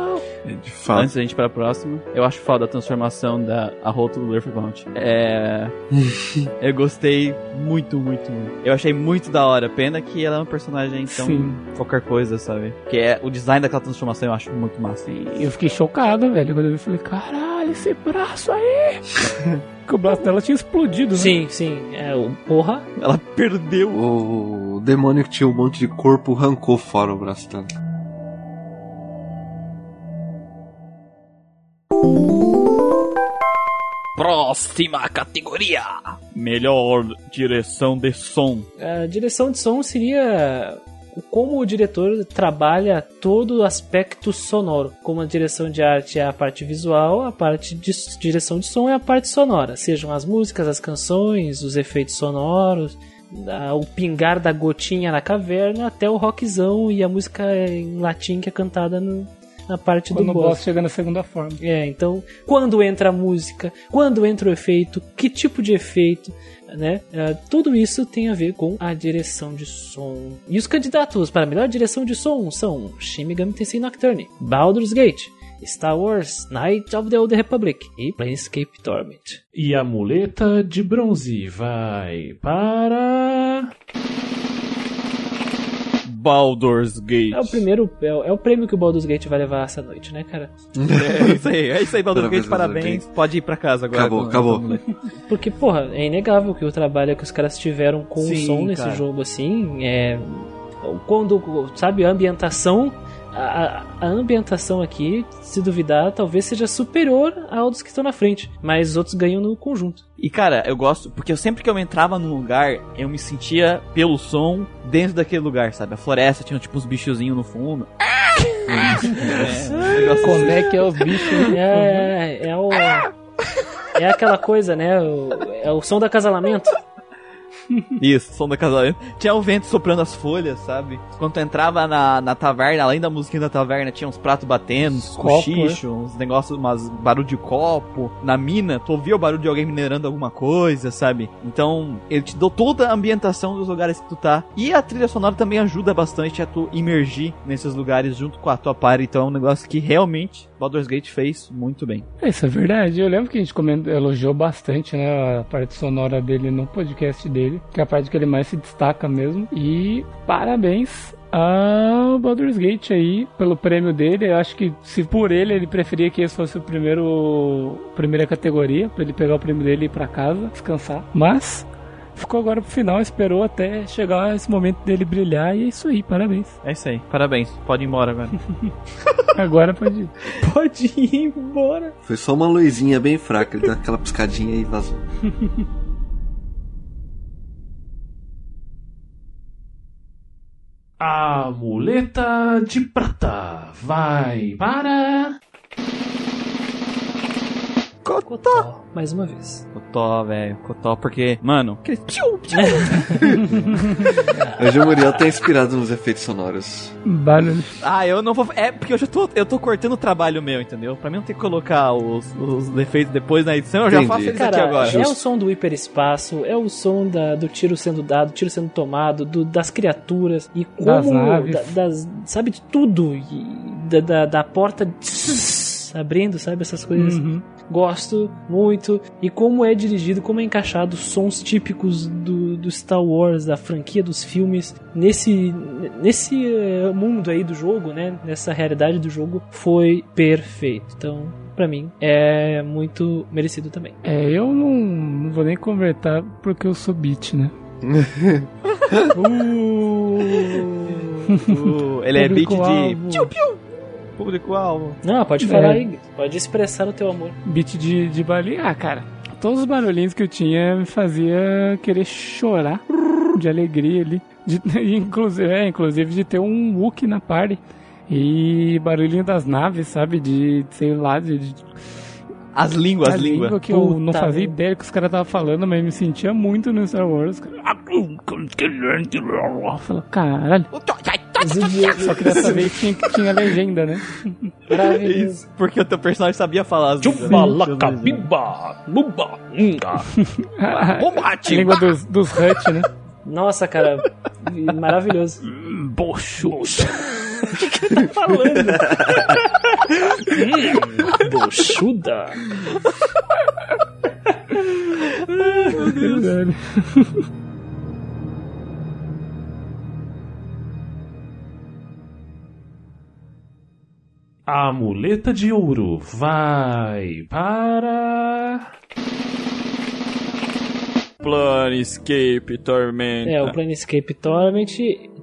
É, de fato. Antes da gente ir pra próxima, eu acho foda a transformação da a Roto do Earthbound. É. <laughs> eu gostei muito, muito, muito. Eu achei muito da hora. Pena que ela é uma personagem tão Sim. qualquer coisa, sabe? Que é o design daquela transformação eu acho muito massa. E eu fiquei chocado, velho, quando eu vi, eu falei, caralho, esse braço aí! <laughs> Porque o braço dela tinha explodido, né? Sim, sim. É, o porra. Ela perdeu. O demônio que tinha um monte de corpo arrancou fora o braço dela. Próxima categoria: Melhor direção de som. A direção de som seria como o diretor trabalha todo o aspecto sonoro. Como a direção de arte é a parte visual, a parte de direção de som é a parte sonora. Sejam as músicas, as canções, os efeitos sonoros, o pingar da gotinha na caverna, até o rockzão e a música em latim que é cantada no- na parte Quando do o boss. boss chega na segunda forma. É, então, quando entra a música, quando entra o efeito, que tipo de efeito, né? É, tudo isso tem a ver com a direção de som. E os candidatos para a melhor direção de som são Shin Megami Tensei Nocturne, Baldur's Gate, Star Wars, Knight of the Old Republic e Planescape Torment. E a muleta de bronze vai para. Baldur's Gate. É o primeiro, é, o- é o prêmio que o Baldur's Gate vai levar essa noite, né, cara? É isso aí, é isso aí, Baldur's Gate, Parabéns, parabéns. Pode ir pra casa agora. Acabou, com- acabou. com- Porque, porra, é inegável que o trabalho que os caras tiveram com Sim, o som nesse cara. jogo, assim, é. Quando, sabe, a ambientação. A, a ambientação aqui, se duvidar, talvez seja superior ao dos que estão na frente. Mas os outros ganham no conjunto. E cara, eu gosto, porque eu sempre que eu entrava num lugar, eu me sentia pelo som dentro daquele lugar, sabe? A floresta tinha tipo uns bichozinhos no fundo. <laughs> É, um Como é que é os bichos? né? É, é o. É aquela coisa, né? o- é o som do acasalamento. <laughs> Isso, som da casamento. Tinha o vento soprando as folhas, sabe? Quando tu entrava na, na taverna, além da musiquinha da taverna, tinha uns pratos batendo, uns Copo, cochichos, uns negócios, umas barulho de copo. Na mina, tu ouvia o barulho de alguém minerando alguma coisa, sabe? Então, ele te deu toda a ambientação dos lugares que tu tá. E a trilha sonora também ajuda bastante a tu imergir nesses lugares junto com a tua party. Então, é um negócio que realmente Baldur's Gate fez muito bem. Isso é verdade. Eu lembro que a gente comentou, elogiou bastante, né, a parte sonora dele no podcast dele, que é a parte que ele mais se destaca mesmo. E parabéns ao Baldur's Gate aí pelo prêmio dele. Eu acho que se por ele ele preferia que esse fosse o primeiro primeira categoria, pra ele pegar o prêmio dele e ir pra casa, descansar. Mas ficou agora pro final, esperou até chegar esse momento dele brilhar e é isso aí, parabéns. É isso aí. Parabéns. Pode ir embora agora. <laughs> Agora pode ir. Pode ir embora. Foi só uma luzinha bem fraca, ele dá aquela piscadinha e vazou. <laughs> A muleta de prata vai para. Cotó, mais uma vez. Cotó, velho. Cotó, porque, mano. aquele. Hoje o Muriel tá inspirado nos efeitos sonoros. Barulho. Ah, eu não vou. É porque eu já tô, eu tô cortando o trabalho meu, entendeu? Pra mim não ter que colocar os, os defeitos depois na edição, eu já faço eles Cara, aqui agora. é o som do hiperespaço, é o som da- do tiro sendo dado, tiro sendo tomado, do- das criaturas e como. Das naves. da- das, sabe, de tudo. E da, da, da porta abrindo, sabe, essas coisas. Uhum. Gosto muito. E como é dirigido, como é encaixado sons típicos do, do Star Wars, da franquia dos filmes, nesse, nesse eh, mundo aí do jogo, né? Nessa realidade do jogo, foi perfeito. Então, pra mim, é muito merecido também. É, eu não, não vou nem converter porque eu sou beat, né? <laughs> Uh, ele é beat de. Público-alvo. Piu, piu. Público-alvo. Não, pode É. falar aí, pode expressar o teu amor. Beat de, de balinha. Ah, cara, todos os barulhinhos que eu tinha me fazia querer chorar de alegria ali. De, <laughs> inclusive, é, inclusive de ter um Wookie na party. E barulhinho das naves, sabe? De, sei lá, de, de As línguas, as línguas. língua que eu não Puta fazia merda. ideia que os caras estavam falando, mas me sentia muito no Star Wars. <laughs> Eu falei, caralho. Só que dessa vez tinha, tinha legenda, né? Maravilhoso. Porque o teu personagem sabia falar as línguas. Chubalacabimba, buba, unga. <laughs> A língua dos, dos Hut, né? Nossa, cara, maravilhoso. Boxo. <laughs> falando. hum, buchuda. Verdade. A muleta de ouro vai para. Planescape Tormenta. É, o Planescape Torment,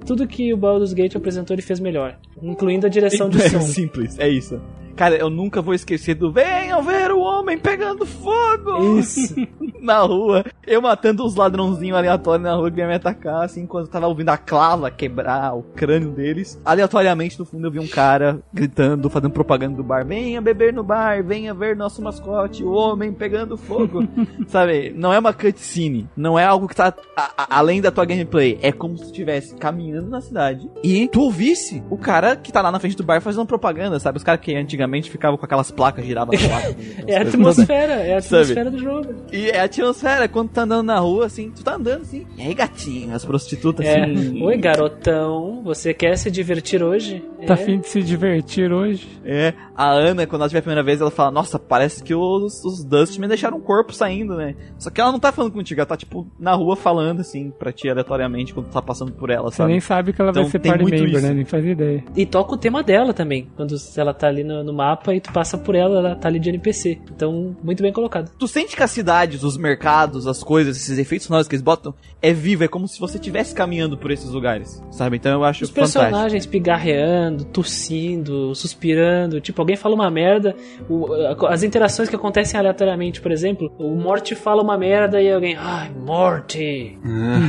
tudo que o Baldur's Gate apresentou ele fez melhor. Incluindo a direção de é som. simples, é isso. Cara, eu nunca vou esquecer do Venham ver o homem pegando fogo! Isso. <laughs> na rua. Eu matando uns ladrãozinhos aleatórios na rua que vinha me atacar, assim, enquanto eu tava ouvindo a clava quebrar o crânio deles. Aleatoriamente, no fundo, eu vi um cara gritando, fazendo propaganda do bar. Venha beber no bar, venha ver nosso mascote, o homem pegando fogo. <laughs> Sabe, não é uma cutscene, não é algo que tá a- a- além da tua gameplay. É como se tu estivesse caminhando na cidade e tu ouvisse o cara que tá lá na frente do bar fazendo propaganda, sabe? Os caras que antigamente ficavam com aquelas placas, giravam as placas. <laughs> É a atmosfera, é a Sabe? atmosfera do jogo. e é a atmosfera, quando tu tá andando na rua, assim, tu tá andando assim. E aí, gatinho, as prostitutas É. assim. Oi, garotão, você quer se divertir hoje? Tá é. afim de se divertir hoje? É, a Ana, quando ela tiver a primeira vez, ela fala: Nossa, parece que os, os Dust me deixaram um corpo saindo, né? Só que ela não tá falando contigo, ela tá, tipo, na rua falando, assim, pra ti aleatoriamente quando tu tá passando por ela, Você sabe? nem sabe que ela Então, vai ser party member, isso. né? Nem faz ideia. E toca o tema dela também. Quando ela tá ali no, no mapa e tu passa por ela, ela tá ali de NPC. Então, muito bem colocado. Tu sente que as cidades, os mercados, as coisas, esses efeitos sonoros que eles botam, é vivo, é como se você estivesse caminhando por esses lugares, sabe? Então eu acho Os fantástico. personagens pigarreando, tossindo, suspirando. Tipo, alguém fala uma merda. o- as interações que acontecem aleatoriamente, por exemplo, o Morty fala uma merda e alguém. Ai, Morty!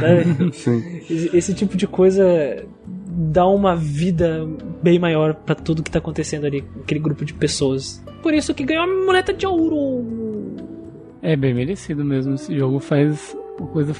Sabe? <laughs> Sim. Esse, esse tipo de coisa dá uma vida bem maior pra tudo que tá acontecendo ali, aquele grupo de pessoas. Por isso que ganhou a muleta de ouro. É bem merecido mesmo. Esse jogo faz uma coisa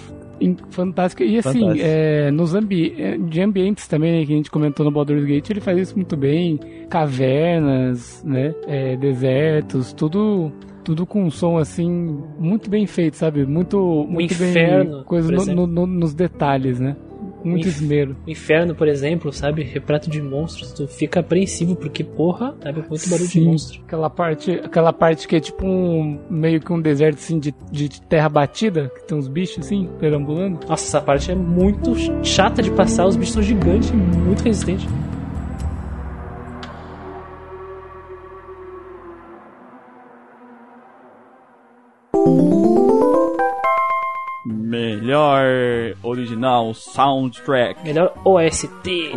fantástica. E assim, Fantástico. é, nos ambi é, de ambientes também, né, que a gente comentou no Baldur's Gate, ele faz isso muito bem. Cavernas, né? é, desertos, tudo. Tudo com um som assim, muito bem feito, sabe? Muito, muito inferno, bem. Coisa no- no- no- nos detalhes, né? Muito inf- esmero. Inferno, por exemplo, sabe? Retrato de monstros. Tu fica apreensivo porque, porra, sabe? Muito barulho de monstro. Aquela parte, aquela parte que é tipo um. meio que um deserto assim de, de terra batida, que tem uns bichos assim, perambulando. Nossa, essa parte é muito chata de passar. Os bichos são gigantes e muito resistentes. Melhor original soundtrack. Melhor OST.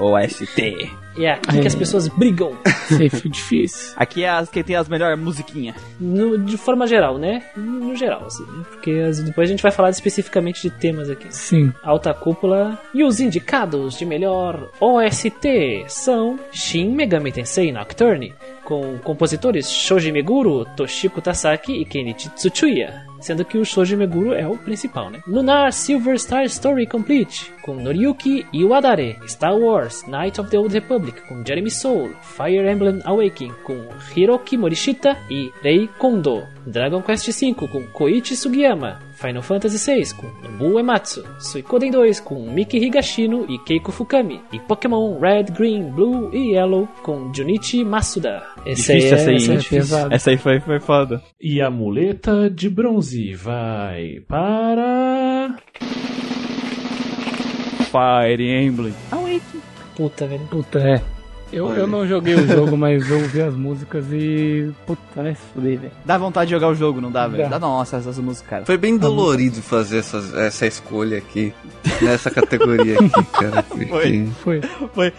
OST. É aqui que as pessoas brigam. <laughs> Sei, foi difícil. Aqui é as que tem as melhores musiquinhas. No- de forma geral, né? No geral, assim. né? Porque as- depois a gente vai falar especificamente de temas aqui. Sim. Alta Cúpula. E os indicados de melhor OST são Shin Megami Tensei Nocturne, com compositores Shoji Meguro, Toshiko Tasaki e Kenichi Tsuchuya. Sendo que o Shoji Meguro é o principal, né? Lunar Silver Star Story Complete, com Noriyuki Iwadare. Star Wars Knight of the Old Republic, com Jeremy Soule. Fire Emblem Awakening, com Hiroki Morishita e Rei Kondo. Dragon Quest V, com Koichi Sugiyama. Final Fantasy VI, com Nobuo Uematsu. Suikoden 2, com Miki Higashino e Keiko Fukami. E Pokémon Red, Green, Blue e Yellow, com Junichi Masuda. Esse Difícil essa aí, essa hein? é pesado. Essa aí foi, foi foda. E a muleta de bronze vai para. Fire Emblem. Puta, velho. Puta, é. Eu, eu não joguei o jogo, mas eu ouvi as músicas e. Puta, vai se fuder, velho. Dá vontade de jogar o jogo, não dá, velho? Dá. Dá nossa, essas músicas, cara. Foi bem dolorido fazer essas- essa escolha aqui, nessa categoria aqui, <laughs> cara. porque- Foi. Foi.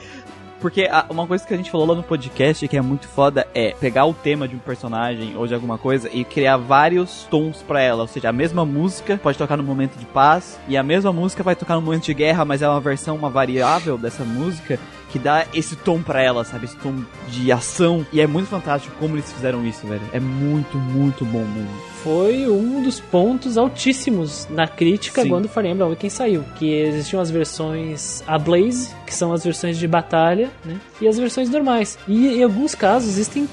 Porque a- uma coisa que a gente falou lá no podcast que é muito foda é pegar o tema de um personagem ou de alguma coisa e criar vários tons pra ela. Ou seja, a mesma música pode tocar no momento de paz e a mesma música vai tocar no momento de guerra, mas é uma versão, uma variável dessa música que dá esse tom pra ela, sabe? Esse tom de ação. E é muito fantástico como eles fizeram isso, velho. É muito, muito bom mesmo. Foi um dos pontos altíssimos na crítica Sim. quando o Fire Emblem Awakening saiu. Que existiam as versões a Blaze, que são as versões de batalha, né? E as versões normais. E em alguns casos existem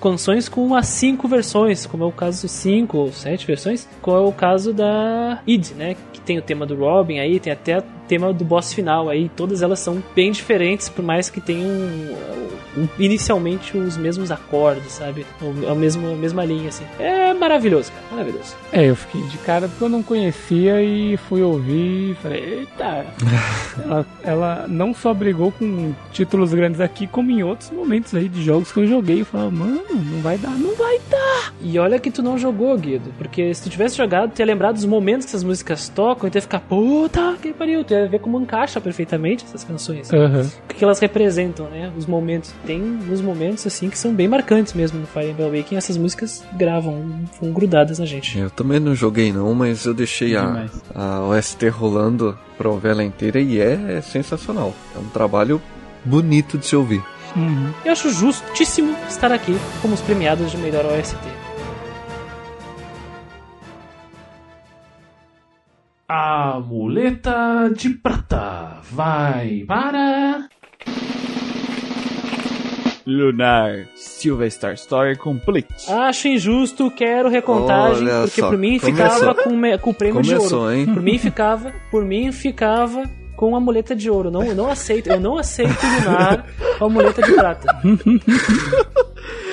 canções com as cinco versões, como é o caso cinco ou sete versões, como é o caso da id, né? Que tem o tema do Robin aí, tem até tema do boss final aí. Todas elas são bem diferentes, por mais que tenham um, inicialmente os mesmos acordes, sabe? A mesma, a mesma linha, assim. É maravilhoso, cara. Maravilhoso. É, eu fiquei de cara porque eu não conhecia e fui ouvir e falei, eita. <laughs> ela, ela não só brigou com títulos grandes aqui, como em outros momentos aí de jogos que eu joguei. Eu falava, mano, não vai dar, não vai dar. E olha que tu não jogou, Guido, porque se tu tivesse jogado, tu ia lembrar dos momentos que essas músicas tocam e tu ia ficar, puta que pariu, tu ia ver como encaixa perfeitamente essas canções. Uhum. O que, elas representam, né? Os momentos. Tem uns momentos assim que são bem marcantes mesmo no Fire Emblem Awakening, essas músicas gravam, vão grudadas na gente. Eu também não joguei não, mas eu deixei a, a OST rolando pra ouvir ela inteira e é sensacional. É um trabalho bonito de se ouvir. Uhum. Eu acho justíssimo estar aqui como os premiados de melhor OST. A muleta de prata vai para. Lunar Silver Star Story Complete. Acho injusto, quero recontagem, Olha porque só, por mim começou. ficava com, me- com o prêmio de ouro. Começou, hein? Por mim ficava, por mim ficava com a muleta de ouro. Não, não aceito, eu não aceito Lunar com a muleta de prata.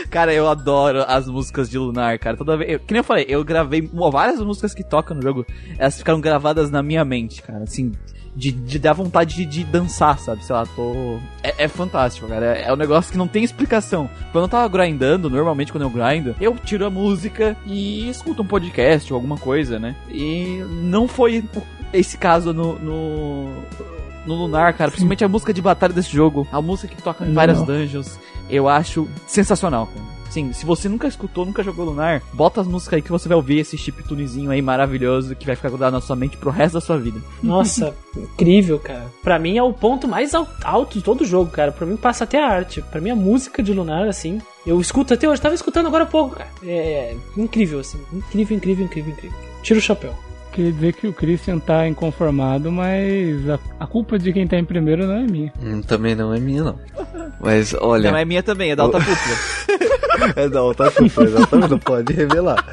Cara, eu adoro as músicas de Lunar, cara. Toda vez. Eu, que nem eu falei, eu gravei várias músicas que tocam no jogo. Elas ficaram gravadas na minha mente, cara. Assim, de, de dar vontade de, de dançar, sabe? Sei lá, tô. É, é fantástico, cara. É, é um negócio que não tem explicação. Quando eu tava grindando, normalmente quando eu grindo, eu tiro a música e escuto um podcast ou alguma coisa, né? E não foi esse caso no. no... No Lunar, cara, principalmente a música de batalha desse jogo, a música que toca em várias dungeons, eu acho sensacional, cara. Sim, se você nunca escutou, nunca jogou Lunar, bota as músicas aí que você vai ouvir esse chiptunezinho aí maravilhoso que vai ficar grudado na sua mente pro resto da sua vida. Nossa, <laughs> incrível, cara. Pra mim é o ponto mais al- alto de todo o jogo, cara. Pra mim passa até a arte. Pra mim a música de Lunar, assim, eu escuto até hoje. Tava escutando agora há pouco, cara. É incrível, assim. Incrível, incrível, incrível, incrível. Tira o chapéu. Queria dizer que o Christian tá inconformado, mas a, a culpa de quem tá em primeiro não é minha. Hum, também não é minha, não. Mas olha. Não, é minha também, é da alta cúpula. <laughs> é da outra culpa, exatamente. Não pode revelar.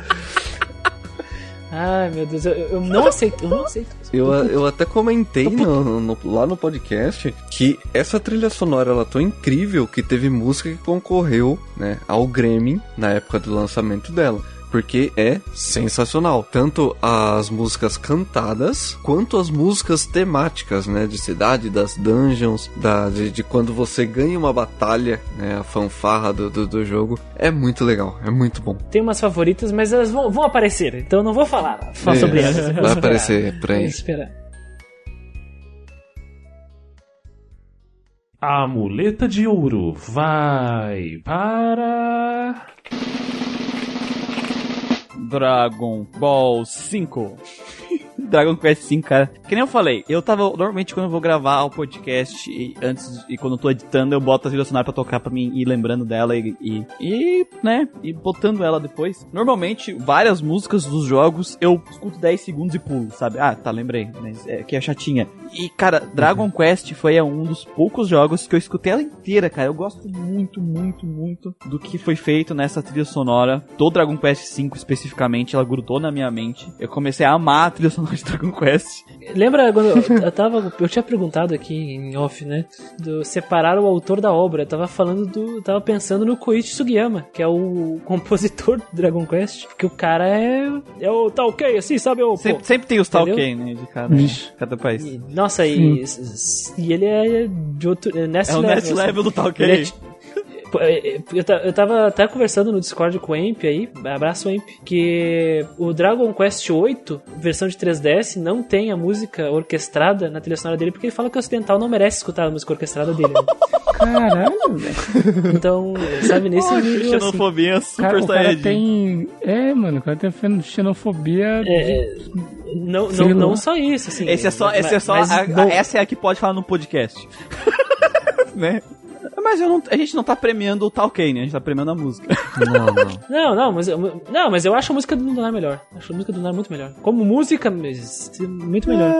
Ai, meu Deus, eu, eu não aceito, eu não aceito. Eu, eu até comentei no- no- lá no podcast que essa trilha sonora ela é tão incrível que teve música que concorreu né, ao Grammy na época do lançamento dela. Porque é sensacional. Tanto as músicas cantadas, quanto as músicas temáticas, né? De cidade, das dungeons, da, de, de quando você ganha uma batalha, né? A fanfarra do, do, do jogo. É muito legal, é muito bom. Tem umas favoritas, mas elas vão, vão aparecer, então eu não vou falar, falar sobre elas. Vai aparecer esperar. aí. Vamos esperar. A muleta de ouro vai para. Dragon Ball 5. Dragon Quest 5, cara. Que nem eu falei, eu tava. Normalmente quando eu vou gravar o podcast e antes e quando eu tô editando, eu boto a trilha sonora pra tocar pra mim ir lembrando dela e, e, e, né, e botando ela depois. Normalmente, várias músicas dos jogos eu escuto 10 segundos e pulo, sabe? Ah, tá, lembrei, mas é que é chatinha. E, cara, Dragon Quest foi um dos poucos jogos que eu escutei ela inteira, cara. Eu gosto muito, muito, muito do que foi feito nessa trilha sonora. Do Dragon Quest V especificamente, ela grudou na minha mente. Eu comecei a amar a trilha sonora de Dragon Quest. Lembra quando eu, eu tava. Eu tinha perguntado aqui em off, né? Do separar o autor da obra. Eu tava falando do. eu Tava pensando no Koichi Sugiyama, que é o compositor do Dragon Quest. Porque o cara é. É o ok, assim, sabe? O, pô, Sempre, sempre tem os? Talkei, né? De cada, cada país. E, nossa, e, e ele é de outro. É, É o level, next sabe? level do Ele Eu, ta- eu tava até conversando no Discord com o Emp aí, abraço Emp, que o Dragon Quest VIII, versão de 3DS, não tem a música orquestrada na trilha sonora dele, porque ele fala que o ocidental não merece escutar a música orquestrada dele. né? <laughs> Caralho, velho. Então, sabe, nesse Oh, nível assim. xenofobia super Cara, o cara saiyajin. tem. É, mano, o cara tem xenofobia. É, não, não, não só isso, assim. Esse é só, esse é só mas a- a- não- essa é a que pode falar no podcast. <laughs> né? Mas eu não, a gente não tá premiando o Talkei, né? A gente tá premiando a música. Não, não. <laughs> Não, não, mas, eu- não, mas eu acho a música do Lunar melhor. Acho a música do Lunar muito melhor. Como música, mas muito melhor.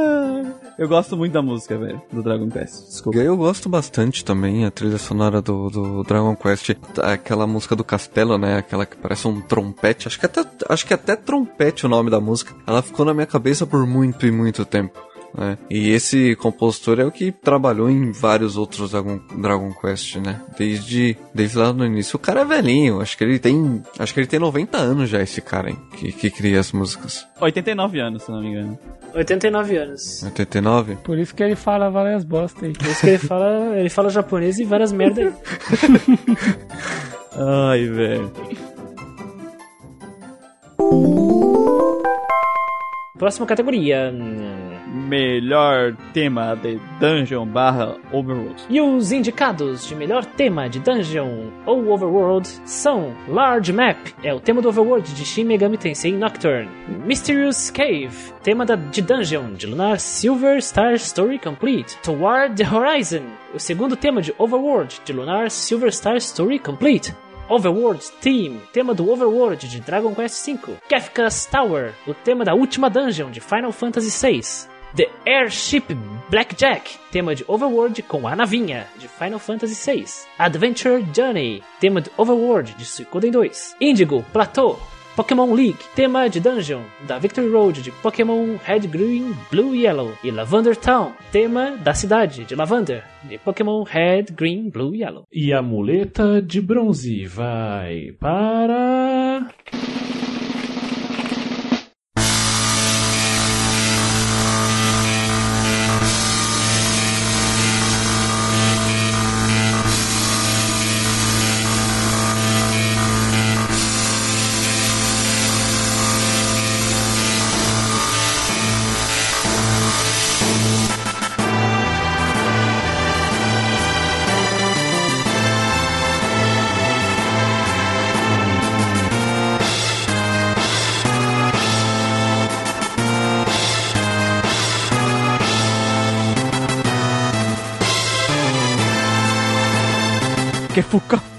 eu gosto muito da música, velho, do Dragon Quest. Desculpa. Eu gosto bastante também a trilha sonora do, do Dragon Quest, aquela música do castelo, né? Aquela que parece um trompete. Acho que até acho que até trompete o nome da música. Ela ficou na minha cabeça por muito e muito tempo. Né? E esse compositor é o que trabalhou em vários outros Dragon, Dragon Quest, né? Desde, desde lá no início. O cara é velhinho, acho que ele tem. Acho que ele tem 90 anos já, esse cara, hein? Que, que cria as músicas. 89 anos, se não me engano. 89 anos. 89? Por isso que ele fala várias bosta aí. Por isso que ele fala, ele fala japonês e várias merda. <laughs> Ai, velho. Próxima categoria. Melhor tema de Dungeon barra Overworld. E os indicados de melhor tema de Dungeon ou Overworld são Large Map, é o tema do Overworld de Shin Megami Tensei Nocturne. Mysterious Cave, tema da, de Dungeon de Lunar Silver Star Story Complete. Toward the Horizon, o segundo tema de Overworld de Lunar Silver Star Story Complete. Overworld Theme, tema do Overworld de Dragon Quest V. Kefka's Tower, o tema da última dungeon de Final Fantasy VI. The Airship Blackjack, tema de Overworld com a navinha de Final Fantasy VI. Adventure Journey, tema de Overworld de Suikoden 2. Indigo Plateau, Pokémon League, tema de Dungeon da Victory Road de Pokémon Red, Green, Blue Yellow. E Lavender Town, tema da cidade de Lavender de Pokémon Red, Green, Blue Yellow. E a muleta de bronze vai para.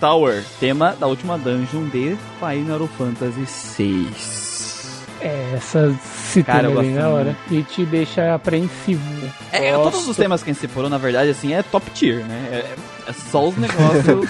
Tower, tema da última dungeon de Final Fantasy VI. É, essa se Cara, eu tema bem gosto na hora. E te deixa apreensivo. né? É, todos os temas que a gente separou, na verdade, assim, é top tier, né? É, é só os <laughs> negócios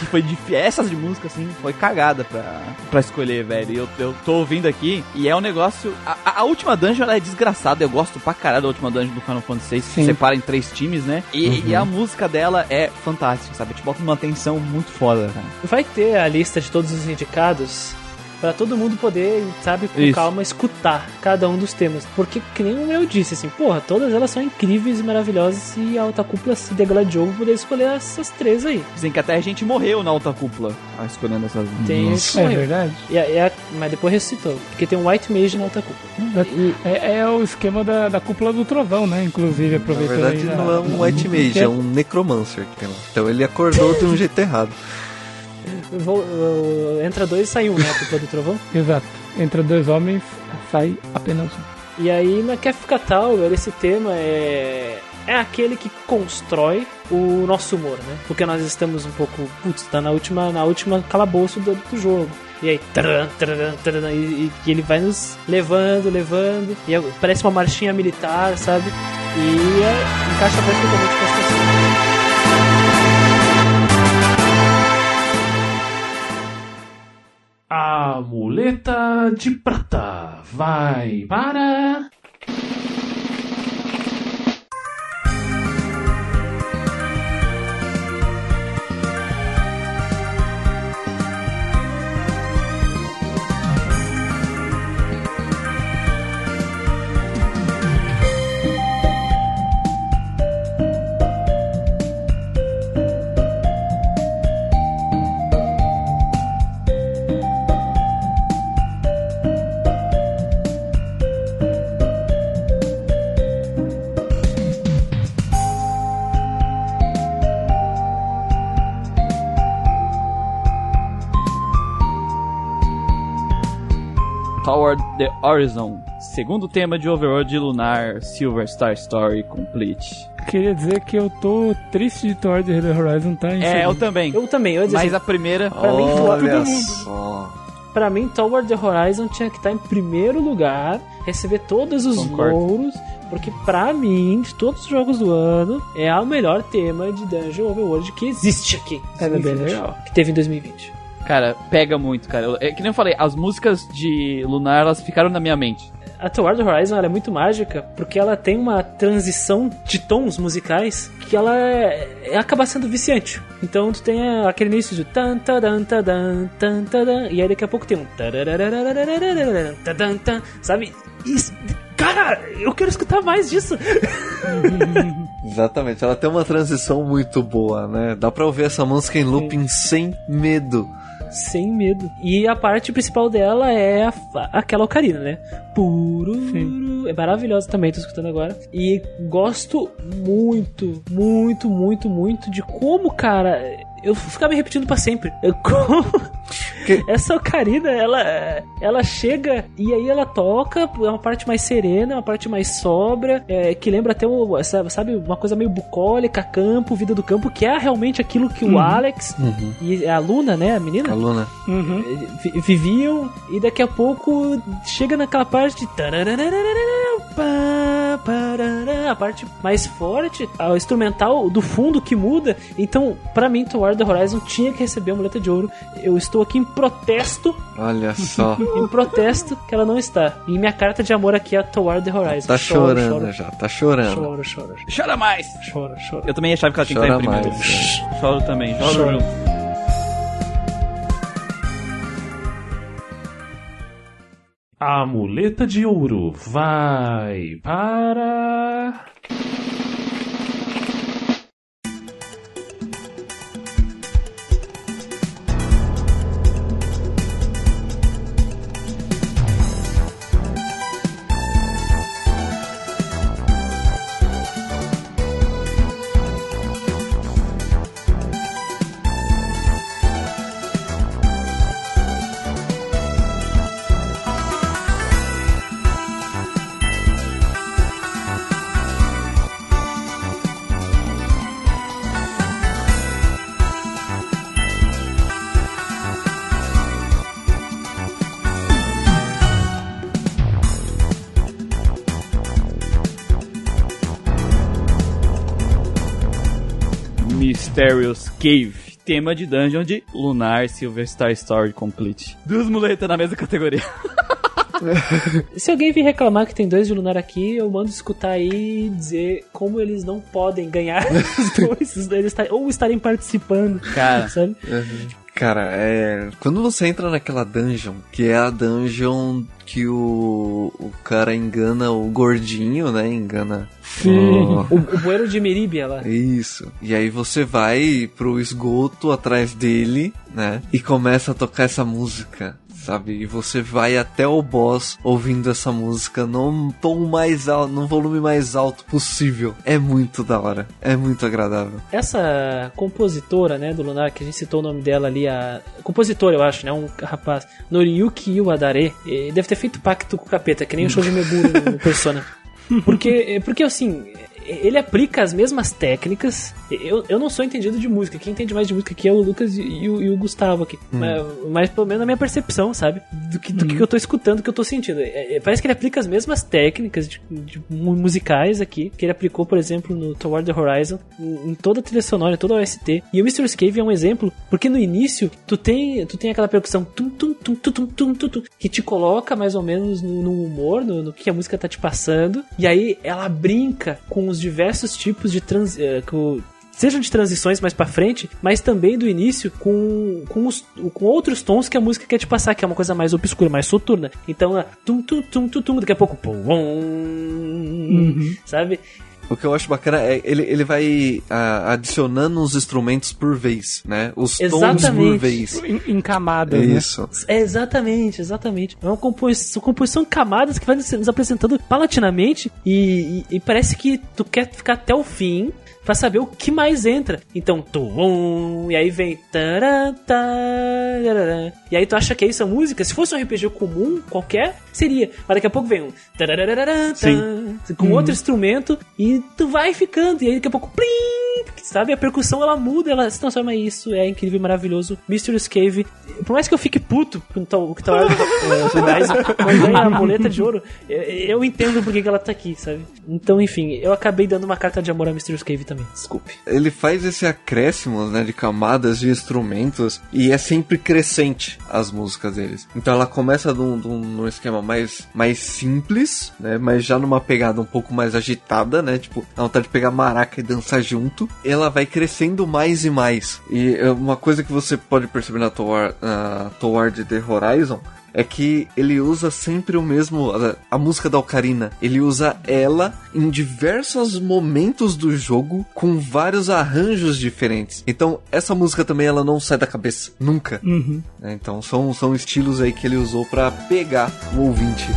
que foi difícil. Essas de música, assim, foi cagada pra, pra escolher, velho. E eu, eu tô ouvindo aqui e é um negócio. A, a- última dungeon ela é desgraçada. Eu gosto pra caralho da última dungeon do Final Fantasy VI. Sim. separa em três times, né? E, e a música dela é fantástica, sabe? Te bota numa tensão muito foda, cara. Vai ter a lista de todos os indicados pra todo mundo poder, sabe, com Isso. calma escutar cada um dos temas. Porque, que nem eu disse, assim, porra, todas elas são incríveis e maravilhosas e a alta cúpula se degladiou pra poder escolher essas três aí. Dizem que até a gente morreu na alta cúpula ah, escolhendo essas Tem Nossa. É morreu. verdade. E a- e a- mas depois ressuscitou, porque tem um White Mage na alta cúpula. E- É, é o esquema da, da cúpula do trovão, né? Inclusive, Na aproveitando verdade, aí, não a- é um White Mage, é um Necromancer que tem lá. Então ele acordou de um jeito errado. Uh, entra dois e sai um, né? A cúpula do trovão. <laughs> Exato. Entre dois homens, sai apenas um. E aí na Kefka Tower, esse tema é. É aquele que constrói o nosso humor, né? Porque nós estamos um pouco. Putz, tá na última, na última calabouço do, do jogo. E aí, taran, taran, taran, e, e- e ele vai nos levando, levando. E é- parece uma marchinha militar, sabe? E é, encaixa perfeitamente com as pessoas. A muleta de prata vai para. The Horizon. Segundo tema de Overworld Lunar Silver Star Story Complete. Queria dizer que eu tô triste de Thor The Horizon tá em É, eu segundo. também. Eu também, eu ia dizer Mas assim, a primeira. Pra mim, todo mundo. só. Pra mim, Toward the Horizon tinha que estar em primeiro lugar, receber todos os Concordo. louros, porque pra mim, de todos os jogos do ano, é o melhor tema de Dungeon Overworld que existe aqui. É bem 2020, legal. Que teve em 2020. Cara, pega muito, cara. É que nem eu falei, as músicas de Lunar, elas ficaram na minha mente. A Toward Horizon é muito mágica porque ela tem uma transição de tons musicais que ela é, é acaba sendo viciante. Então tu tem aquele início de tan-tan-tan-tan-tan, e aí daqui a pouco tem um tadan tan, sabe? Isso, cara, eu quero escutar mais disso. Exatamente, ela tem uma transição muito boa, né? Dá pra ouvir essa música em looping Sim. sem medo. Sem medo. E a parte principal dela é a- aquela ocarina, né? Puro. É maravilhosa também, tô escutando agora. E gosto muito, muito, muito, muito de como, cara. Eu ficar me repetindo pra sempre. Eu- como- Que- Essa ocarina, ela, ela chega e aí ela toca, é uma parte mais serena, uma parte mais sóbria, é, que lembra até, o, sabe, uma coisa meio bucólica, campo, vida do campo, que é realmente aquilo que o Alex e a Luna, né, a menina, Aluna. Uhum. vi- viviam e daqui a pouco chega naquela parte de a parte mais forte, o instrumental do fundo que muda. Então, pra mim, Toward the Horizon tinha que receber a muleta de ouro. Eu estou aqui em protesto, Olha só. <laughs> em protesto que ela não está. E minha carta de amor aqui é Toward the Horizon. Tá Choro, chorando choro, já, tá chorando. Choro, choro, Chora mais! choro, choro. Eu também achava que ela tinha que Chora estar em primeiro. Choro também, choro Choro. A muleta de ouro vai para. Cave. Tema de dungeon de Lunar Silver Star Story Complete. Duas muletas na mesma categoria. <laughs> Se alguém vir reclamar que tem dois de Lunar aqui, eu mando escutar aí e dizer como eles não podem ganhar <laughs> os dois, estar- ou estarem participando, Cara, sabe? Cara, é. Quando você entra naquela dungeon, que é a dungeon que o, o cara engana o gordinho, né? Engana. Sim. o- O, o bueiro de Meribia lá. Isso. E aí você vai pro esgoto atrás dele, né? E começa a tocar essa música. Sabe? E você vai até o boss ouvindo essa música num tom mais alto, num volume mais alto possível. É muito da hora. É muito agradável. Essa compositora, né, do Lunar, que a gente citou o nome dela ali, a compositora, eu acho, né, um rapaz, Noriyuki Iwadare, eh, deve ter feito pacto com o capeta, que nem o Shoji Meguro no Persona. <laughs> Porque, porque assim, ele aplica as mesmas técnicas. Eu, eu não sou entendido de música. Quem entende mais de música aqui é o Lucas e, e, o, e o, Gustavo aqui. Hum. Mas, mas, pelo menos a minha percepção, sabe? Do que, do hum. que eu tô escutando, do que eu tô sentindo. É, é, parece que ele aplica as mesmas técnicas de, de musicais aqui, que ele aplicou, por exemplo, no Toward the Horizon, em, em toda a trilha sonora, em toda a OST. E o Mr. Scave é um exemplo, porque no início tu tem, tu tem aquela percussão tum, tum, tum, tum, tum, tum, tum, tum que te coloca mais ou menos no, no humor, no, no, que a música tá te passando. E aí ela brinca com os diversos tipos de trans, eh, Sejam de transições mais pra frente, mas também do início com, com, os- com outros tons que a música quer te passar, que é uma coisa mais obscura, mais soturna. Então, é tum tum tum tum tum, daqui a pouco, pum, sabe? O que eu acho bacana é ele, ele vai ah, adicionando os instrumentos por vez, né? Os tons por Exatamente. vez. Em, em camadas, É né? isso. É, exatamente, exatamente. É uma composição, composição de camadas que vai nos nos apresentando palatinamente e, e- e parece que tu quer ficar até o fim pra saber o que mais entra. Então, tum, e aí vem tarará. e aí tu acha que é isso a música? Se fosse um RPG comum, qualquer, seria. Mas daqui a pouco vem um tá, com outro instrumento e tu vai ficando. E aí daqui a pouco, plim, sabe? A percussão ela muda, ela se transforma em isso, é incrível, maravilhoso. Mysterious Cave, por mais que eu fique puto com o que tá quando <laughs> ganha a boleta de ouro, eu, eu entendo por que que ela tá aqui, sabe? Então, enfim, eu acabei dando uma carta de amor a Mysterious Cave também, desculpe. Ele faz esse acréscimo, né, de camadas de instrumentos e é sempre crescente as músicas deles. Então ela começa num, num, esquema mais, mais simples, né, mas já numa pegada um pouco mais agitada, né, tipo, dá vontade de pegar maraca e dançar junto. Ela vai crescendo mais e mais. E é uma coisa que você pode perceber na Toward, na Toward the Horizon é que ele usa sempre o mesmo. A, a música da Ocarina. Ele usa ela em diversos momentos do jogo com vários arranjos diferentes. Então, essa música também ela não sai da cabeça. Nunca. Uhum. né? Então, são, são estilos aí que ele usou pra pegar o ouvinte.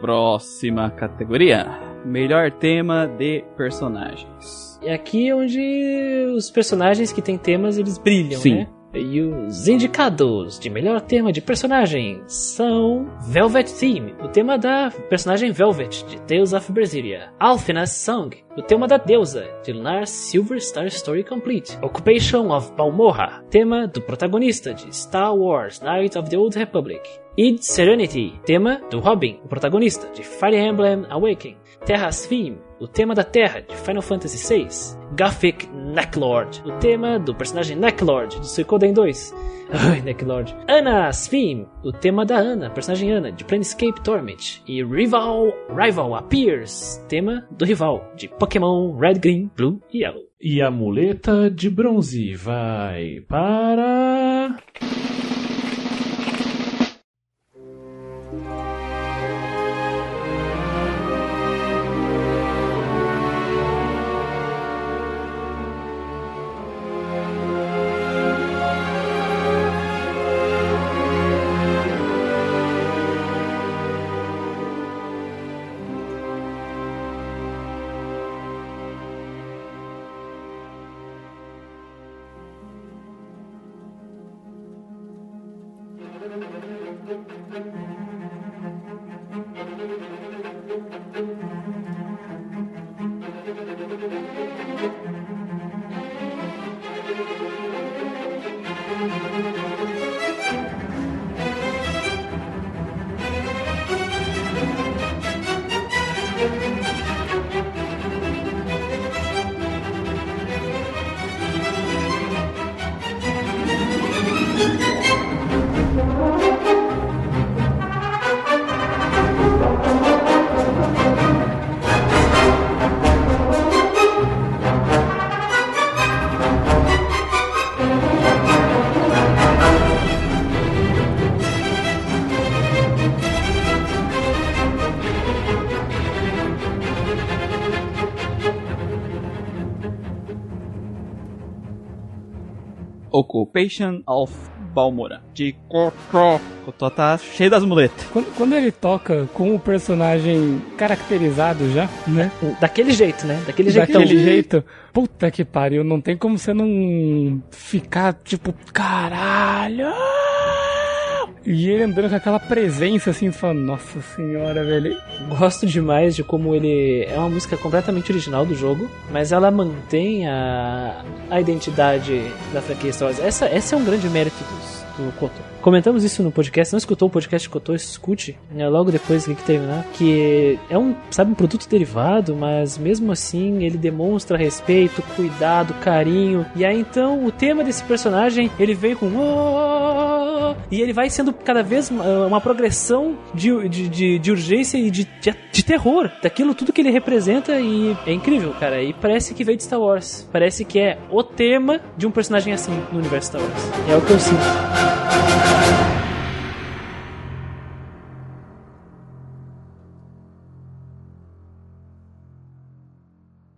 Próxima categoria: Melhor tema de personagens. É aqui onde os personagens que têm temas eles brilham, Sim. né? E os indicados de melhor tema de personagem são Velvet Theme, o tema da personagem Velvet, de Tales of Berseria. Alfina's Song, o tema da deusa, de Lunar Silver Star Story Complete. Occupation of Balmorra, tema do protagonista, de Star Wars Knights of the Old Republic. Id Serenity, tema do Robin, o protagonista, de Fire Emblem Awakening. Terra's Theme, o tema da Terra, de Final Fantasy VI. Gothic Necklord, o tema do personagem Necklord, de Suikoden 2. <laughs> Ai, Necklord. Anna's Theme, o tema da Ana, personagem Ana, de Planescape Torment. E Rival, Rival Appears, tema do rival, de Pokémon Red, Green, Blue e Yellow. E a muleta de bronze vai para. Occupation of Balmora. De Cotó. Cotó tá cheio das muletas. Quando, quando ele toca com o personagem caracterizado já, né? Daquele jeito, né? Daquele jeitão. Daquele jeito. Puta que pariu, não tem como você não ficar tipo, caralho! E ele andando com aquela presença assim, fala, nossa senhora, velho. Gosto demais de como ele é uma música completamente original do jogo, mas ela mantém a, a identidade da franquia Star Wars. Essa, essa é um grande mérito dos, do Koto. Comentamos isso no podcast, não escutou o podcast Koto, escute, né, logo depois que terminar, que é um, sabe, um produto derivado, mas mesmo assim ele demonstra respeito, cuidado, carinho. E aí então o tema desse personagem, ele veio com e ele vai sendo cada vez uh, uma progressão de, de, de, de urgência e de, de, de terror daquilo tudo que ele representa e é incrível, cara. E parece que veio de Star Wars. Parece que é o tema de um personagem assim no universo Star Wars. É o que eu sinto.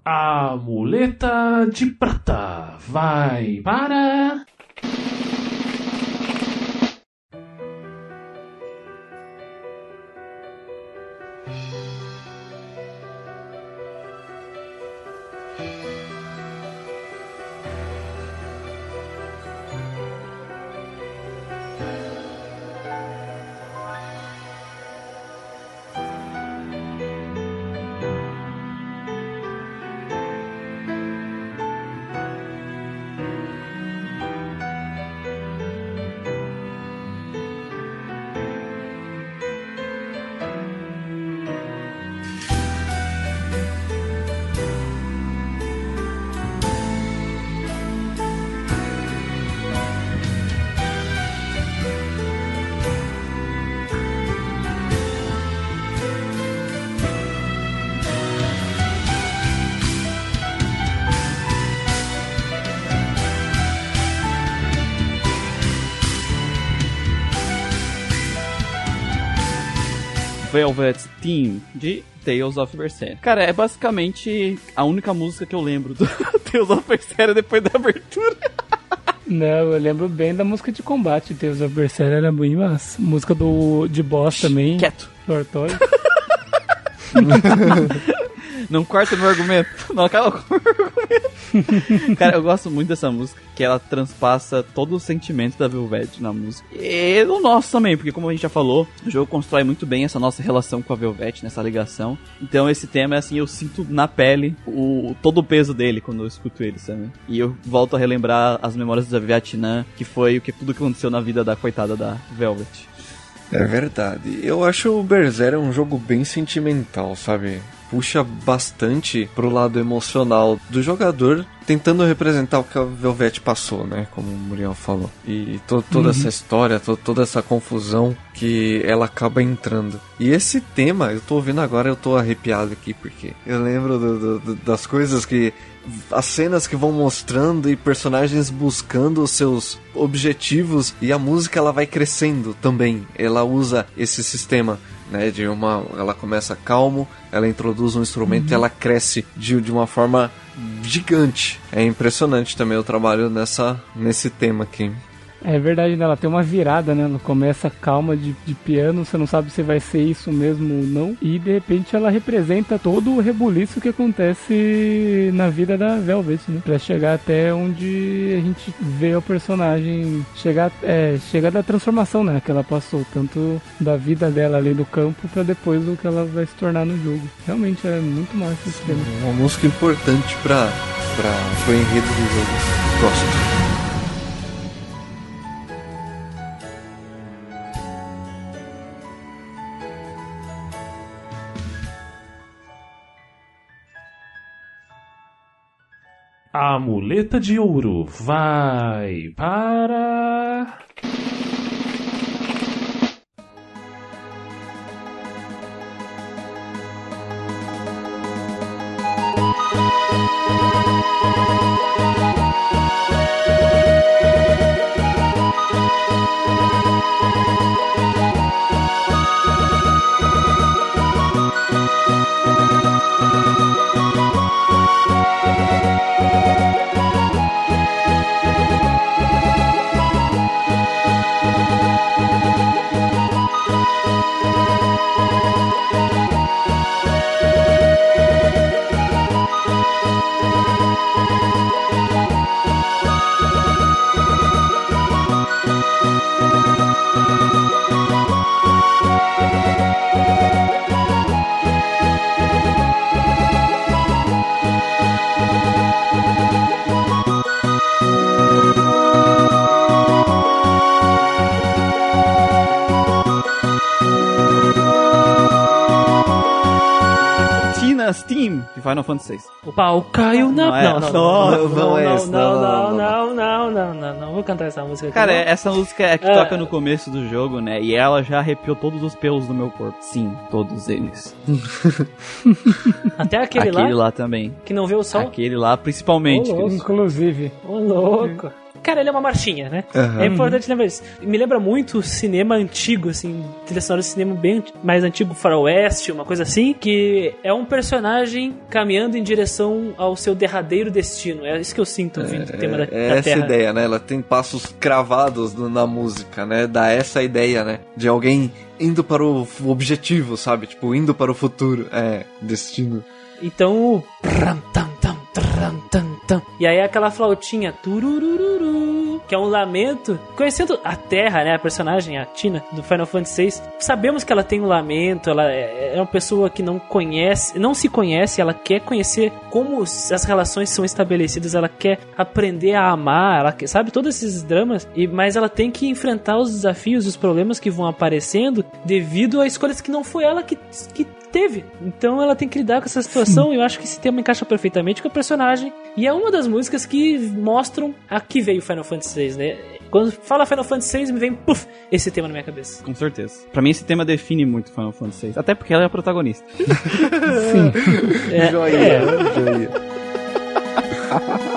A muleta de prata vai para. Velvet Team de Tales of Berseria. Cara, é basicamente a única música que eu lembro do <laughs> Tales of Berseria depois da abertura. Não, eu lembro bem da música de combate. Deus of Berserker era bem massa. Música do de boss também. Quieto. do. <laughs> Não corta meu argumento. <laughs> Não acaba com o meu argumento. Cara, eu gosto muito dessa música, que ela transpassa todo o sentimento da Velvet na música. E o nosso também, porque como a gente já falou, o jogo constrói muito bem essa nossa relação com a Velvet, nessa ligação. Então esse tema, assim, eu sinto na pele o, todo o peso dele quando eu escuto ele, sabe? E eu volto a relembrar as memórias da Vietnã, que foi o que tudo que aconteceu na vida da coitada da Velvet. É verdade. Eu acho o Berserk um jogo bem sentimental, sabe? Puxa bastante pro lado emocional do jogador, tentando representar o que a Velvet passou, né? Como o Muriel falou. E to toda essa história, to toda essa confusão que ela acaba entrando. E esse tema, eu tô ouvindo agora, eu tô arrepiado aqui, porque eu lembro do- do- das coisas que as cenas que vão mostrando e personagens buscando os seus objetivos e a música ela vai crescendo também. Ela usa esse sistema, né, de uma ela começa calmo, ela introduz um instrumento e ela cresce de, de uma forma gigante. É impressionante também o trabalho nessa nesse tema aqui. É verdade, né? Ela tem uma virada, né? Ela começa calma de, de piano, você não sabe se vai ser isso mesmo ou não. E de repente ela representa todo o rebuliço que acontece na vida da Velvet, né? Pra chegar até onde a gente vê o personagem chegar, é, chegar da transformação, né? Que ela passou, tanto da vida dela ali no campo pra depois do que ela vai se tornar no jogo. Realmente é muito massa esse tema. Uma música importante para para o enredo do jogo. Gosto. A muleta de ouro vai para. Jim de Final Fantasy VI. O pau caiu na. Não, não, não. Não. Não, não, não, não, não, não. Vou cantar essa música aqui. Cara, essa música é que toca no começo do jogo, né? E ela já arrepiou todos os pelos do meu corpo. Sim, todos eles. Até aquele lá? Aquele lá também. Que não vê o sol? Aquele lá, principalmente. Inclusive. Ô, louco. Cara, ele é uma marchinha, né? Aham. É importante lembrar isso. Me lembra muito cinema antigo, assim, trilha sonora de cinema bem mais antigo, faroeste, uma coisa assim, que é um personagem caminhando em direção ao seu derradeiro destino. É isso que eu sinto ouvindo o tema da, É da essa Terra. ideia, né? Ela tem passos cravados na música, né? Dá essa ideia, né? De alguém indo para o objetivo, sabe? Tipo, indo para o futuro. É, destino. Então, o pram, tam, tam, tam, tam. E aí aquela flautinha que é um lamento. Conhecendo a Terra, né, a personagem, a Tina do Final Fantasy VI, sabemos que ela tem um lamento, ela é é uma pessoa que não conhece, não se conhece, ela quer conhecer como as relações são estabelecidas, ela quer aprender a amar, ela quer, sabe todos esses dramas, e mas ela tem que enfrentar os desafios, os problemas que vão aparecendo devido a escolhas que não foi ela que, que teve. Então ela tem que lidar com essa situação e eu acho que esse tema encaixa perfeitamente com a personagem. E é uma das músicas que mostram a que veio Final Fantasy VI, né? Quando fala Final Fantasy VI, me vem puff, esse tema na minha cabeça. Com certeza. Pra mim, esse tema define muito Final Fantasy VI. Até porque ela é a protagonista. <laughs> É, Joia, é, joia. <laughs>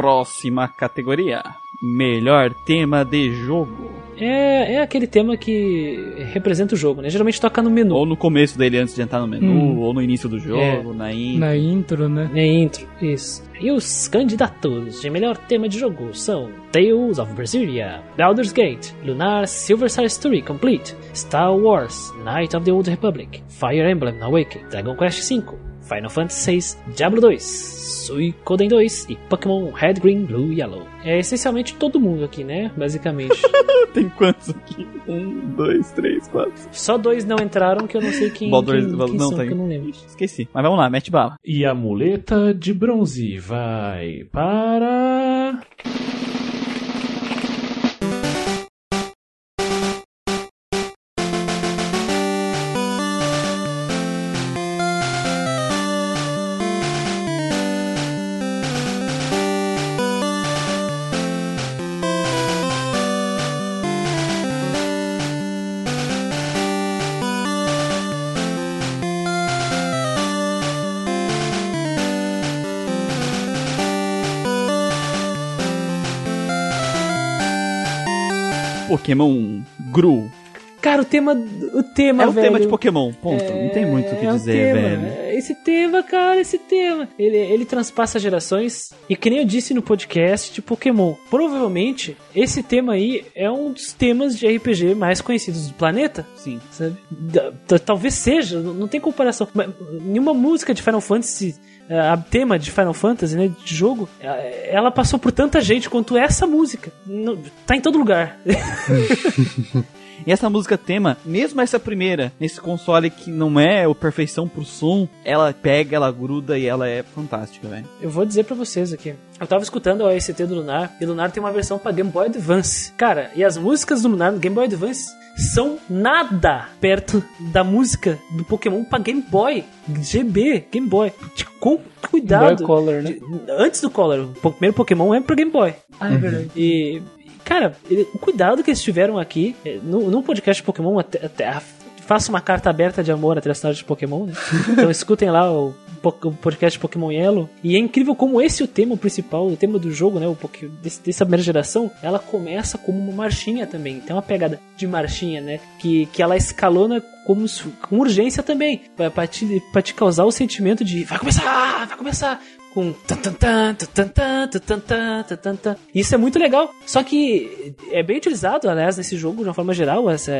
Próxima categoria: Melhor tema de jogo. É, é aquele tema que representa o jogo, né? Geralmente toca no menu. Ou no começo dele antes de entrar no menu, Hum. ou no início do jogo, na in... Na intro, né? É intro, isso. E os candidatos de melhor tema de jogo são Tales of Berseria, Baldur's Gate, Lunar Silver Star Story Complete, Star Wars, Knight of the Old Republic, Fire Emblem Awakening, Dragon Quest V, Final Fantasy VI, Diablo 2, Suicoden 2 e Pokémon Red, Green, Blue e Yellow. É essencialmente todo mundo aqui, né? Basicamente. <laughs> Tem quantos aqui? Um, dois, três, quatro. Só dois não entraram que eu não sei quem, Baldur's- quem, quem não, são, tá que eu não lembro. Esqueci. Mas vamos lá, mete bala. E a muleta de bronze vai para. Pokémon Gru. Cara, o tema. O tema, É velho. tema de Pokémon, ponto. não tem muito o que É dizer, tema. velho. Esse tema, cara, esse tema. Ele, ele transpassa gerações. E que nem eu disse no podcast de Pokémon. Provavelmente, esse tema aí é um dos temas de RPG mais conhecidos do planeta. Sim. Sabe? Talvez seja, não não tem comparação. Mas Nenhuma música de Final Fantasy. Eh, A tema de Final Fantasy, né, de jogo, eh, ela passou por tanta gente quanto essa música. Tá em todo lugar. <laughs> E essa música tema, mesmo essa primeira, nesse console que não é o perfeição pro som, ela pega, ela gruda e ela é fantástica, velho. Eu vou dizer pra vocês aqui. Eu tava escutando a OST do Lunar e o Lunar tem uma versão pra Game Boy Advance. Cara, e as músicas do Lunar no Game Boy Advance são nada perto da música do Pokémon pra Game Boy. GB, Game Boy. De- Com cuidado. Boy Color, né? De- antes do Color. O primeiro Pokémon é pro Game Boy. Ah, é verdade. E, cara, ele- o cuidado que eles tiveram aqui, eh, no, no podcast Pokémon, até, até a- faço uma carta aberta de amor à trilha sonora de Pokémon, né? <laughs> Então escutem lá o, o podcast Pokémon Yellow. E é incrível como esse é o tema principal, o tema do jogo, né? O Poké, desse, dessa primeira geração, ela começa como uma marchinha também. Tem uma pegada de marchinha, né? Que, que ela escalona como com urgência também. Pra, pra, te, pra te causar o sentimento de vai começar, vai começar com. Isso é muito legal. Só que é bem utilizado, aliás, nesse jogo, de uma forma geral, essa,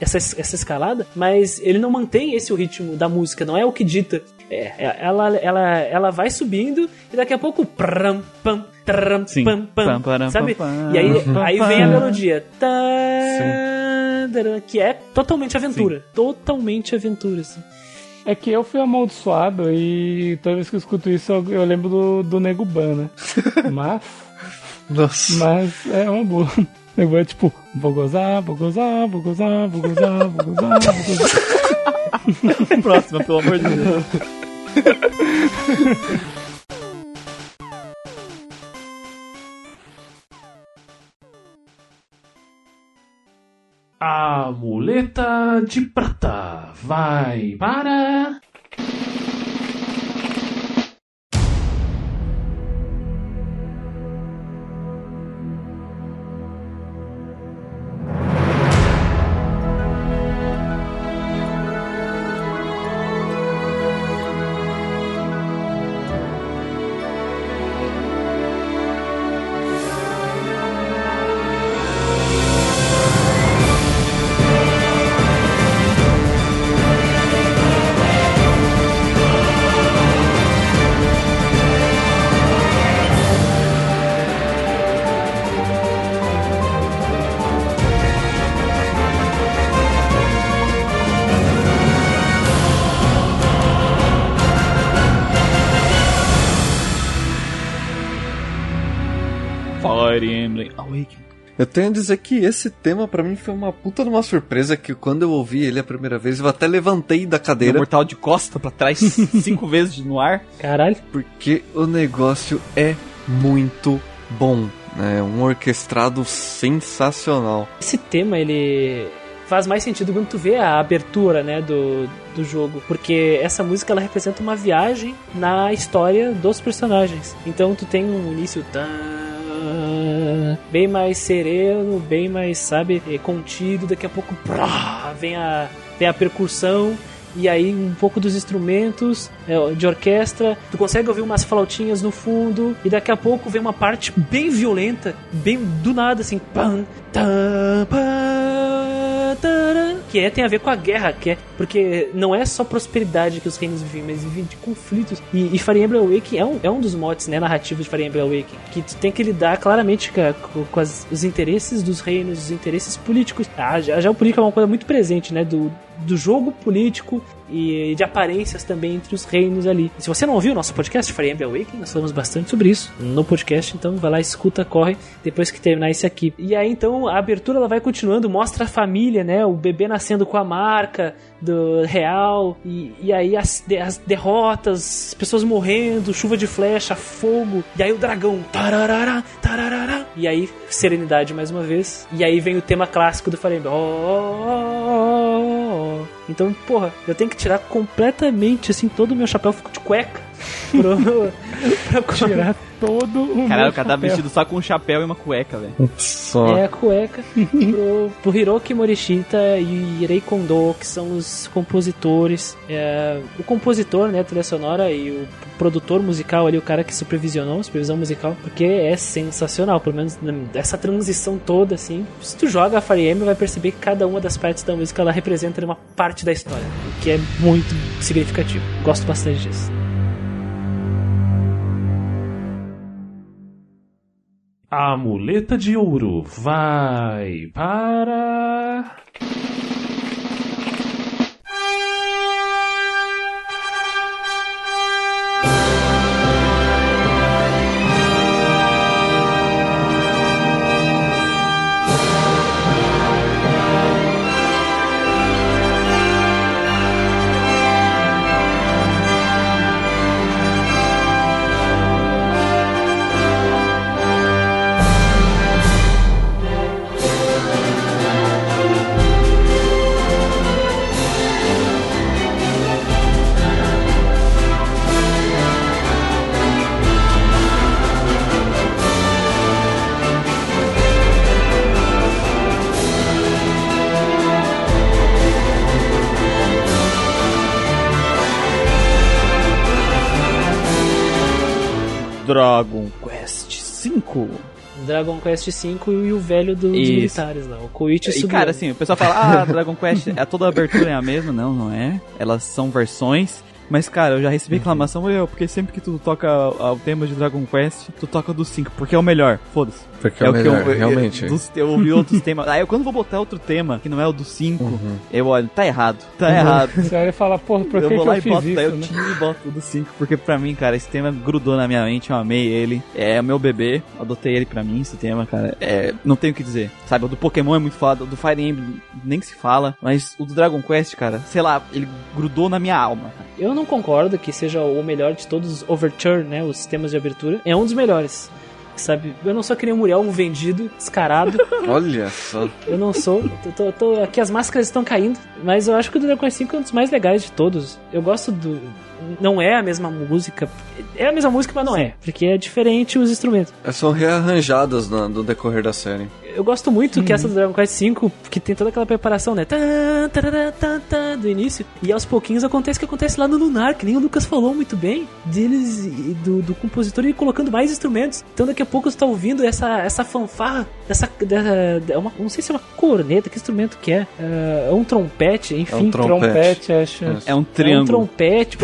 essa, essa escalada, mas ele não mantém esse o ritmo da música, não é o que dita. É, é ela, ela, ela vai subindo e daqui a pouco. Pram, pam, tram, Sim. Pam, pam, pam, sabe? E aí, aí vem a melodia. Tá, que é totalmente aventura. Sim. Totalmente aventura. Assim. É que eu fui amaldiçoado e toda vez que eu escuto isso eu, eu lembro do, do Nego Ban, né? <laughs> Mas, Nossa. mas é uma boa. <laughs> Nego Ban é tipo, vou gozar, vou gozar, vou gozar, vou gozar, vou gozar, vou gozar. <laughs> Próxima, pelo amor de Deus. A muleta de prata vai para. Eu tenho a dizer que esse tema pra mim foi uma puta de uma surpresa que quando eu ouvi ele a primeira vez, eu até levantei da Deu cadeira mortal de costa pra trás <laughs> cinco vezes no ar. Caralho. porque o negócio é muito bom, né? Um orquestrado sensacional. Esse tema, ele faz mais sentido quando tu vê a abertura, né, do, do jogo, porque essa música ela representa uma viagem na história dos personagens. Então tu tem um início tan bem mais sereno, bem mais, sabe, eh, contido. Daqui a pouco prá, vem a vem a percussão e aí um pouco dos instrumentos é, de orquestra, tu consegue ouvir umas flautinhas no fundo e daqui a pouco vem uma parte bem violenta, bem do nada assim, pam, tam, pam, que é tem a ver com a guerra, que é porque não é só prosperidade que os reinos vivem, mas vivem de conflitos. E, e Fire Emblem Awakening é um, é um dos motes né, narrativos de Fire Emblem Awakening, que tu tem que lidar claramente com, com as- os interesses dos reinos, os interesses políticos. Ah, já, já o político é uma coisa muito presente, né, do, do jogo político e de aparências também entre os reinos ali. Se você não ouviu o nosso podcast Fire Emblem Awakening, nós falamos bastante sobre isso no podcast, então vai lá, escuta, corre depois que terminar esse aqui. E aí então a abertura ela vai continuando, mostra a família, né, o bebê nascendo com a marca do real e, e aí as, de- as derrotas, as pessoas morrendo, chuva de flecha, fogo, e aí o dragão, tararara, tararara, e aí serenidade mais uma vez, e aí vem o tema clássico do Fire Emblem. Oh, oh, oh, oh, Então, porra, eu tenho que tirar completamente assim todo o meu chapéu, fico de cueca. Pro, pra <laughs> Tirar todo o Caralho, meu o cara tá vestido só com um chapéu e uma cueca, velho. Só. É a cueca pro, pro Hiroki Morishita e Irei Kondo, que são os compositores. É, o compositor, né, trilha sonora e o produtor musical ali, o cara que supervisionou, supervisão musical, porque é sensacional, pelo menos essa transição toda, assim. Se tu joga a Fire Emblem, vai perceber que cada uma das partes da música, ela representa uma parte da história, o que é muito significativo. Gosto bastante disso. A muleta de ouro vai para. Dragon Quest V e o velho dos Isso. militares lá, o Koichi E Sugiyama. cara, assim, o pessoal fala, ah, Dragon Quest, é toda a abertura é a mesma. Não, não é. Elas são versões. Mas, cara, eu já recebi reclamação, eu, porque sempre que tu toca o tema de Dragon Quest, tu toca do 5, porque é o melhor. Foda-se. Porque é, o que melhor, eu, eu- realmente. dos- Eu, ouvi outros temas. Aí eu, quando vou botar outro tema, que não é o do 5, Uhum. eu olho, tá errado, tá errado. <laughs> Você olha e fala, porra, por eu que, vou que lá eu e fiz boto, isso, daí eu né? tiro e boto o do 5, porque pra mim, cara, esse tema grudou na minha mente, eu amei ele. É o meu bebê, adotei ele pra mim, esse tema, cara. É, não tenho o que dizer. Sabe, o do Pokémon é muito foda, o do Fire Emblem nem se fala, mas o do Dragon Quest, cara, sei lá, ele grudou na minha alma. cara. Eu não concordo que seja o melhor de todos os Overture, né? Os sistemas de abertura. É um dos melhores. Sabe? Eu não sou que nem um Muriel, um vendido, descarado. <laughs> Olha só. Eu não sou. Tô, tô- tô- aqui as máscaras estão caindo. Mas eu acho que o Dragon Quest V é um dos mais legais de todos. Eu gosto do. Não é a mesma música. É a mesma música, mas não é. Porque é diferente os instrumentos. É, São rearranjadas no, no decorrer da série. Eu gosto muito que essa do Dragon Quest V, que tem toda aquela preparação, né? Tan, tarará, tan, tan, do início. E aos pouquinhos acontece o que acontece lá no Lunar, que nem o Lucas falou muito bem, deles e do, do compositor ir colocando mais instrumentos. Então daqui a pouco você tá ouvindo essa, essa fanfarra, essa. dessa- é uma, não sei se é uma corneta, que instrumento que é? É, é um trompete, enfim. É um trom- Trompete, acho. É um É um triângulo. trompete.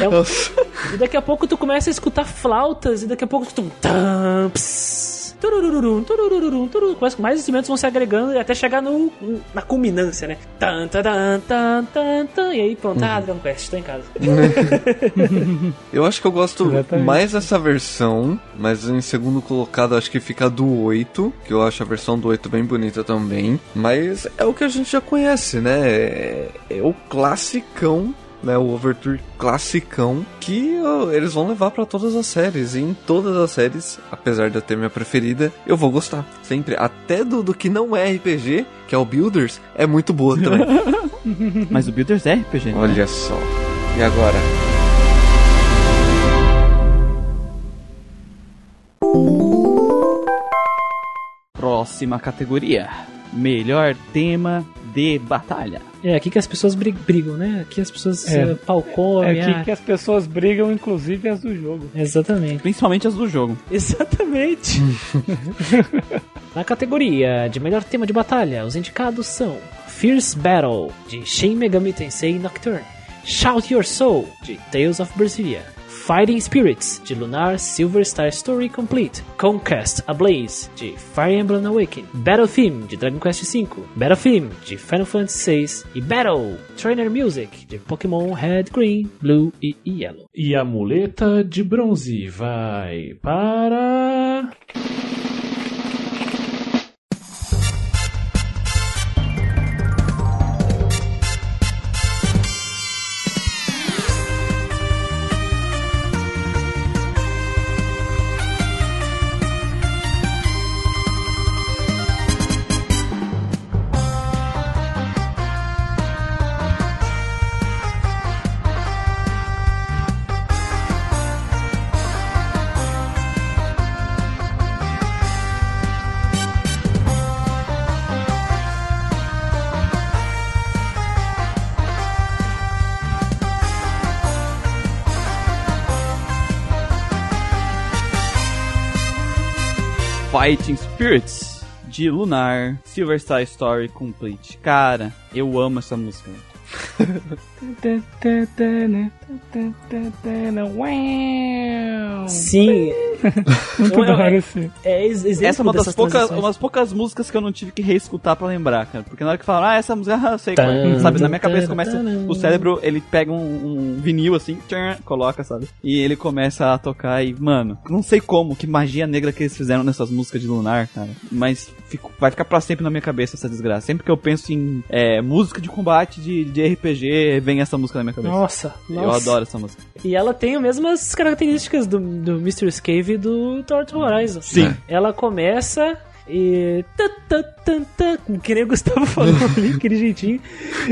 É um- <laughs> E daqui a pouco tu começa a escutar flautas, e daqui a pouco tu. Tam, ps, turururum, turururum, tururu. Começa com mais instrumentos vão se agregando até chegar no, na culminância, né? Tan, tan, tan, tan, tan. E aí pronto, ah, Dragon Quest, tô em casa. <laughs> Eu acho que eu gosto Exatamente. mais dessa versão, mas em segundo colocado acho que fica do 8, que eu acho a versão do 8 bem bonita também. Mas é o que a gente já conhece, né? É, é o classicão, né? O Overture classicão que ó, eles vão levar pra todas as séries. E em todas as séries, apesar de eu ter minha preferida, eu vou gostar. Sempre. Até do, do que não é RPG, que é o Builders, é muito boa também. <laughs> Mas o Builders é RPG, né? Olha só. E agora? Próxima categoria: Melhor tema de batalha. É aqui que as pessoas brig- brigam, né? Aqui as pessoas É. é. palcomem. É aqui ah, que as pessoas brigam, inclusive as do jogo. Exatamente. Principalmente as do jogo. <laughs> Exatamente. <laughs> Na categoria de melhor tema de batalha, os indicados são Fierce Battle, de Shin Megami Tensei Nocturne, Shout Your Soul, de Tales of Berseria, Fighting Spirits, de Lunar Silver Star Story Complete, Conquest Ablaze, de Fire Emblem Awakening, Battle Theme, de Dragon Quest V, Battle Theme, de Final Fantasy VI, e Battle, Trainer Music, de Pokémon Red, Green, Blue e Yellow. E a muleta de bronze vai para. Fighting Spirits de Lunar Silver Star Story Complete. Cara, eu amo essa música. <laughs> Sim, <laughs> Muito da hora esse. é exemplo Essa é uma das poucas, umas poucas músicas que eu não tive que reescutar pra lembrar, cara. Porque na hora que falaram, ah, essa música, ah, <laughs> eu sei qual é. Tan, Sabe, na minha cabeça começa, tan. o cérebro, ele pega um, um vinil assim, tchan, coloca, sabe? E ele começa a tocar e, mano, não sei como, que magia negra que eles fizeram nessas músicas de Lunar, cara. Mas fico- vai ficar pra sempre na minha cabeça essa desgraça. Sempre que eu penso em é, música de combate de, de RPG, vem essa música na minha cabeça. Nossa, Eu nossa. Adoro essa música. E ela tem as mesmas características do, do Mystery Cave e do Torto Horizon. Sim. Ela começa e. tã, tã, tã, tã, que nem o Gustavo falou ali, <laughs> aquele jeitinho.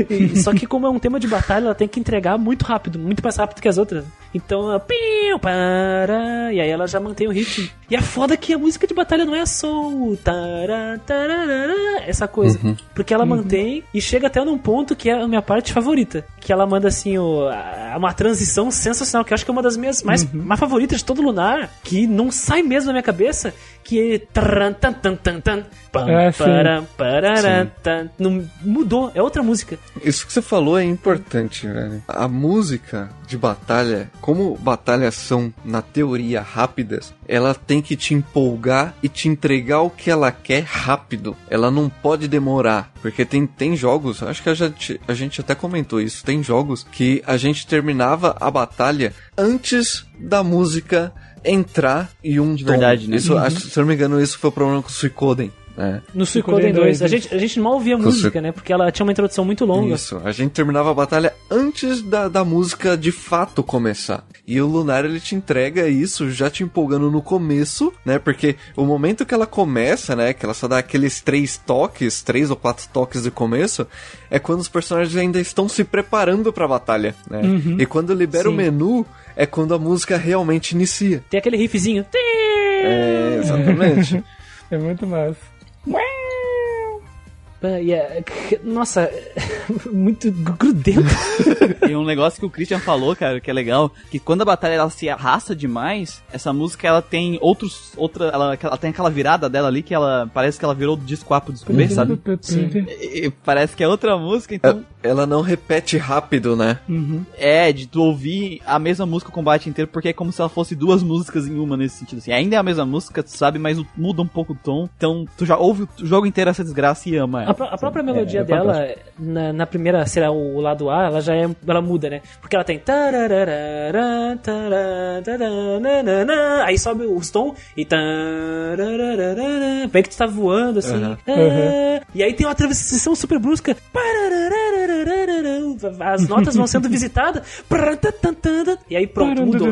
E- só que, como é um tema de batalha, ela tem que entregar muito rápido, muito mais rápido que as outras. Então, ela. piu, para, e aí ela já mantém o ritmo. E é foda que a música de batalha não é só o. tará, tarará, essa coisa. Porque ela mantém e chega até num ponto que é a minha parte favorita. Que ela manda assim o, a- uma transição sensacional, que eu acho que é uma das minhas mais, mais favoritas de todo Lunar, que não sai mesmo da minha cabeça, que é. taran, tan, tan, tan, tan, pam, sim. param, pararam, tan. Não, mudou, é outra música. Isso que você falou é importante, velho. A música de batalha, como batalhas são, na teoria, rápidas, ela tem que te empolgar e te entregar o que ela quer rápido. Ela não pode demorar. Porque tem, tem jogos, acho que a gente, a gente até comentou isso, tem jogos que a gente terminava a batalha antes da música entrar e um De verdade, né? Isso, acho- se eu não me engano, isso foi o problema com o Suicoden. né? No Suicoden Suicoden 2. 2, A gente, a gente mal ouvia a música, né? Porque ela tinha uma introdução muito longa. Isso, a gente terminava a batalha antes da, da música de fato começar. E o Lunar ele te entrega isso já te empolgando no começo, né? Porque o momento que ela começa, né? Que ela só dá aqueles três toques, três ou quatro toques de começo, é quando os personagens ainda estão se preparando pra batalha, né? E quando libera o Sim. menu, é quando a música realmente inicia. Tem aquele riffzinho. É, exatamente. <laughs> É muito massa. Ah, Nossa, <laughs> muito grudento. E um negócio que o Christian falou, cara, que é legal, que quando a batalha ela se arrasta demais, essa música ela tem outros, outra, ela, ela tem aquela virada dela ali que ela parece que ela virou do disco A pro disco B, sabe? E- e parece que é outra música, então Ela não repete rápido, né? é de tu ouvir a mesma música o combate inteiro, porque é como se ela fosse duas músicas em uma nesse sentido assim. Ainda é a mesma música, tu sabe, mas muda um pouco o tom. Então tu já ouve o jogo inteiro essa desgraça e ama ela. Pró- a própria melodia é dela, na, na primeira, será o lado A, ela já é, ela muda, né? Porque ela tem aí sobe os tom e vem que tu tá voando assim. Aham. ah, E aí tem uma transição super brusca. As notas vão sendo visitadas. E aí pronto, mudou.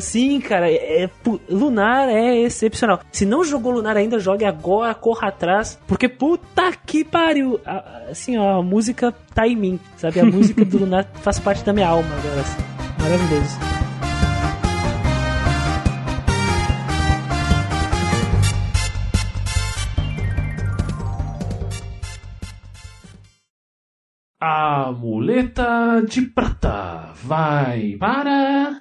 Sim, cara, é, é- Lunar é excepcional. Se não jogou Lunar ainda, jogue agora, corra atrás, porque puta que pariu. Assim, ó, a música tá em mim, sabe? A música do <laughs> Lunar faz parte da minha alma agora, assim. Maravilhoso. A muleta de prata vai para.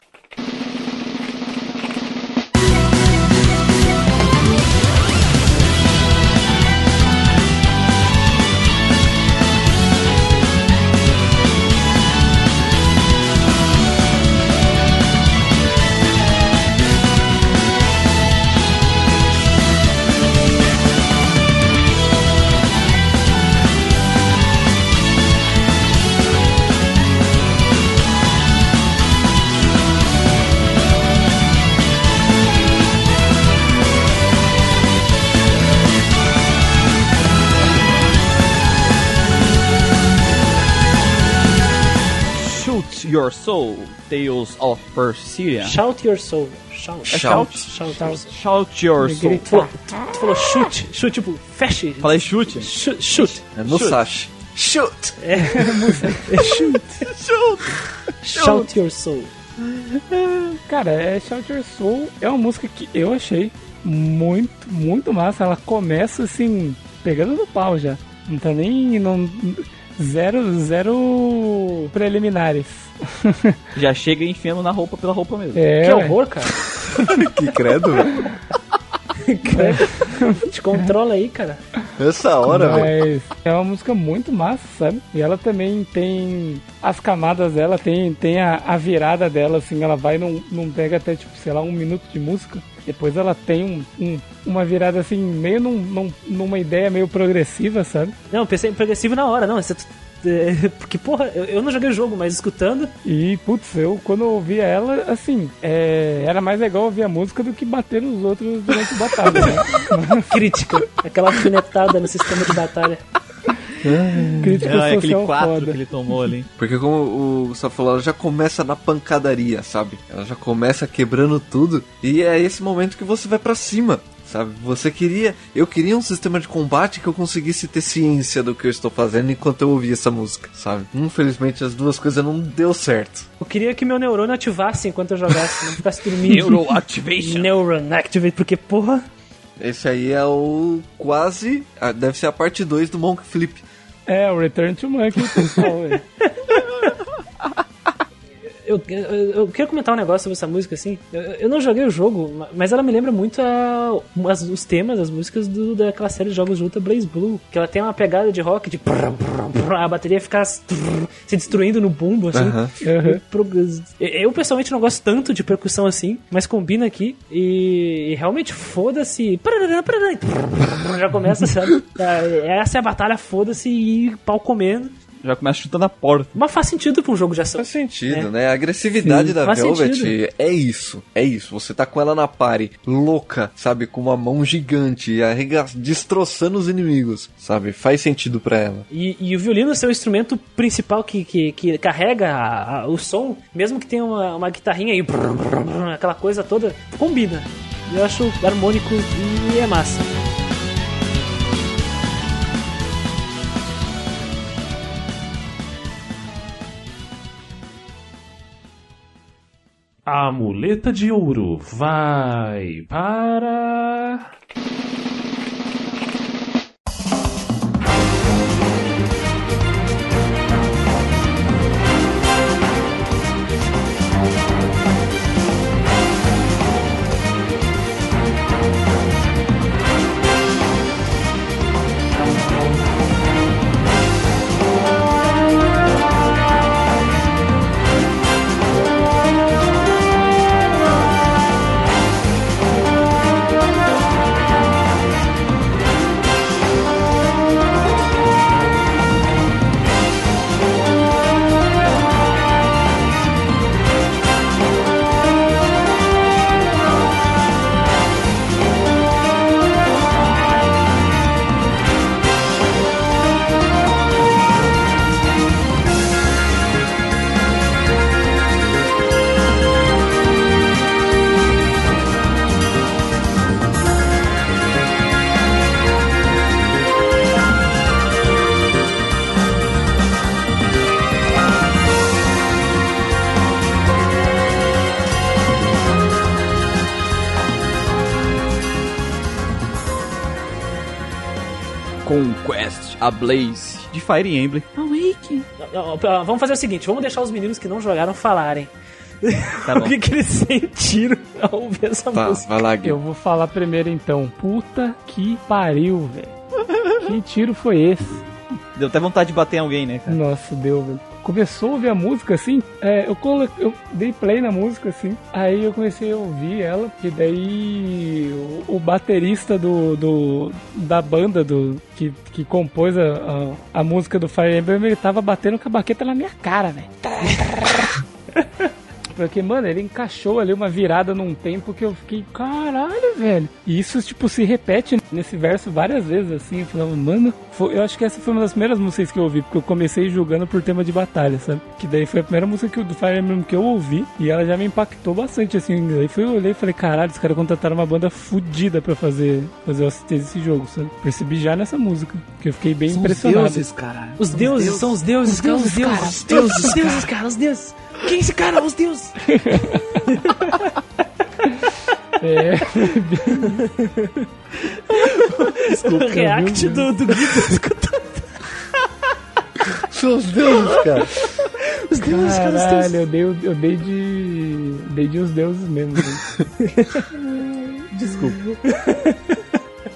Your Soul, Tales of Perseria. Shout your soul. Shout. Shout. Shout. Shout. Shout Your Soul. Tu falou, tu, tu falou chute. Chute, tipo, feche. Falei chute? Chute. chute. É Musashi. Shoot! É, é chute. <laughs> Shout your soul. Cara, é Shout Your Soul é uma música que eu achei muito, muito massa. Ela começa assim, pegando no pau já. Não tá nem. Não, zero, zero preliminares. Já chega enfiando na roupa pela roupa mesmo. É, Que horror, cara. <laughs> Que credo, velho. <laughs> Te controla aí, cara. Essa hora, velho. Mas é uma música muito massa, sabe? E ela também tem as camadas dela, tem, tem a, a virada dela, assim, ela vai num, num pega até, tipo, sei lá, um minuto de música. Depois ela tem um, um- uma virada assim, meio num, num- numa ideia meio progressiva, sabe? Não, pensei em progressivo na hora, não. Você, é, <laughs> porque, porra, eu, eu não joguei o jogo, mas escutando. E, putz, eu quando eu ouvia ela, assim, é, era mais legal ouvir a música do que bater nos outros durante a batalha, né? <laughs> Crítica. Aquela alfinetada no sistema de batalha. Crítica Ah, é aquele social 4 foda. que ele tomou ali. Porque como o Gustavo falou, ela já começa na pancadaria, sabe? Ela já começa quebrando tudo. E é esse momento que você vai pra cima. Sabe, você queria. Eu queria um sistema de combate que eu conseguisse ter ciência do que eu estou fazendo enquanto eu ouvia essa música, sabe? Infelizmente as duas coisas não deu certo. Eu queria que meu neurônio ativasse enquanto eu jogasse, não ficasse dormindo. Neuroactivation. Neuron Activate, porque, porra. Esse aí é o quase. ah, Deve ser a parte 2 do Monk Flip. É, o Return to Monkey, pessoal. <laughs> Eu, eu, eu queria comentar um negócio sobre essa música, assim. Eu, eu não joguei o jogo, ma- mas ela me lembra muito a, as- os temas, as músicas do, daquela série de jogos de luta Blaze Blue. Que ela tem uma pegada de rock, de. A bateria fica se destruindo no bumbo, assim. Aham. Pro- Eu, eu, pessoalmente não gosto tanto de percussão assim, mas combina aqui e, e realmente foda-se. Já começa, sabe? <laughs> É, Essa é a batalha, foda-se e pau comendo. Já começa chutando a porta. Mas faz sentido pra um jogo de ação. Faz sentido, É. né? A agressividade Sim, da Velvet sentido. é isso. É isso. Você tá com ela na party, louca, sabe? Com uma mão gigante, arrega... destroçando os inimigos, sabe? Faz sentido pra ela. E, e o violino ser o instrumento principal que, que, que carrega a- a- o som, mesmo que tenha uma, uma guitarrinha aí, aquela coisa toda, combina. Eu acho harmônico e é massa. A muleta de ouro vai para. Conquest, a Blaze, de Fire Emblem. Awake. Vamos fazer o seguinte, vamos deixar os meninos que não jogaram falarem. Tá <laughs> o que, que eles sentiram ao ouvir essa Tá, música. vai lá, Gui. Eu vou falar primeiro então. Puta que pariu, velho. Que tiro foi esse? Deu até vontade de bater em alguém, né, cara? Nossa, deu, velho. Começou a ouvir a música assim, é, eu, colo... eu dei play na música assim, aí eu comecei a ouvir ela, e daí o, o baterista do, do da banda do que, que compôs a, a, a música do Fire Emblem, ele tava batendo com a baqueta na minha cara, velho. <laughs> Porque, mano, ele encaixou ali uma virada num tempo que eu fiquei, caralho, velho. E isso, tipo, se repete nesse verso várias vezes, assim. Eu falava, mano, foi- eu acho que essa foi uma das primeiras músicas que eu ouvi, porque eu comecei julgando por tema de batalha, sabe? Que daí foi a primeira música que, do Fire Emblem que eu ouvi, e ela já me impactou bastante, assim. Daí foi, eu olhei e falei, caralho, os caras contrataram uma banda fodida pra fazer, fazer eu assistir esse jogo, sabe? Percebi já nessa música, que eu fiquei bem impressionado. caralho. Os deuses, são os deuses, cara, os deuses, os deuses, os deuses, cara, os deuses. Quem é esse cara? Os deuses. <laughs> É, o <laughs> react do, do Guido escutando Seus deuses, cara. os deuses, cara, os caralho, deuses. eu dei, eu dei de. dei de os deuses mesmo. Desculpa.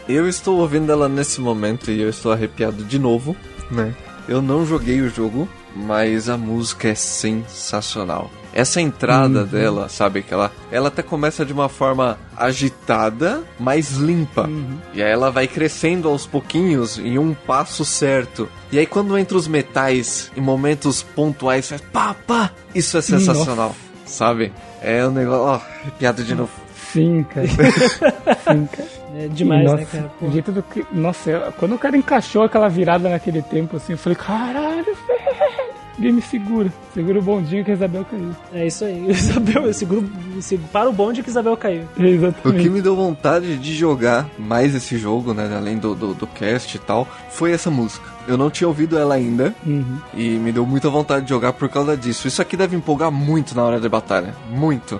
Eu estou ouvindo ela nesse momento e eu estou arrepiado de novo, né? Eu não joguei o jogo, mas a música é sensacional. Essa entrada dela, sabe, que ela, ela até começa de uma forma agitada, mas limpa. E aí ela vai crescendo aos pouquinhos em um passo certo. E aí quando entra os metais em momentos pontuais, faz pá, pá. Isso é sensacional, sabe? É um negócio, ó, arrepiado de novo. Sim, cara. Sim, cara. É demais, nossa, né, cara? jeito do que. Nossa, quando o cara encaixou aquela virada naquele tempo, assim, eu falei, caralho, velho. Alguém me segura. Segura o bondinho que a Isabel caiu. É isso aí. <laughs> Isabel, eu seguro, seguro para o bonde que Isabel caiu. O que Exatamente. me deu vontade de jogar mais esse jogo, né? Além do, do, do cast e tal, foi essa música. Eu não tinha ouvido ela ainda Uhum. e me deu muita vontade de jogar por causa disso. Isso aqui deve empolgar muito na hora da batalha. Muito.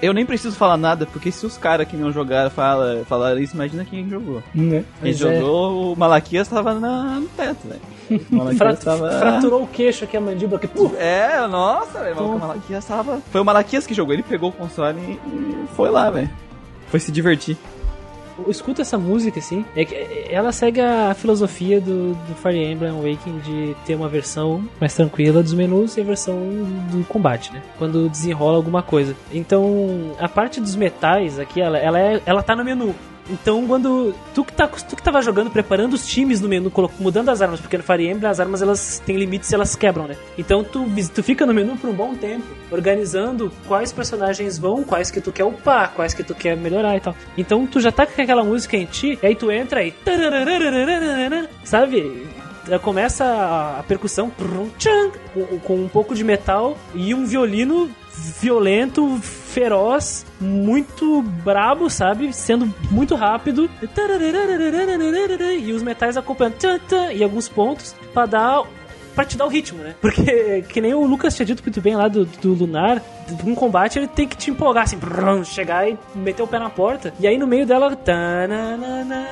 Eu nem preciso falar nada, porque se os caras que não jogaram fala, falaram isso, imagina quem jogou. Né? Quem Pois é. jogou, o Malaquias tava na, no teto, velho. <laughs> O Malaquias Fra- tava... Fraturou o queixo aqui, a mandíbula. Puf, É, nossa, velho. O Malaquias tava... Foi o Malaquias que jogou, ele pegou o console e e foi lá, velho. Foi se divertir. Eu escuto essa música, assim, é que ela segue a filosofia do, do Fire Emblem Awakening de ter uma versão mais tranquila dos menus e a versão do combate, né? Quando desenrola alguma coisa. Então, a parte dos metais aqui, ela, ela, é, ela tá no menu. Então, quando tu que, tá, tu que tava jogando, preparando os times no menu, mudando as armas, porque no Fire Emblem as armas elas têm limites e elas quebram, né? Então tu, tu fica no menu por um bom tempo, organizando quais personagens vão, quais que tu quer upar, quais que tu quer melhorar e tal. Então tu já tá com aquela música em ti, e aí tu entra e. Sabe? Começa a, percussão com um pouco de metal e um violino violento, feroz, muito brabo, sabe? Sendo muito rápido. E os metais acompanhando e alguns pontos pra dar pra te dar o ritmo, né? Porque, <laughs> que nem o Lucas tinha dito muito bem lá do, do Lunar, um combate ele tem que te empolgar, assim, brum, chegar e meter o pé na porta. E aí no meio dela. tananana,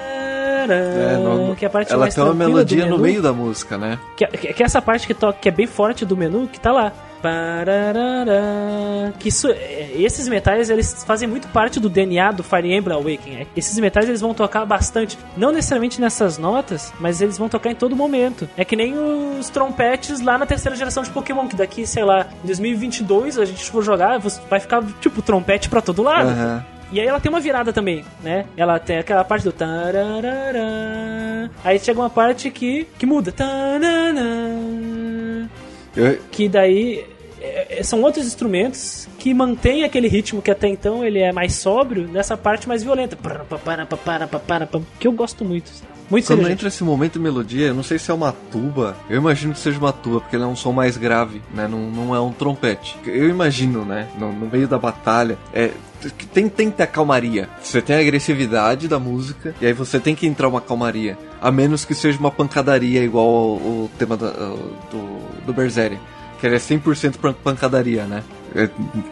É, no- que é a parte ela mais tem uma melodia no meio da música, né? Que, que, que é essa parte que, toca, que é bem forte do menu, que tá lá. Pararara, que isso, é, esses metais eles fazem muito parte do DNA do Fire Emblem Awakening. É, Esses metais eles vão tocar bastante, não necessariamente nessas notas, mas eles vão tocar em todo momento. É que nem os trompetes lá na terceira geração de Pokémon, que daqui, sei lá, em 2022 a gente for jogar, vai ficar tipo trompete pra todo lado. Aham. E aí ela tem uma virada também, né? Ela tem aquela parte do tararara. Aí chega uma parte que, que muda. Tanana. Que daí são outros instrumentos que mantêm aquele ritmo que até então ele é mais sóbrio nessa parte mais violenta. Que eu gosto muito. Muito Quando entra esse momento de melodia, eu não sei se é uma tuba. Eu imagino que seja uma tuba, porque ele é um som mais grave, né? Não, não é um trompete. Eu imagino, né? No, no meio da batalha. É, tem, tem que ter a calmaria. Você tem a agressividade da música, e aí você tem que entrar uma calmaria. A menos que seja uma pancadaria igual ao tema da- do, do Berseria. Que ele é 100% pan- pancadaria, né? É,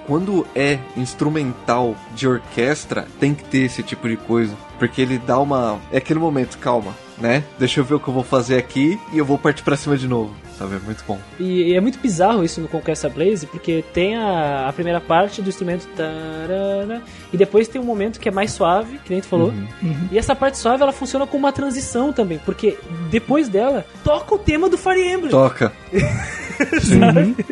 Quando é instrumental de orquestra, tem que ter esse tipo de coisa. Porque ele dá uma. É aquele momento, calma, né? Deixa eu ver o que eu vou fazer aqui e eu vou partir pra cima de novo. sabe? É muito bom. E, e é muito bizarro isso no Conquest Blaze, porque tem a, a primeira parte do instrumento tarara, e depois tem um momento que é mais suave, que nem tu falou. Uhum. E essa parte suave ela funciona como uma transição também, porque depois dela toca o tema do Fire Emblem. Toca. <laughs> Uhum. <laughs>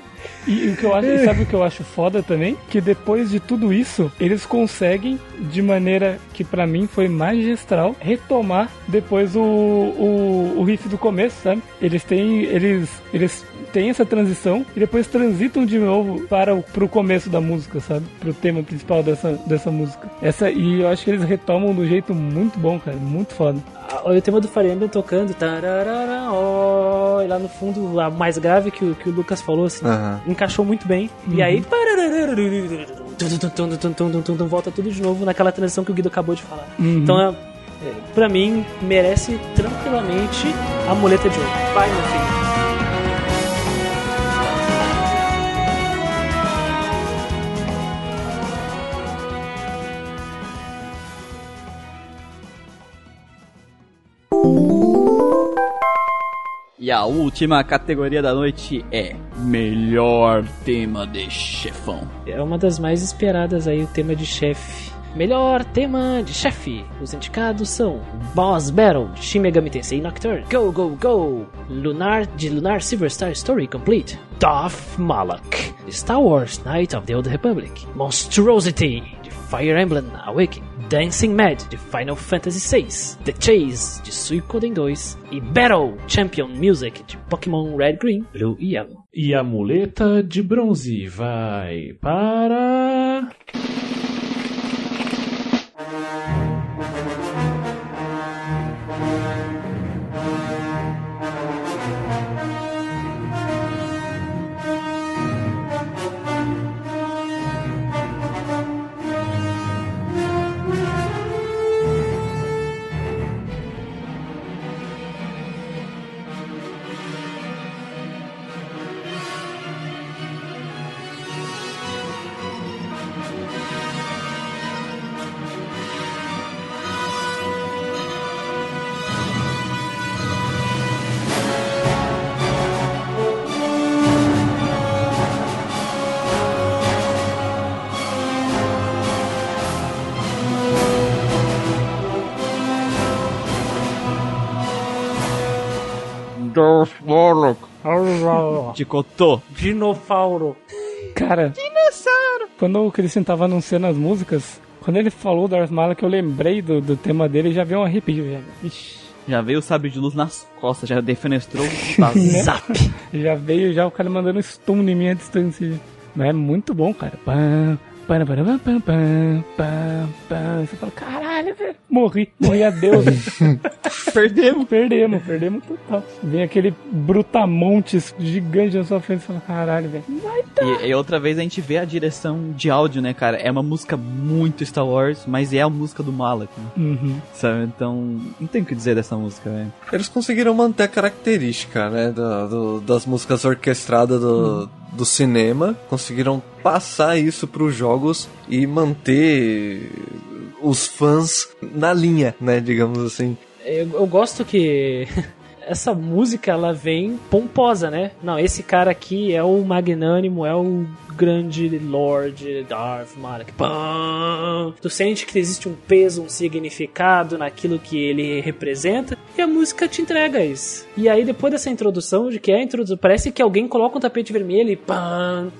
E o que eu acho, e sabe o que eu acho foda também? Que depois de tudo isso, eles conseguem, de maneira que pra mim foi magistral, retomar depois o, o, o riff do começo, sabe? Eles têm. Eles. Eles têm essa transição e depois transitam de novo para o pro começo da música, sabe? Pro tema principal dessa, dessa música. Essa, e eu acho que eles retomam do jeito muito bom, cara. Muito foda. Ah, Olha o tema do Fire Emblem tocando, tararara, ó, e lá no fundo, a mais grave que o, que o Lucas falou, assim, Aham. Encaixou muito bem. E aí, volta tudo de novo naquela transição que o Guido acabou de falar. Então, é, é, pra mim, merece tranquilamente a muleta de ouro. Vai, meu filho. E a última categoria da noite é Melhor tema de chefão. É uma das mais esperadas aí, o tema de chefe. Melhor tema de chefe. Os indicados são Boss Battle de Shin Megami Tensei Nocturne, Go Go Go, Lunar de Lunar Silver Star Story Complete, Darth Malak Star Wars Knight of the Old Republic, Monstrosity de Fire Emblem Awakening, Dancing Mad de Final Fantasy VI, The Chase de Suikoden 2 e Battle Champion Music de Pokémon Red Green, Blue e Yellow. E a muleta de bronze vai para. De Cotô. Dinofauro. Cara, quando o Christian tava anunciando as músicas, quando ele falou Darth Malak, eu lembrei do, do tema dele e já veio um arrepio. Já, Ixi, Já veio o sabre de luz nas costas, já defenestrou <laughs> o Zap. já veio já o cara mandando stun em minha distância. Mas é muito bom, cara. Pam, pam, pam, pam, pam, pam, pam, pam. Você fala, caralho, velho. Morri, morri a Deus. <laughs> perdemos, perdemos, perdemos total. Vem aquele brutamontes gigante na sua frente e fala, caralho, velho. Vai E, e outra vez a gente vê a direção de áudio, né, cara? É uma música muito Star Wars, mas é a música do Malak, né? Uhum. sabe? Então, não tem o que dizer dessa música, velho. Eles conseguiram manter a característica, né, do- do- das músicas orquestradas do, do cinema, conseguiram passar isso pros jogos e manter os fãs na linha, né, digamos assim. Eu, eu gosto que <laughs> essa música ela vem pomposa, né? Não, esse cara aqui é o magnânimo, é o grande Lord Darth Malak. Tu sente que existe um peso, um significado naquilo que ele representa e a música te entrega isso. E aí depois dessa introdução, de que é a introdução, parece que alguém coloca um tapete vermelho e pam,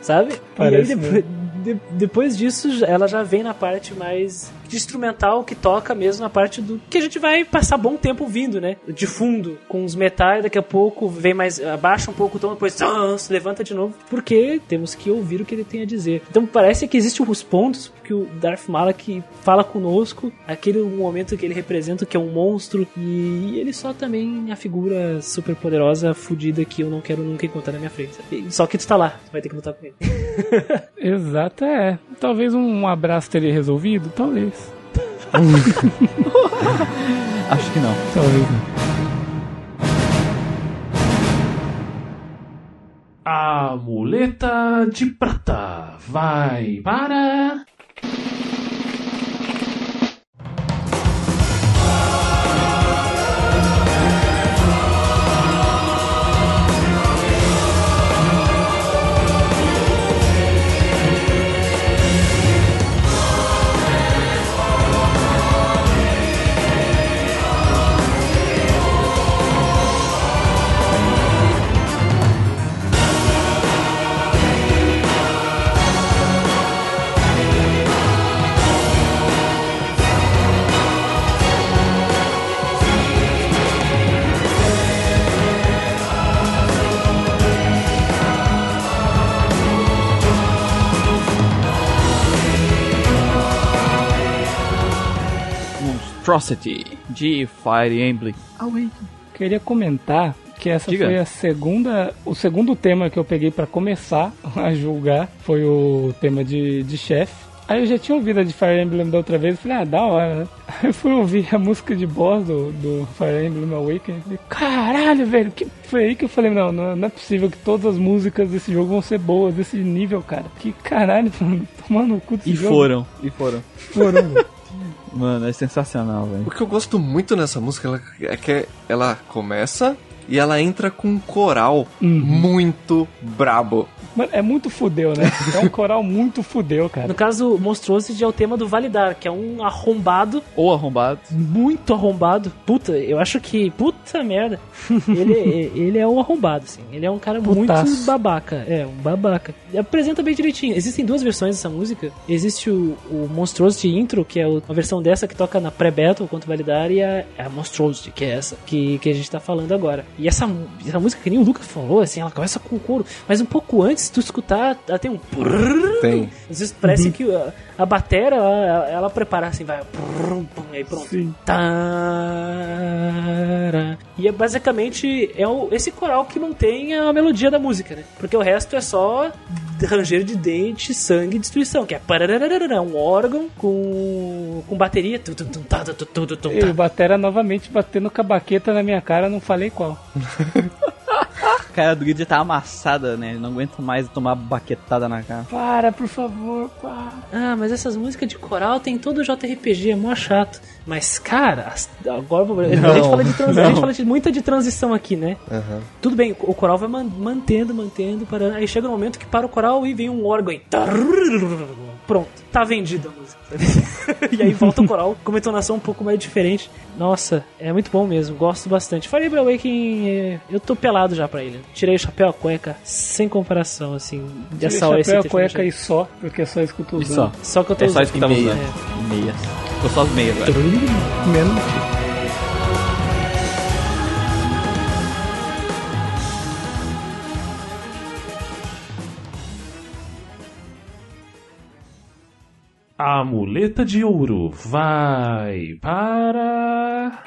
sabe? Parece e aí depois, de- depois disso, ela já vem na parte mais de instrumental que toca mesmo na parte do que a gente vai passar bom tempo ouvindo, né? De fundo, com os metais, daqui a pouco vem mais abaixa um pouco o tom, depois <laughs> se levanta de novo, porque temos que ouvir o que ele tem a dizer. Então parece que existem os pontos que o Darth Malak fala conosco, aquele momento que ele representa que é um monstro e ele só também a figura super poderosa, fodida que eu não quero nunca encontrar na minha frente. Só que tu tá lá, tu vai ter que lutar com ele. <laughs> Exato, é. Talvez um abraço teria resolvido? Talvez. <laughs> Acho que não. Talvez não. A muleta de prata vai para. Atrocity de Fire Emblem ah, Awakening. Queria comentar que essa Diga. foi a segunda, o segundo tema que eu peguei para começar <laughs> a julgar foi o tema de, de chefe. Aí eu já tinha ouvido a de Fire Emblem da outra vez e falei, ah, da hora, né? <laughs> Aí eu fui ouvir a música de boss do, do Fire Emblem Awakening e falei, caralho, velho, que foi aí que eu falei, não, não, é possível que todas as músicas desse jogo vão ser boas, desse nível, cara. Que caralho, mano, <laughs> tomando o cu desse e jogo. E foram, e foram. Foram, Mano, é sensacional, velho. O que eu gosto muito nessa música ela, é que ela começa e ela entra com um coral uhum. muito brabo. Mano, é muito fudeu, né? <laughs> É um coral muito fudeu, cara. No caso, Monstrosity é o tema do Validar, que é um arrombado. Ou arrombado. Muito arrombado. Puta, eu acho que. Puta merda. <laughs> Ele, ele é um arrombado, assim. Ele é um cara Putaço. muito babaca. É, um babaca. Apresenta bem direitinho. Existem duas versões dessa música. Existe o, o Monstrosity Intro, que é uma versão dessa que toca na pré-battle contra o Validar, e a, é a Monstrosity, que é essa que, que a gente tá falando agora. E essa, essa música que nem o Lucas falou, assim, ela começa com o coro. mas um pouco antes tu escutar, ela tem um. Tem. Às vezes parece uhum. que. Uh, a batera, ela, ela prepara assim, vai. Brum, brum, aí pronto. E é basicamente é o, esse coral que mantém a melodia da música, né? Porque o resto é só ranger de dente, sangue e destruição, que é um órgão com, com bateria. Tá, e tá. o batera novamente batendo com a baqueta na minha cara, não falei qual. <laughs> A <laughs> cara do Guido já tá amassada, né? Ele não aguenta mais tomar baquetada na cara. Para, por favor, para. Ah, mas essas músicas de coral tem todo o JRPG, é mó chato. Mas, cara, agora vamos não, a, gente fala de trans... a gente fala de muita de transição aqui, né? Uhum. Tudo bem, o coral vai mantendo, mantendo, parando. Aí chega um momento que para o coral e vem um órgão e pronto, tá vendida a música. <laughs> e aí volta o coral com uma entonação um pouco mais diferente. Nossa, é muito bom mesmo, gosto bastante. Fire Awakening, é, eu tô pelado já pra ele. Tirei o chapéu, a cueca, sem comparação, assim, dessa hora. Tirei o chapéu, a cueca e só, porque só escuto usando. E só. Só que eu tô é usando. É só escutando usando. Meias. Tô só as meias, velho. Menos. A muleta de ouro vai para.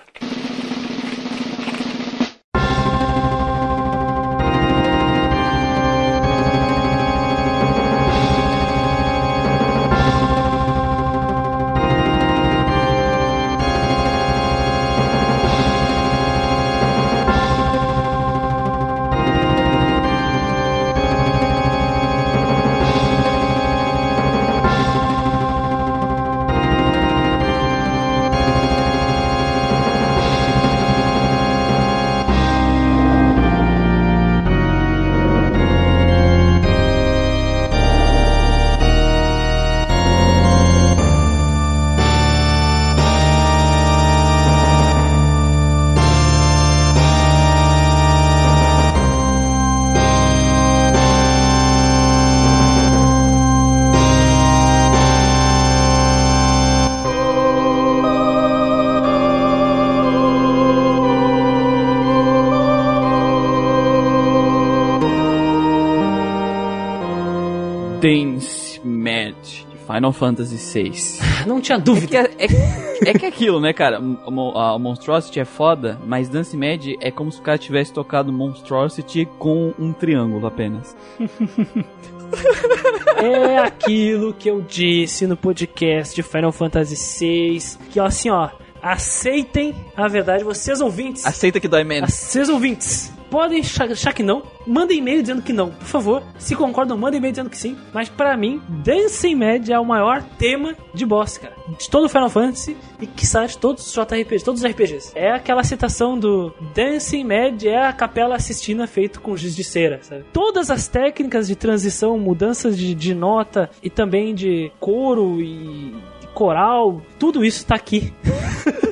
Final Fantasy VI. <laughs> Não tinha É que dúvida. é, é- que é aquilo, né, cara? A Monstrosity é foda, mas Dance Mad é como se o cara tivesse tocado Monstrosity com um triângulo apenas. <laughs> É aquilo que eu disse no podcast de Final Fantasy VI, que assim, ó, aceitem a verdade, vocês ouvintes. Aceita que dói menos. Vocês ouvintes, podem achar que não. Mandem e-mail dizendo que não, por favor. Se concordam, mandem e-mail dizendo que sim. Mas pra mim, Dancing Mad é o maior tema de boss, cara. De todo Final Fantasy e que de todos os JRPGs, todos os RPGs. É aquela citação do Dancing Mad é a capela assistina feito com giz de cera, sabe? Todas as técnicas de transição, mudanças de, de nota e também de coro e coral, tudo isso tá aqui. <laughs>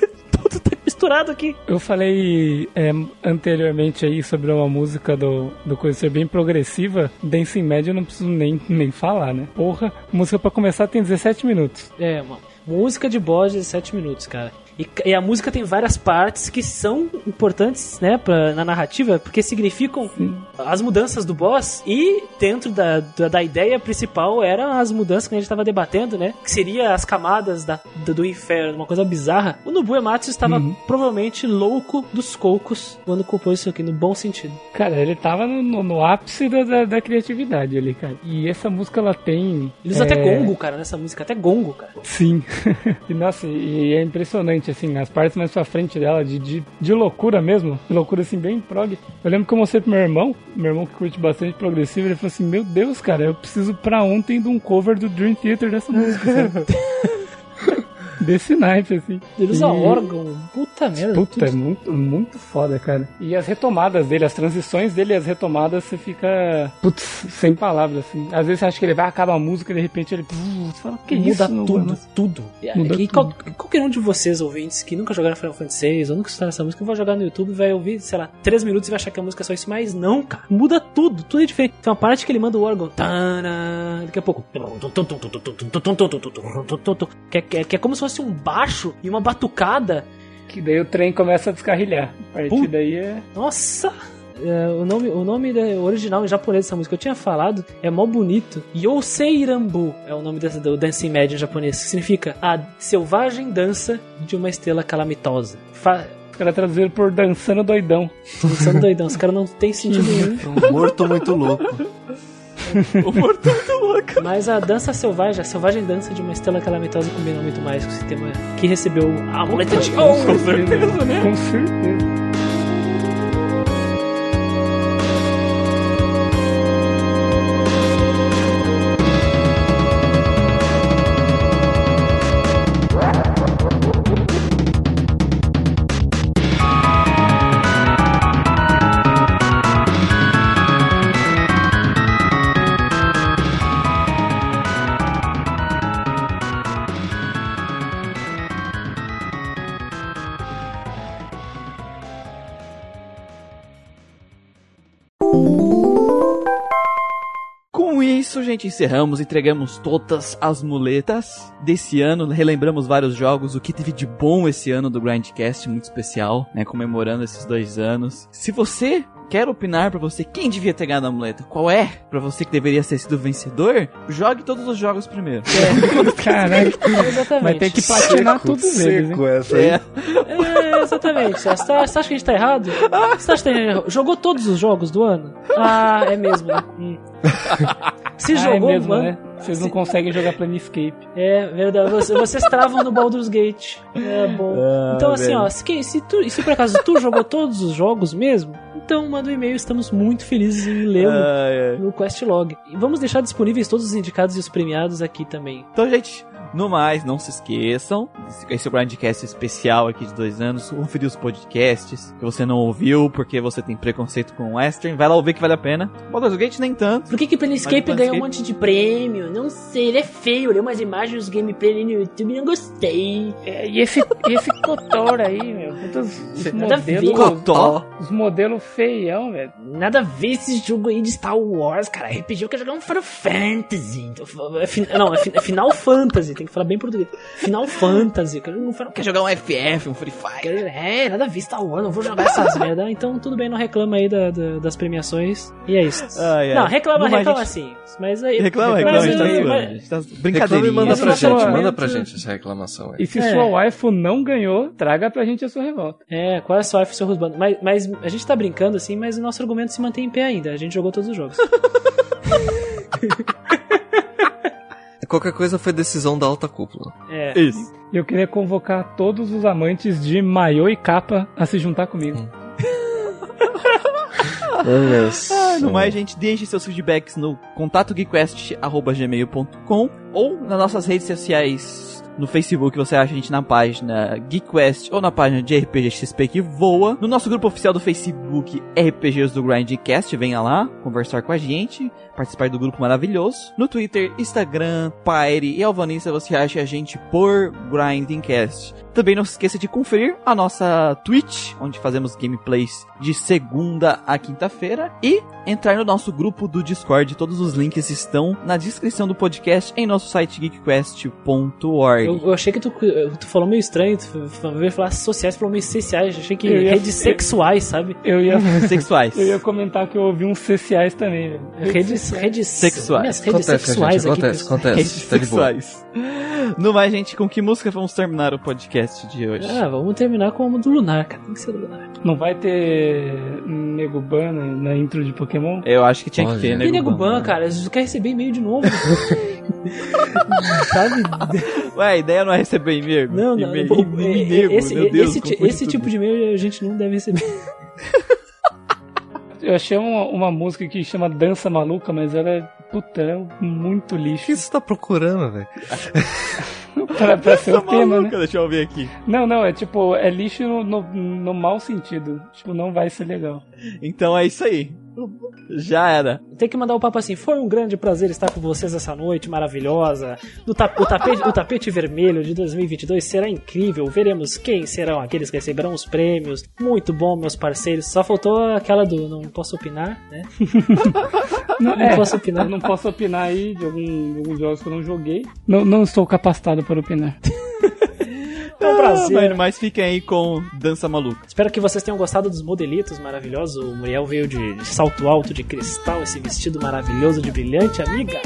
misturado aqui. Eu falei é, anteriormente aí sobre uma música do, do coisa ser bem progressiva. Dance Média eu não preciso nem, nem falar, né? Porra, música pra começar tem 17 minutos. É, uma música de boss de 17 minutos, cara. E, e a música tem várias partes que são importantes, né, pra, na narrativa, porque significam as mudanças do boss e dentro da, da, da ideia principal eram as mudanças que a gente estava debatendo, né, que seria as camadas da, do, do inferno, uma coisa bizarra. O Nobuo Ematsu estava provavelmente louco dos cocos quando compôs isso aqui, no bom sentido. Cara, ele tava no, no- no ápice da, da, da criatividade ali, cara. E essa música, ela tem... Ele usa é, até gongo, cara, nessa música, até gongo, cara. Sim. <laughs> e nossa, e é impressionante, assim, as partes mais pra frente dela, de, de, de loucura mesmo, de loucura assim, bem prog. Eu lembro que eu mostrei pro meu irmão, meu irmão que curte bastante progressivo, ele falou assim: Meu Deus, cara, eu preciso pra ontem de um cover do Dream Theater dessa música? <laughs> Desse naipe, assim. Ele usa E- órgão, puta merda. Puta, é muito, muito foda, cara. E as retomadas dele, as transições dele e as retomadas, você fica. Putz, sem palavras, assim. Às vezes você acha que ele vai acabar a música e de repente ele. Você fala, que muda isso? tudo, mano?" tudo. E- Muda e tudo. qual- qualquer um de vocês, ouvintes, que nunca jogaram Final Fantasy VI ou nunca escutaram essa música, vai jogar no YouTube, vai ouvir, sei lá, três minutos e vai achar que a música é só isso, mas não, cara. Muda tudo, tudo é diferente. Tem uma parte que ele manda o órgão, daqui a pouco. É, que é- que é como se fosse um baixo e uma batucada. Que daí o trem começa a descarrilhar. A partir Puta. daí é. Nossa! É, o nome, o nome da- original em japonês dessa música que eu tinha falado é mó bonito. Yosei Rambu é o nome dessa, do Dancing Mad em japonês, que significa a selvagem dança de uma estrela calamitosa. Fa caras traduziram por dançando doidão. São doidão, os caras não tem sentido <laughs> nenhum. Um morto muito louco. <laughs> O morto muito louco. Mas a dança selvagem, a selvagem dança de uma estrela calamitosa combina muito mais com o sistema que recebeu a amuleta de ouro. Com certeza, né? Com certeza. Gente, encerramos, entregamos todas as muletas desse ano, relembramos vários jogos, o que teve de bom esse ano do Grindcast, muito especial, né, comemorando esses dois anos. Se você quer opinar pra você quem devia ter ganhado a muleta, qual é pra você que deveria ter sido o vencedor, jogue todos os jogos primeiro. <laughs> Caralho. Exatamente. Vai ter que platinar tudo eles, hein? Seco essa aí. É, É, exatamente. Você acha, você acha que a gente tá errado? Você acha que tá errado? Jogou todos os jogos do ano? Ah, é mesmo, né? Hum. Se Ah, jogou, é mesmo, mano. né? Vocês não conseguem jogar Planescape. É verdade. Vocês, vocês travam no Baldur's Gate. É bom. Ah, então, assim, velho. ó, se, se, tu, se por acaso tu jogou todos os jogos mesmo, então manda um e-mail. Estamos muito felizes em lê-lo ai, ai. no Questlog. E vamos deixar disponíveis todos os indicados e os premiados aqui também. Então, gente, no mais, não se esqueçam. Esse é o Grindcast especial aqui de dois anos. Conferir os podcasts que você não ouviu porque você tem preconceito com o Western. Vai lá ouvir que vale a pena. Baldur's Gate nem tanto. Por que que Planescape o ganhou um Planescape- monte de prêmio? Não sei, ele é feio. Olhei umas imagens dos gameplay ali no YouTube e não gostei. É, e esse, e esse Cotor aí, meu? Os Nada a ver. modelos. Os modelos feião, velho. Nada a ver esse jogo aí de Star Wars, cara. RPG eu quero jogar um Final Fantasy. Então, é não, é, é Final Fantasy, tem que falar bem português. Final Fantasy, eu quero jogar um Final Quer jogar um FF, um Free Fire? Quero- É, nada a ver Star Wars, não vou jogar essas merda. Então tudo bem, não reclama aí da- da- das premiações. E é isso. Ai, ai. Não, reclama, Não, reclama gente- sim. Mas aí. Reclama, mas, reclama, a gente tá mas- A gente tá Reclama e manda pra gente, lançamento- manda pra gente essa reclamação aí. E se É. sua waifu não ganhou, traga pra gente a sua revolta. É, qual é a sua F, seu Rusbando? Mas, mas a gente tá brincando assim, mas o nosso argumento se mantém em pé ainda. A gente jogou todos os jogos. <laughs> Qualquer coisa foi decisão da alta cúpula. É. Isso. E eu queria convocar todos os amantes de maiô e capa a se juntar comigo. <laughs> Ah, no mais, gente, deixe seus feedbacks no contato geekquest.gmail.com ou nas nossas redes sociais. No Facebook você acha a gente na página GeekQuest ou na página de RPG XP que voa. No nosso grupo oficial do Facebook RPGs do Grindcast, venha lá conversar com a gente, participar do grupo maravilhoso. No Twitter, Instagram, Pyre e Alvanista você acha a gente por Grindcast. Também não se esqueça de conferir a nossa Twitch, onde fazemos gameplays de segunda a quinta-feira. E entrar no nosso grupo do Discord. Todos os links estão na descrição do podcast em nosso site geekquest.org. amigo. eu achei que tu, tu falou meio estranho, tu veio falar sociais, falou meio sociais, achei que Eu ia- redes sexuais, sabe? Eu ia, <laughs> Sexuais. eu ia comentar que eu ouvi uns CCAs também, velho. Redes, redes Sexuais. Minhas redes Acontece, sexuais gente, aqui. acontece, acontece. Redes Tá sexuais. No mais, gente, com que música vamos terminar o podcast de hoje? Ah, vamos terminar com o do Lunar, cara. Tem que ser do Lunar. Não vai ter Neguban na, na intro de Pokémon? Eu acho que tinha que ter, né? E nego ban, cara, tu quer receber e-mail de novo. <laughs> Sabe? Ué, a ideia não é receber e-mail? Não, não. E-mail, esse, meu Deus, esse, esse tipo de e-mail a gente não deve receber. <laughs> Eu achei uma, uma música que chama Dança Maluca, mas ela é, puta, é muito O que lixo. você tá procurando, velho? <laughs> pra, pra ser o tema, maluca, né? Deixa eu ver aqui. Não, não, é tipo, é lixo no, no, no mau sentido. Tipo, não vai ser legal. Então é isso aí. Já era. Tem que mandar o papo assim. Foi um grande prazer estar com vocês essa noite maravilhosa. O, ta- o tapete, o tapete vermelho de 2022 será incrível. Veremos quem serão aqueles que receberão os prêmios. Muito bom, meus parceiros. Só faltou aquela do não posso opinar, né? <laughs> Não, Não posso opinar. Eu não posso opinar aí de, algum, de alguns jogos que eu não joguei. Não, não estou capacitado para opinar. <laughs> É um prazer. Ah, mano, mas fiquem aí com Dança Maluca. Espero que vocês tenham gostado dos modelitos maravilhosos. O Muriel veio de, de salto alto de cristal, esse vestido maravilhoso de brilhante, amiga.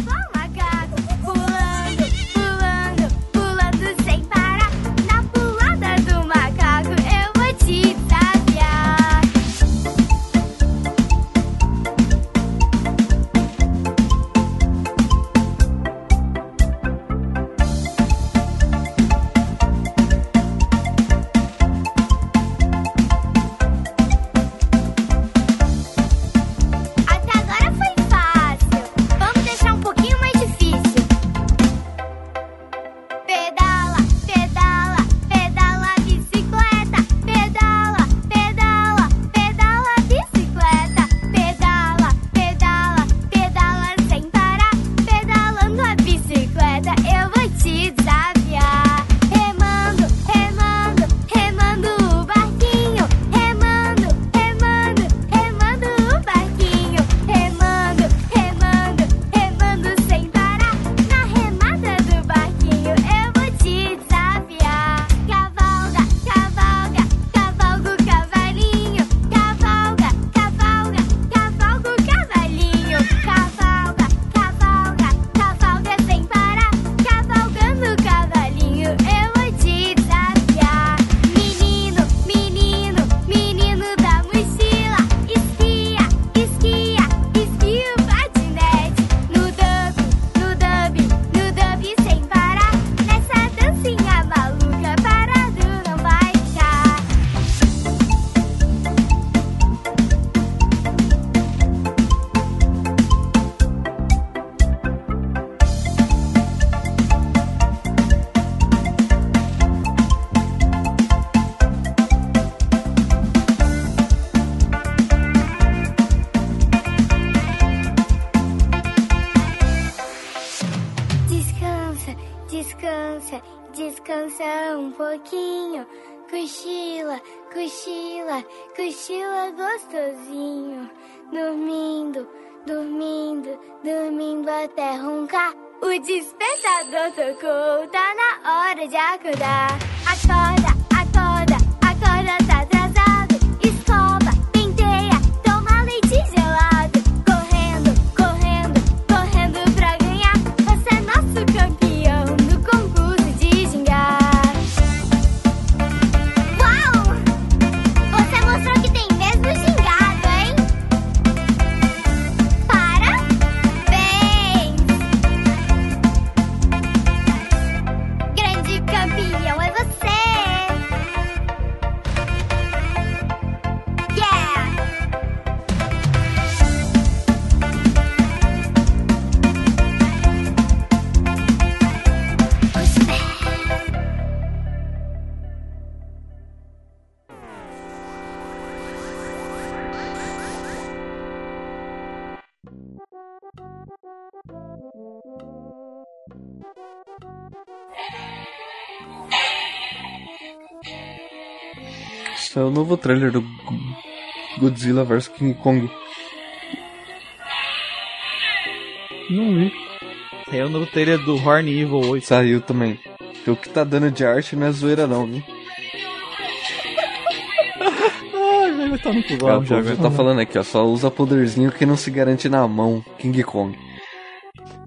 Cochila, cochila gostosinho. Dormindo, dormindo, dormindo até roncar. O despertador tocou, tá na hora de acordar. Acorda, acorda, acorda, tá atrasado. Escova, É o novo trailer do Go- Godzilla vs King Kong. Não vi. Eu no trailer do Horn Evil 8. Saiu também. Porque o que tá dando de arte não é zoeira não, viu? Ai, vai estar no O pulão já. povo já tá falando aqui, ó. Só usa poderzinho que não se garante na mão. King Kong.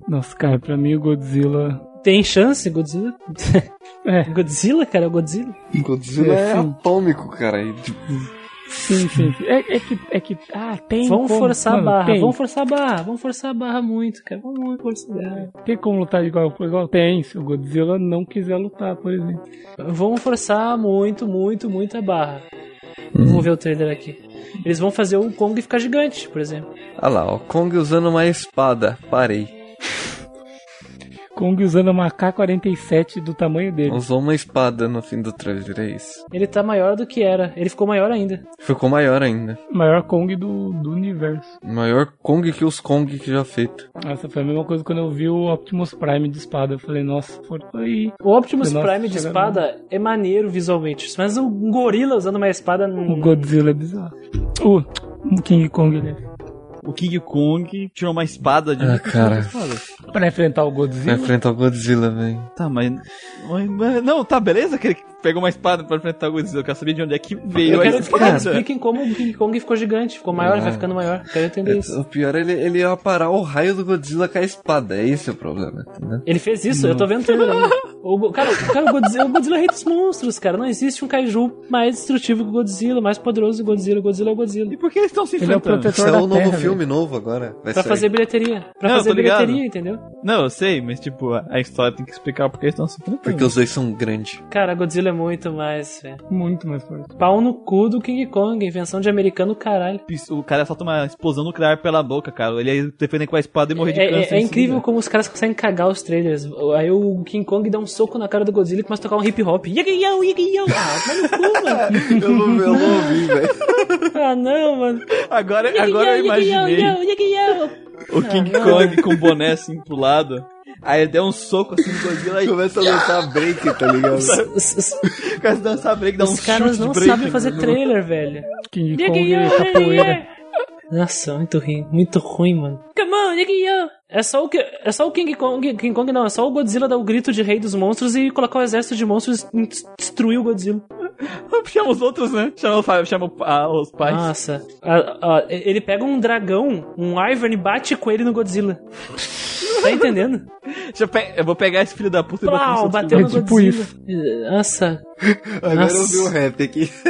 Nossa, cara, pra mim o Godzilla. Tem chance, Godzilla? <laughs> É, Godzilla, cara, é o Godzilla. Godzilla É, é, atômico, cara. E, tipo, sim, sim. sim. É, é que. É que. Ah, tem. Vamos como, forçar mano, a barra, tem. vamos forçar a barra, vamos forçar a barra muito, cara. Vamos forçar a barra. Tem como lutar de igual por igual? Tem, se o Godzilla não quiser lutar, por exemplo. Vamos forçar muito, muito, muito a barra. Vamos ver o trailer aqui. Eles vão fazer o Kong ficar gigante, por exemplo. ah lá, ó. Kong usando uma espada. Parei. Kong usando uma K-47 do tamanho dele. Usou uma espada no fim do trailer, é isso. Ele tá maior do que era. Ele ficou maior ainda. Ficou maior ainda. Maior Kong do, do universo. Maior Kong que os Kong que já feito. Nossa, foi a mesma coisa quando eu vi o Optimus Prime de espada. Eu falei, nossa, foi aí. O Optimus Nossa, Prime de espada é maneiro visualmente. Mas um gorila usando uma espada O não. Godzilla é bizarro. O, o King Kong, né? O King Kong tirou uma espada de. Ah, cara. Pra enfrentar o Godzilla. enfrentar o Godzilla, velho. Tá, mas- Não, tá, beleza que ele pegou uma espada pra enfrentar o Godzilla. Eu quero saber de onde é que veio Eu a quero espada. expliquem como o King Kong ficou gigante, ficou maior, Ah. vai ficando maior. Quero entender isso. O pior é ele, ele ia parar o raio do Godzilla com a espada. É esse o problema, entendeu? Ele fez isso, eu tô vendo o trailer ainda. O, cara, o, cara, o Godzilla, o Godzilla é rei dos monstros, cara. Não existe um kaiju mais destrutivo que o Godzilla, mais poderoso que o Godzilla. O Godzilla é o Godzilla. E por que eles estão se Ele é o enfrentando? protetor Isso é o novo Terra, filme novo agora. Vai Pra sair. fazer bilheteria. Pra Não, fazer bilheteria, entendeu? Não, eu sei, mas tipo, a a história tem que explicar por que eles estão se enfrentando. Porque os dois são grandes. Cara, Godzilla é muito mais, velho. Muito mais forte. Pau no cu do King Kong, invenção de americano, caralho. O cara solta uma explosão nuclear pela boca, cara. Ele ia defender com a espada e morrer de É, câncer. é- é incrível como os caras conseguem cagar os trailers. Aí o King Kong dá um soco na cara do Godzilla e começa a tocar um hip hop. Yagi-yo, yagi-yo. Ah, vai no cu, mano. <laughs> Eu não, eu não ouvi, velho. Ah, não, mano. Agora, agora eu imaginei o King não. Kong com o boné assim pro lado. Aí ele deu um soco assim no Godzilla e Começa a lançar break, tá ligado? Começa a dançar break, dá um os caras não break sabem fazer trailer, velho. King Kong e capoeira. Nossa, muito ruim, muito ruim, mano. Come on, Yagi-yo. É só o que, é só o King Kong, King Kong não, é só o Godzilla dar o grito de rei dos monstros e colocar o exército de monstros e destruir o Godzilla. <laughs> Chama os outros, né? Chama, chama ah, os pais. Nossa. Ah, ah, ele pega um dragão, um Ivern e bate com ele no Godzilla. <laughs> Tá entendendo? Deixa eu, pe- eu vou pegar esse filho da puta e botar Plau, no bateu É no tipo Godzilla. Nossa. Agora Nossa. eu vi o rap aqui. <laughs>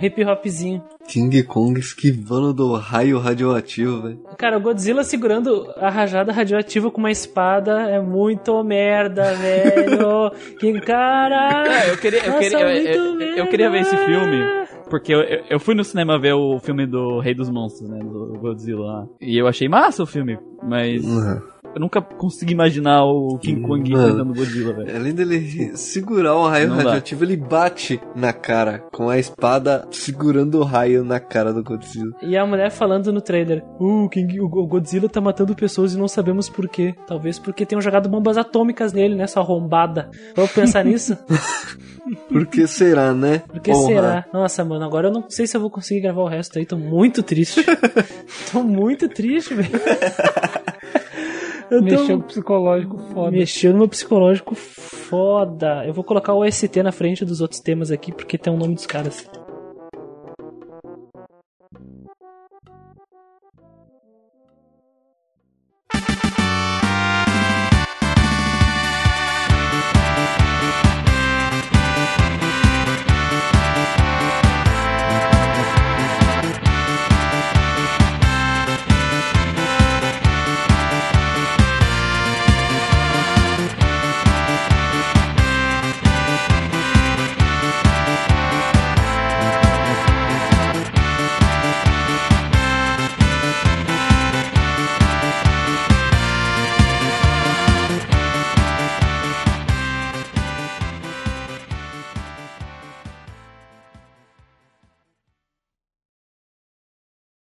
Hip hopzinho. King Kong esquivando do raio radioativo, velho. Cara, o Godzilla segurando a rajada radioativa com uma espada é muito merda, velho. <laughs> que cara. É, eu queria, eu, Nossa, queria, eu, eu- eu queria ver esse filme. Porque eu, eu, fui no cinema ver o filme do Rei dos Monstros, né? Do Godzilla lá. E eu achei massa o filme, mas eu nunca consegui imaginar o King Kong enfrentando o Godzilla, velho. Além dele segurar o raio Não dá. radioativo, ele bate na cara com a espada segurando o raio na cara do Godzilla. E a mulher falando no trailer: uh, King, o Godzilla tá matando pessoas e não sabemos por quê. Talvez porque tenham jogado bombas atômicas nele, né, sua arrombada. Vamos pensar nisso? <laughs> Por que será, né? Por que Porra. será? Nossa, mano, agora eu não sei se eu vou conseguir gravar o resto aí. Tô muito triste. <laughs> tô muito triste, velho. <laughs> Eu Mexeu com o psicológico foda. Mexeu no meu psicológico foda. Eu vou colocar o ST na frente dos outros temas aqui, porque tem o nome dos caras.